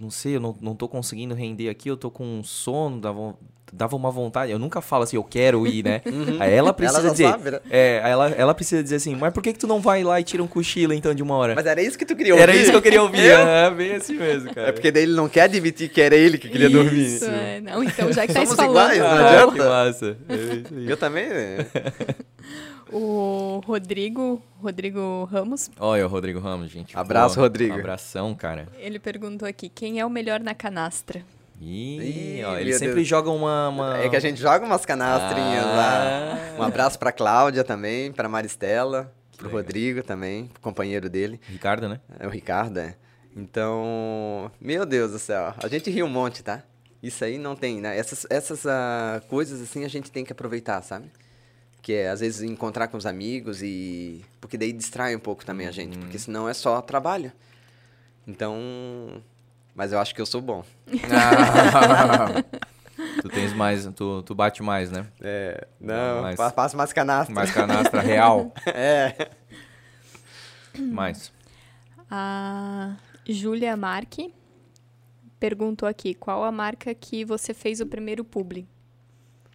[SPEAKER 1] não sei, eu não, não tô conseguindo render aqui, eu tô com sono, dava, dava uma vontade. Eu nunca falo assim, eu quero ir, né? Aí ela precisa
[SPEAKER 3] já
[SPEAKER 1] dizer,
[SPEAKER 3] sabe, né?
[SPEAKER 1] é, ela, ela precisa dizer assim, mas por que que tu não vai lá e tira um cochilo então de uma hora?
[SPEAKER 3] Mas era isso que tu queria ouvir?
[SPEAKER 1] Era isso que eu queria ouvir, é bem assim mesmo, cara.
[SPEAKER 3] É porque daí ele não quer admitir que era ele que queria dormir.
[SPEAKER 2] Isso, é. Não, então, já que tá
[SPEAKER 3] Somos
[SPEAKER 2] falando.
[SPEAKER 3] iguais, não
[SPEAKER 1] Ah,
[SPEAKER 3] adianta.
[SPEAKER 1] que massa. É isso aí.
[SPEAKER 3] Eu também. né?
[SPEAKER 2] O Rodrigo, Rodrigo Ramos,
[SPEAKER 1] Olha o Rodrigo Ramos, gente.
[SPEAKER 3] Abraço,
[SPEAKER 1] Pô,
[SPEAKER 3] Rodrigo.
[SPEAKER 1] Abração, cara.
[SPEAKER 2] ele perguntou aqui, quem é o melhor na canastra?
[SPEAKER 1] Ih,
[SPEAKER 3] Ih,
[SPEAKER 1] ó, ele sempre
[SPEAKER 3] Deus.
[SPEAKER 1] joga uma, uma-
[SPEAKER 3] É que a gente joga umas canastrinhas
[SPEAKER 1] Ah.
[SPEAKER 3] lá. Um abraço pra Cláudia também, pra Maristela, pro
[SPEAKER 1] Legal.
[SPEAKER 3] Rodrigo também, companheiro dele.
[SPEAKER 1] Ricardo, né?
[SPEAKER 3] É o Ricardo, é. Então, meu Deus do céu, a gente ri um monte, tá? Isso aí não tem, né? Essas, essas ah, coisas assim a gente tem que aproveitar, sabe? Que é, às vezes, encontrar com os amigos e... Porque daí distrai um pouco também a gente, porque senão é só trabalho. Então... Mas eu acho que eu sou bom.
[SPEAKER 1] Tu tens mais, tu, tu bate mais, né?
[SPEAKER 3] É, não, fa- faço mais canastra.
[SPEAKER 1] Mais canastra real.
[SPEAKER 3] É.
[SPEAKER 1] Mais.
[SPEAKER 2] A Júlia Marque perguntou aqui, qual a marca que você fez o primeiro publi?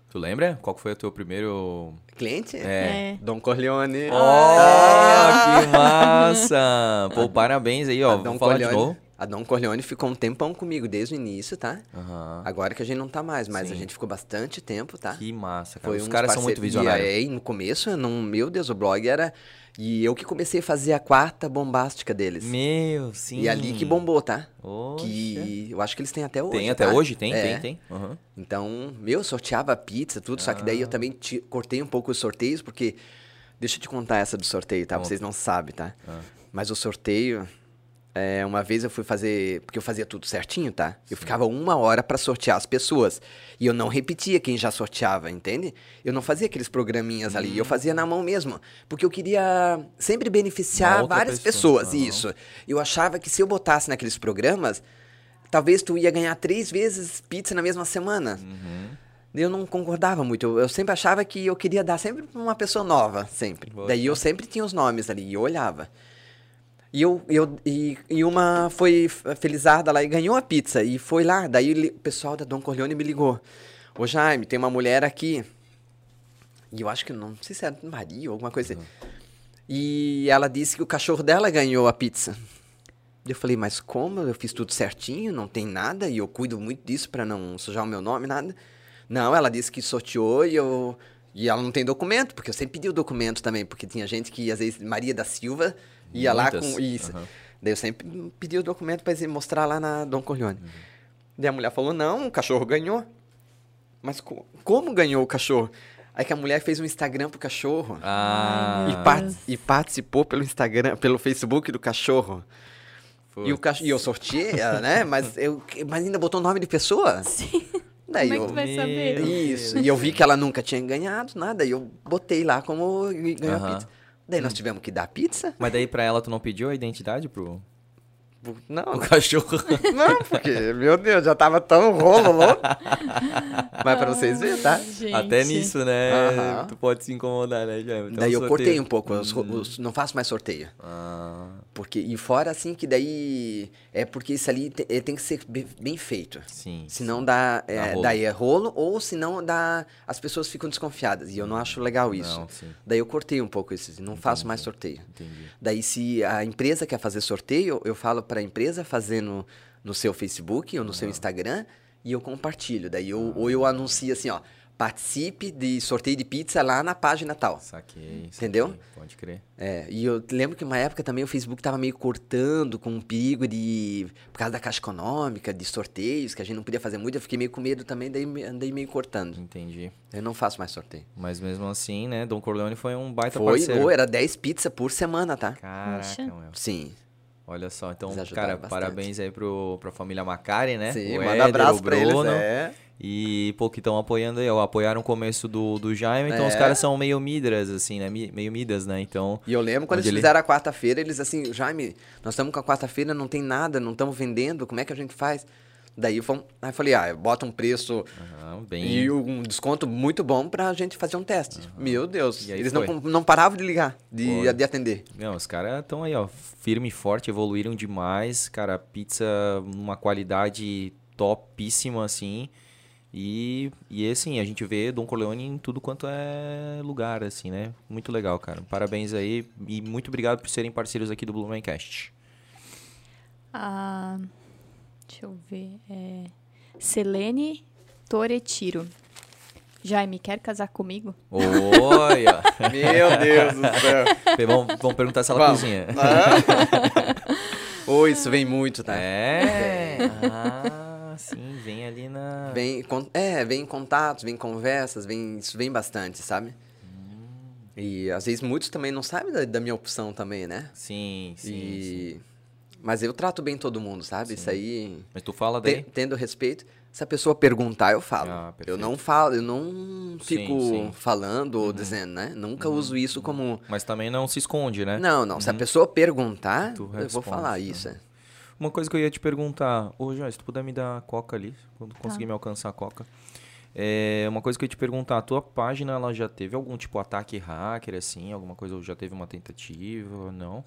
[SPEAKER 1] Tu lembra? Qual foi o teu primeiro...
[SPEAKER 3] Cliente?
[SPEAKER 1] É.
[SPEAKER 3] Dom Corleone.
[SPEAKER 1] Oh, que massa! Pô, parabéns aí, ó.
[SPEAKER 3] a
[SPEAKER 1] Vou
[SPEAKER 3] Dom
[SPEAKER 1] falar de
[SPEAKER 3] Corleone,
[SPEAKER 1] novo.
[SPEAKER 3] A Dom Corleone ficou um tempão comigo desde o início, tá?
[SPEAKER 1] Aham.
[SPEAKER 3] Agora que a gente não tá mais, mas
[SPEAKER 1] Sim.
[SPEAKER 3] a gente ficou bastante tempo, tá?
[SPEAKER 1] Que massa, cara.
[SPEAKER 3] Foi
[SPEAKER 1] Os
[SPEAKER 3] um
[SPEAKER 1] caras são muito visionários.
[SPEAKER 3] E aí, no começo, não, meu Deus, o blog era... E eu que comecei a fazer a quarta bombástica deles.
[SPEAKER 1] Meu, sim.
[SPEAKER 3] E ali que bombou, tá?
[SPEAKER 1] Oxa.
[SPEAKER 3] Que eu acho que eles têm até hoje,
[SPEAKER 1] Tem até
[SPEAKER 3] tá?
[SPEAKER 1] hoje? Tem,
[SPEAKER 3] É.
[SPEAKER 1] tem, tem. Aham.
[SPEAKER 3] Então, meu, sorteava pizza, tudo, só que daí eu
[SPEAKER 1] Ah.
[SPEAKER 3] também ti- cortei um pouco os sorteios, porque. Deixa eu te contar essa do sorteio, tá? Vocês não sabem, tá?
[SPEAKER 1] Ah.
[SPEAKER 3] Mas o sorteio. É, uma vez eu fui fazer. Porque eu fazia tudo certinho, tá? Eu ficava uma hora pra sortear as pessoas. E eu não repetia quem já sorteava, entende? Eu não fazia aqueles programinhas ali. Eu fazia na mão mesmo. Porque eu queria sempre beneficiar várias
[SPEAKER 1] pessoa.
[SPEAKER 3] pessoas.
[SPEAKER 1] Aham.
[SPEAKER 3] Isso. Eu achava que se eu botasse naqueles programas, talvez tu ia ganhar três vezes pizza na mesma semana.
[SPEAKER 1] Uhum.
[SPEAKER 3] Eu não concordava muito. Eu, eu sempre achava que eu queria dar sempre pra uma pessoa nova, sempre.
[SPEAKER 1] Boa
[SPEAKER 3] Daí eu sempre tinha os nomes ali e eu olhava. E, eu, eu, e, e uma foi felizarda lá e ganhou a pizza. E foi lá. Daí o pessoal da Dom Corleone me ligou. Ô Jaime, tem uma mulher aqui. E eu acho que não, não sei se era Maria ou alguma coisa assim. E ela disse que o cachorro dela ganhou a pizza. Eu falei, mas como? Eu fiz tudo certinho, não tem nada, e eu cuido muito disso pra não sujar o meu nome, nada. Não, ela disse que sorteou e eu. E ela não tem documento, porque eu sempre pedi o documento também, porque tinha gente que, às vezes, Maria da Silva ia lá
[SPEAKER 1] Muitas.
[SPEAKER 3] com isso.
[SPEAKER 1] Aham.
[SPEAKER 3] Daí eu sempre pedi o documento pra mostrar lá na Dom Corleone. Daí a mulher falou: não, o cachorro ganhou. Mas co- como ganhou o cachorro? Aí que a mulher fez um Instagram pro cachorro.
[SPEAKER 1] Ah.
[SPEAKER 3] E, par- e participou pelo Instagram, pelo Facebook do cachorro. E, o cach... e eu sorteei, né? Mas, eu... mas ainda botou o nome de pessoa?
[SPEAKER 2] Sim.
[SPEAKER 3] Daí
[SPEAKER 2] Como é que
[SPEAKER 3] eu...
[SPEAKER 2] tu vai saber?
[SPEAKER 3] Isso. E eu vi que ela nunca tinha ganhado nada. E eu botei lá como ganhou
[SPEAKER 1] Aham.
[SPEAKER 3] a pizza. Daí nós tivemos que dar pizza.
[SPEAKER 1] Mas daí pra ela tu não pediu a identidade pro...
[SPEAKER 3] Não,
[SPEAKER 1] O cachorro.
[SPEAKER 3] não, porque, meu Deus, já tava tão rolo louco. Mas pra vocês verem, tá?
[SPEAKER 2] Gente.
[SPEAKER 1] Até nisso, né? Tu pode se incomodar, né, Jaime? Então,
[SPEAKER 3] daí eu
[SPEAKER 1] sorteio.
[SPEAKER 3] cortei um pouco, os ro- os- não faço mais sorteio.
[SPEAKER 1] Ah,
[SPEAKER 3] Porque, e fora assim que daí, é porque isso ali te- eh, tem que ser be- bem feito.
[SPEAKER 1] sim.
[SPEAKER 3] Senão dá, é,
[SPEAKER 1] Dá rolo.
[SPEAKER 3] daí é rolo, ou senão dá, as pessoas ficam desconfiadas. E eu não acho legal isso.
[SPEAKER 1] Não, sim.
[SPEAKER 3] Daí eu cortei um pouco isso, não faço mais sorteio.
[SPEAKER 1] Entendi.
[SPEAKER 3] Daí se a empresa quer fazer sorteio, eu falo para a empresa fazer no, no seu Facebook ou no seu Instagram e eu compartilho. Daí eu, ou eu anuncio assim, ó, participe de sorteio de pizza lá na página tal.
[SPEAKER 1] Saquei.
[SPEAKER 3] Entendeu?
[SPEAKER 1] saquei. Pode crer.
[SPEAKER 3] É, e eu lembro que uma época também o Facebook tava meio cortando com um perigo de. Por causa da caixa econômica, de sorteios, que a gente não podia fazer muito, eu fiquei meio com medo também, daí me- andei meio cortando.
[SPEAKER 1] Entendi.
[SPEAKER 3] Eu não faço mais sorteio.
[SPEAKER 1] Mas mesmo assim, né? Dom Corleone foi um baita
[SPEAKER 3] Foi,
[SPEAKER 1] parceiro.
[SPEAKER 3] ou era 10 pizzas por semana, tá?
[SPEAKER 1] Caraca, meu.
[SPEAKER 3] Sim.
[SPEAKER 1] Olha só, então, cara,
[SPEAKER 3] bastante.
[SPEAKER 1] parabéns aí pro, pra família Macari, né?
[SPEAKER 3] Sim,
[SPEAKER 1] o
[SPEAKER 3] manda
[SPEAKER 1] Éder,
[SPEAKER 3] abraço
[SPEAKER 1] o
[SPEAKER 3] pra eles.
[SPEAKER 1] Bruno.
[SPEAKER 3] É.
[SPEAKER 1] E, pô, que estão apoiando aí, ó. Apoiaram o começo do, do Jaime, então os
[SPEAKER 3] É.
[SPEAKER 1] caras são meio midras, assim, né? Meio midas, né? Então,
[SPEAKER 3] E eu lembro quando eles
[SPEAKER 1] ele-
[SPEAKER 3] fizeram a quarta-feira, eles assim, Jaime, nós estamos com a quarta-feira, não tem nada, não estamos vendendo, como é que a gente faz? Daí vamos, aí eu falei, ah, bota um preço
[SPEAKER 1] aham, bem...
[SPEAKER 3] e um desconto muito bom pra gente fazer um teste. Meu Deus,
[SPEAKER 1] E
[SPEAKER 3] eles não,
[SPEAKER 1] foi.
[SPEAKER 3] não paravam de ligar, de, de atender.
[SPEAKER 1] Não, os caras estão aí, ó, firme e forte, evoluíram demais. Cara, pizza numa qualidade topíssima, assim. E, e assim, a gente vê Dom Corleone em tudo quanto é lugar, assim, né? Muito legal, cara. Parabéns aí e muito obrigado por serem parceiros aqui do Blumencast.
[SPEAKER 2] Ah, deixa eu ver. É, Selene Toretiro. Jaime, quer casar comigo?
[SPEAKER 1] Olha!
[SPEAKER 3] Meu Deus do céu.
[SPEAKER 1] vamos, vamos perguntar se ela
[SPEAKER 3] Vamos.
[SPEAKER 1] cozinha.
[SPEAKER 3] Ô, isso vem muito, tá?
[SPEAKER 1] É! Ah, sim, vem ali na...
[SPEAKER 3] Vem, é, vem contatos, vem conversas, vem, isso vem bastante, sabe? E às vezes muitos também não sabem da, da minha opção também, né?
[SPEAKER 1] Sim, sim, sim.
[SPEAKER 3] e... Mas eu trato bem todo mundo, sabe? Isso aí,
[SPEAKER 1] Mas tu fala daí?
[SPEAKER 3] tendo respeito, se a pessoa perguntar, eu falo.
[SPEAKER 1] Ah,
[SPEAKER 3] eu não falo, eu não fico
[SPEAKER 1] Sim, sim.
[SPEAKER 3] falando ou dizendo, né? Nunca uso isso como...
[SPEAKER 1] Mas também não se esconde, né?
[SPEAKER 3] Não, não, se a pessoa perguntar, eu vou falar
[SPEAKER 1] tá.
[SPEAKER 3] isso. é.
[SPEAKER 1] Uma coisa que eu ia te perguntar, ô João, se tu puder me dar a coca ali, quando conseguir me alcançar a coca. É, uma coisa que eu ia te perguntar, a tua página ela já teve algum tipo de ataque hacker, assim, alguma coisa, ou já teve uma tentativa, não?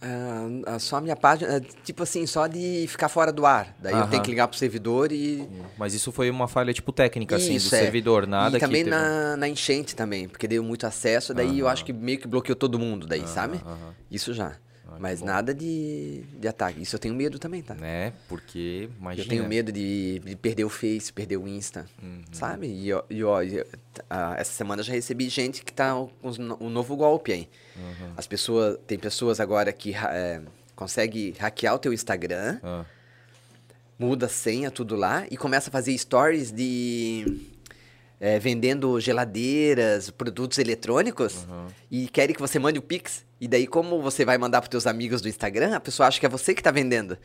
[SPEAKER 3] Ah, só a minha página, é, tipo assim, só de ficar fora do ar. Daí eu
[SPEAKER 1] Aham.
[SPEAKER 3] tenho que ligar pro servidor e.
[SPEAKER 1] Mas isso foi uma falha, tipo, técnica, assim,
[SPEAKER 3] Isso,
[SPEAKER 1] do
[SPEAKER 3] é.
[SPEAKER 1] servidor, nada
[SPEAKER 3] e também
[SPEAKER 1] que teve...
[SPEAKER 3] na, na enchente também, porque deu muito acesso, daí eu acho que meio que bloqueou todo mundo daí, sabe?
[SPEAKER 1] aham.
[SPEAKER 3] Isso já.
[SPEAKER 1] Ah,
[SPEAKER 3] Mas
[SPEAKER 1] bom.
[SPEAKER 3] nada de, de ataque. Isso eu tenho medo também, tá?
[SPEAKER 1] Né? Porque, imagina...
[SPEAKER 3] Eu tenho medo de, de perder o Face, perder o Insta,
[SPEAKER 1] Uhum.
[SPEAKER 3] sabe? E, ó, e, ó, e, ah, essa semana eu já recebi gente que tá com um novo golpe aí.
[SPEAKER 1] Uhum.
[SPEAKER 3] As pessoas, tem pessoas agora que é, consegue hackear o teu Instagram,
[SPEAKER 1] Ah,
[SPEAKER 3] muda a senha, tudo lá, e começa a fazer stories de é, vendendo geladeiras, produtos eletrônicos, e querem que você mande o Pix. E daí, como você vai mandar para teus amigos do Instagram, a pessoa acha que é você que tá vendendo.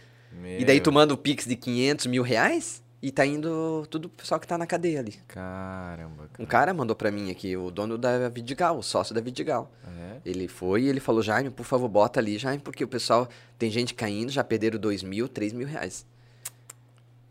[SPEAKER 3] E daí tu
[SPEAKER 1] meu,
[SPEAKER 3] manda o Pix de 500 mil reais e tá indo tudo pro pessoal que tá na cadeia ali.
[SPEAKER 1] Caramba,
[SPEAKER 3] Um
[SPEAKER 1] cara.
[SPEAKER 3] cara mandou pra mim aqui, o dono da Vidigal, o sócio da Vidigal.
[SPEAKER 1] É?
[SPEAKER 3] Ele foi e ele falou, Jaime, por favor, bota ali, Jaime, porque o pessoal, tem gente caindo, já perderam 2 mil, 3 mil reais.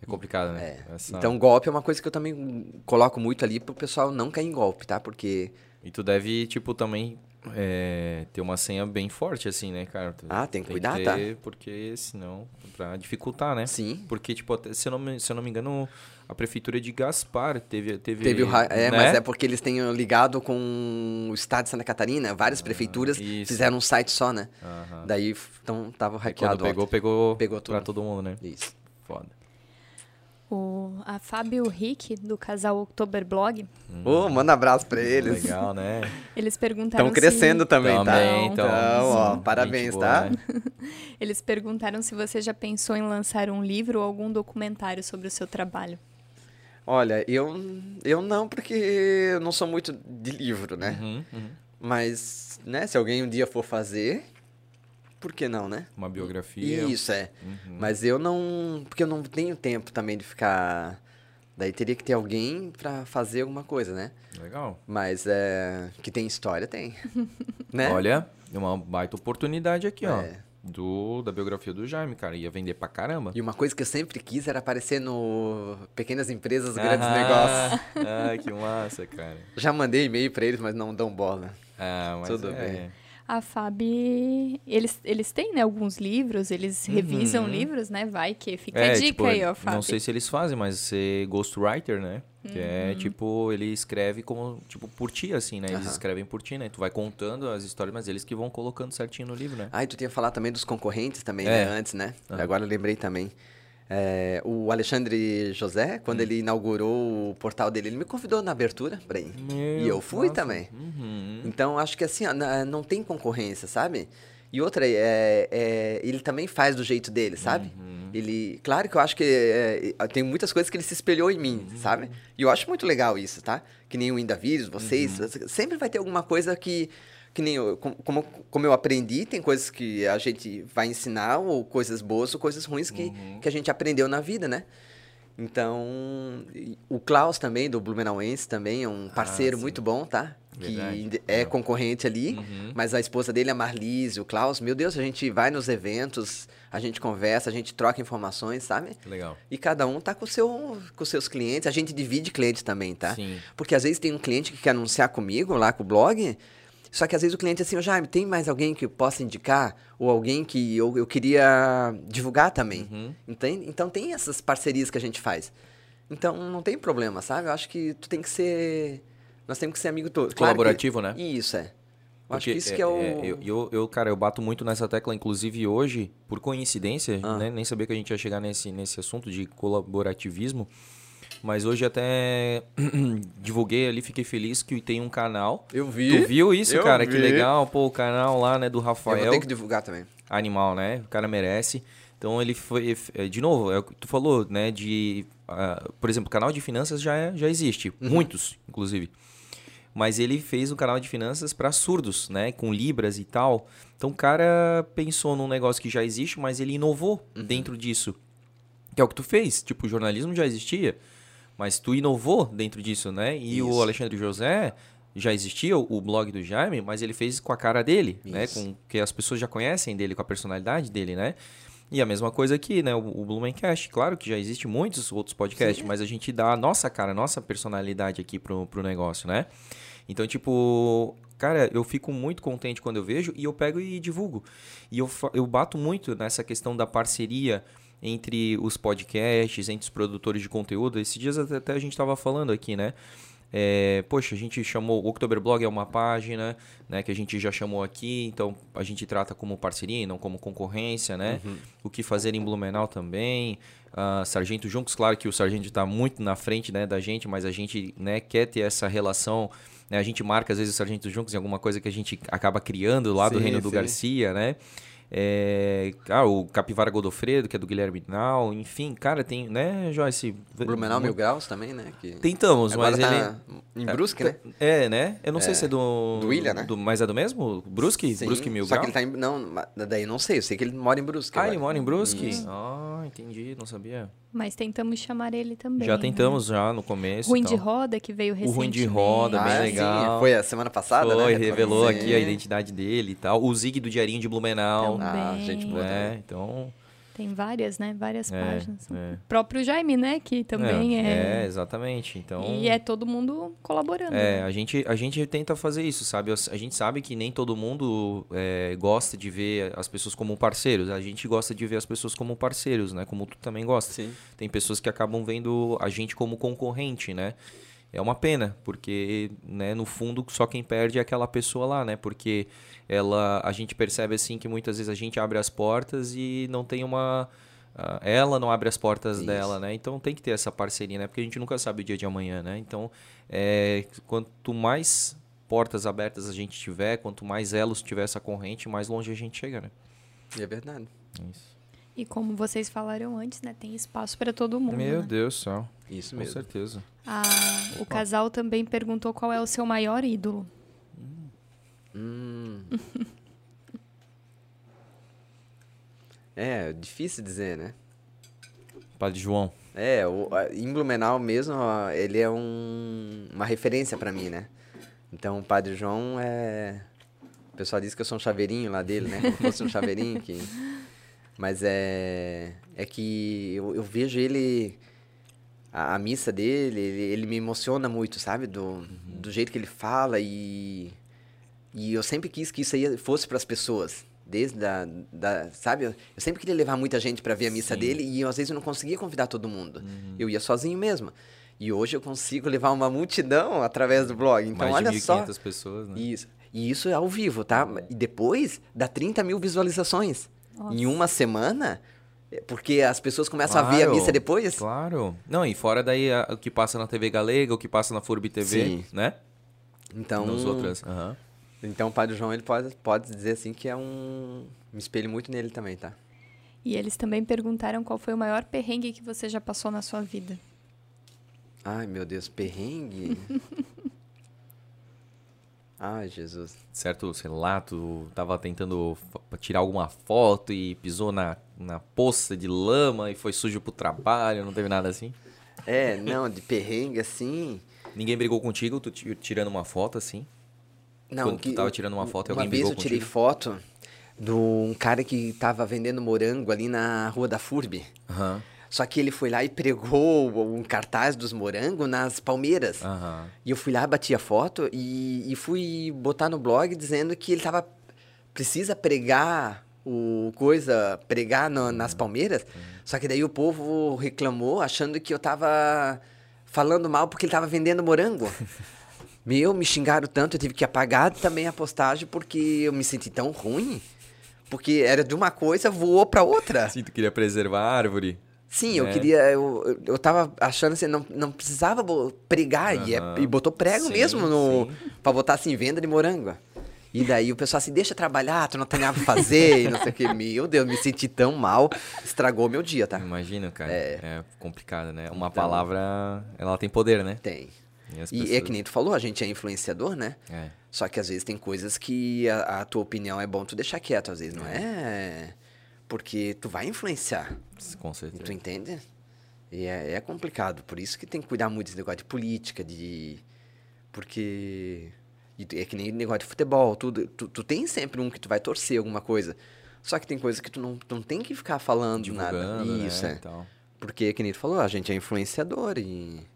[SPEAKER 1] É complicado, né?
[SPEAKER 3] É.
[SPEAKER 1] Essa-
[SPEAKER 3] Então, golpe é uma coisa que eu também coloco muito ali pro pessoal não cair em golpe, tá? Porque,
[SPEAKER 1] E tu deve, tipo, também é, ter uma senha bem forte, assim, né, cara? Tu
[SPEAKER 3] Ah, tem que cuidar, tá?
[SPEAKER 1] ter, Porque senão, pra dificultar, né?
[SPEAKER 3] sim,
[SPEAKER 1] Porque, tipo, até- se eu não me, se eu não me engano, a prefeitura de Gaspar teve... Teve,
[SPEAKER 3] teve o... É,
[SPEAKER 1] né?
[SPEAKER 3] mas é porque eles têm ligado com o estado de Santa Catarina, várias prefeituras
[SPEAKER 1] Ah, isso.
[SPEAKER 3] fizeram um site só, né?
[SPEAKER 1] Aham.
[SPEAKER 3] Daí, então, tava
[SPEAKER 1] E
[SPEAKER 3] hackeado.
[SPEAKER 1] quando pegou,
[SPEAKER 3] ontem.
[SPEAKER 1] pegou,
[SPEAKER 3] Pegou
[SPEAKER 1] pra
[SPEAKER 3] tudo.
[SPEAKER 1] todo mundo, né?
[SPEAKER 3] Isso.
[SPEAKER 1] Foda.
[SPEAKER 2] O, a Fábio Rick, do casal Oktober Blog,
[SPEAKER 3] Ô, manda abraço pra eles.
[SPEAKER 1] Legal, né?
[SPEAKER 2] eles perguntaram
[SPEAKER 3] Estão crescendo
[SPEAKER 2] se,
[SPEAKER 3] também, tá?
[SPEAKER 1] Também,
[SPEAKER 3] Então,
[SPEAKER 1] então,
[SPEAKER 3] ó, parabéns,
[SPEAKER 1] boa,
[SPEAKER 3] tá?
[SPEAKER 1] né?
[SPEAKER 2] Eles perguntaram se você já pensou em lançar um livro ou algum documentário sobre o seu trabalho.
[SPEAKER 3] Olha, eu, eu não, porque eu não sou muito de livro, né?
[SPEAKER 1] Uhum, uhum.
[SPEAKER 3] Mas, né, se alguém um dia for fazer, por que não, né?
[SPEAKER 1] Uma biografia.
[SPEAKER 3] Isso, é.
[SPEAKER 1] Uhum.
[SPEAKER 3] Mas eu não. Porque eu não tenho tempo também de ficar. Daí teria que ter alguém pra fazer alguma coisa, né?
[SPEAKER 1] Legal.
[SPEAKER 3] Mas é. Que tem história, tem. né?
[SPEAKER 1] Olha, é uma baita oportunidade aqui, ó.
[SPEAKER 3] É.
[SPEAKER 1] Do, da biografia do Jaime, cara. Ia vender pra caramba.
[SPEAKER 3] E uma coisa que eu sempre quis era aparecer no Pequenas Empresas, Grandes Negócios.
[SPEAKER 1] Ah, que massa, cara.
[SPEAKER 3] Já mandei e-mail pra eles, mas não dão bola.
[SPEAKER 1] Ah, mas
[SPEAKER 3] Tudo
[SPEAKER 1] é.
[SPEAKER 3] bem.
[SPEAKER 2] A Fabi, eles, eles têm, né, alguns livros, eles revisam livros, né? Vai que fica a dica
[SPEAKER 1] tipo,
[SPEAKER 2] aí, ó, Fabi.
[SPEAKER 1] Não sei se eles fazem, mas ser ghostwriter, né? Que é
[SPEAKER 2] Uhum.
[SPEAKER 1] tipo, ele escreve como, tipo, por ti, assim, né? Eles
[SPEAKER 3] Aham.
[SPEAKER 1] escrevem por ti, né? Tu vai contando as histórias, mas eles que vão colocando certinho no livro, né?
[SPEAKER 3] Ah, e tu tinha falado também dos concorrentes também,
[SPEAKER 1] É.
[SPEAKER 3] né? Antes, né?
[SPEAKER 1] Aham.
[SPEAKER 3] Agora eu lembrei também. É, o Alexandre José,
[SPEAKER 1] Hum.
[SPEAKER 3] quando ele inaugurou o portal dele, ele me convidou na abertura pra ir.
[SPEAKER 1] Meu,
[SPEAKER 3] e eu fui
[SPEAKER 1] nossa.
[SPEAKER 3] também.
[SPEAKER 1] Uhum.
[SPEAKER 3] Então, acho que assim, não tem concorrência, sabe? E outra, é, é, ele também faz do jeito dele, sabe?
[SPEAKER 1] Uhum.
[SPEAKER 3] Ele, claro que eu acho que é, tem muitas coisas que ele se espelhou em mim,
[SPEAKER 1] Uhum.
[SPEAKER 3] sabe? E eu acho muito legal isso, tá? Que nem o Indavírus, vocês,
[SPEAKER 1] Uhum.
[SPEAKER 3] sempre vai ter alguma coisa que, que nem eu, com- como, como eu aprendi, tem coisas que a gente vai ensinar, ou coisas boas ou coisas ruins que,
[SPEAKER 1] Uhum.
[SPEAKER 3] que a gente aprendeu na vida, né? Então, o Klaus também, do Blumenauense, também é um parceiro
[SPEAKER 1] sim.
[SPEAKER 3] muito bom, tá?
[SPEAKER 1] Verdade.
[SPEAKER 3] Que é concorrente ali,
[SPEAKER 1] Uhum.
[SPEAKER 3] mas a esposa dele, a Marlise, o Klaus, meu Deus, a gente vai nos eventos, a gente conversa, a gente troca informações, sabe?
[SPEAKER 1] Legal.
[SPEAKER 3] E cada um tá com, seu, com seus clientes, a gente divide cliente também, tá?
[SPEAKER 1] Sim.
[SPEAKER 3] Porque às vezes tem um cliente que quer anunciar comigo lá com o blog, só que às vezes o cliente é assim, ô Jaime, tem mais alguém que eu possa indicar? Ou alguém que eu, eu queria divulgar também?
[SPEAKER 1] Uhum.
[SPEAKER 3] Entende? Então tem essas parcerias que a gente faz. Então não tem problema, sabe? Eu acho que tu tem que ser. Nós temos que ser amigo todo. Claro que-
[SPEAKER 1] Colaborativo, né?
[SPEAKER 3] Isso, é. Eu acho que isso que é o.
[SPEAKER 1] eu, eu, eu, cara, eu bato muito nessa tecla, inclusive hoje, por coincidência,
[SPEAKER 3] Ah.
[SPEAKER 1] né? Nem sabia que a gente ia chegar nesse, nesse assunto de colaborativismo. Mas hoje até divulguei ali, fiquei feliz que tem um canal.
[SPEAKER 3] Eu vi.
[SPEAKER 1] Tu viu isso,
[SPEAKER 3] Eu
[SPEAKER 1] cara? Que
[SPEAKER 3] vi.
[SPEAKER 1] legal, pô, o canal lá, né, do
[SPEAKER 3] Eu
[SPEAKER 1] Rafael.
[SPEAKER 3] vou ter que divulgar também.
[SPEAKER 1] Animal, né? O cara merece. Então ele foi. é, De novo, é o que tu falou, né? De. ah, por exemplo, o canal de finanças já, é- já existe.
[SPEAKER 3] Uhum.
[SPEAKER 1] Muitos, inclusive. Mas ele fez um canal de finanças para surdos, né? Com Libras e tal. Então o cara pensou num negócio que já existe, mas ele inovou
[SPEAKER 3] Uhum.
[SPEAKER 1] dentro disso. Que é o que tu fez. Tipo, o jornalismo já existia, mas tu inovou dentro disso, né? E o
[SPEAKER 3] Isso.
[SPEAKER 1] Alexandre José já existia o o blog do Jaime, mas ele fez com a cara dele, né?
[SPEAKER 3] Isso.
[SPEAKER 1] Com que as pessoas já conhecem dele, com a personalidade dele, né? E a mesma coisa aqui, né? O, o Blumencast, claro que já existe muitos outros podcasts, mas a gente dá a nossa cara, a nossa personalidade aqui pro, pro negócio, né? Então, tipo, cara, eu fico muito contente quando eu vejo e eu pego e divulgo. E eu, eu bato muito nessa questão da parceria entre os podcasts, entre os produtores de conteúdo. Esses dias até, a gente estava falando aqui, né? É, poxa, a gente chamou o Oktoberblog é uma página, né, que a gente já chamou aqui, então a gente trata como parceria e não como concorrência, né? O que fazer em Blumenau também. Ah, Sargento Juncos, claro que o Sargento está muito na frente, né, da gente, mas a gente, né, quer ter essa relação, né? A gente marca às vezes o Sargento Juncos em alguma coisa que a gente acaba criando lá do
[SPEAKER 3] Sim,
[SPEAKER 1] Reino do
[SPEAKER 3] sim.
[SPEAKER 1] Garcia, né? É, ah, o Capivara Godofredo, que é do Guilherme Nau, enfim, cara, tem, né, Joyce?
[SPEAKER 3] Blumenau Mil Graus também, né? Que
[SPEAKER 1] Tentamos,
[SPEAKER 3] agora
[SPEAKER 1] mas
[SPEAKER 3] tá
[SPEAKER 1] ele.
[SPEAKER 3] em Brusque, né?
[SPEAKER 1] É, né? Eu não sei se é do.
[SPEAKER 3] Do William, né?
[SPEAKER 1] Do, mas é do mesmo? Brusque?
[SPEAKER 3] Sim,
[SPEAKER 1] Brusque Mil
[SPEAKER 3] Só
[SPEAKER 1] Grau?
[SPEAKER 3] que ele tá em. Não, daí eu não sei. Eu sei que ele mora em Brusque.
[SPEAKER 1] Ah,
[SPEAKER 3] agora.
[SPEAKER 1] ele mora em Brusque? Ah, entendi, não sabia.
[SPEAKER 2] Mas tentamos chamar ele também.
[SPEAKER 1] já
[SPEAKER 2] né?
[SPEAKER 1] tentamos já no começo.
[SPEAKER 2] Ruim de roda, que veio
[SPEAKER 1] O
[SPEAKER 2] recentemente.
[SPEAKER 1] Ruim de Roda, bem
[SPEAKER 3] Ah,
[SPEAKER 1] legal.
[SPEAKER 3] Sim, foi a semana passada,
[SPEAKER 1] Foi,
[SPEAKER 3] né?
[SPEAKER 1] revelou
[SPEAKER 3] Sim.
[SPEAKER 1] aqui a identidade dele e tal. O Zig do Diarinho de Blumenau.
[SPEAKER 2] Também.
[SPEAKER 3] Ah, gente boa
[SPEAKER 1] né?
[SPEAKER 3] também.
[SPEAKER 1] Então.
[SPEAKER 2] Tem várias, né? Várias
[SPEAKER 1] É,
[SPEAKER 2] páginas.
[SPEAKER 1] é.
[SPEAKER 2] O próprio Jaime, né? Que também é.
[SPEAKER 1] É, exatamente. Então.
[SPEAKER 2] E é todo mundo colaborando.
[SPEAKER 1] É,
[SPEAKER 2] né?
[SPEAKER 1] a gente, a gente tenta fazer isso, sabe? A gente sabe que nem todo mundo é, gosta de ver as pessoas como parceiros. A gente gosta de ver as pessoas como parceiros, né? Como tu também gosta.
[SPEAKER 3] Sim.
[SPEAKER 1] Tem pessoas que acabam vendo a gente como concorrente, né? É uma pena, porque, né, no fundo, só quem perde é aquela pessoa lá, né? Porque ela, a gente percebe, assim, que muitas vezes a gente abre as portas e não tem uma... ah, ela não abre as portas
[SPEAKER 3] Isso.
[SPEAKER 1] dela, né? Então tem que ter essa parceria, né? Porque a gente nunca sabe o dia de amanhã, né? Então, é, quanto mais portas abertas a gente tiver, quanto mais elos tiver essa corrente, mais longe a gente chega, né?
[SPEAKER 3] E é verdade.
[SPEAKER 1] É isso.
[SPEAKER 2] E como vocês falaram antes, né? Tem espaço para todo mundo.
[SPEAKER 1] Meu
[SPEAKER 2] né?
[SPEAKER 1] Deus do céu.
[SPEAKER 3] Isso
[SPEAKER 1] Com
[SPEAKER 3] mesmo.
[SPEAKER 1] certeza.
[SPEAKER 2] Ah, o casal também perguntou qual é o seu maior ídolo.
[SPEAKER 3] Hum. é, difícil dizer, né?
[SPEAKER 1] Padre João.
[SPEAKER 3] É, o, a- em Blumenau mesmo, ó, ele é um, uma referência pra mim, né? Então, o Padre João é O pessoal diz que eu sou um chaveirinho lá dele, né? Como se fosse um chaveirinho que... Mas é... É que eu, eu vejo ele... A, a missa dele, ele, ele, me emociona muito, sabe? Do, uhum. do jeito que ele fala e... E eu sempre quis que isso aí fosse para as pessoas. Desde da, da, sabe? Eu sempre queria levar muita gente para ver a missa Sim. dele e às vezes eu não conseguia convidar todo mundo. Uhum. Eu ia sozinho mesmo. E hoje eu consigo levar uma multidão através do blog. Então,
[SPEAKER 1] Mais
[SPEAKER 3] olha
[SPEAKER 1] de 1.500
[SPEAKER 3] só.
[SPEAKER 1] pessoas, né?
[SPEAKER 3] Isso. E isso é ao vivo, tá? E depois dá 30 mil visualizações. Nossa. Em uma semana, porque as pessoas começam claro, a ver a missa depois.
[SPEAKER 1] Claro. Não, e fora daí a, o que passa na TV Galega, o que passa na Furbi TV, Sim. né?
[SPEAKER 3] Então.
[SPEAKER 1] Nas outras. Uhum.
[SPEAKER 3] Então o Padre João ele pode, pode dizer assim que é um. Me espelho muito nele também, tá?
[SPEAKER 2] E eles também perguntaram qual foi o maior perrengue que você já passou na sua vida.
[SPEAKER 3] Ai, meu Deus, perrengue? Ai, Jesus.
[SPEAKER 1] Certo, sei lá, tu tava tentando tirar alguma foto e pisou na, na poça de lama e foi sujo pro trabalho, não teve nada assim?
[SPEAKER 3] É, não, de perrengue assim.
[SPEAKER 1] Ninguém brigou contigo, tu tirando uma foto assim?
[SPEAKER 3] Não,
[SPEAKER 1] Quando que, tu tava tirando uma foto e alguém brigou contigo?
[SPEAKER 3] Uma vez eu tirei foto de um cara que tava vendendo morango ali na rua da FURB.
[SPEAKER 1] Uhum.
[SPEAKER 3] Só que ele foi lá e pregou um cartaz dos morangos nas palmeiras.
[SPEAKER 1] Uhum.
[SPEAKER 3] E eu fui lá, bati a foto e, e fui botar no blog dizendo que ele tava... Precisa pregar o coisa, pregar no, nas palmeiras. Uhum. Só que daí o povo reclamou, achando que eu tava falando mal porque ele tava vendendo morango. Meu, me xingaram tanto, eu tive que apagar também a postagem porque eu me senti tão ruim. Porque era de uma coisa, voou para outra.
[SPEAKER 1] Sim, tu queria preservar a árvore.
[SPEAKER 3] Sim, eu é. queria. Eu, eu tava achando assim, não, não precisava pregar. Uhum. E, é, e botou prego sim, mesmo no. Sim. Pra botar assim, venda de morango. E daí o pessoal assim, deixa trabalhar, tu não tem nada pra fazer, e não sei o que. Meu Deus, me senti tão mal, estragou meu dia, tá?
[SPEAKER 1] Imagina, cara. É, é complicado, né? Uma então, palavra, ela tem poder, né?
[SPEAKER 3] Tem. E, pessoas... e, é que nem tu falou, a gente é influenciador, né?
[SPEAKER 1] É.
[SPEAKER 3] Só que às vezes tem coisas que a, a tua opinião é bom tu deixar quieto, às vezes, não é? é porque tu vai influenciar.
[SPEAKER 1] Com certeza.
[SPEAKER 3] Tu entende? E é, é complicado. Por isso que tem que cuidar muito desse negócio de política, de. Porque. É que nem negócio de futebol, tudo. Tu, tu tem sempre um que tu vai torcer alguma coisa. Só que tem coisa que tu não, tu não tem que ficar falando
[SPEAKER 1] Divulgando,
[SPEAKER 3] nada.
[SPEAKER 1] Né,
[SPEAKER 3] isso,
[SPEAKER 1] né?
[SPEAKER 3] é.
[SPEAKER 1] Então.
[SPEAKER 3] Porque, que nem tu falou, a gente é influenciador e.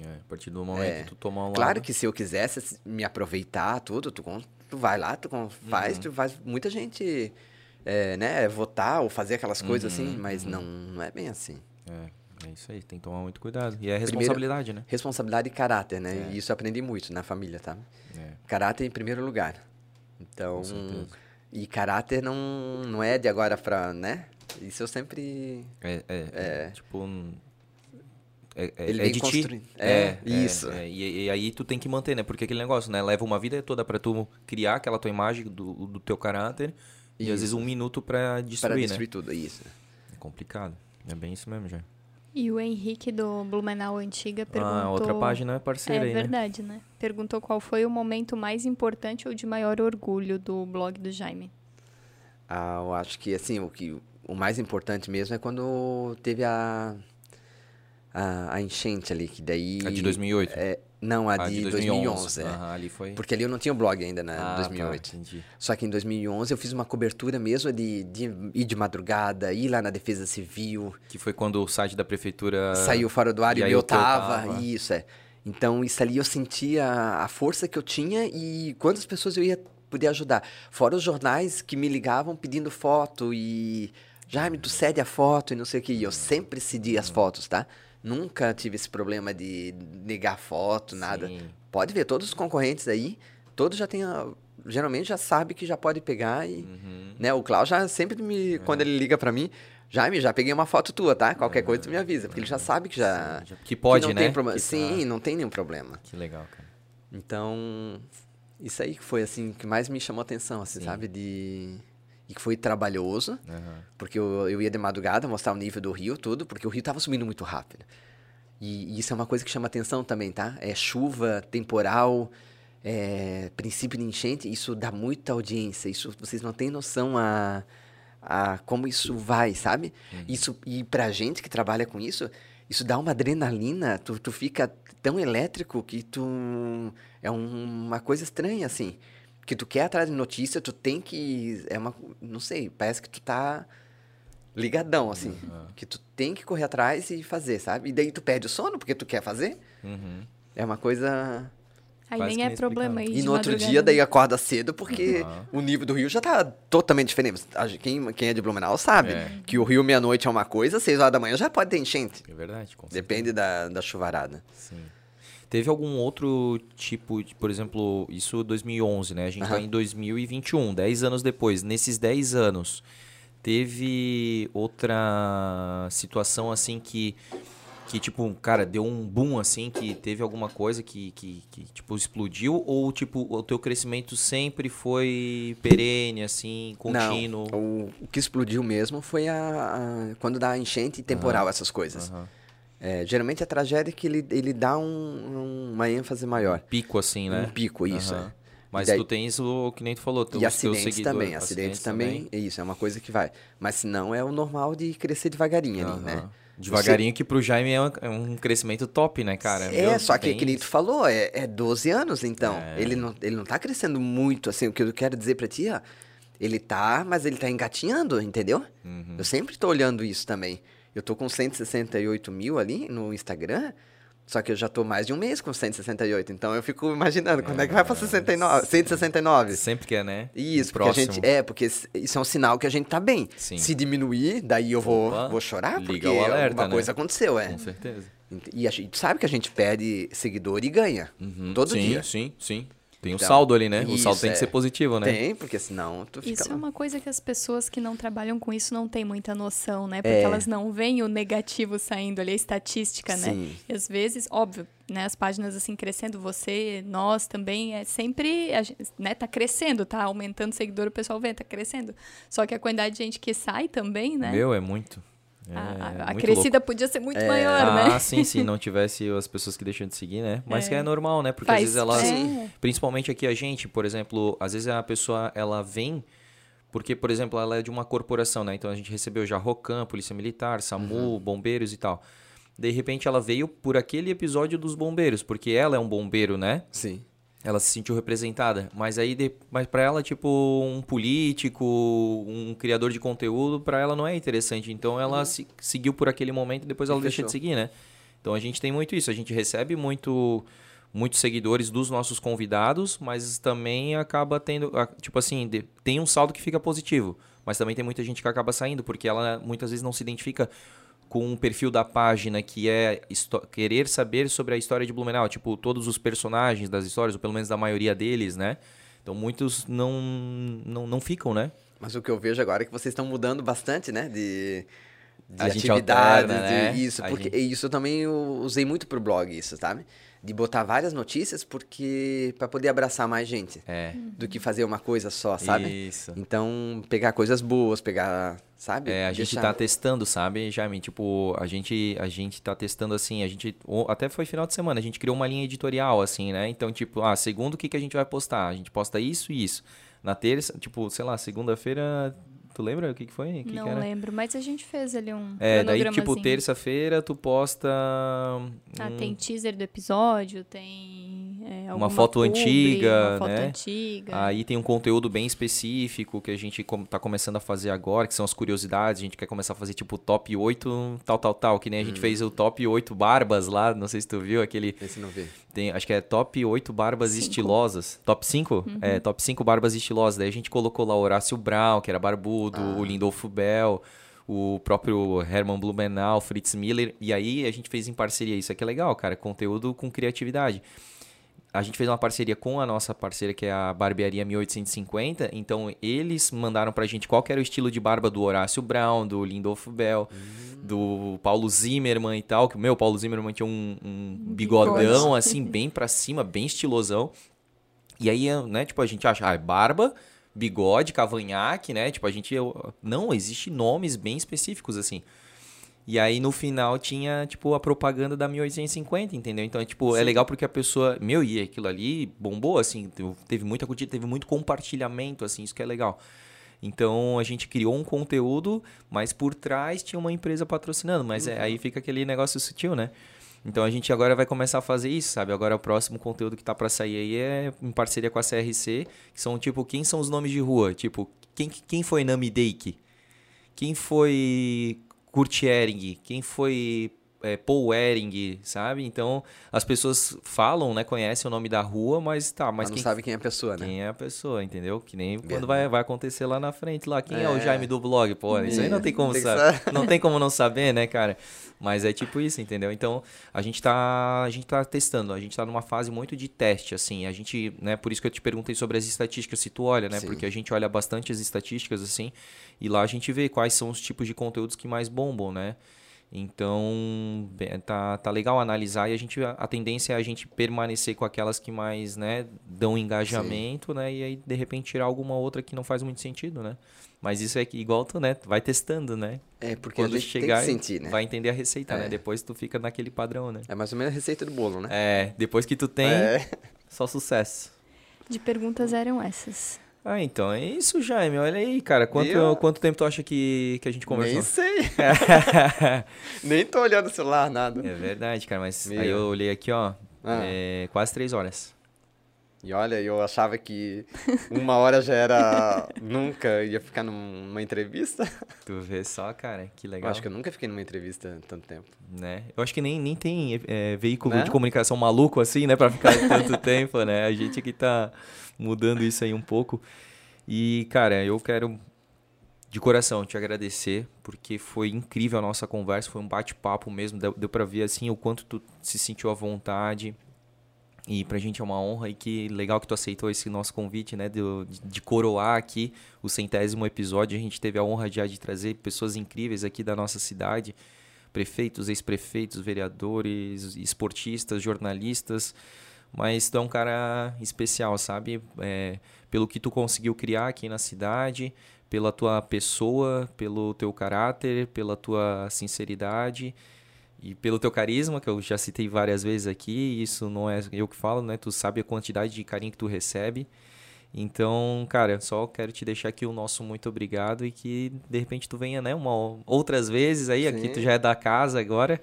[SPEAKER 1] É, a partir do momento é. que tu tomar um lado...
[SPEAKER 3] Claro que se eu quisesse me aproveitar tudo, tu, tu vai lá, tu faz, uhum. tu faz. Muita gente é, né, votar ou fazer aquelas coisas assim, uhum, mas uhum. não, não é bem assim.
[SPEAKER 1] É, é isso aí, tem que tomar muito cuidado. E é responsabilidade,
[SPEAKER 3] primeiro,
[SPEAKER 1] né?
[SPEAKER 3] Responsabilidade e caráter, né? É. E isso eu aprendi muito na família, tá?
[SPEAKER 1] É.
[SPEAKER 3] Caráter em primeiro lugar. Então, e caráter não, não é de agora pra, né? Isso eu sempre...
[SPEAKER 1] É, é, é. tipo... É, é,
[SPEAKER 3] Ele
[SPEAKER 1] é de
[SPEAKER 3] ti.
[SPEAKER 1] É, é, isso. É, e, e, aí tu tem que manter, né? Porque aquele negócio, né? Leva uma vida toda para tu criar aquela tua imagem do, do teu caráter e às vezes um minuto para destruir,
[SPEAKER 3] Para destruir
[SPEAKER 1] né?
[SPEAKER 3] tudo, isso.
[SPEAKER 1] É complicado. É bem isso mesmo, já.
[SPEAKER 2] E o Henrique do Blumenau Antiga perguntou...
[SPEAKER 1] Ah, outra página é parceira
[SPEAKER 2] É
[SPEAKER 1] aí,
[SPEAKER 2] verdade, né? né? Perguntou qual foi o momento mais importante ou de maior orgulho do blog do Jaime.
[SPEAKER 3] Ah, eu acho que, assim, o, que, o mais importante mesmo é quando teve a, a, a enchente ali, que daí...
[SPEAKER 1] A de 2008?
[SPEAKER 3] É, não, a
[SPEAKER 1] ah,
[SPEAKER 3] de,
[SPEAKER 1] de
[SPEAKER 3] 2011.
[SPEAKER 1] 2011 é. ali foi...
[SPEAKER 3] Porque ali eu não tinha blog ainda, né?
[SPEAKER 1] Ah,
[SPEAKER 3] 2008.
[SPEAKER 1] Tá.
[SPEAKER 3] Só que em 2011 eu fiz uma cobertura mesmo de, de ir de madrugada, ir lá na Defesa Civil.
[SPEAKER 1] Que foi quando o site da prefeitura...
[SPEAKER 3] Saiu fora do ar e, e eu tava.
[SPEAKER 1] tava.
[SPEAKER 3] Isso, é. Então, isso ali eu sentia a força que eu tinha e quantas pessoas eu ia poder ajudar. Fora os jornais que me ligavam pedindo foto e... Jaime, tu cede a foto e não sei o que. E eu sempre cedi as fotos, tá? Nunca tive esse problema de negar foto, nada.
[SPEAKER 1] Sim.
[SPEAKER 3] Pode ver, todos os concorrentes aí, todos já têm. A, geralmente já sabe que já pode pegar e.
[SPEAKER 1] Uhum.
[SPEAKER 3] Né, o Klaus já sempre me. É. Quando ele liga para mim, Jaime, já peguei uma foto tua, tá? Qualquer coisa tu me avisa, porque ele já sabe que já.
[SPEAKER 1] Sim, que pode,
[SPEAKER 3] que não
[SPEAKER 1] né?
[SPEAKER 3] Tem.
[SPEAKER 1] Que
[SPEAKER 3] Sim,
[SPEAKER 1] tá...
[SPEAKER 3] não tem nenhum problema.
[SPEAKER 1] Que legal, cara.
[SPEAKER 3] Então, isso aí que foi, assim, que mais me chamou a atenção, assim, Sim. sabe? De e que foi trabalhoso,
[SPEAKER 1] uhum.
[SPEAKER 3] porque eu, eu ia de madrugada mostrar o nível do rio, tudo, porque o rio estava subindo muito rápido. E, e, isso é uma coisa que chama atenção também, tá? É chuva, temporal, é, princípio de enchente, isso dá muita audiência, isso vocês não têm noção a, a como isso vai, sabe?
[SPEAKER 1] Uhum.
[SPEAKER 3] Isso, e pra gente que trabalha com isso, isso dá uma adrenalina, tu, tu fica tão elétrico que tu... É um, uma coisa estranha, assim Porque tu quer atrás de notícia, tu tem que. É uma. Não sei, parece que tu tá ligadão, assim. Que tu tem que correr atrás e fazer, sabe? E daí tu perde o sono porque tu quer fazer.
[SPEAKER 1] Uhum.
[SPEAKER 3] É uma coisa.
[SPEAKER 2] Aí nem
[SPEAKER 1] que
[SPEAKER 2] é problema aí.
[SPEAKER 3] E no outro
[SPEAKER 2] madrugada.
[SPEAKER 3] dia, daí acorda cedo, porque
[SPEAKER 1] Uhum.
[SPEAKER 3] o nível do rio já tá totalmente diferente. A gente- Quem, quem é de Blumenau sabe
[SPEAKER 1] É.
[SPEAKER 3] que o rio meia-noite é uma coisa, seis horas da manhã já pode ter enchente.
[SPEAKER 1] É verdade, com
[SPEAKER 3] Depende da, da chuvarada.
[SPEAKER 1] Sim. Teve algum outro tipo, de, por exemplo, isso 2011, né? A gente tá
[SPEAKER 3] Aham.
[SPEAKER 1] em 2021, 10 anos depois. Nesses 10 anos, teve outra situação assim que que tipo, cara, deu um boom assim, que teve alguma coisa que, que, que tipo explodiu ou tipo o teu crescimento sempre foi perene assim, contínuo?
[SPEAKER 3] Não, o, o que explodiu mesmo foi a, a- quando dá enchente temporal, essas coisas.
[SPEAKER 1] Aham.
[SPEAKER 3] É, geralmente a tragédia é que ele, ele dá um- uma ênfase maior.
[SPEAKER 1] Pico assim, né?
[SPEAKER 3] Um pico, isso.
[SPEAKER 1] Aham.
[SPEAKER 3] é.
[SPEAKER 1] Mas
[SPEAKER 3] daí-
[SPEAKER 1] tu tem isso, que nem tu falou, teus-
[SPEAKER 3] E acidentes também. Acidentes, também, é isso, é uma coisa que vai. Mas se não, é o normal de crescer devagarinho ali, né?
[SPEAKER 1] Devagarinho que pro Jaime é um, é um crescimento top, né, cara?
[SPEAKER 3] É,
[SPEAKER 1] Meu,
[SPEAKER 3] só que, que nem tu falou, é, é 12 anos, então.
[SPEAKER 1] É.
[SPEAKER 3] Ele, não, ele não tá crescendo muito, assim, o que eu quero dizer pra ti, ó. Ele tá, mas ele tá engatinhando, entendeu?
[SPEAKER 1] Uhum.
[SPEAKER 3] Eu sempre tô olhando isso também. Eu tô com 168 mil ali no Instagram, só que eu já tô mais de um mês com 168. Então eu fico imaginando, quando é que vai pra 69, 169?
[SPEAKER 1] Sempre quer, né?
[SPEAKER 3] Isso, porque a gente. É, porque isso é um sinal que a gente tá bem.
[SPEAKER 1] Sim.
[SPEAKER 3] Se diminuir, daí eu vou,
[SPEAKER 1] Opa,
[SPEAKER 3] vou chorar, porque
[SPEAKER 1] alerta,
[SPEAKER 3] alguma
[SPEAKER 1] né?
[SPEAKER 3] coisa aconteceu, é.
[SPEAKER 1] Com certeza.
[SPEAKER 3] E a gente sabe que a gente perde seguidor e ganha.
[SPEAKER 1] Uhum.
[SPEAKER 3] Todo
[SPEAKER 1] sim,
[SPEAKER 3] dia.
[SPEAKER 1] Sim, sim. Tem um
[SPEAKER 3] Então,
[SPEAKER 1] saldo ali, né? O saldo tem que
[SPEAKER 3] é.
[SPEAKER 1] ser positivo, né?
[SPEAKER 3] Tem, porque senão tu fica.
[SPEAKER 2] Isso é uma coisa que as pessoas que não trabalham com isso não têm muita noção, né? Porque
[SPEAKER 3] É.
[SPEAKER 2] elas não veem o negativo saindo ali, a estatística, né?
[SPEAKER 3] Sim.
[SPEAKER 2] E às vezes, óbvio, né? As páginas assim crescendo, você, nós também, é sempre, né? Tá crescendo, tá aumentando o seguidor, o pessoal vê, tá crescendo. Só que a quantidade de gente que sai também, né?
[SPEAKER 1] Meu, é muito. É,
[SPEAKER 2] a, a- crescida podia ser muito maior,
[SPEAKER 1] Ah,
[SPEAKER 2] né?
[SPEAKER 1] sim, sim, não tivesse as pessoas que deixam de seguir, né? Mas
[SPEAKER 2] É.
[SPEAKER 1] que é normal, né? Porque às
[SPEAKER 2] Faz-
[SPEAKER 1] vezes elas,
[SPEAKER 2] é.
[SPEAKER 1] principalmente aqui a gente, por exemplo, às vezes a pessoa ela vem porque, por exemplo, ela é de uma corporação, né? Então a gente recebeu já Rocan, Polícia Militar, SAMU, bombeiros e tal. De repente ela veio por aquele episódio dos bombeiros, porque ela é um bombeiro, né?
[SPEAKER 3] Sim.
[SPEAKER 1] Ela se sentiu representada, mas aí de, mas para ela tipo um político, um criador de conteúdo, para ela não é interessante. Então ela se- seguiu por aquele momento e depois ela
[SPEAKER 3] E
[SPEAKER 1] deixa de seguir, né? Então a gente tem muito isso, a gente recebe muito muitos seguidores dos nossos convidados, mas também acaba tendo, tipo assim, tem um saldo que fica positivo, mas também tem muita gente que acaba saindo porque ela muitas vezes não se identifica com o perfil da página que é querer saber sobre a história de Blumenau, tipo, todos os personagens das histórias, ou pelo menos da maioria deles, né? Então muitos não, não, não ficam, né?
[SPEAKER 3] Mas o que eu vejo agora é que vocês estão mudando bastante, né? De, de atividades,
[SPEAKER 1] alterna,
[SPEAKER 3] de
[SPEAKER 1] né?
[SPEAKER 3] isso.
[SPEAKER 1] A
[SPEAKER 3] Porque
[SPEAKER 1] gente-
[SPEAKER 3] isso eu também eu usei muito pro blog, isso, sabe? De botar várias notícias porque para poder abraçar mais gente
[SPEAKER 1] É.
[SPEAKER 3] do que fazer uma coisa só, sabe?
[SPEAKER 1] Isso.
[SPEAKER 3] Então, pegar coisas boas, pegar, sabe?
[SPEAKER 1] É, a gente
[SPEAKER 3] Deixar-
[SPEAKER 1] tá testando, sabe, Jaime? Tipo, a gente, a gente tá testando assim, a gente. Até foi final de semana, a gente criou uma linha editorial, assim, né? Então, tipo, ah, segundo o que, que a gente vai postar? A gente posta isso e isso. Na terça, tipo, sei lá, segunda-feira. Tu lembra o que, que foi? Que
[SPEAKER 2] não
[SPEAKER 1] que era?
[SPEAKER 2] lembro, mas a gente fez ali um
[SPEAKER 1] É, daí, tipo, terça-feira tu posta.
[SPEAKER 2] Ah,
[SPEAKER 1] um-
[SPEAKER 2] tem teaser do episódio, tem é,
[SPEAKER 1] Uma foto
[SPEAKER 2] publi,
[SPEAKER 1] antiga,
[SPEAKER 2] uma foto
[SPEAKER 1] né?
[SPEAKER 2] antiga.
[SPEAKER 1] Aí tem um conteúdo bem específico que a gente com- tá começando a fazer agora, que são as curiosidades. A gente quer começar a fazer tipo top 8, tal, tal, tal. Que nem a
[SPEAKER 3] Hum.
[SPEAKER 1] gente fez o top 8 barbas lá, não sei se tu viu aquele.
[SPEAKER 3] Esse não vê.
[SPEAKER 1] Tem, acho que é top 8 barbas
[SPEAKER 2] Cinco.
[SPEAKER 1] estilosas. Top 5?
[SPEAKER 2] Uhum.
[SPEAKER 1] É, top 5 barbas estilosas. Daí a gente colocou lá o Horácio Brown, que era barbudo,
[SPEAKER 3] Ah.
[SPEAKER 1] o Lindolfo Bell, o próprio Herman Blumenau, Fritz Miller. E aí a gente fez em parceria. Isso aqui é legal, cara. Conteúdo com criatividade. A gente fez uma parceria com a nossa parceira, que é a Barbearia 1850. Então, eles mandaram pra gente qual era o estilo de barba do Horácio Brown, do Lindolfo Bell, do Paulo Zimmermann e tal. Que o meu, Paulo Zimmermann tinha um, um bigodão,
[SPEAKER 2] Bigode.
[SPEAKER 1] assim, bem pra cima, bem estilosão. E aí, né, tipo, a gente acha, ah, é barba, bigode, cavanhaque, né? Tipo, a gente. Não, existe nomes bem específicos, assim. E aí no final tinha, tipo, a propaganda da 1850, entendeu? Então, é, tipo, é
[SPEAKER 3] Sim.
[SPEAKER 1] legal porque a pessoa. Meu, e aquilo ali bombou, assim, teve- muita curtida, teve muito compartilhamento, assim, isso que é legal. Então a gente criou um conteúdo, mas por trás tinha uma empresa patrocinando. Mas é- aí fica aquele negócio sutil, né? Então a gente agora vai começar a fazer isso, sabe? Agora o próximo conteúdo que tá para sair aí é em parceria com a CRC, que são tipo, quem são os nomes de rua? Tipo, quem, quem foi Nami Deik? Quem foi Kurt Ehring? Quem foi é, Paul Ehring, sabe? Então, as pessoas falam, né? Conhecem o nome da rua, mas tá, mas,
[SPEAKER 3] Mas não
[SPEAKER 1] quem,
[SPEAKER 3] sabe quem é a pessoa, né?
[SPEAKER 1] quem é a pessoa, entendeu? Que nem
[SPEAKER 3] Verdade.
[SPEAKER 1] quando vai, vai acontecer lá na frente, lá. Quem é, o
[SPEAKER 3] É.
[SPEAKER 1] Jaime do blog? Pô, isso aí não tem como
[SPEAKER 3] Tem que
[SPEAKER 1] saber.
[SPEAKER 3] saber.
[SPEAKER 1] Não tem como não saber, né, cara? Mas é tipo isso, entendeu? Então, a gente tá, a gente tá testando, a gente tá numa fase muito de teste, assim. A gente, né, por isso que eu te perguntei sobre as estatísticas, se tu olha, né?
[SPEAKER 3] Sim.
[SPEAKER 1] Porque a gente olha bastante as estatísticas, assim, e lá a gente vê quais são os tipos de conteúdos que mais bombam, né? Então, tá, tá legal analisar e a gente a, tendência é a gente permanecer com aquelas que mais, né, dão engajamento, né, e aí de repente tirar alguma outra que não faz muito sentido, né? Mas isso é que igual tu, né, vai testando, né?
[SPEAKER 3] É, porque
[SPEAKER 1] Quando
[SPEAKER 3] a gente
[SPEAKER 1] chegar,
[SPEAKER 3] tem que sentir, né?
[SPEAKER 1] vai entender a receita,
[SPEAKER 3] É.
[SPEAKER 1] né? Depois tu fica naquele padrão, né?
[SPEAKER 3] É mais ou menos a receita do bolo, né?
[SPEAKER 1] É, depois que tu tem,
[SPEAKER 3] É.
[SPEAKER 1] só sucesso.
[SPEAKER 2] De perguntas eram essas.
[SPEAKER 1] Ah, então é isso, Jaime. Olha aí, cara. Quanto,
[SPEAKER 3] Viu?
[SPEAKER 1] quanto tempo tu acha que, que a gente
[SPEAKER 3] Nem
[SPEAKER 1] conversou?
[SPEAKER 3] sei. Nem tô olhando o celular, nada.
[SPEAKER 1] é verdade, cara. Mas
[SPEAKER 3] Meu.
[SPEAKER 1] aí eu olhei aqui, ó.
[SPEAKER 3] Ah.
[SPEAKER 1] é, quase três horas.
[SPEAKER 3] E olha, eu achava que uma hora já era. nunca ia ficar num- numa entrevista.
[SPEAKER 1] Tu vê só, cara. Que
[SPEAKER 3] Eu
[SPEAKER 1] legal.
[SPEAKER 3] acho que eu nunca fiquei numa entrevista tanto tempo.
[SPEAKER 1] né? Eu acho que nem, nem tem é, veículo
[SPEAKER 3] Né?
[SPEAKER 1] de comunicação maluco assim, né? Pra ficar tanto tempo, né? A gente aqui tá mudando isso aí um pouco. E, cara, eu quero de coração te agradecer, porque foi incrível a nossa conversa, foi um bate-papo mesmo, deu, deu pra ver assim o quanto tu se sentiu à vontade. E pra gente é uma honra e que legal que tu aceitou esse nosso convite, né? De, de coroar aqui o centésimo episódio. A gente teve a honra já de trazer pessoas incríveis aqui da nossa cidade prefeitos, ex-prefeitos, vereadores, esportistas, jornalistas, mas tu é um cara especial, sabe? É, pelo que tu conseguiu criar aqui na cidade, pela tua pessoa, pelo teu caráter, pela tua sinceridade e pelo teu carisma, que eu já citei várias vezes aqui, isso não é eu que falo, né? Tu sabe a quantidade de carinho que tu recebe. Então, cara, só quero te deixar aqui o nosso muito obrigado e que de repente tu venha, né, uma, outras vezes aí, aqui
[SPEAKER 3] Sim.
[SPEAKER 1] tu já é da casa agora,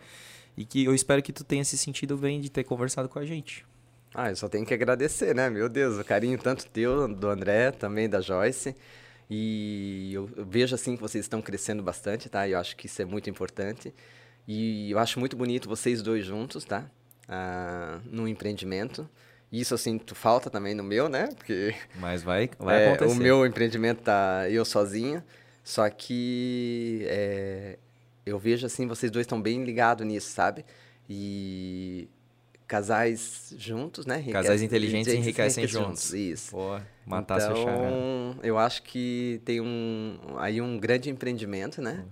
[SPEAKER 1] e que eu espero que tu tenha se sentido bem de ter conversado com a gente.
[SPEAKER 3] Ah, eu só tenho que agradecer, né? Meu Deus, o carinho tanto teu, do André, também da Joyce. E eu, eu vejo assim que vocês estão crescendo bastante, tá? Eu acho que isso é muito importante. E eu acho muito bonito vocês dois juntos, tá? Ah, no empreendimento. Isso eu sinto falta também no meu, né? Porque
[SPEAKER 1] Mas vai, vai
[SPEAKER 3] é,
[SPEAKER 1] acontecer.
[SPEAKER 3] o meu empreendimento tá eu sozinho. Só que é, eu vejo assim, vocês dois estão bem ligados nisso, sabe? E casais juntos, né?
[SPEAKER 1] Casais
[SPEAKER 3] Enriquecem-
[SPEAKER 1] inteligentes enriquecem juntos.
[SPEAKER 3] Isso.
[SPEAKER 1] Pô, matar seu.
[SPEAKER 3] Então, eu acho que tem um aí um grande empreendimento, né?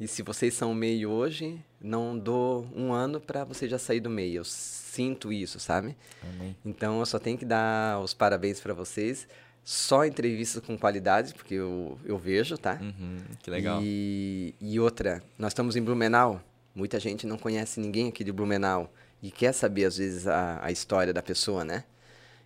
[SPEAKER 3] E se vocês são meio hoje, não dou um ano para você já sair do meio. Eu sinto isso, sabe?
[SPEAKER 1] Amém.
[SPEAKER 3] Então eu só tenho que dar os parabéns para vocês. Só entrevistas com qualidade, porque eu, eu vejo, tá?
[SPEAKER 1] Uhum, que legal.
[SPEAKER 3] E, e outra, nós estamos em Blumenau. Muita gente não conhece ninguém aqui de Blumenau e quer saber, às vezes, a, a história da pessoa, né?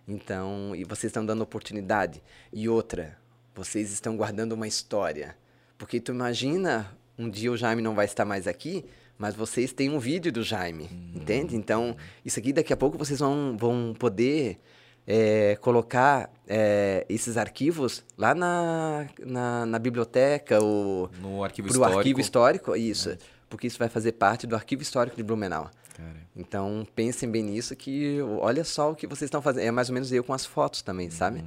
[SPEAKER 3] Então, e vocês estão dando oportunidade. E outra, vocês estão guardando uma história. Porque tu imagina, um dia o Jaime não vai estar mais aqui, mas vocês têm um vídeo do Jaime, entende? Então, isso aqui daqui a pouco vocês vão, vão poder é, colocar é, esses arquivos lá na, na, na biblioteca, ou
[SPEAKER 1] No arquivo
[SPEAKER 3] pro
[SPEAKER 1] histórico.
[SPEAKER 3] arquivo histórico, isso. Porque isso vai fazer parte do arquivo histórico de Blumenau.
[SPEAKER 1] Cara,
[SPEAKER 3] Então, pensem bem nisso que olha só o que vocês estão fazendo. É mais ou menos eu com as fotos também, sabe?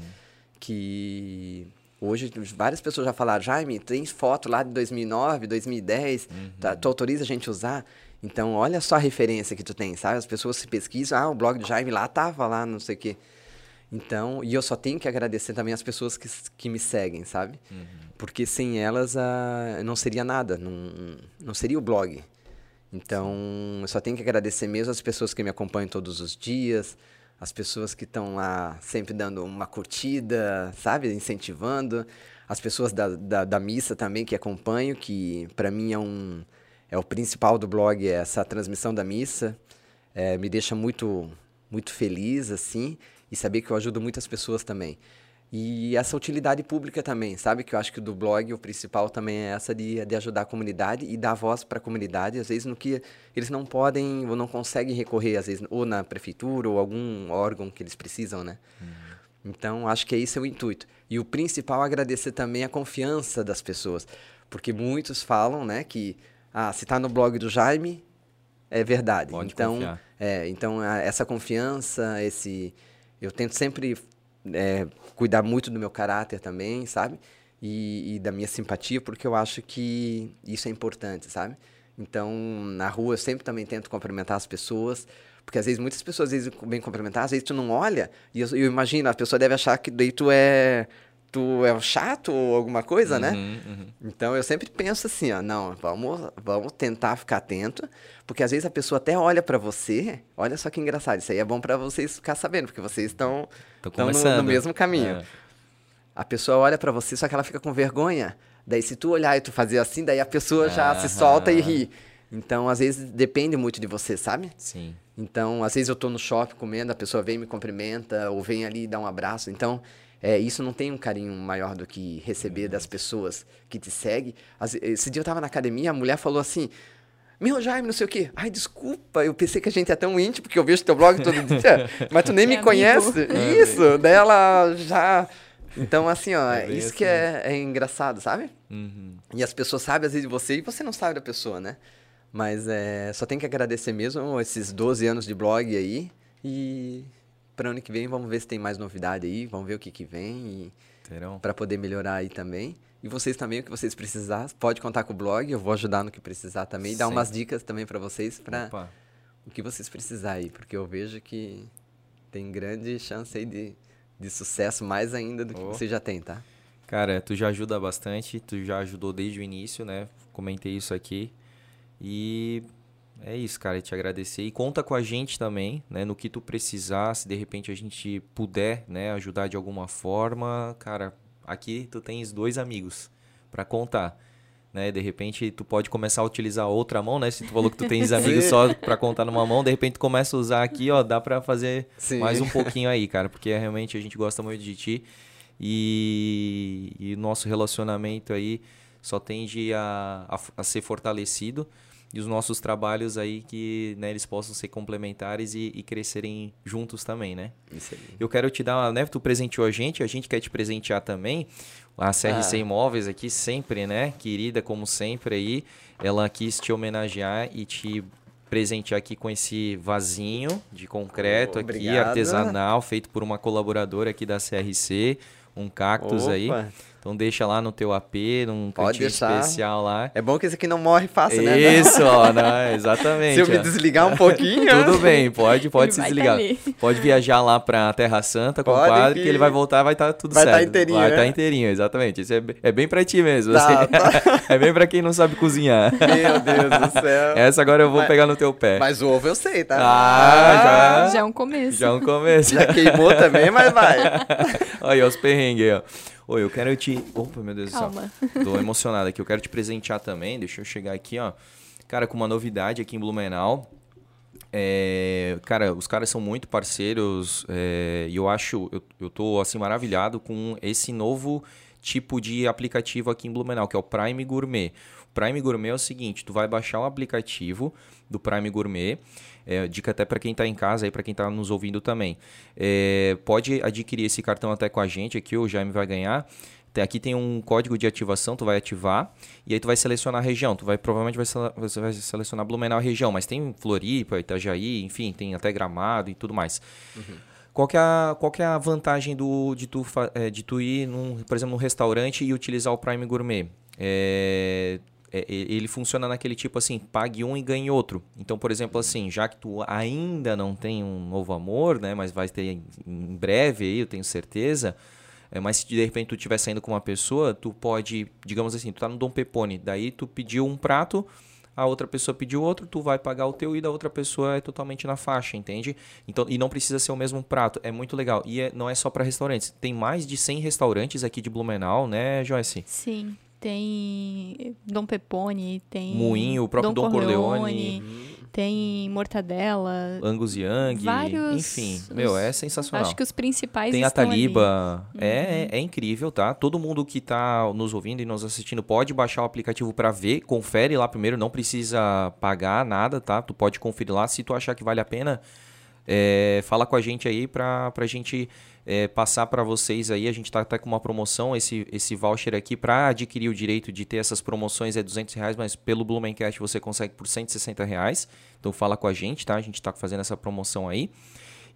[SPEAKER 3] Que hoje várias pessoas já falaram, Jaime, tem foto lá de 2009, 2010, tá, tu autoriza a gente usar? Então, olha só a referência que tu tem, sabe? As pessoas se pesquisam, ah, o blog do Jaime lá tava lá, não sei o quê. Então, e eu só tenho que agradecer também as pessoas que, que me seguem, sabe? Porque sem elas ah, não seria nada, não, não seria o blog. Então, eu só tenho que agradecer mesmo as pessoas que me acompanham todos os dias, as pessoas que estão lá sempre dando uma curtida, sabe? Incentivando. As pessoas da, da, da missa também que acompanham, que para mim é um é o principal do blog, é essa transmissão da missa. É, me deixa muito, muito feliz, assim, e saber que eu ajudo muitas pessoas também. E essa utilidade pública também, sabe? Que eu acho que do blog o principal também é essa de, de ajudar a comunidade e dar voz para a comunidade, às vezes no que eles não podem ou não conseguem recorrer, às vezes, ou na prefeitura ou algum órgão que eles precisam, né? Uhum. Então, acho que esse é o intuito. E o principal é agradecer também a confiança das pessoas, porque muitos falam, né, que ah, se está no blog do Jaime, é verdade.
[SPEAKER 1] Pode
[SPEAKER 3] então,
[SPEAKER 1] confiar.
[SPEAKER 3] é, então essa confiança, esse eu tento sempre é, cuidar muito do meu caráter também, sabe? E, e, da minha simpatia, porque eu acho que isso é importante, sabe? Então, na rua eu sempre também tento cumprimentar as pessoas, porque às vezes muitas pessoas às vezes vêm cumprimentar, às vezes tu não olha, e eu, eu imagino, a pessoa deve achar que daí tu é tu é um chato ou alguma coisa, né?
[SPEAKER 1] uhum, né? Uhum.
[SPEAKER 3] Então eu sempre penso assim, ó, não, vamos, vamos tentar ficar atento, porque às vezes a pessoa até olha para você, olha só que engraçado, isso aí é bom para vocês ficar sabendo, porque vocês estão no, no, mesmo caminho. É. A pessoa olha para você, só que ela fica com vergonha. Daí se tu olhar e tu fazer assim, daí a pessoa já se solta e ri. Então, às vezes, depende muito de você, sabe?
[SPEAKER 1] Sim.
[SPEAKER 3] Então, às vezes eu tô no shopping comendo, a pessoa vem e me cumprimenta, ou vem ali e dá um abraço. Então, é, isso não tem um carinho maior do que receber das pessoas que te seguem. Esse dia eu tava na academia, a mulher falou assim: Meu Jaime, não sei o quê. Ai, desculpa, eu pensei que a gente é tão íntimo, porque eu vejo teu blog todo dia, mas tu nem me conhece. É, isso, daí ela já. Então, assim, ó, é isso assim. que é, é, engraçado, sabe?
[SPEAKER 1] Uhum.
[SPEAKER 3] E as pessoas sabem às vezes de você e você não sabe da pessoa, né? Mas é, só tem que agradecer mesmo esses 12 anos de blog aí. E para ano que vem vamos ver se tem mais novidade aí, vamos ver o que que vem para poder melhorar aí também. E vocês também, o que vocês precisar, pode contar com o blog, eu vou ajudar no que precisar também, e dar umas dicas também para vocês para o que vocês precisar aí, porque eu vejo que tem grande chance aí de, de sucesso mais ainda do que oh. você já tem, tá?
[SPEAKER 1] Cara, tu já ajuda bastante, tu já ajudou desde o início, né? Comentei isso aqui. E é isso, cara, te agradecer. E conta com a gente também, né? No que tu precisar, se de repente a gente puder, né, ajudar de alguma forma, cara, aqui tu tens dois amigos para contar. Né, de repente tu pode começar a utilizar outra mão, né? Se tu falou que tu tens amigos só para contar numa mão, de repente tu começa a usar aqui, ó, dá para fazer Sim. mais um pouquinho aí, cara, porque realmente a gente gosta muito de ti e, e nosso relacionamento aí só tende a, a, a ser fortalecido e os nossos trabalhos aí que né, eles possam ser complementares e, e, crescerem juntos também, né?
[SPEAKER 3] Isso aí.
[SPEAKER 1] Eu quero te dar, né? Tu presenteou a gente, a gente quer te presentear também. A CRC ah. Imóveis aqui sempre, né? Querida como sempre aí, ela quis te homenagear e te presentear aqui com esse vasinho de concreto oh, aqui, artesanal, feito por uma colaboradora aqui da CRC, um cactus Opa. aí. Então deixa lá no teu AP, num Pode cantinho deixar. especial lá.
[SPEAKER 3] É bom que esse aqui não morre fácil, né?
[SPEAKER 1] Isso, ó, né? exatamente.
[SPEAKER 3] Se eu me desligar um pouquinho...
[SPEAKER 1] Tudo bem, pode, pode se desligar. Tá pode viajar lá pra Terra Santa com pode o padre, que... que ele vai voltar vai estar tá tudo
[SPEAKER 3] vai
[SPEAKER 1] tá certo.
[SPEAKER 3] Vai estar tá inteirinho,
[SPEAKER 1] Vai
[SPEAKER 3] estar
[SPEAKER 1] tá inteirinho, exatamente. Isso é, é bem pra ti mesmo. Tá, assim. tá. é bem pra quem não sabe cozinhar.
[SPEAKER 3] Meu Deus do céu.
[SPEAKER 1] Essa agora eu vou mas, pegar no teu pé.
[SPEAKER 3] Mas o ovo eu sei, tá?
[SPEAKER 1] Ah,
[SPEAKER 2] já... Já é um começo.
[SPEAKER 1] Já é um começo.
[SPEAKER 3] Já queimou também, mas vai.
[SPEAKER 1] Olha aí, os perrengues aí, ó. Oi, eu quero te. Opa, meu Deus
[SPEAKER 2] Calma.
[SPEAKER 1] do céu. Tô emocionado aqui. Eu quero te presentear também. Deixa eu chegar aqui, ó. Cara, com uma novidade aqui em Blumenau. É, cara, os caras são muito parceiros é, e eu acho, eu, eu tô assim maravilhado com esse novo tipo de aplicativo aqui em Blumenau, que é o Prime Gourmet. O Prime Gourmet é o seguinte, tu vai baixar o aplicativo do Prime Gourmet é, dica até para quem está em casa e para quem está nos ouvindo também. É, pode adquirir esse cartão até com a gente aqui, o Jaime vai ganhar. Aqui tem um código de ativação, tu vai ativar e aí tu vai selecionar a região. Tu vai provavelmente vai, você vai selecionar Blumenau região, mas tem Floripa, Itajaí, enfim, tem até Gramado e tudo mais. Uhum. Qual que, é a, qual que é a vantagem do, de, tu, é, de tu ir, num, por exemplo, num restaurante e utilizar o Prime Gourmet? É, é, ele funciona naquele tipo assim, pague um e ganhe outro. Então, por exemplo, assim, já que tu ainda não tem um novo amor, né, mas vai ter em breve aí, eu tenho certeza. É, mas se de repente tu estiver saindo com uma pessoa, tu pode, digamos assim, tu tá no Dom Pepone, daí tu pediu um prato, a outra pessoa pediu outro, tu vai pagar o teu e da outra pessoa é totalmente na faixa, entende? Então, e não precisa ser o mesmo prato, é muito legal. E é, não é só para restaurantes, tem mais de 100 restaurantes aqui de Blumenau, né, Joyce?
[SPEAKER 2] Sim tem Dom Pepone, tem
[SPEAKER 1] Moinho, o próprio Dom, Dom Corleone. Corleone.
[SPEAKER 2] tem mortadela.
[SPEAKER 1] Angus Young,
[SPEAKER 2] Vários-
[SPEAKER 1] enfim, meu, é sensacional.
[SPEAKER 2] Acho que os principais
[SPEAKER 1] Tem a
[SPEAKER 2] estão ali. Uhum.
[SPEAKER 1] Taliba, é, é incrível, tá? Todo mundo que tá nos ouvindo e nos assistindo pode baixar o aplicativo pra ver, confere lá primeiro, não precisa pagar nada, tá? Tu pode conferir lá, se tu achar que vale a pena, é, fala com a gente aí pra, pra gente é, passar pra vocês aí, a gente tá até com uma promoção, esse, esse voucher aqui pra adquirir o direito de ter essas promoções é 200 reais, mas pelo Blumencast você consegue por 160 reais, então fala com a gente, tá? A gente tá fazendo essa promoção aí.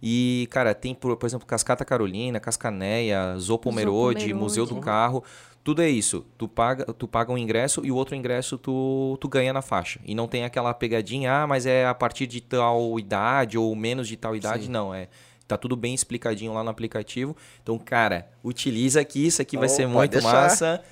[SPEAKER 1] E, cara, tem, por, por exemplo, Cascata Carolina, Cascaneia, Zopomerode. Museu do Carro. Tudo é isso. Tu paga, tu paga um ingresso e o outro ingresso tu, tu ganha na faixa. E não tem aquela pegadinha, ah, mas é a partir de tal idade ou menos de tal idade.
[SPEAKER 3] Sim.
[SPEAKER 1] Não, é. Tá tudo bem explicadinho lá no aplicativo. Então, cara, utiliza aqui, isso aqui vai
[SPEAKER 3] Oh,
[SPEAKER 1] ser
[SPEAKER 3] pode
[SPEAKER 1] muito
[SPEAKER 3] deixar.
[SPEAKER 1] massa.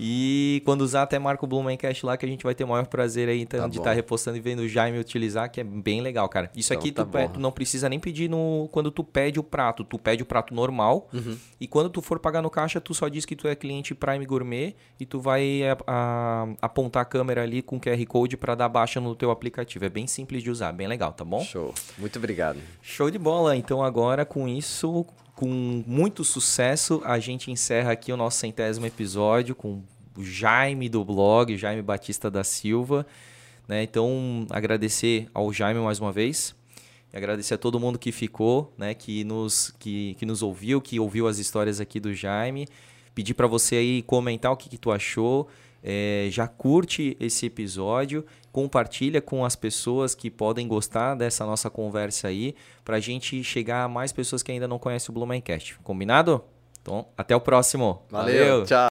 [SPEAKER 1] E quando usar, até marca o Blumencast lá, que a gente vai ter o maior prazer aí então,
[SPEAKER 3] Tá
[SPEAKER 1] de estar repostando e vendo o Jaime utilizar, que é bem legal, cara. Isso
[SPEAKER 3] Então
[SPEAKER 1] aqui
[SPEAKER 3] tá
[SPEAKER 1] tu,
[SPEAKER 3] bom.
[SPEAKER 1] tu não precisa nem pedir no quando tu pede o prato. Tu pede o prato normal
[SPEAKER 3] Uhum.
[SPEAKER 1] e quando tu for pagar no caixa, tu só diz que tu é cliente Prime Gourmet e tu vai a- a- apontar a câmera ali com QR Code para dar baixa no teu aplicativo. É bem simples de usar, bem legal, tá bom?
[SPEAKER 3] Show. Muito obrigado.
[SPEAKER 1] Show de bola. Então agora com isso, com muito sucesso, a gente encerra aqui o nosso centésimo episódio com o Jaime do blog, Jaime Batista da Silva. né? Então agradecer ao Jaime mais uma vez. E agradecer a todo mundo que ficou, né? Que nos, que, que nos ouviu, que ouviu as histórias aqui do Jaime. Pedir para você aí comentar o que, que tu achou. É, já curte esse episódio, compartilha com as pessoas que podem gostar dessa nossa conversa aí, pra gente chegar a mais pessoas que ainda não conhecem o Blumencast. Combinado? Então, até o próximo.
[SPEAKER 3] Valeu. Tchau.